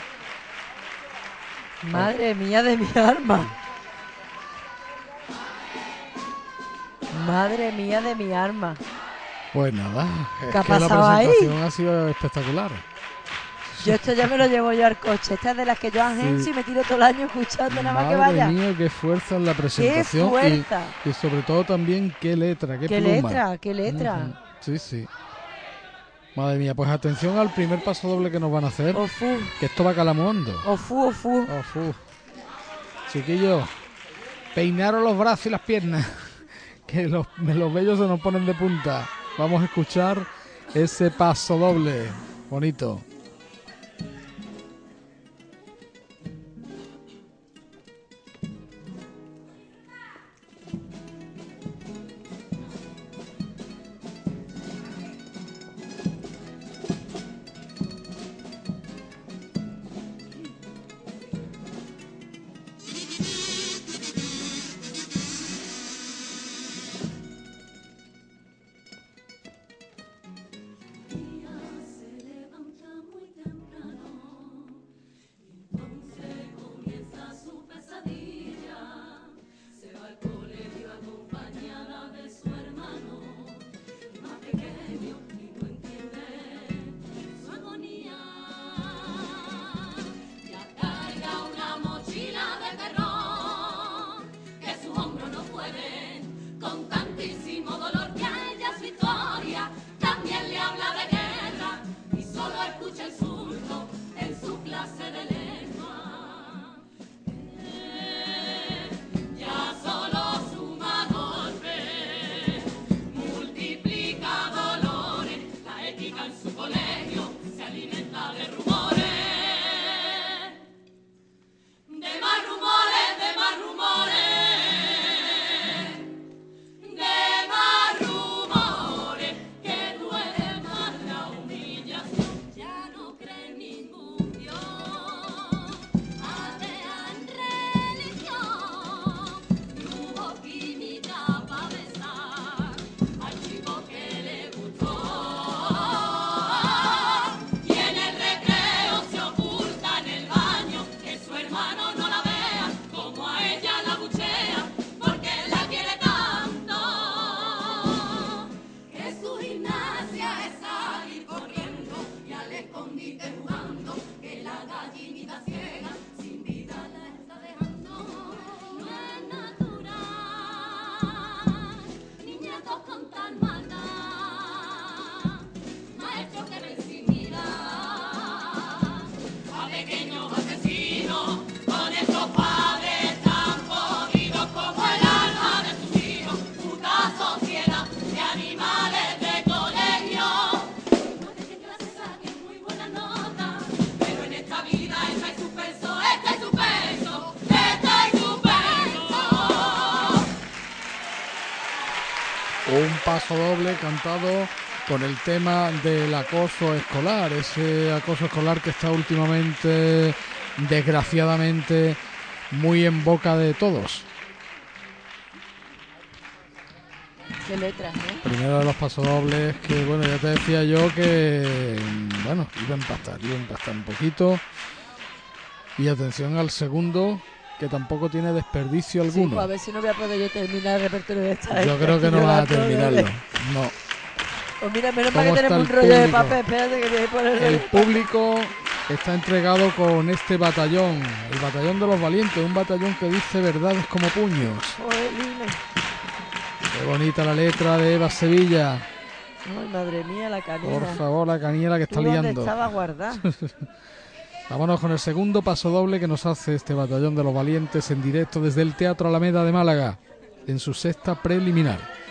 Madre mía de mi arma. Madre mía de mi arma. Pues nada, es ¿Qué ha que la pasado ahí? presentación ha sido espectacular. Yo esto ya me lo llevo yo al coche. Esta es de las que yo agencio Sí. y me tiro todo el año escuchando nada más que Madre vaya. mía, qué fuerza en la presentación. y- fuerza! Y, sobre todo también qué letra, qué, ¿Qué pluma. letra? ¿Qué letra? Sí, sí. Madre mía, pues atención al primer paso doble que nos van a hacer. Ofu. Que esto va calamundo. Ofu, ofu. Ofu. Chiquillos, peinaros los brazos y las piernas. Que los, los vellos se nos ponen de punta. Vamos a escuchar ese paso doble. Bonito. Doble cantado con el tema del acoso escolar, ese acoso escolar que está últimamente, desgraciadamente, muy en boca de todos. Qué letras, ¿eh? Primero de los pasodobles que, bueno, ya te decía yo que, bueno, iba a impactar, iba a impactar un poquito. Y atención al segundo, que tampoco tiene desperdicio Sí, alguno. pues a ver si no voy a poder yo terminar el repertorio de esta. Yo creo que no vas a terminarlo. No. Pues mira, menos ¿Cómo mal que tenemos un el rollo de público? papel. Espérate que voy a poner El público está entregado con este batallón, el batallón de los valientes, un batallón que dice verdades como puños. Qué bonita la letra de Eva Sevilla. Ay, madre mía, la canela. Por favor, la caniela que ¿Tú está dónde liando. estaba guardada? Vámonos con el segundo paso doble que nos hace este batallón de los valientes en directo desde el Teatro Alameda de Málaga, en su sexta preliminar.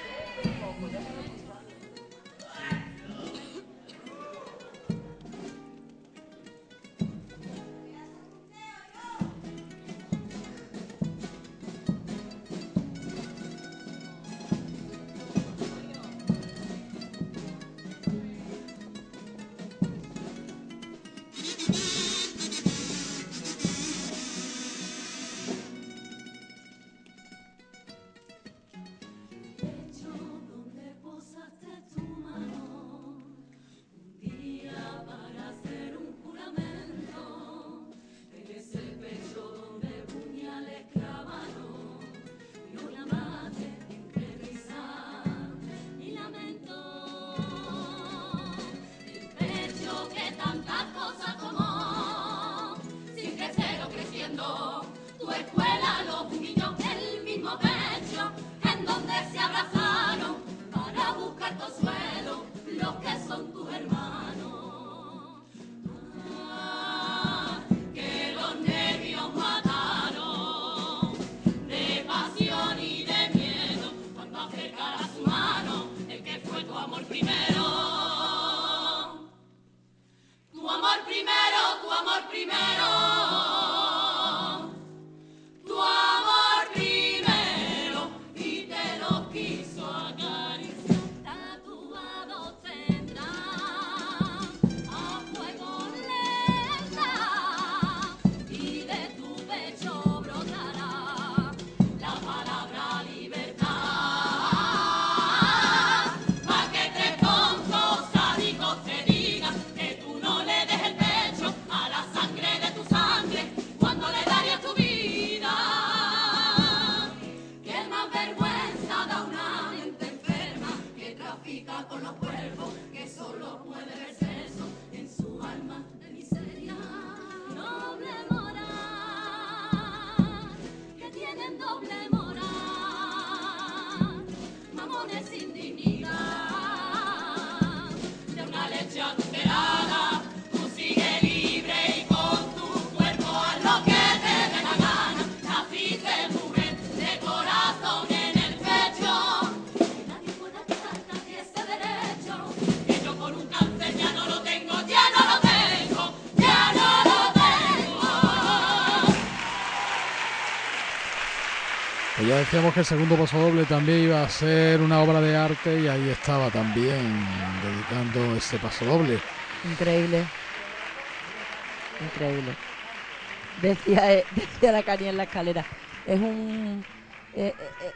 Decíamos que el segundo paso doble también iba a ser una obra de arte y ahí estaba también dedicando ese paso doble. Increíble. Increíble. Decía, eh, decía la Cani en la escalera. Es un. eh,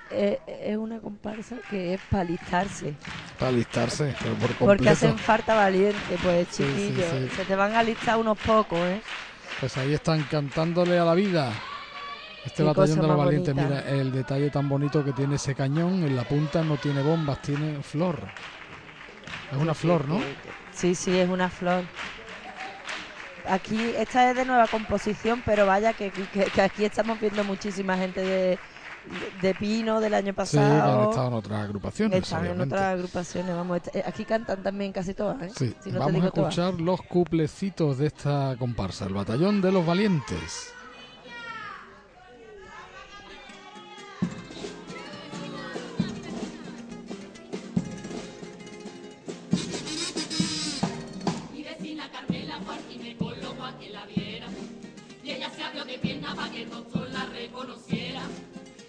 eh, es una comparsa que es para alistarse. Para alistarse, pero por Porque completo. hacen falta valiente, pues Sí, sí, chiquillos. sí. Se te van a alistar unos pocos, ¿eh? Pues ahí están cantándole a la vida. Este batallón de los valientes, bonita. mira el detalle tan bonito que tiene ese cañón. En la punta no tiene bombas, tiene flor. Es una flor, ¿no? Sí, sí, es una flor. Aquí, esta es de nueva composición, pero vaya que, que- que aquí estamos viendo muchísima gente de, de Pino del año Sí, que han pasado. estado en otras agrupaciones. Están en otras agrupaciones, vamos. eh, Aquí cantan también casi todas, ¿eh? Sí, Si no te vamos a todas. escuchar los cuplecitos de esta comparsa, el batallón de los valientes. De pierna para que el doctor la reconociera.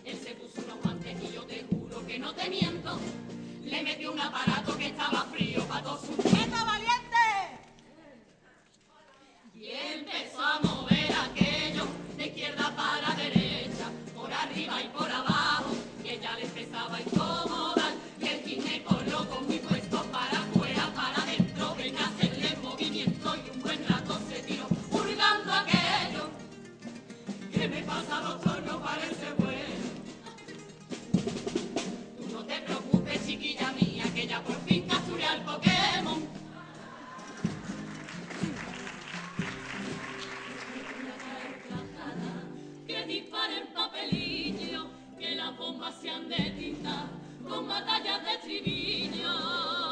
Él se puso unos guantes y yo te juro que no te miento. Le metió un aparato que estaba frío para todos sus ¡Quieta, valiente! Y empezó a mover aquello de izquierda para derecha, por arriba y por abajo, que ya le empezaba a incomodar. a los toros parece bueno. Tú no te preocupes chiquilla mía, que ya por fin cazure al Pokémon. Que disparen papelillo, que las bombas se han de tinta con batallas de estriviño.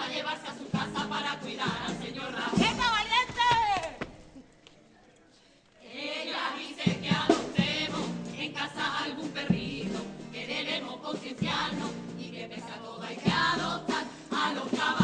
a llevarse a su casa para cuidar al señor Raúl. ¡Venga, valiente! Ella dice que adoptemos en casa algún perrito, que debemos concienciarnos y que pese a todo hay que adoptar a los caballos.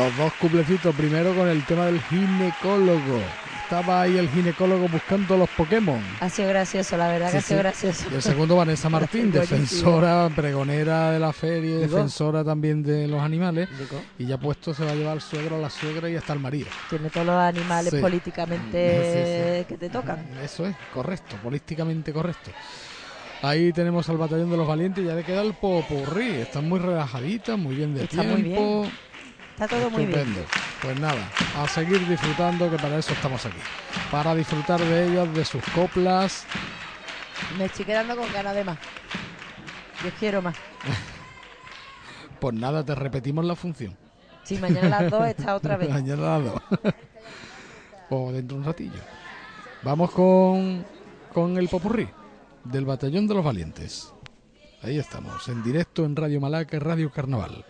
Los dos cuplecitos, primero con el tema del ginecólogo. Estaba ahí el ginecólogo buscando los Pokémon. Ha sido gracioso, la verdad que ha Sí, sido sí. gracioso. Y el segundo, Vanessa Martín, defensora, pregonera de la feria, Digo. defensora también de los animales. Digo. Y ya puesto se va a llevar al suegro, a la suegra y hasta el marido. Tiene todos los animales Sí. políticamente Sí, sí. que te tocan. Eso es, correcto, políticamente correcto. Ahí tenemos al batallón de los valientes ya le queda el popurrí. Están muy relajaditas, muy bien de Está tiempo. muy bien. Está todo muy bien. Estupendo. Pues nada, a seguir disfrutando, que para eso estamos aquí. Para disfrutar de ellas, de sus coplas. Me estoy quedando con ganas de más. Yo quiero más. Pues nada, te repetimos la función. Sí, mañana a las dos está otra vez. Mañana a las dos. o dentro de un ratillo. Vamos con, con el popurrí del Batallón de los Valientes. Ahí estamos, en directo en Radio Malaca, Radio Carnaval.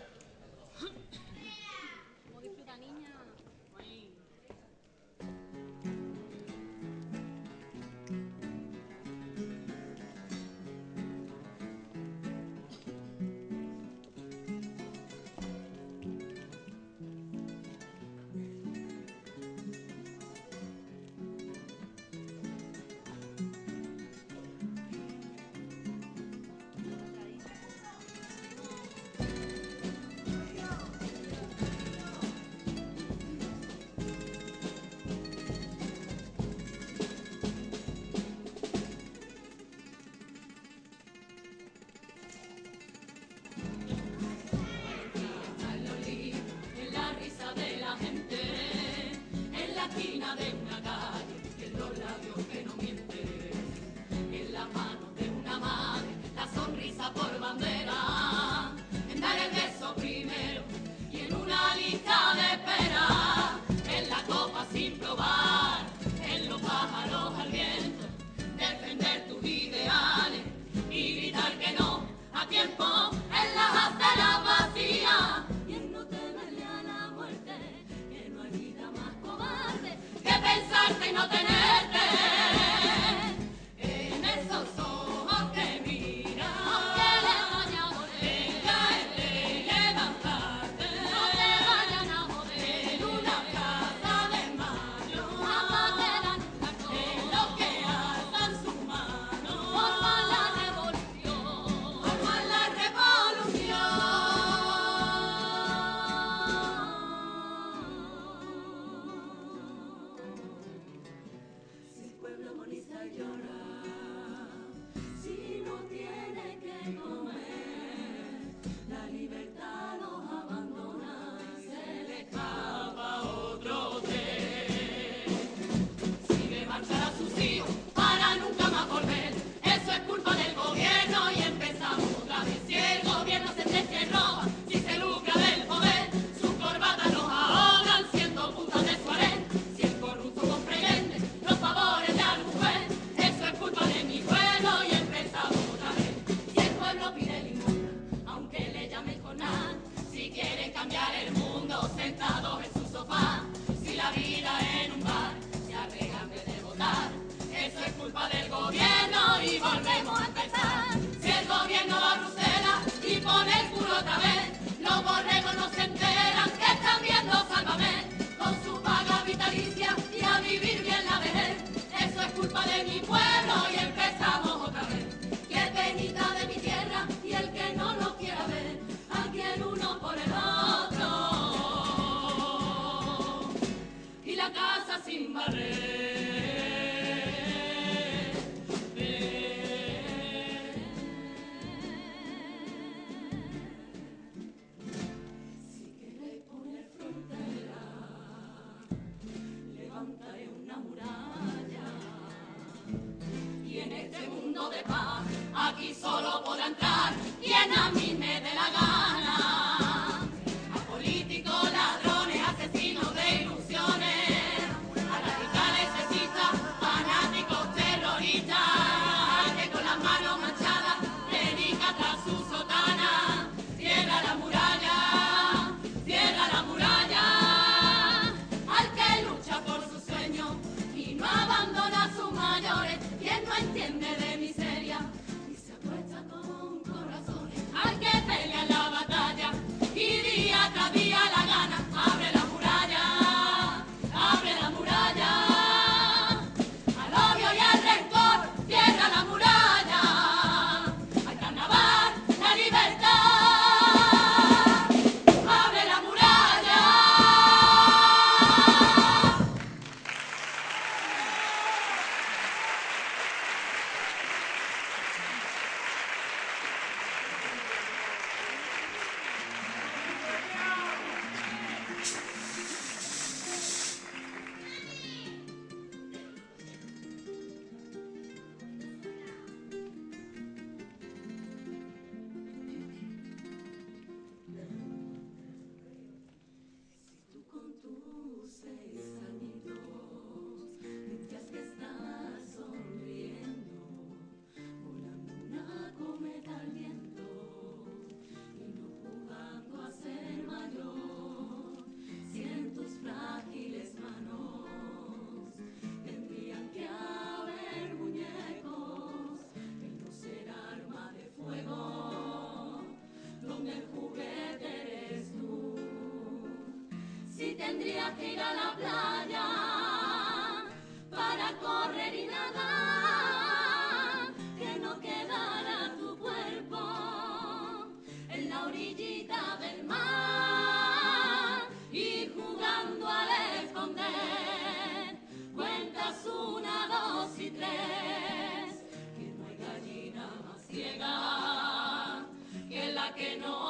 Ciega que la que no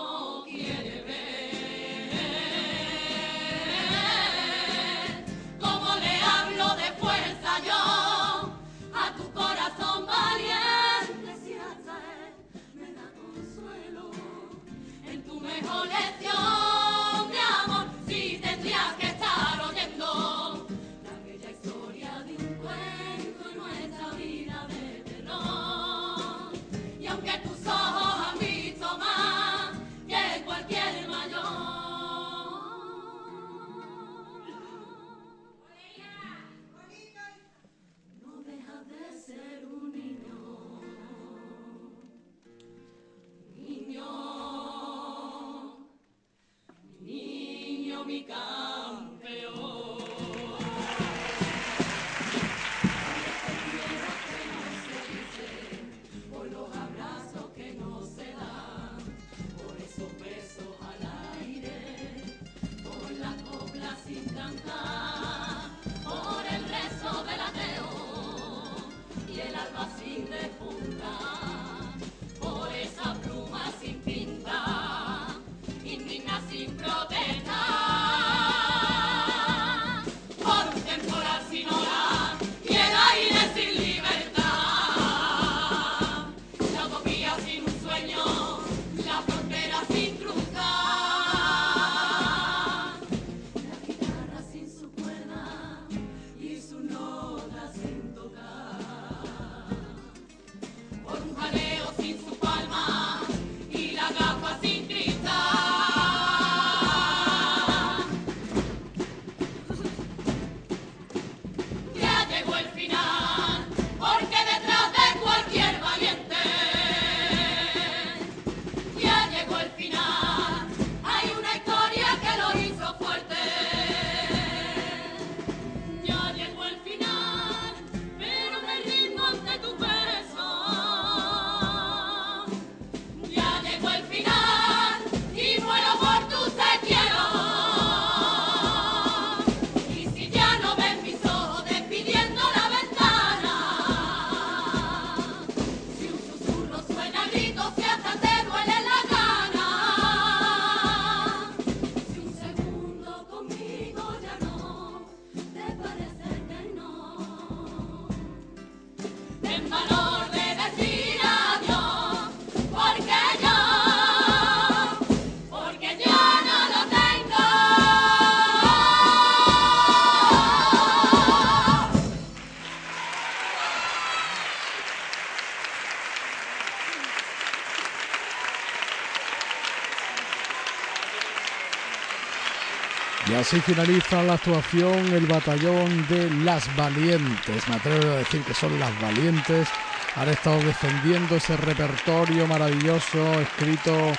Y así finaliza la actuación el batallón de las valientes. Me atrevo a decir que son las valientes. Han estado defendiendo ese repertorio maravilloso escrito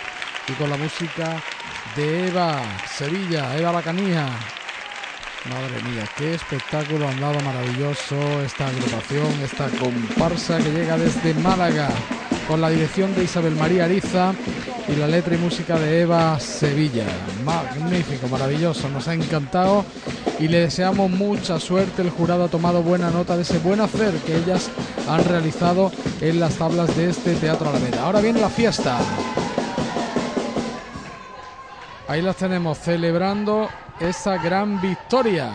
y con la música de Eva Sevilla, Eva la Canija. Madre mía, qué espectáculo han dado maravilloso esta agrupación, esta comparsa que llega desde Málaga con la dirección de Isabel María Ariza y la letra y música de Eva Sevilla. Magnífico, maravilloso, nos ha encantado y le deseamos mucha suerte. El jurado ha tomado buena nota de ese buen hacer que ellas han realizado en las tablas de este Teatro Alameda. Ahora viene la fiesta. Ahí las tenemos celebrando esa gran victoria.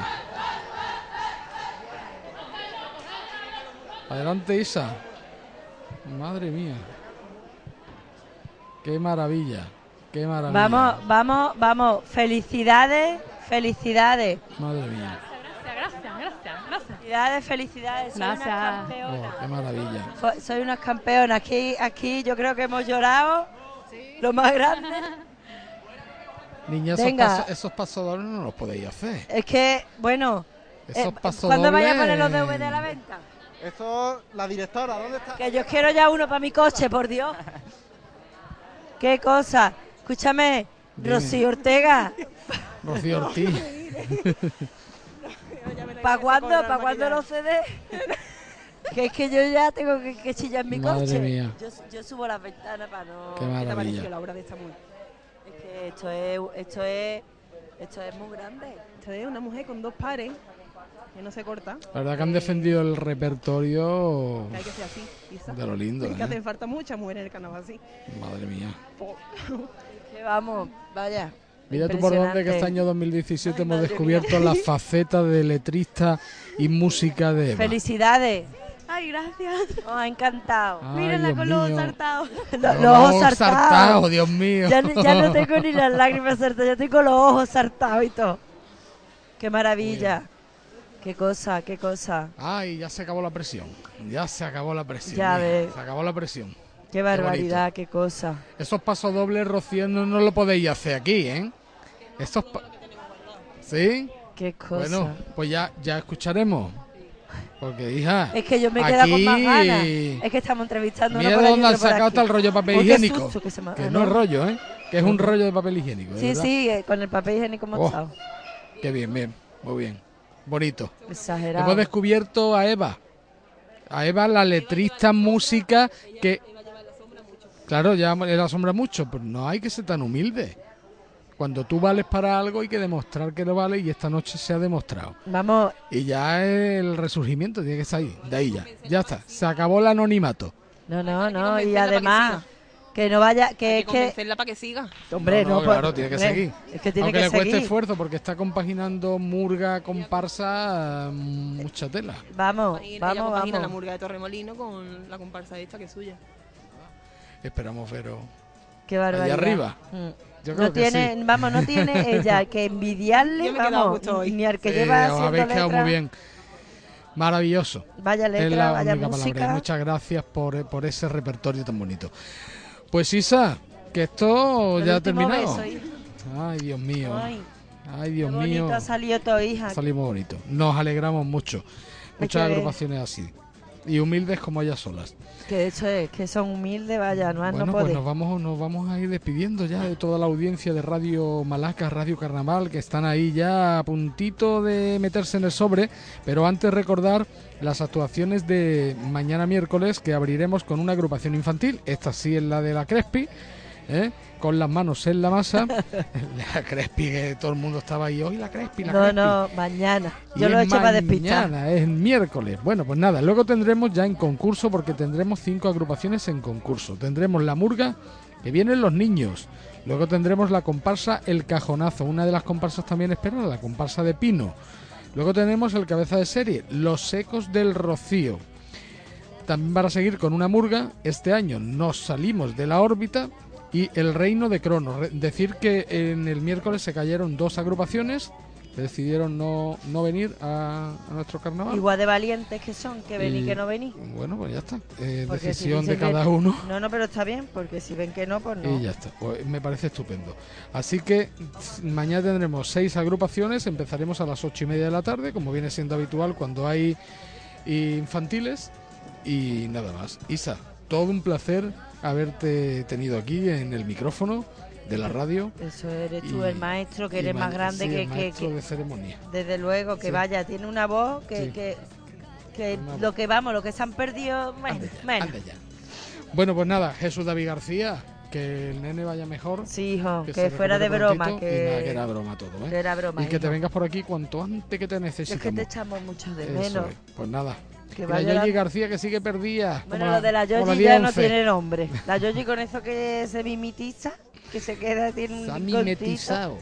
Adelante Isa. Madre mía. Qué maravilla. Qué maravilla. Vamos, vamos, vamos. Felicidades, felicidades. Madre mía. Gracias, gracias, gracias. Felicidades, felicidades. Soy Gracias. unas campeonas. Oh, qué maravilla. Fo- Soy unas campeonas. Aquí, aquí yo creo que hemos llorado lo más grande. Niña, esos, Venga. paso- esos pasodobles no los podéis hacer. Es que, bueno, Esos eh, ¿cuándo vaya a poner los DVD a la venta? Eso, la directora, ¿dónde está? Que yo quiero ya uno para mi coche, por Dios. Qué cosa. Escúchame, Dime. Rocío Ortega. Rocío Ortiz. ¿Para cuándo? ¿Para cuándo los CD? que es que yo ya tengo que, que chillar en mi Madre coche. mía. Yo, yo subo las ventanas para no. Qué maravilla. pareció la obra de esta mujer? Es que esto es, esto es, esto es muy grande. Esto es una mujer con dos pares que no se corta. La verdad que han defendido el repertorio Que hay que ser así, Isa. de lo lindo, Es que ¿eh? hacen falta muchas mujeres en el carnaval así. Madre mía. Que vamos, vaya. Mira tú por dónde que este año 2017 hemos madre descubierto mía. la faceta de letrista y música de Eva. Felicidades. Ay, gracias. Nos ha encantado. Ay, Mírenla Dios con los ojos saltados. Lo- Los los ojos saltados. Dios mío. Ya, no- ya no tengo ni las lágrimas saltadas, ya tengo los ojos saltados y todo. Qué maravilla. Qué cosa, qué cosa. Ay, ya se acabó la presión. Ya se acabó la presión. Ya ves. Se acabó la presión. Qué barbaridad, qué cosa. Esos pasos dobles, Rocío, no, no lo podéis hacer aquí, ¿eh? Estos ¿Sí? Qué cosa. Bueno, pues ya, ya escucharemos. Porque, hija. Es que yo me he quedado con más ganas. Es que estamos entrevistando Mira dónde han sacado hasta el rollo de papel qué higiénico. que me ah, no es rollo, ¿eh? Que es un rollo de papel higiénico. Sí, sí, eh, con el papel higiénico hemos Oh. Qué bien, bien. Muy bien. Bonito. Exagerado. Hemos descubierto a Eva. A Eva, la letrista música que. Claro, ya le asombra mucho, pero no hay que ser tan humilde. Cuando tú vales para algo hay que demostrar que lo vale y esta noche se ha demostrado. Vamos, Y ya el resurgimiento tiene que estar ahí, de ahí ya. Ya está, se acabó el anonimato. no, no, no, y además que no vaya, que Hay es que que, convencerla para que siga. hombre, No, no, no, pues, claro, tiene que hombre, seguir. Es que tiene Aunque que le cueste seguir. esfuerzo porque está compaginando murga, comparsa, mm, mucha tela. Vamos, Y ella vamos, la vamos. murga de Torremolino con la comparsa esta que es suya. Esperamos veros Qué barbaridad. allá arriba. Mm. Yo creo No que tiene, sí. vamos, no tiene ella que envidiarle, vamos, ni al que Sí, lleva os haciendo habéis quedado muy bien. Maravilloso. Vaya es letra, la vaya única palabra. Música. muchas gracias por, por ese repertorio tan bonito. Pues Isa, que esto El ya ha terminado. Ay, Dios mío. Ay, Ay, Dios qué mío. ha salido todo, hija. Salimos bonito. Nos alegramos mucho. Muchas agrupaciones así. Y humildes como ellas solas. Que eso es, que son humildes, vaya, no, Bueno, no pues nos vamos, nos vamos a ir despidiendo ya de toda la audiencia de Radio Malaca, Radio Carnaval, que están ahí ya a puntito de meterse en el sobre. Pero antes recordar las actuaciones de mañana miércoles que abriremos con una agrupación infantil. Esta sí es la de la Crespi, ¿eh? Con las manos en la masa. la Crespi, que todo el mundo estaba ahí, hoy la Crespi, la No, Crespi. no, mañana. Y Yo lo he hecho para despistar. Mañana, es miércoles. Bueno, pues nada, luego tendremos ya en concurso, porque tendremos cinco agrupaciones en concurso. Tendremos la murga, que vienen los niños. Luego tendremos la comparsa El Cajonazo. Una de las comparsas también espera, la comparsa de Pino. Luego tenemos el cabeza de serie, Los Ecos del Rocío. También van a seguir con una murga. Este año nos salimos de la órbita y el reino de Cronos. Decir que en el miércoles se cayeron dos agrupaciones que decidieron no, no venir a, a nuestro carnaval. Igual de valientes que son, que vení, Y- que no vení. Bueno, pues ya está. Eh, si decisión de que- cada uno. No, no, pero está bien, porque si ven que no, pues no. Y ya está, pues me parece estupendo. Así que mañana tendremos seis agrupaciones, empezaremos a las ocho y media de la tarde, como viene siendo habitual cuando hay infantiles, y nada más. Isa, todo un placer haberte tenido aquí en el micrófono de la radio. Eso eres tú, Y- el maestro, que eres ma- más grande sí, que, el que- maestro que- de ceremonia. Desde luego, que Sí. vaya, tiene una voz que, Sí. que, que lo que vamos, lo que se han perdido, bueno, bueno. Bueno, pues nada, Jesús David García, que el nene vaya mejor. Sí, hijo, que fuera de broma, que- y nada, que era broma todo, ¿eh? que era broma, Y que te vengas por aquí cuanto antes que te Es necesitamos. que te echamos mucho de menos. es. Pues nada. Que Y vaya la Yoyi García que sigue perdida. Bueno, lo de la Yoyi 10, ya no 11. tiene nombre. La Yoyi con eso que se mimetiza, que se queda, tiene un Se ha mimetizado.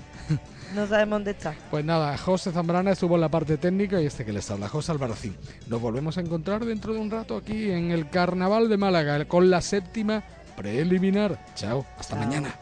No sabemos dónde está. Pues nada, José Zambrana estuvo en la parte técnica y este que les habla, José Albarracín. Nos volvemos a encontrar dentro de un rato aquí en el Carnaval de Málaga con la séptima preliminar. Chao, hasta mañana.